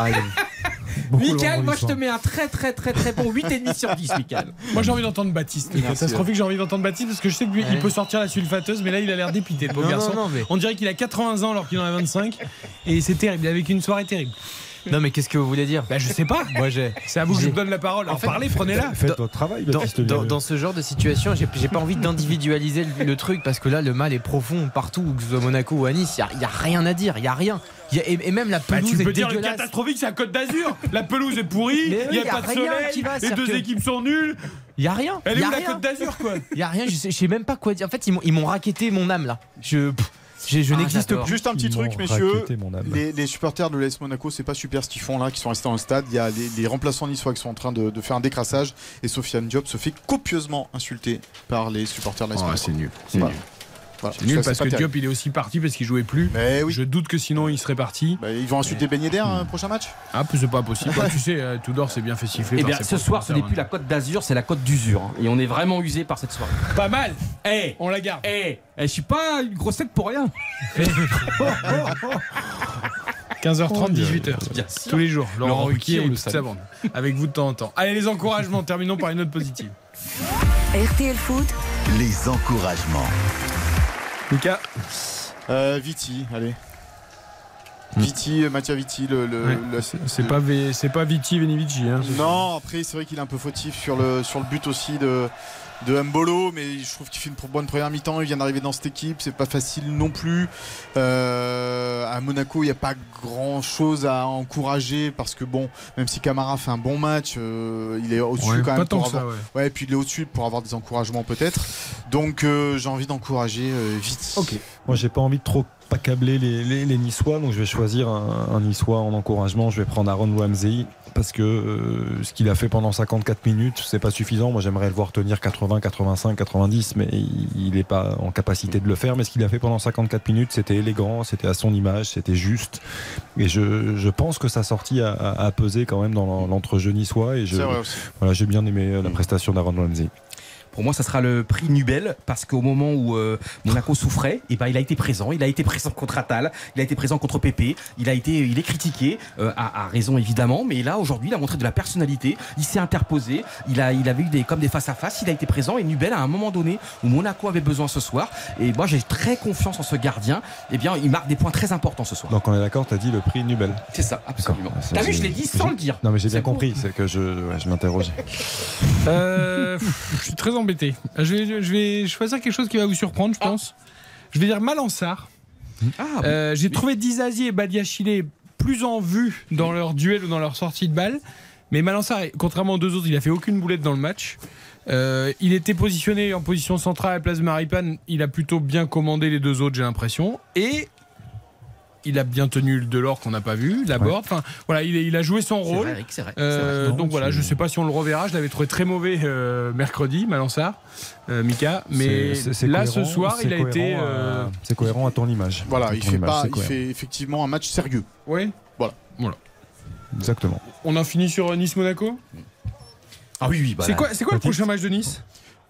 Le Michael, moi je te mets un très très très très bon 8,5 sur 10, Michael. Moi j'ai envie d'entendre Baptiste. C'est Merci. catastrophique, j'ai envie d'entendre Baptiste parce que je sais qu'il Ouais. peut sortir la sulfateuse, mais là il a l'air dépité, le pauvre Non, non, garçon. non, mais- On dirait qu'il a 80 ans alors qu'il en a 25. Et c'est terrible, il a vécu une soirée terrible. Non, mais qu'est-ce que vous voulez dire Bah je sais pas. Moi, j'ai. C'est à vous que je vous donne la parole. Alors fait, parlez, prenez-la. Faites votre travail, Dans, dans- dans ce genre de situation, j'ai j'ai pas envie d'individualiser le, le truc parce que là, le mal est profond partout, que ce soit Monaco ou à Nice. Il n'y a, rien à dire, il y a rien. Y a- et, et même la Bah, pelouse tu peux est dire le catastrophique, c'est à Côte d'Azur. La pelouse est pourrie, il oui, n'y a, y a pas de soleil, qui va, les deux que- équipes sont nulles. Il y a rien. Elle est où la. Côte d'Azur quoi? Il y a rien. Je sais, je sais même pas quoi dire. En fait, ils m'ont- ils m'ont raquetté mon âme là. Je, pff, j'ai- je Ah, n'existe plus. Juste un petit Ils truc, messieurs. Les, les supporters de l'AS Monaco, c'est pas super ce qu'ils font là, qui sont restés dans le stade. Il y a les, les remplaçants niçois qui sont en train de, de faire un décrassage. Et Sofiane Diop se fait copieusement insulter par les supporters de l'AS Monaco. c'est nul. C'est Voilà. nul. Voilà. C'est nul Ça, parce que terrible. Diop il est aussi parti parce qu'il jouait plus. Mais oui. Je doute que sinon il serait parti. Bah, ils vont insulter Ben Yedder un prochain match? Ah, c'est pas possible. Bah, tu sais, euh, Tudor s'est bien fait siffler. Eh par bien, ce soir, ce n'est plus la côte d'Azur, c'est la côte d'usure. hein. Et on est vraiment usé par cette soirée. hein. Pas mal. Eh, On la garde. eh, eh, je suis pas une grossette pour rien. *laughs* 15h30, 18h. Bien sûr. Tous les jours. Laurent Laurent Ruquier et le toute sa bande. Avec vous de temps en temps. Allez, les encouragements. Terminons par une note positive. *laughs* RTL Foot, Les encouragements. Lucas. Euh, Viti, allez. Viti, euh, Mattia Viti, le. le- Ouais. le- C'est pas, V- c'est pas Viti Venivici. Hein, Non, après, c'est vrai qu'il est un peu fautif sur le, sur le but aussi de, de Mbolo, mais je trouve qu'il fait une bonne première mi-temps. Il vient d'arriver dans cette équipe, c'est pas facile non plus. Euh, à Monaco, il n'y a pas grand chose à encourager parce que, bon, même si Camara fait un bon match, euh, il est au-dessus Ouais, quand pas même. tant pour que ça, avoir- ouais. et puis il est au-dessus pour avoir des encouragements peut-être. Donc, euh, j'ai envie d'encourager euh, Viti. Ok. Moi, j'ai pas envie de trop accabler les, les, les Niçois, donc je vais choisir un, un Niçois en encouragement. Je vais prendre Aaron Ramsey parce que euh, ce qu'il a fait pendant 54 minutes, c'est pas suffisant. Moi, j'aimerais le voir tenir 80, 85, 90, mais il n'est pas en capacité de le faire. Mais ce qu'il a fait pendant 54 minutes, c'était élégant, c'était à son image, c'était juste. Et je, je pense que sa sortie a, a- a pesé quand même dans l'en- l'entrejeu niçois. Et je, C'est vrai aussi. voilà, j'ai bien aimé euh, la prestation d'Aaron Ramsey. Pour moi, ça sera le prix Nubel parce qu'au moment où euh, Monaco souffrait, et ben, il a été présent. Il a été présent contre Attal, il a été présent contre Pépé. Il a été, il est critiqué euh, à, à raison évidemment, mais là aujourd'hui, il a montré de la personnalité. Il s'est interposé. Il a, il avait eu des comme des face à face. Il a été présent et Nubel à un moment donné où Monaco avait besoin ce soir. Et moi, j'ai très confiance en ce gardien. Eh bien, il marque des points très importants ce soir. Donc on est d'accord, t'as dit le prix Nubel. C'est ça, absolument. T'as vu, je l'ai dit sans le dire. Non mais j'ai bien compris, c'est que je, ouais, je m'interrogeais. Euh, je suis très embêté. Je vais, je vais choisir quelque chose qui va vous surprendre, je pense. Je vais dire Malansar. Ah, Euh, J'ai trouvé Dizazi et Badiachile plus en vue dans leur duel ou dans leur sortie de balle. Mais Malansar, contrairement aux deux autres, il a fait aucune boulette dans le match. Euh, il était positionné en position centrale à la place de Maripane. Il a plutôt bien commandé les deux autres, j'ai l'impression. Et il a bien tenu le Delors qu'on n'a pas vu, la Ouais. board. Enfin, voilà, il, il a joué son rôle. vrai, vrai, Euh, c'est vrai. Non, donc voilà, je sais pas si on le reverra. Je l'avais trouvé très mauvais euh, mercredi, Malansar, euh, Mika. Mais là, cohérent, ce soir, il a été. cohérent euh, C'est cohérent à ton image. Voilà, il fait, image, pas, il fait effectivement un match sérieux. Oui. Voilà. Voilà. Exactement. On a fini sur Nice-Monaco Ah oui, oui. bah C'est là- quoi, c'est quoi le prochain match de Nice?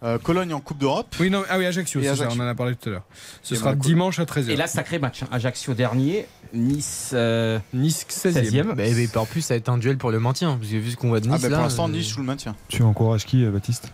Euh, Cologne en Coupe d'Europe. Oui, non, ah oui, Ajaccio, c'est ça, on en a parlé tout à l'heure. Ce Et sera dimanche à 13h. Et là, sacré match. hein. Ajaccio dernier, Nice. euh, Nice 16e. 16e. Mais, mais en plus, ça va être un duel pour le maintien. Parce que vu ce qu'on voit de Ah Nice bah, là. pour l'instant, euh, Nice joue le maintien. Tu encourages qui, Baptiste?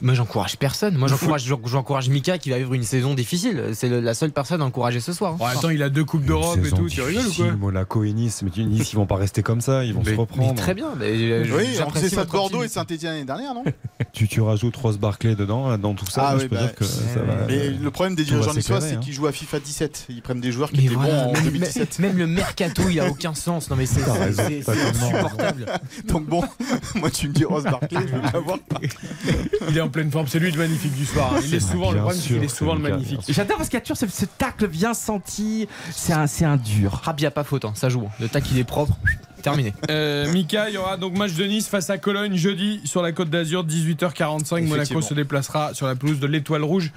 Moi, j'encourage personne. Moi, j'encourage, j'encourage Mika qui va vivre une saison difficile. C'est le- la seule personne à encourager ce soir. Bon, attends, il a deux coupes d'Europe et tout. Tu rigoles ou quoi Monaco et Nice, mais tu- Nice, ils vont pas rester comme ça, ils vont se reprendre. mais très bien. mais, euh, Oui, faisait ça de Bordeaux et. Saint-Etienne l'année dernière, non *laughs* Tu, tu rajoutes Ross Barclay dedans, dans tout ça, Ah oui, je peux bah, dire que ça va. Mais le problème des dirigeants niçois, c'est hein. qu'ils jouent à FIFA 17. Ils prennent des joueurs qui Mais étaient voilà, bons en même, 2017. même le mercato, il a aucun sens. Non mais c'est c'est- c'est insupportable. Donc bon, *laughs* moi tu me dis Ross Barclay, je veux pas voir. *laughs* Il est en pleine forme. C'est lui le magnifique du soir. hein. Il est souvent le problème, est souvent magnifique. J'adore parce qu'il y a toujours ce, ce tacle bien senti. C'est un, c'est un dur. Rabia pas faute, hein, ça joue. Le tac il est propre. Terminé. *laughs* Euh, Mika, il y aura donc match de Nice face à Cologne jeudi sur la Côte d'Azur, 18h45. Monaco se déplacera sur la pelouse de l'Étoile Rouge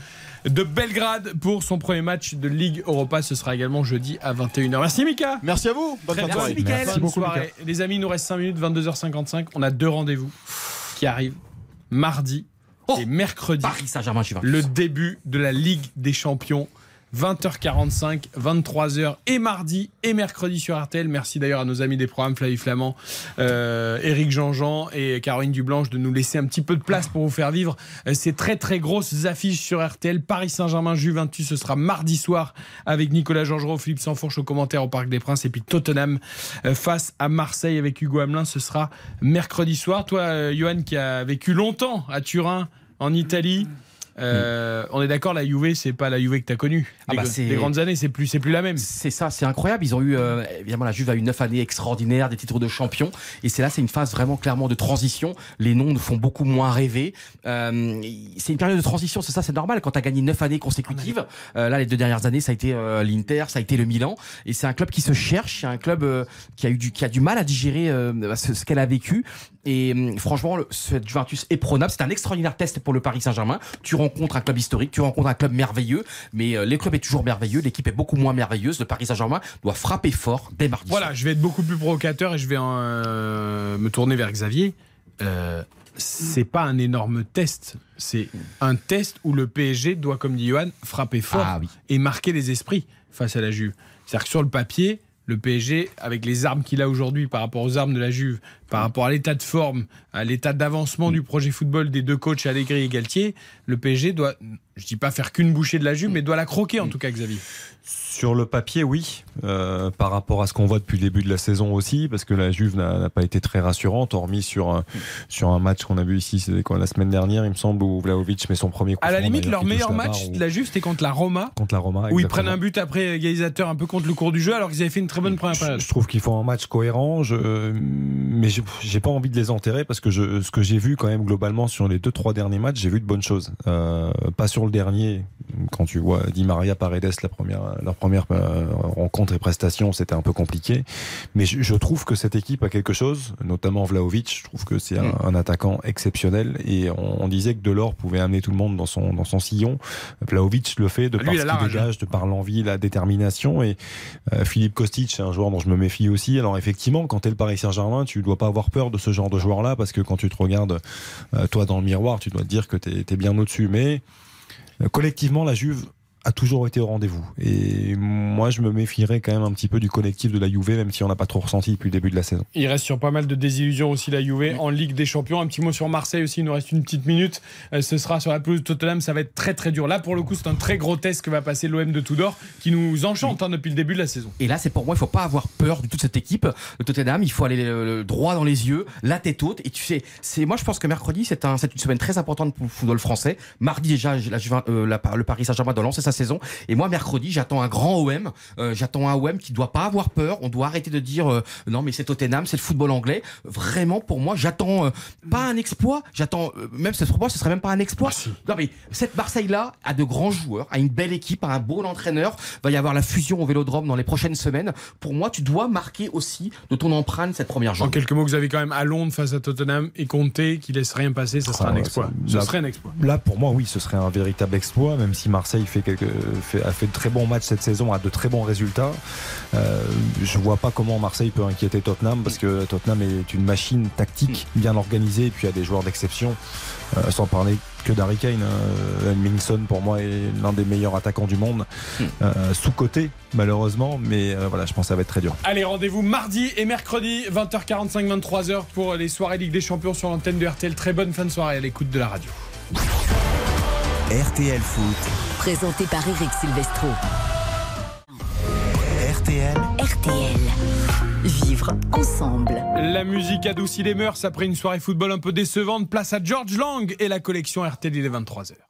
de Belgrade pour son premier match de Ligue Europa. Ce sera également jeudi à 21h. Merci Mika. Merci à vous. Bonne Très soirée. Merci beaucoup, soirée. Les amis, il nous reste 5 minutes, 22h55. On a deux rendez-vous qui arrivent mardi et mercredi. Paris Saint-Germain. Le début de la Ligue des Champions. 20h45, 23h et mardi et mercredi sur RTL. Merci d'ailleurs à nos amis des programmes Flavie Flamand, euh, Eric Jean-Jean et Caroline Dublanche de nous laisser un petit peu de place pour vous faire vivre euh, ces très très grosses affiches sur RTL. Paris Saint-Germain, Juventus, ce sera mardi soir avec Nicolas Georgerot, Philippe Sansfourche au commentaire au Parc des Princes et puis Tottenham euh, face à Marseille avec Hugo Hamelin. Ce sera mercredi soir. Toi, euh, Johan, qui a vécu longtemps à Turin, en Italie. Euh, On est d'accord, la Juve, c'est pas la Juve que tu as connue. Ah les, bah, les grandes années, c'est plus, c'est plus la même. C'est ça, c'est incroyable. Ils ont eu, euh, évidemment, la Juve a eu neuf années extraordinaires, des titres de champion. Et c'est là, c'est une phase vraiment clairement de transition. Les noms nous font beaucoup moins rêver. Euh, c'est une période de transition, c'est ça, c'est normal. Quand tu as gagné neuf années consécutives, euh, là, les deux dernières années, ça a été euh, l'Inter, ça a été le Milan. Et c'est un club qui se cherche, c'est un club euh, qui a eu du, qui a du mal à digérer euh, ce, ce qu'elle a vécu. Et hum, franchement, le, cette Juventus est prenable. C'est un extraordinaire test pour le Paris Saint-Germain. Tu rencontres un club historique, tu rencontres un club merveilleux, mais euh, le club est toujours merveilleux, l'équipe est beaucoup moins merveilleuse. Le Paris Saint-Germain doit frapper fort dès mardi. Voilà, je vais être beaucoup plus provocateur et je vais euh, me tourner vers Xavier. Euh, c'est pas un énorme test, c'est un test où le PSG doit, comme dit Johan, frapper fort Ah oui. et marquer les esprits face à la Juve. C'est-à-dire que sur le papier, le PSG, avec les armes qu'il a aujourd'hui par rapport aux armes de la Juve, par rapport à l'état de forme, à l'état d'avancement du projet football des deux coachs Allegri et Galtier, le PSG doit, je dis pas faire qu'une bouchée de la Juve, mais doit la croquer en tout cas, Xavier. Sur le papier, oui, euh, par rapport à ce qu'on voit depuis le début de la saison aussi, parce que la Juve n'a pas été très rassurante, hormis sur un, sur un match qu'on a vu ici, quoi, la semaine dernière, il me semble, où Vlaovic met son premier coup À la limite, leur meilleur match de la Juve, c'était contre la Roma. contre la Roma. Où ils prennent un but après égalisateur un peu contre le cours du jeu alors qu'ils avaient fait une très bonne première période. Je trouve qu'ils font un match cohérent, je, euh, mais j'ai- j'ai pas envie de les enterrer parce que je, ce que j'ai vu quand même globalement sur les deux trois derniers matchs, j'ai vu de bonnes choses. Euh, pas sur le dernier, quand tu vois Di Maria Paredes la première leur première euh, rencontre et prestation, c'était un peu compliqué. Mais je, je trouve que cette équipe a quelque chose, notamment Vlaovic. Je trouve que c'est un, un attaquant exceptionnel et on, on disait que Delors pouvait amener tout le monde dans son dans son sillon. Vlaovic le fait de par ce qu'il dégage, de par l'envie, la détermination et euh, Philippe Kostic, c'est un joueur dont je me méfie aussi. Alors effectivement, quand tu es le Paris Saint-Germain, tu dois pas avoir peur de ce genre de joueur-là parce que quand tu te regardes euh, toi dans le miroir, tu dois te dire que tu es, bien au-dessus. Mais collectivement, la Juve a toujours été au rendez-vous. Et moi, je me méfierais quand même un petit peu du collectif de la Juve, même si on n'a pas trop ressenti depuis le début de la saison. Il reste sur pas mal de désillusions aussi la Juve en Ligue des Champions. Un petit mot sur Marseille aussi, il nous reste une petite minute. Euh, ce sera sur la pelouse de Tottenham, ça va être très très dur. Là pour le coup c'est un très gros test que va passer l'OM de Tudor qui nous enchante hein, depuis le début de la saison. Et là, c'est pour moi, il faut pas avoir peur de toute cette équipe de Tottenham. Il faut aller le, le droit dans les yeux, la tête haute. Et tu sais, c'est moi, je pense que mercredi, c'est un, c'est une semaine très importante pour le football français. Mardi déjà, la, euh, la- le Paris Saint-Germain doit lancer sa saison. Et moi, mercredi, j'attends un grand OM. Euh, j'attends un OM qui doit pas avoir peur. On doit arrêter de dire euh, non, mais c'est Tottenham, c'est le football anglais. Vraiment, pour moi, j'attends euh, pas un exploit. J'attends euh, même ce pour moi, ce serait même pas un exploit. Non, mais cette Marseille-là a de grands joueurs, a une belle équipe, a un beau entraîneur. Va y avoir la fusion au Vélodrome dans les prochaines semaines. Pour moi, tu dois marquer aussi de ton empreinte cette première En journée. quelques mots, vous avez quand même à Londres face à Tottenham et Comté qui laisse rien passer, ça sera Ah, un exploit. ça- Ce là- serait un exploit. Là, pour moi, oui, ce serait un véritable exploit, même si Marseille fait quelques, fait- a fait de très bons matchs cette saison, a de très bons résultats. Euh, je vois pas comment Marseille peut inquiéter Tottenham, parce que Tottenham est une machine tactique bien organisée, et puis il y a des joueurs d'exception, euh, sans parler que d'Harry Kane. Mingson, pour moi, est l'un des meilleurs attaquants du monde, Euh, sous-côté, malheureusement, mais euh, voilà, je pense que ça va être très dur. Allez, rendez-vous mardi et mercredi, 20h45, 23h pour les soirées Ligue des Champions sur l'antenne de RTL. Très bonne fin de soirée à l'écoute de la radio. RTL Foot. Présenté par Eric Silvestro. RTL. RTL. Vivre ensemble. La musique adoucit les mœurs après une soirée football un peu décevante. Place à George Lang et la collection RTL, il est 23h.